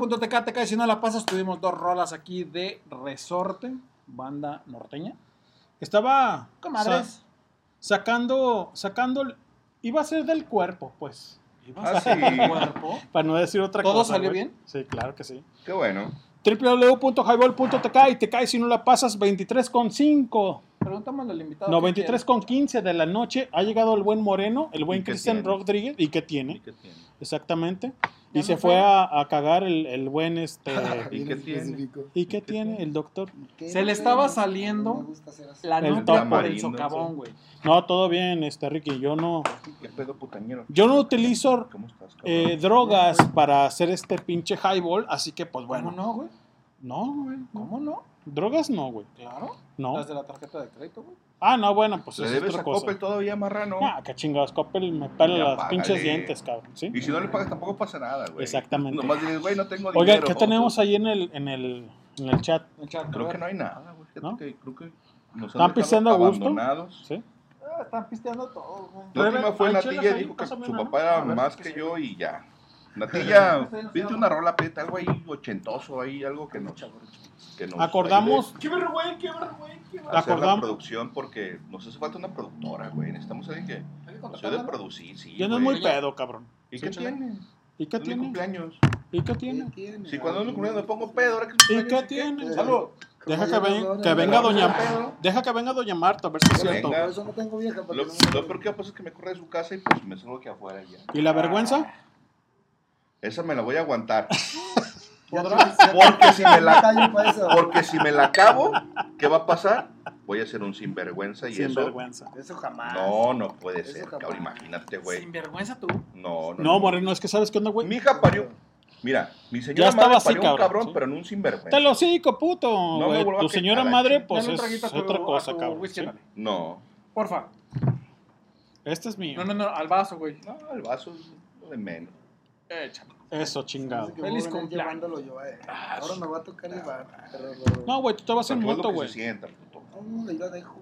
www.highball.tk si no la pasas, tuvimos dos rolas aquí de Resorte, banda norteña. Estaba sa- sacando, sacando, iba a ser del cuerpo, pues. Iba a Ah, ser del cuerpo, para no decir otra ¿Todo cosa. salió güey. bien? Sí, claro que sí. Qué bueno. www.highball.tk y te cae si no la pasas 23.5. Preguntamos al invitado. No, qué 23 con 15 de la noche ha llegado el buen Moreno, el buen ¿Y Cristian? Rodríguez. ¿Y qué tiene? ¿Qué tiene? Exactamente. Y se fue a, a cagar el, el buen este. ¿Y qué tiene? ¿Y qué tiene el doctor? Se le estaba saliendo la El topo. por el Tamarindo, socavón, güey. No, todo bien, este Ricky. Yo no, ¿Qué pedo putañero? yo no utilizo ¿Cómo estás, cabrón? eh, drogas para hacer este pinche highball, así que pues bueno. ¿Cómo no, güey? No, güey. ¿Cómo no? Drogas no, güey. Claro. No. Las de la tarjeta de crédito, güey. Ah, no, bueno, pues ¿Le es debes otra a cosa. Coppel todavía, marrano? Ah, qué chingados, Coppel me pela Ya págale. pinches dientes, cabrón. ¿sí? Y si no le pagas tampoco pasa nada, güey. Exactamente. Nomás dices, güey, no tengo dinero. Oiga, ¿qué tenemos ahí en el, en el, en el chat? El chat, Creo a que ver. no hay nada, güey. Fíjate ¿No? que creo que nos ¿Están dejado pisteando a gusto? abandonados. ¿Sí? Ah, están pisteando todo, güey. La última fue ¿Hay Natilla, ahí? dijo que Pásame su una, papá ¿no? era ver, más que yo y ya. Natilla, pídete una rola, pídete algo ahí ochentoso, ahí algo que nos, que nos Acordamos, ¡Qué qué vergüenza! qué ayude a hacer la acordamos- producción porque nos hace falta una productora, güey. Necesitamos alguien que nos producir, sí, ya no es güey. muy pedo, cabrón. ¿Y qué tiene? ¿Y qué tiene? cumpleaños. ¿Y qué ¿Qué tiene? tiene? Si cuando es mi cumpleaños me pongo pedo, ahora que ¿Y qué tiene? Salud. Deja que, ven- que venga doña. Deja que venga doña Marta, a ver si es cierto. eso no tengo vieja. Lo, lo peor que pasa es que me corre de su casa y pues me salgo aquí afuera ya. ¿Y la vergüenza? Esa me la voy a aguantar. Ya ya Porque si me la-. Porque si me la acabo, ¿qué va a pasar? Voy a ser un sinvergüenza y Sin eso. Eso jamás. No, no puede Eso ser, cabrón. Imagínate, güey. Sin vergüenza tú. No, no. No, Moreno, es que sabes qué onda, güey. Mi hija parió. Mira, mi Ya señora estaba madre así, parió un cabrón, sí. pero en un sinvergüenza. Te lo cico, puto. me a tu señora quejar, madre, chingada. pues es, a tu- otra cosa, a tu cabrón. whisky, sí. No, Porfa. Este es mío. No, no, no, al vaso, güey. no, el vaso es lo de menos. Échalo. Eso, chingado. Dice que Feliz voy a venir cumpleaños. llevándolo yo, eh. Ahora me va a tocar llevar. Pero, No, güey, tú te vas en moto, güey. No, ahí la dejo.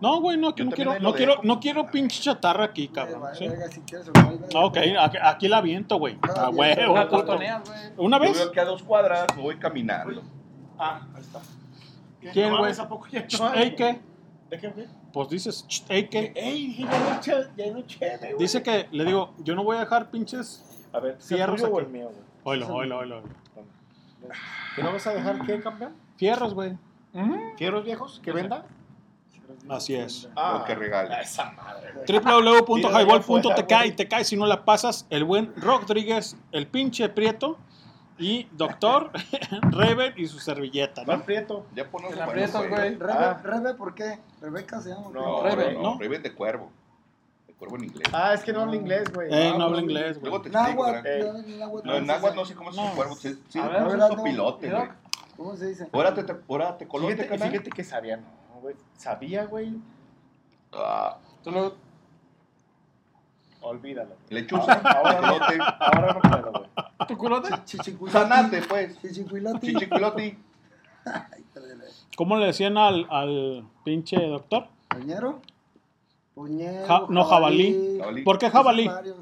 No, güey, no, que Yo no también quiero, ahí no quiero, dejo. no quiero pinche chatarra aquí, cabrón. vale, ¿sí? verga, si quieres, o no, ahí la Ah, ok, aquí, aquí la viento, güey. Ah, A bien, huevo, La pero- puto. güey. ¿Una Yo vez? veo que a dos cuadras voy caminando. Ah, ahí está. ¿Quién, güey? mames, ¿a poco ya Ch, no hay, ¿Ey, qué? ¿De qué, güey? Pues dices, ch, ¿ey, qué? Ey, ya no che- ya no cheve, güey. Dice que, le digo, yo no voy a dejar pinches A ver, Fierros ¿fierros o el mío, güey? Oilo, oilo, oilo. ¿Que no vas a dejar qué, campeón? Fierros, güey. ¿Fierros viejos? ¿Que venda? Así es. Lo que regale. Esa madre, güey. www.highball.tk y te cae si no la pasas. El buen Rodríguez, el pinche Prieto y Doctor Reven y su servilleta, ¿Cuál ¿no? prieto? Ya ponemos aprietas, güey. Rebe, Ah. Rebe, ¿por qué? Rebeca se llama. No, ¿qué? no, Rebe, no, ¿no? Rebe de cuervo. Cuervo en inglés. Ah, es que no habla inglés, güey. Eh, no habla güey. inglés, güey. Luego te explico. Náhuatl, ¿verdad? no, en náhuatl, No, en ¿cómo se náhuatl no sé cómo es No. su cuervo. Sí, sí, A le ver, pones ¿verdad? un pilote, Mira. güey. ¿Cómo se dice? Órate, te, órate, colote, Fíjate, canal. fíjate que sabía, no, güey. Sabía, güey. Ah, Tú lo- Olvídalo. lechuza, Ahora no, pilote. ahora no puedo, güey. ¿Tu culote? Sanate, pues. Chichicuiloti. Chichiculoti. Ay, perdele. ¿Cómo le decían al, al pinche doctor? ¿Puñero? Puñero. Ja- no, jabalí. Jabalí. ¿Por qué jabalí? Varios,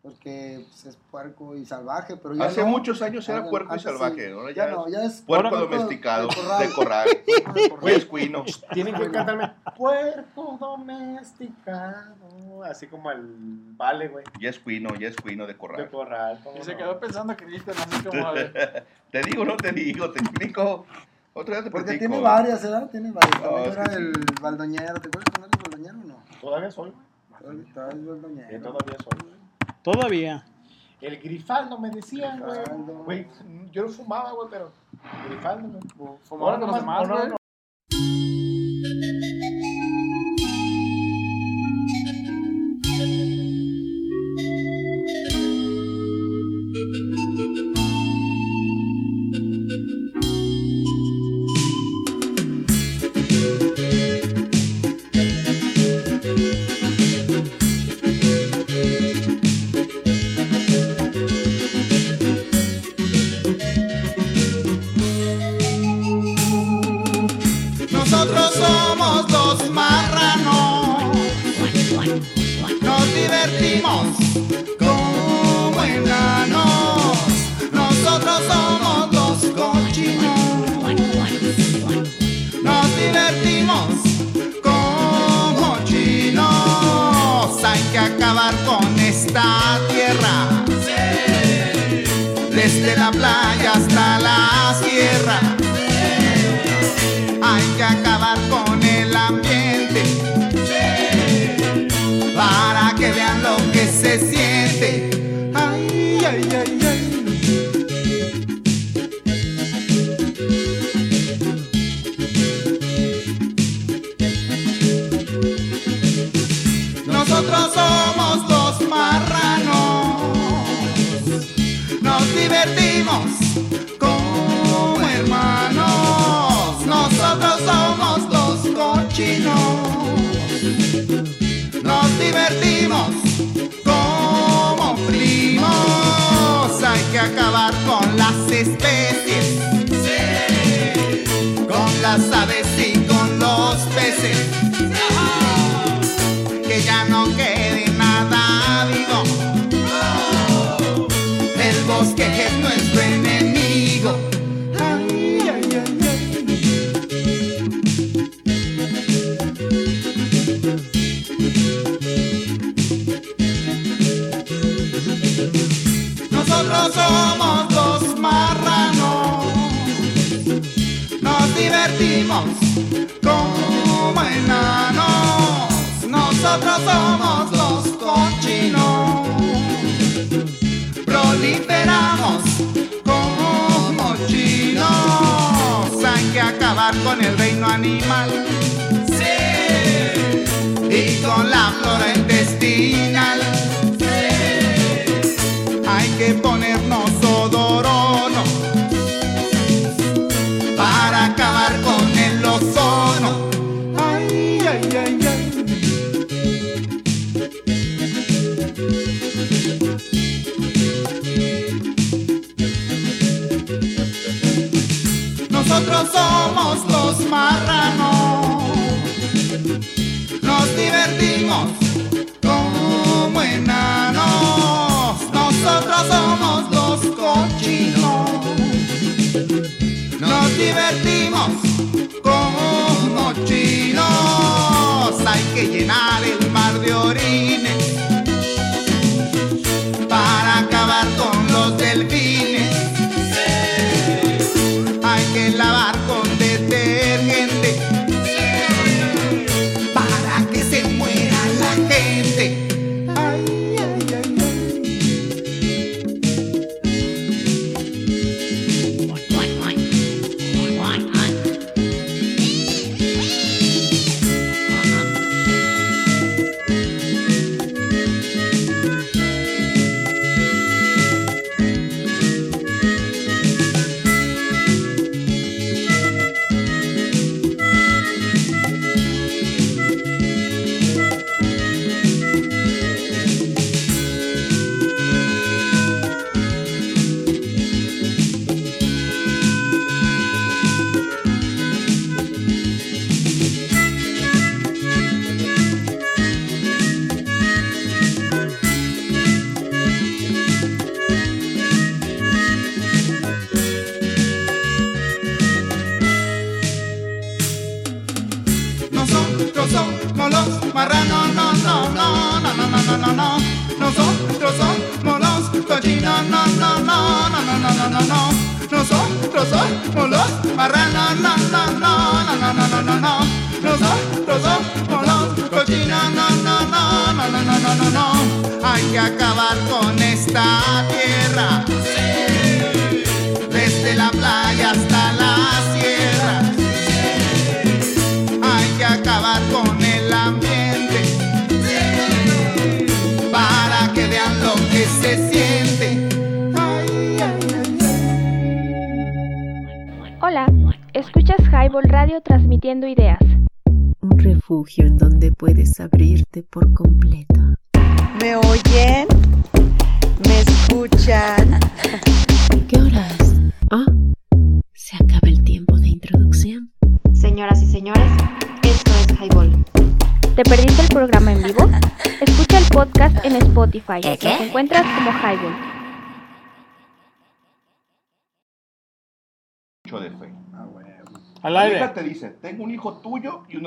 Porque pues, es puerco y salvaje, pero ya Hace no. muchos años era puerco y antes sí. salvaje. Ahora Ya ya, no, ya es puerco puerco domesticado. de corral. De corral. De corral. Güey, es cuino. Tienen que cantarme puerco domesticado. Así como el vale, güey. Ya es cuino, ya es cuino de De corral. corral. ¿cómo Y se no? quedó pensando que dijiste así como de... Te digo, no te digo, te explico. Otra vez te Porque platico. tiene varias, ¿verdad? Tiene varias. No, También era el baldoñero. ¿Te acuerdas con el baldoñero o no? Todavía soy, güey. Todavía es baldoñero. Eh, Todavía soy, güey. Todavía. El grifaldo me decían, güey. Yo no fumaba, güey, pero. Grifaldo, güey. Fumaba con los demás, güey.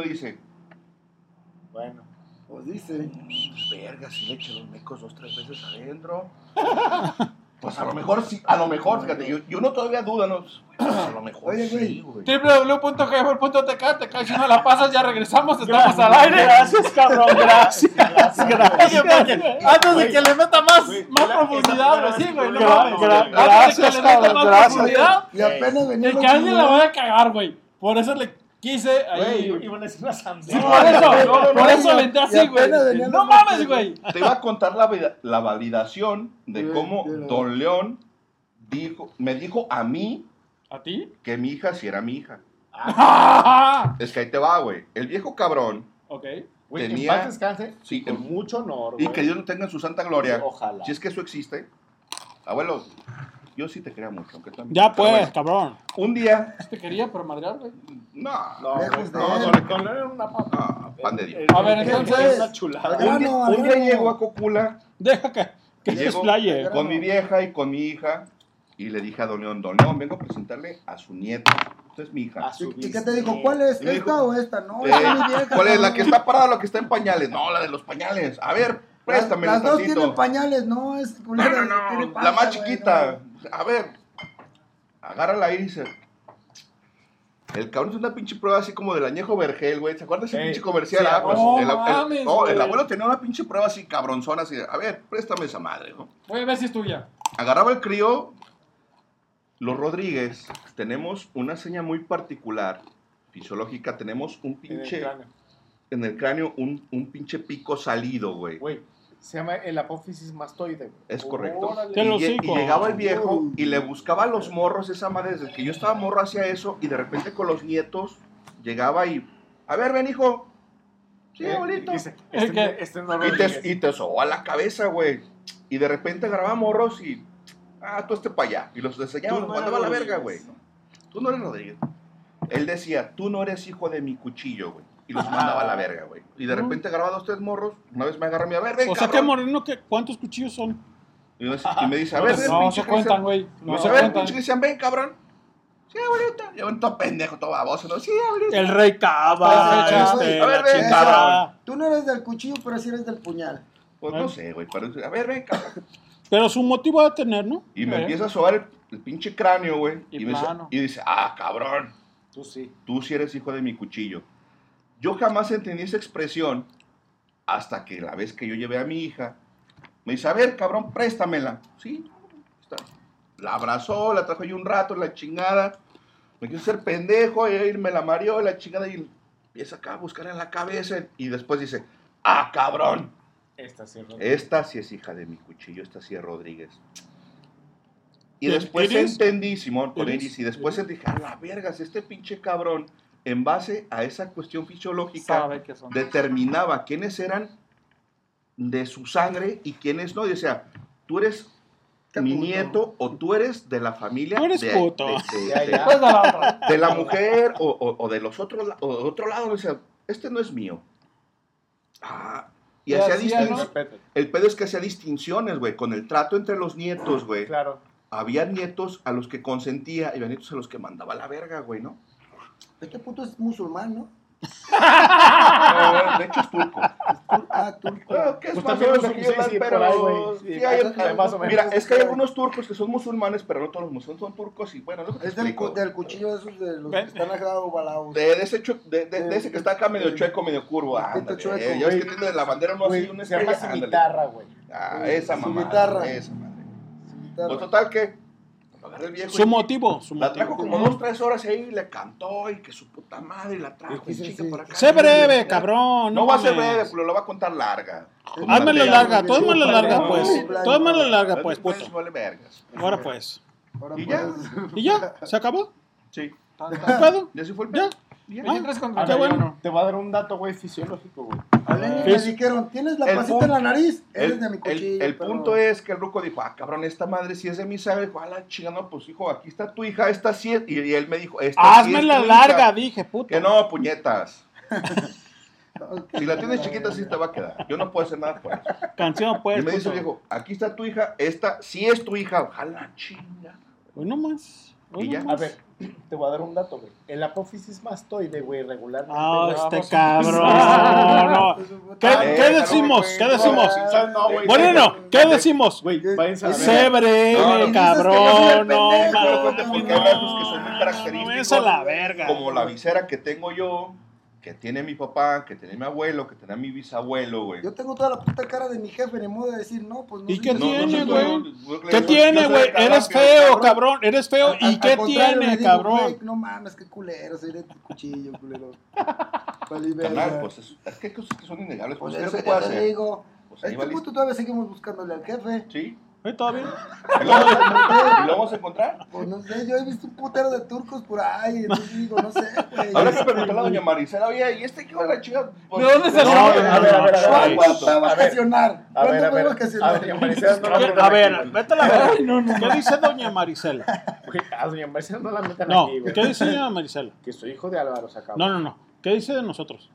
Dice, Bueno, pues dice. verga, si le eché los mecos dos, tres veces adentro. Pues a lo mejor sí, a lo mejor, fíjate, yo, yo no todavía duda, ¿no? Pues a lo mejor Oye, sí, güey. güey. www.highball.tk, te caes si no la pasas, ya regresamos, estamos al aire. Gracias, cabrón. Gracias. Gracias. Antes de que le meta más, más profundidad, güey, sí, güey, no Gra- mames. gra- Antes de que gracias, le meta cabrón, más gracias. profundidad, Y apenas venía el que alguien la vaya a cagar, güey. Por eso le quise ahí. Güey, iban a decir una Sí, asamblea. por eso, No, no, por no, eso le entré así, güey. No mames, mocos, güey. Te iba a contar la, la validación de Sí, cómo sí, la- Don León dijo, me dijo a mí ¿A ti? que mi hija sí era mi hija. Ah. Es que ahí te va, güey. El viejo cabrón Ok. Güey, en tenía- paz descanse. Sí, con en- mucho honor. y que Dios lo tenga en su santa gloria. Ojalá. Si es que eso existe. Abuelo, yo sí te quería mucho. Aunque mí- Ya pero pues, bueno, cabrón. un día, Te quería por madrear, güey. no, No, Lejos güey, de no, él. con- una papa. no, pan de Dios. A ver, entonces- una chulada. Al Un día, un día llego a Cocula Deja que, que se Llego explaye. con mi vieja y con mi hija y le dije a Don León, Don León, vengo a presentarle a su nieta. Esta es mi hija. Su ¿Y, qué te dijo? ¿Cuál es? ¿Esta dijo, o esta? No, Eh, es mi vieja. ¿Cuál es? ¿La que está parada o la que está en pañales? No, la de los pañales. A ver, Las, préstamela las dos tantito. tienen pañales, no, es No, no, no, panza, la más güey, chiquita. A ver, agárrala ahí y dice, El cabrón es una pinche prueba así como del añejo vergel, güey. ¿Se acuerdan de ese Ey, pinche comercial? sí, Ah, pues, no el, el- mames, no, el güey. abuelo tenía una pinche prueba así cabronzona, así. de, A ver, préstame esa madre, ¿no? Voy a ver si es tuya. Agarraba el crío. Los Rodríguez tenemos una seña muy particular, fisiológica. Tenemos un En el pinche. cráneo. En el cráneo, un, un pinche pico salido, güey. Güey, se llama el apófisis mastoide. Es correcto. Y, llegaba el viejo y le buscaba los morros esa madre. Desde que yo estaba morro hacia eso y de repente con los nietos llegaba y. A ver, ven, hijo. Sí, Eh, abuelito. dice, este, este no Y te, y te sobó a la cabeza, güey. Y de repente agarraba morros y. Ah, tú este para allá. Y los enseñaba, los no mandaba a la verga, güey. Tú no eres Rodríguez. Él decía, tú no eres hijo de mi cuchillo, güey. Y los mandaba a la verga, güey. Y de repente agarraba dos, tres morros. Una vez me agarra mi a ver, ven, O sea que moreno, que ¿cuántos cuchillos son? Y me dice- y me dice, a ver, ven, no pinche se cuentan, güey. Me No dice, se a ver, pinche Cristian, ven, cabrón. Sí, abuelita. Y todo pendejo, todo baboso, ¿no? Sí, abuelita. El rey Cava, este, A ver, ven, cabrón. Tú no eres del cuchillo, pero sí eres del puñal. Pues no sé, güey. pero- A ver, ven, cabrón. Pero su motivo va a tener, ¿no? Y me Eh. empieza a sobar el, el pinche cráneo, güey. Y Y, me dice, y dice, ah, cabrón, Tú sí. tú sí eres hijo de mi cuchillo. Yo jamás entendí esa expresión hasta que la vez que yo llevé a mi hija, me dice, a ver, cabrón, préstamela. Sí, está. La abrazó, la trajo ahí un rato, la chingada. Me quiso hacer pendejo, y ahí me la mareó, la chingada, y empieza acá a buscar en la cabeza. Y después dice, ah, cabrón, Esta sí, Rodríguez. esta sí es hija de mi cuchillo, esta sí es Rodríguez. Y ¿Quién después eres? entendí, Simón, con ¿Eres? Iris, y después dije, a la verga, si este pinche cabrón, en base a esa cuestión fisiológica, Sabe que son. determinaba quiénes eran de su sangre y quiénes no. Y decía, tú eres mi puto. nieto o tú eres de la familia Tú eres de, puto. de-. Pues a la otra. de la mujer o, o- o de los otros o de otro lado. Decía, este no es mío. Ah, y hacía hacía, distin- ¿no? Respeto. El pedo es que hacía distinciones, güey, con el trato entre los nietos, güey. Claro. Había nietos a los que consentía y había nietos a los que mandaba a la verga, güey, ¿no? Este puto es musulmán, ¿no? No, de hecho es turco. Tur- ah, turco. Bueno, que es Pues más o menos sí, sí, pero por ahí, güey. sí, Sí, hay- más o- más o menos. Mira, es que hay algunos turcos que son musulmanes, pero no todos los musulmanes son turcos y bueno, lo que te Es del, cu- del cuchillo de esos de los que Ven. están acá ovalados. De, de ese chu- de, de- de ese que está acá medio chueco, medio curvo. Ándale, chueco, eh, ya ves güey. que tiene la bandera no así, una se llama cimitarra, güey. Ah, esa Su mamá. guitarra. Esa madre. Guitarra. Pues total que agarré el viejo Su y- motivo, su La trajo motivo. como dos, tres horas ahí y le cantó y que su puta madre la trajo. Sí, y sí, chica sí. por acá. Sé breve, cabrón. No va a ser breve, pero lo va a contar larga. Házmelo larga, tú házmelo larga, No, pues. Tú házmelo no. larga, pues, Pues, puto. Ahora pues. ¿Y pues, ya? ¿Y ya? ¿Se acabó? Sí. ¿Ya se fue el ¿Ya? ya? Ah, 23 contra A qué ver, bueno. Te voy a dar un dato, güey, fisiológico, güey. A Lenin Fis- le dijeron, tienes la el pasita punto- en la nariz, eres El, de mi cuchillo. el punto es que el ruco dijo, ah, cabrón, esta madre sí es de mi sangre. Dijo, ah, la chica, no, pues hijo, aquí está tu hija, esta sí es. Y, y él me dijo, esta sí es tu larga, hija. dije, puto. Que no, puñetas. Si la tienes chiquita, sí te va a quedar. Yo no puedo hacer nada por eso. Canción, pues. y me dice viejo, aquí está tu hija, esta sí es tu hija. Ojalá, chinga. Hoy nomás. Y ya. A ver, te voy a dar un dato, güey. El apófisis mastoide, güey, regularmente. Ah, este cabrón. no. ¿Qué, Eh, decimos? ¿Qué decimos? No, no, güey. Bueno, no. ¿Qué decimos? Güey, Sé breve, No, no, cabrón. No, son muy no, característicos. no, es a la verga. Como la visera que tengo yo, que tiene mi papá, que tiene mi abuelo, que tenía mi bisabuelo, güey. Yo tengo toda la puta cara de mi jefe, ni modo de decir, no, pues no. ¿Y qué tiene, güey? ¿Qué tiene, güey? Eres feo, cabrón. Eres feo. ¿Y qué tiene, cabrón? no mames, qué culero, soy de tu cuchillo, culero. Carnal, pues es, es que hay cosas que son innegables. Pues Pues, es ¿qué lo se que puede te digo. Pues este punto todavía seguimos buscándole al jefe. Sí. ¿Eh, ¿Todavía? ¿Y lo, vamos a, y lo vamos a encontrar? Pues no sé, yo he visto un putero de turcos por ahí, entonces digo, no sé, güey. Habrá que preguntarle a doña Maricela, oye, ¿y este qué va la chica? Pues, ¿De dónde salió? no, A ver, a ver, a ver, a ver. ¿Cuándo va a vacacionar? A ver, ¿Cuándo a va a ver. A vacacionar? ver, Maricela, no la ¿Qué- metan A ver, vete a la verga. ¿Qué dice doña Marisela? Güey, A doña Maricela no la metan No, aquí, güey. ¿qué dice doña Marisela? Que soy hijo de Álvaro Sacabo. No, no, no. ¿Qué dice de nosotros?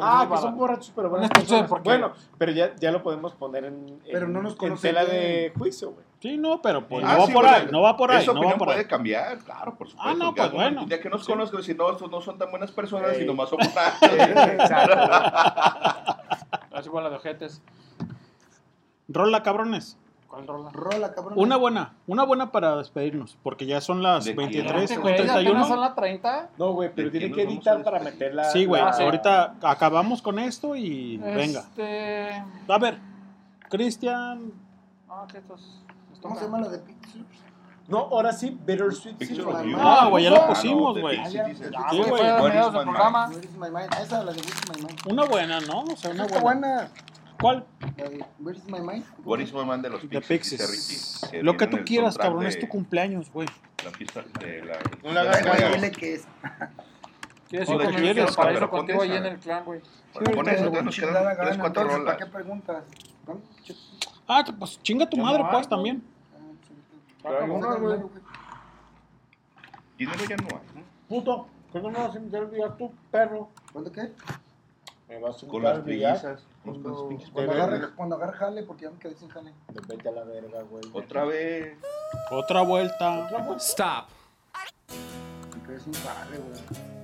Ah, que son borrachos, pero buenas personas. por qué. Bueno, pero ya, ya lo podemos poner en, en, Pero no nos en tela de juicio, güey. Sí, no, pero pues Ah, no va sí, por ahí, no va por ahí, Esa no va por puede ahí. cambiar, claro, por supuesto. Ah, no, Que pues, algún- bueno. Día que nos Sí. conozcan, si no, estos no son tan buenas personas, somos Eh, Exacto. güey. Así igual la de ojetes. Rola, cabrones. ¿Cuál rola? Rola, cabrón. Una buena, una buena para despedirnos, porque ya son las ¿De 23 Este con güey, apenas 31. son las 30. No, güey, pero ¿De tiene que editar para despedir? meter la. Sí, güey, Ah, sí. ahorita acabamos con esto y venga. Este... A ver, Cristian, No, que estos... estos ¿Cómo se tocan. llama la de Pictures? No, ahora sí, Bittersweet Picture Symphony. Ah, güey, ya la Ah, pusimos, güey. Ah, Sí, güey, la de my mind. una buena, ¿no? O sea, una buena. ¿Cuál? La de Where is my mind? What is my man de los De Pixies, Pixies. Que Lo que tú quieras, cabrón, de es tu cumpleaños, güey. La fiesta de la. No hagas la-. Dile que es. ¿Quieres Lo ir que conmigo quieres, paraíso pero contigo ahí en el clan, güey? Bueno, con eso todavía nos quedan gana, 3, 4 entonces, ¿Para rolas. qué preguntas? ¿No? Ah, pues chinga tu madre, no pues, también. Güey. dinero, ya no hay. ¿no? Puto, ¿cuándo me vas a invitar billar tú, perro? ¿Cuándo qué? Me vas a Con las trillizas. Cuando, pinches cuando, agarre, cuando agarre jale, porque ya me quedé sin jale. Vete a la verga, güey. Otra vez. Otra vuelta. Stop. Me quedé sin jale, güey.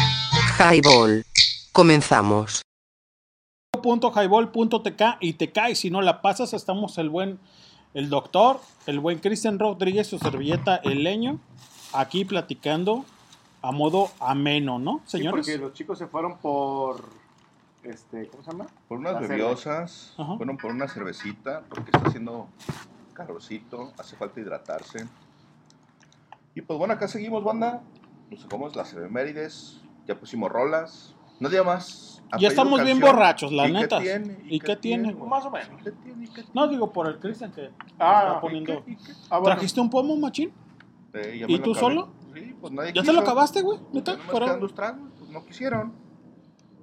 Highball. Comenzamos. .highball.tk y te cae si no la pasas estamos el buen el doctor el buen Cristian Rodríguez su servilleta el leño aquí platicando a modo ameno no Sí, señores porque los chicos se fueron por. Este, ¿Cómo se llama? Por unas La bebiosas, fueron por una cervecita, porque está haciendo calorcito, hace falta hidratarse. Y pues bueno, acá seguimos, banda. Nos sacamos las efemérides, ya pusimos rolas. No diga más. ya estamos bien borrachos la ¿Y qué neta tiene? y qué tiene güey? Más o menos. no digo por el Cristian que Ah, está ¿y poniendo qué? ¿Y qué? Ah, bueno. trajiste un pomo machín Eh, ya ¿Y tú acabé. solo? Sí, pues nadie ya te lo acabaste güey Pues neta ya nomás Fuera- dos tragos, pues no quisieron.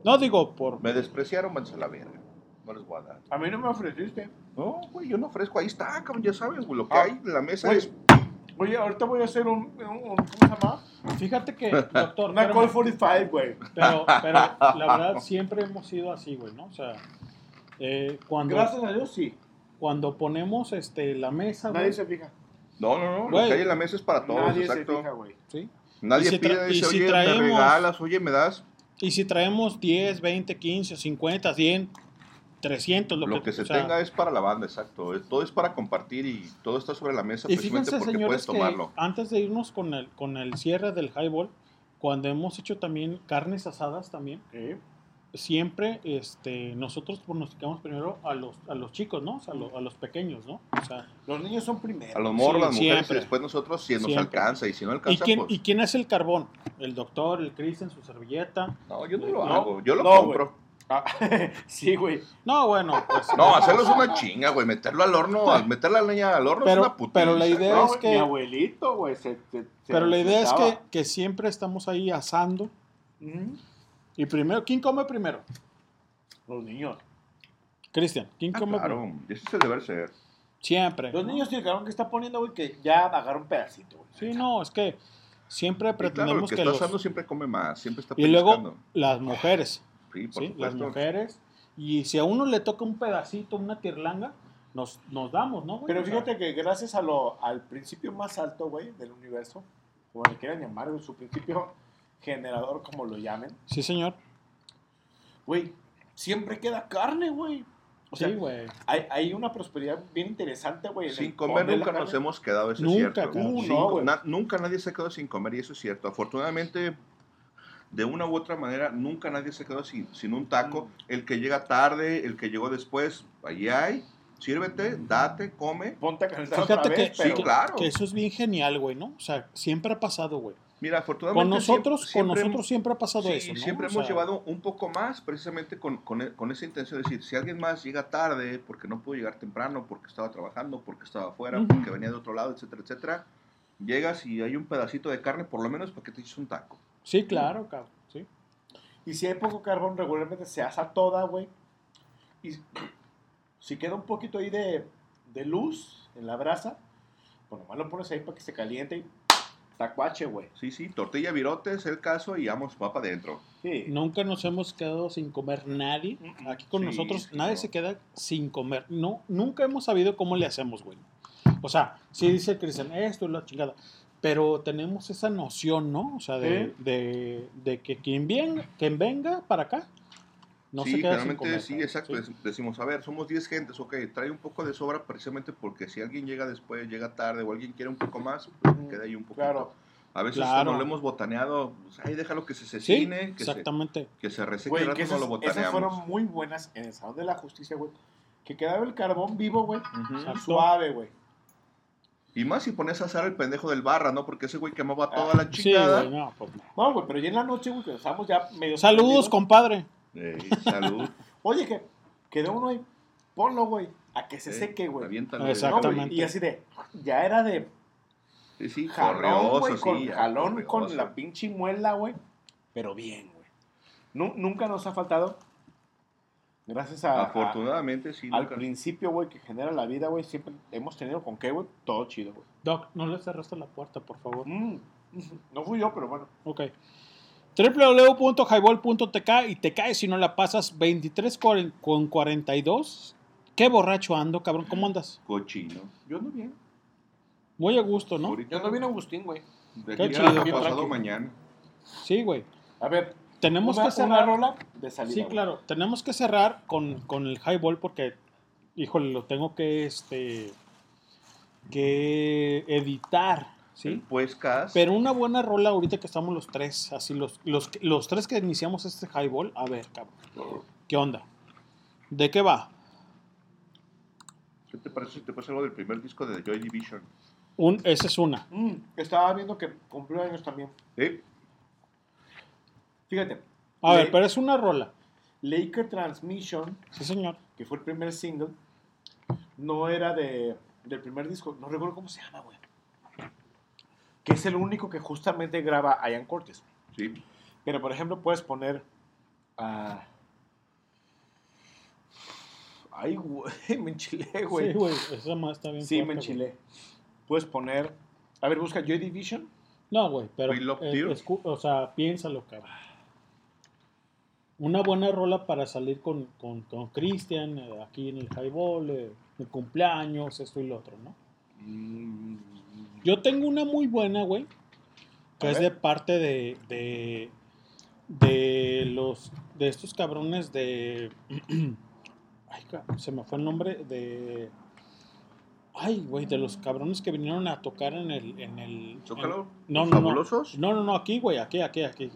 no digo por Me despreciaron, váyanse a la verga. No les voy a dar. A mí no me ofreciste. No, güey, yo no ofrezco. Ahí está, cabrón, ya sabes, güey. Lo que Ah, hay en la mesa güey. es. Oye, ahorita voy a hacer un. un- un- ¿Cómo se llama? fíjate que doctor Una. Call 45, güey. Pero, pero la verdad siempre hemos sido así, güey, ¿no? O sea, eh, cuando, Gracias a Dios, sí. cuando ponemos este, la mesa, güey, Nadie se fija. No, no, no. Lo que hay en la mesa es para todos, Nadie exacto. se fija, güey. ¿sí? Nadie Y si pide, dice, si oye, me traemos- regalas, oye, me das. Y si traemos 10, 20, 15, 50, 100, 300, lo, Lo que se o sea, tenga es para la banda, exacto. Todo es para compartir y todo está sobre la mesa Y precisamente fíjense, porque puedes tomarlo. antes de irnos con el, con el cierre del highball, cuando hemos hecho también carnes asadas también, siempre este, nosotros pronosticamos primero a los, a los chicos, ¿no? O sea, a, lo- a los pequeños, ¿no? O sea, Los niños son primero. A los morros, Sí, las mujeres siempre. y después nosotros si nos Siempre. alcanza y si no ¿Y alcanza, quién, pues... ¿Y quién es el carbón? El doctor, el Cristian, su servilleta. No, yo no lo No, hago, yo lo no, compro. Ah, sí, güey. No, bueno, pues. No, hacerlo es una chinga, güey. Meterlo al horno, al meter la leña al horno Pero- es una putiza. pero la idea No, es que- Mi abuelito, güey, se, se- se Pero la idea es que, que siempre estamos ahí asando. Y primero, ¿quién come primero? Los niños. Cristian, ¿quién Ah, come claro, primero? ese es el deber ser. Siempre. Los ¿no? niños y el cabrón que está poniendo, güey, que ya agarra un pedacito, güey. Sí, no, es que siempre Y claro, el pretendemos que que está los... asando siempre come más, siempre está Y luego las mujeres, Sí, por ¿sí? Las mujeres. Y si a uno le toca un pedacito, una tirlanga, nos, nos damos, ¿no? güey? Pero fíjate que gracias a lo, al principio más alto, güey, del universo, como le quieran llamar, su principio generador, como lo llamen, Sí, señor. güey, siempre queda carne, güey. O sea, sí, güey. hay, hay una prosperidad bien interesante, güey. Sin comer nunca nos hemos quedado, eso Nunca, es cierto. Uh, Sin- no, güey. na- nunca nadie se ha quedado sin comer y eso es cierto. Afortunadamente, de una u otra manera, nunca nadie se quedó sin, sin un taco. Mm. El que llega tarde, el que llegó después, allí hay. Sírvete, date, come. Ponte a calentar Fíjate otra que, vez, pero... Sí, claro. que eso es bien genial, güey, ¿no? O sea, siempre ha pasado, güey. Mira, afortunadamente. Con nosotros, siempre- con nosotros siempre ha pasado Sí, eso, ¿no? siempre O hemos sea, llevado un poco más, precisamente con, con, e- con esa intención de decir, si alguien más llega tarde, porque no pudo llegar temprano, porque estaba trabajando, porque estaba afuera, porque venía de otro lado, etcétera, etcétera, llegas y hay un pedacito de carne, por lo menos para que te eches un taco. Sí, claro, cabrón. Sí. Y si hay poco carbón, regularmente se asa toda, güey. Y si queda un poquito ahí de, de luz en la brasa, pues nomás lo pones ahí para que se caliente y tacuache, güey. Sí, sí, tortilla virote es el caso y vamos, va para adentro. Sí. Nunca nos hemos quedado sin comer nadie. Aquí con Sí, nosotros sí, nadie no. se queda sin comer. No, nunca hemos sabido cómo le hacemos, güey. O sea, sí dice Cristian, esto es la chingada. Pero tenemos esa noción, ¿no? O sea, de, de, de que quien, bien, quien venga para acá no sí, se queda sin generalmente comer. sí, exacto. ¿sí? dec- Decimos, a ver, somos 10 gentes, ok, trae un poco de sobra precisamente porque si alguien llega después, llega tarde o alguien quiere un poco más, pues queda ahí un poquito. Claro. A veces Claro. cuando lo hemos botaneado, pues, ahí déjalo que se Sí, cecine, que, se, exactamente. que se reseque Güey, que no esas, lo esas botaneamos. fueron muy buenas en el Salón de la Justicia, güey. Que quedaba el carbón vivo, güey. Ujú. Suave, güey. Y más si pones a asar el pendejo del barra, ¿no? Porque ese güey quemaba toda Ah, la Sí, chingada. güey, no, pues no. No, güey, pero ya en la noche, güey, que estábamos ya medio... Saludos, compadre. Ey, salud. Oye, que quedó uno ahí. Ponlo, güey. A que se Eh, seque, güey. aviéntalo. No, güey, Exactamente. Y así de... Ya era de Sí, sí, jalón, güey. sí, Con ya, jalón correoso. con la pinche muela, güey. Pero bien, güey. Nu- nunca nos ha faltado. Gracias a. Afortunadamente, sí, Al nunca. principio, güey, que genera la vida, güey, siempre hemos tenido con qué, güey, todo chido, güey. Doc, no le cerraste la puerta, por favor. Mm, no fui yo, pero bueno. Ok. www.highball.tk y te caes si no la pasas 23 cuaren- con 42. Qué borracho ando, cabrón. ¿Cómo andas? Cochino. Yo ando bien. Muy a gusto, ¿no? Yo ando bien Agustín, güey. Qué chido. pasado mañana. Sí, güey. A ver, Tenemos una, que cerrar. una rola de salida. Sí, güey. claro. Tenemos que cerrar con, con el highball porque, híjole, lo tengo que, este, que editar, ¿sí? Pues, Cas. Pero una buena rola ahorita que estamos los tres, así los, los, los tres que iniciamos este highball, a ver, cabrón, ¿qué onda? ¿De qué va? ¿Qué te parece si te pasa algo del primer disco de Joy Division? Un, esa es una. Mm, estaba viendo que cumplió años también. ¿Sí? Fíjate. A ver, pero es una rola. Laker Transmission, Sí, señor. que fue el primer single, no era de, del primer disco. No recuerdo cómo se llama, güey. Que es el único que justamente graba Ian Cortes. Sí. Pero, por ejemplo, puedes poner a... Ay, güey, me enchilé, güey. Sí, güey, esa más está bien Sí, me güey. enchilé. Puedes poner... A ver, busca Joy Division. No, güey, pero. We Love eh, o sea, piénsalo, cabrón. Una buena rola para salir con, con, con Cristian, eh, aquí en el highball, eh, el cumpleaños, esto y lo otro, ¿no? Mm, Yo tengo una muy buena, güey, que A es ver. de parte de, de, de los, de estos cabrones de, ay, se me fue el nombre de, ay, güey, de los cabrones que vinieron a tocar en el, en el, ¿Zócalo? en- no, ¿Los no, no, fabulosos? no, no, no, aquí, güey, aquí, aquí, aquí,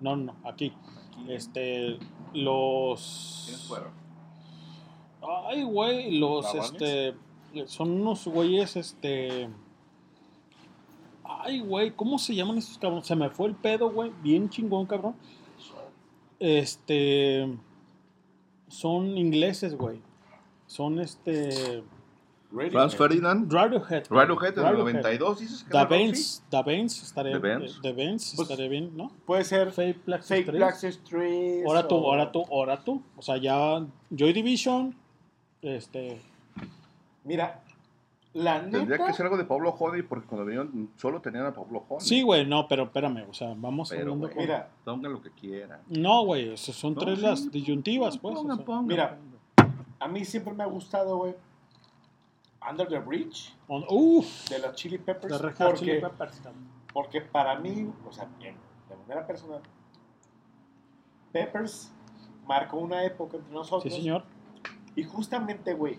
no, no, aquí, este, los, ¿Quiénes fueron? Ay, güey, los, este, son unos güeyes, este... Ay, güey, ¿cómo se llaman estos cabrones? Se me fue el pedo, güey, bien chingón, cabrón. Este... Son ingleses, güey. Son, este... Franz Ferdinand. Radiohead. Radiohead en el Radiohead. 92, dices que Da era Roxy? Benz, Da Benz estaría, The eh, The Pues, estaría bien, ¿no? Puede ser Fake Black Fake Street. Black Street. Ahora tú, o- ahora tú, ahora tú. O sea, ya Joy Division, este... Mira, la neta... Tendría que ser algo de Pablo Honey porque cuando vinieron solo tenían a Pablo Honey. Sí, güey, no, pero espérame, o sea, vamos Pero, hablando güey, con... Mira. Pongan lo que quieran. No, güey, son No, tres sí. las disyuntivas, pues. o Pongan, sea. pongan. Mira, a mí siempre me ha gustado, güey, Under the Bridge On- Uf, de los Chili Peppers. de porque, Chili Peppers, porque para mí, o sea, bien, de manera personal, Peppers marcó una época entre Sí, nosotros. señor. Y justamente, güey,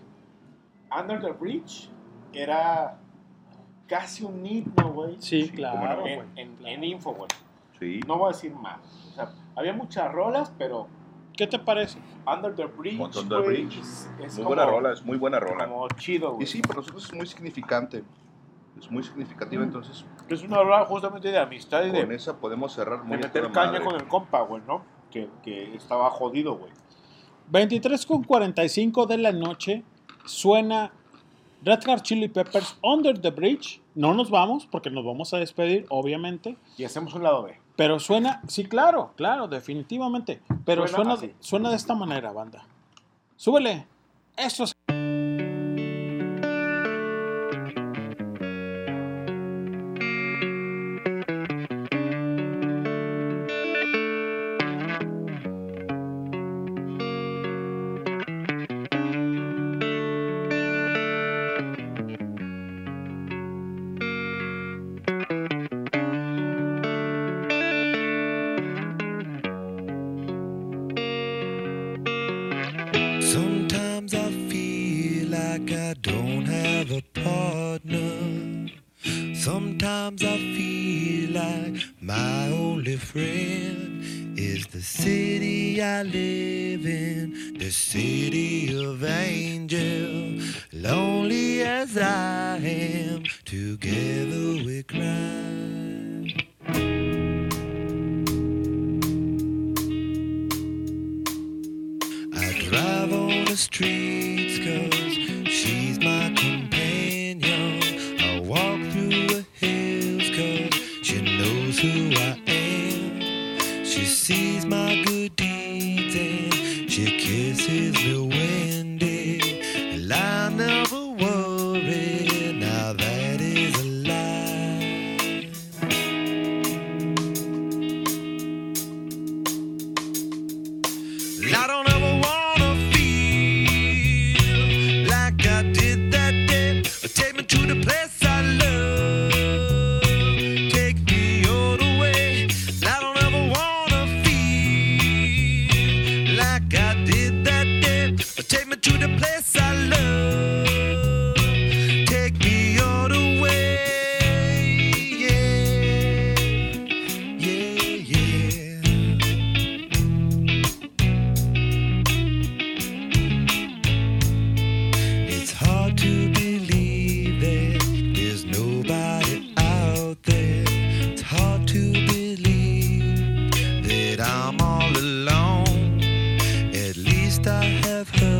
Under the Bridge era casi un himno, güey. Sí, Sí, claro, cómo no. güey. En, en, en info, güey. Sí. No voy a decir más. O sea, había muchas rolas, pero ¿Qué te parece? Under the Bridge, Under the Bridge. es, es Muy como, buena rola, es muy buena rola. como chido, Y güey. sí, para nosotros es muy significante. Es muy significativa, entonces Es una rola justamente de amistad y de, con esa podemos cerrar de muy a meter caña madre. con el compa, güey, ¿no? Que, que estaba jodido, güey. 23 con 45 de la noche suena Red Hot Chili Peppers Under the Bridge. No nos vamos porque nos vamos a despedir, obviamente. Y hacemos un lado B. Pero suena, sí, claro, claro, definitivamente. Pero Suena suena, de esta manera, banda. Súbele. Esto es I have heard.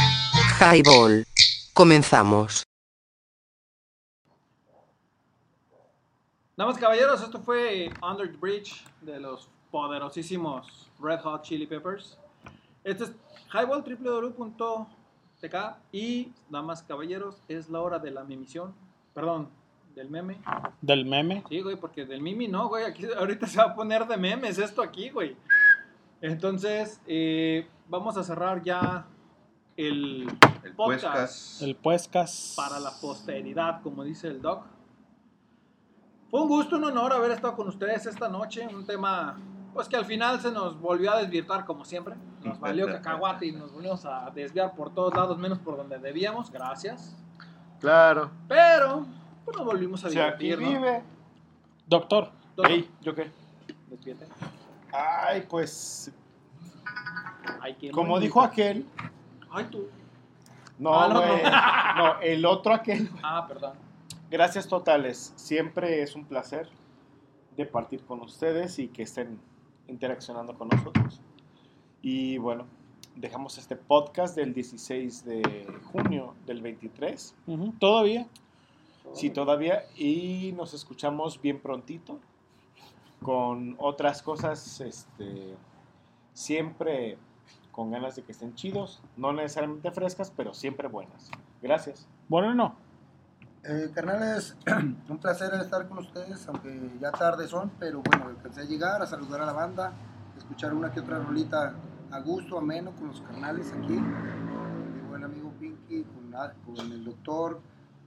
Highball. Comenzamos. Damas y caballeros, esto fue Under the Bridge de los poderosísimos Red Hot Chili Peppers. Este es Highball www.tk y damas y caballeros, es la hora de la mimisión. Perdón, del meme. Del meme. Sí, güey, porque del mimi no, güey. Aquí ahorita se va a poner de memes esto aquí, güey. Entonces, eh, vamos a cerrar ya el, El podcast Puescas. El Puescas. para la posteridad, como dice el doc. Fue un gusto, un honor haber estado con ustedes esta noche. Un tema, pues que al final se nos volvió a desvirtuar como siempre. Nos valió cacahuate y nos volvimos a desviar por todos lados, menos por donde debíamos. Gracias. Claro. Pero, pues nos volvimos a Si aquí divertir, ¿no? vive. Doctor. Doctor. Ey, ¿yo qué? Despídete. Ay, pues. Ay, Como bonito. dijo aquel. Ay, tú. No, Ah, no, güey. no. No, el otro aquel. Ah, perdón. Gracias totales. Siempre es un placer de partir con ustedes y que estén interaccionando con nosotros. Y bueno, dejamos este podcast del 16 de junio del 23. Ujú, Todavía. Sí, todavía. Y nos escuchamos bien prontito con otras cosas, este, siempre con ganas de que estén chidos, no necesariamente frescas, pero siempre buenas. Gracias. Bueno, no. Eh, carnales, un placer estar con ustedes, aunque ya tarde son, pero bueno, alcancé a llegar, a saludar a la banda, escuchar una que otra rolita a gusto, ameno con los carnales aquí, con mi buen amigo Pinky, con, a- con el doctor,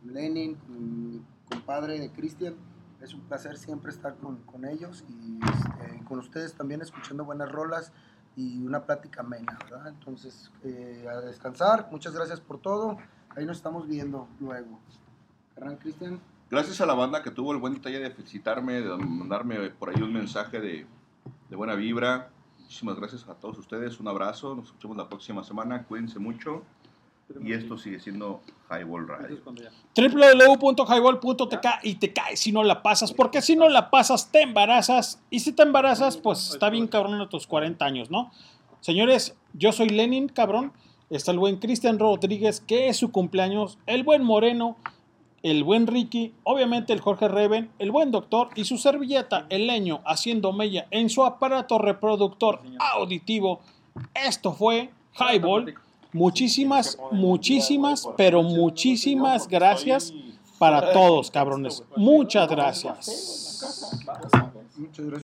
con Lenin, con mi compadre Cristian. Es un placer siempre estar con, con ellos y este, con ustedes también escuchando buenas rolas y una plática amena, ¿verdad? Entonces, eh, a descansar, muchas gracias por todo, ahí nos estamos viendo luego. Carnal Cristian. Gracias a la banda que tuvo el buen detalle de felicitarme, de mandarme por ahí un mensaje de, de buena vibra. Muchísimas gracias a todos ustedes. Un abrazo. Nos escuchamos la próxima semana. Cuídense mucho. Y esto sigue siendo Highball Radio. www.highball.tk y te caes si no la pasas, porque si no la pasas te embarazas y si te embarazas pues está bien cabrón a tus 40 años, ¿no? Señores, yo soy Lenin, cabrón, está el buen Cristian Rodríguez, que es su cumpleaños, el buen Moreno, el buen Ricky, obviamente el Jorge Reven, el buen doctor y su servilleta, el leño, haciendo mella en su aparato reproductor auditivo. Esto fue Highball. Muchísimas, muchísimas, pero muchísimas gracias para todos, cabrones. Muchas gracias. Muchas gracias.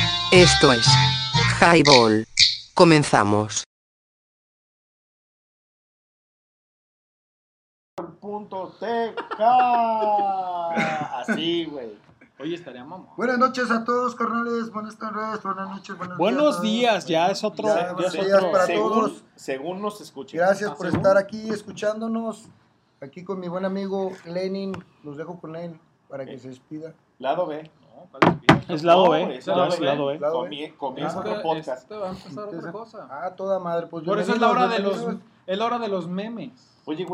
Esto es Highball. Comenzamos. Punto TK. Así, güey. Oye, estaría mamón. Buenas noches a todos, carnales. Buenas tardes, buenas noches, buenos, Buenos días. días, ya es otro. Ya, ya es buenos otro- días para según, todos. según nos escuchen. Gracias Ah, por según. estar aquí escuchándonos. Aquí con mi buen amigo Lenin. Los dejo con él para que se despida. Lado B. Es lado No, B, es lado es lado B. Lado B. Comie- Comienza Ah, otro podcast. Este va a empezar otra cosa. Ah, toda madre. Pues Por eso es la hora de los, es la hora de los memes. Oye, güey.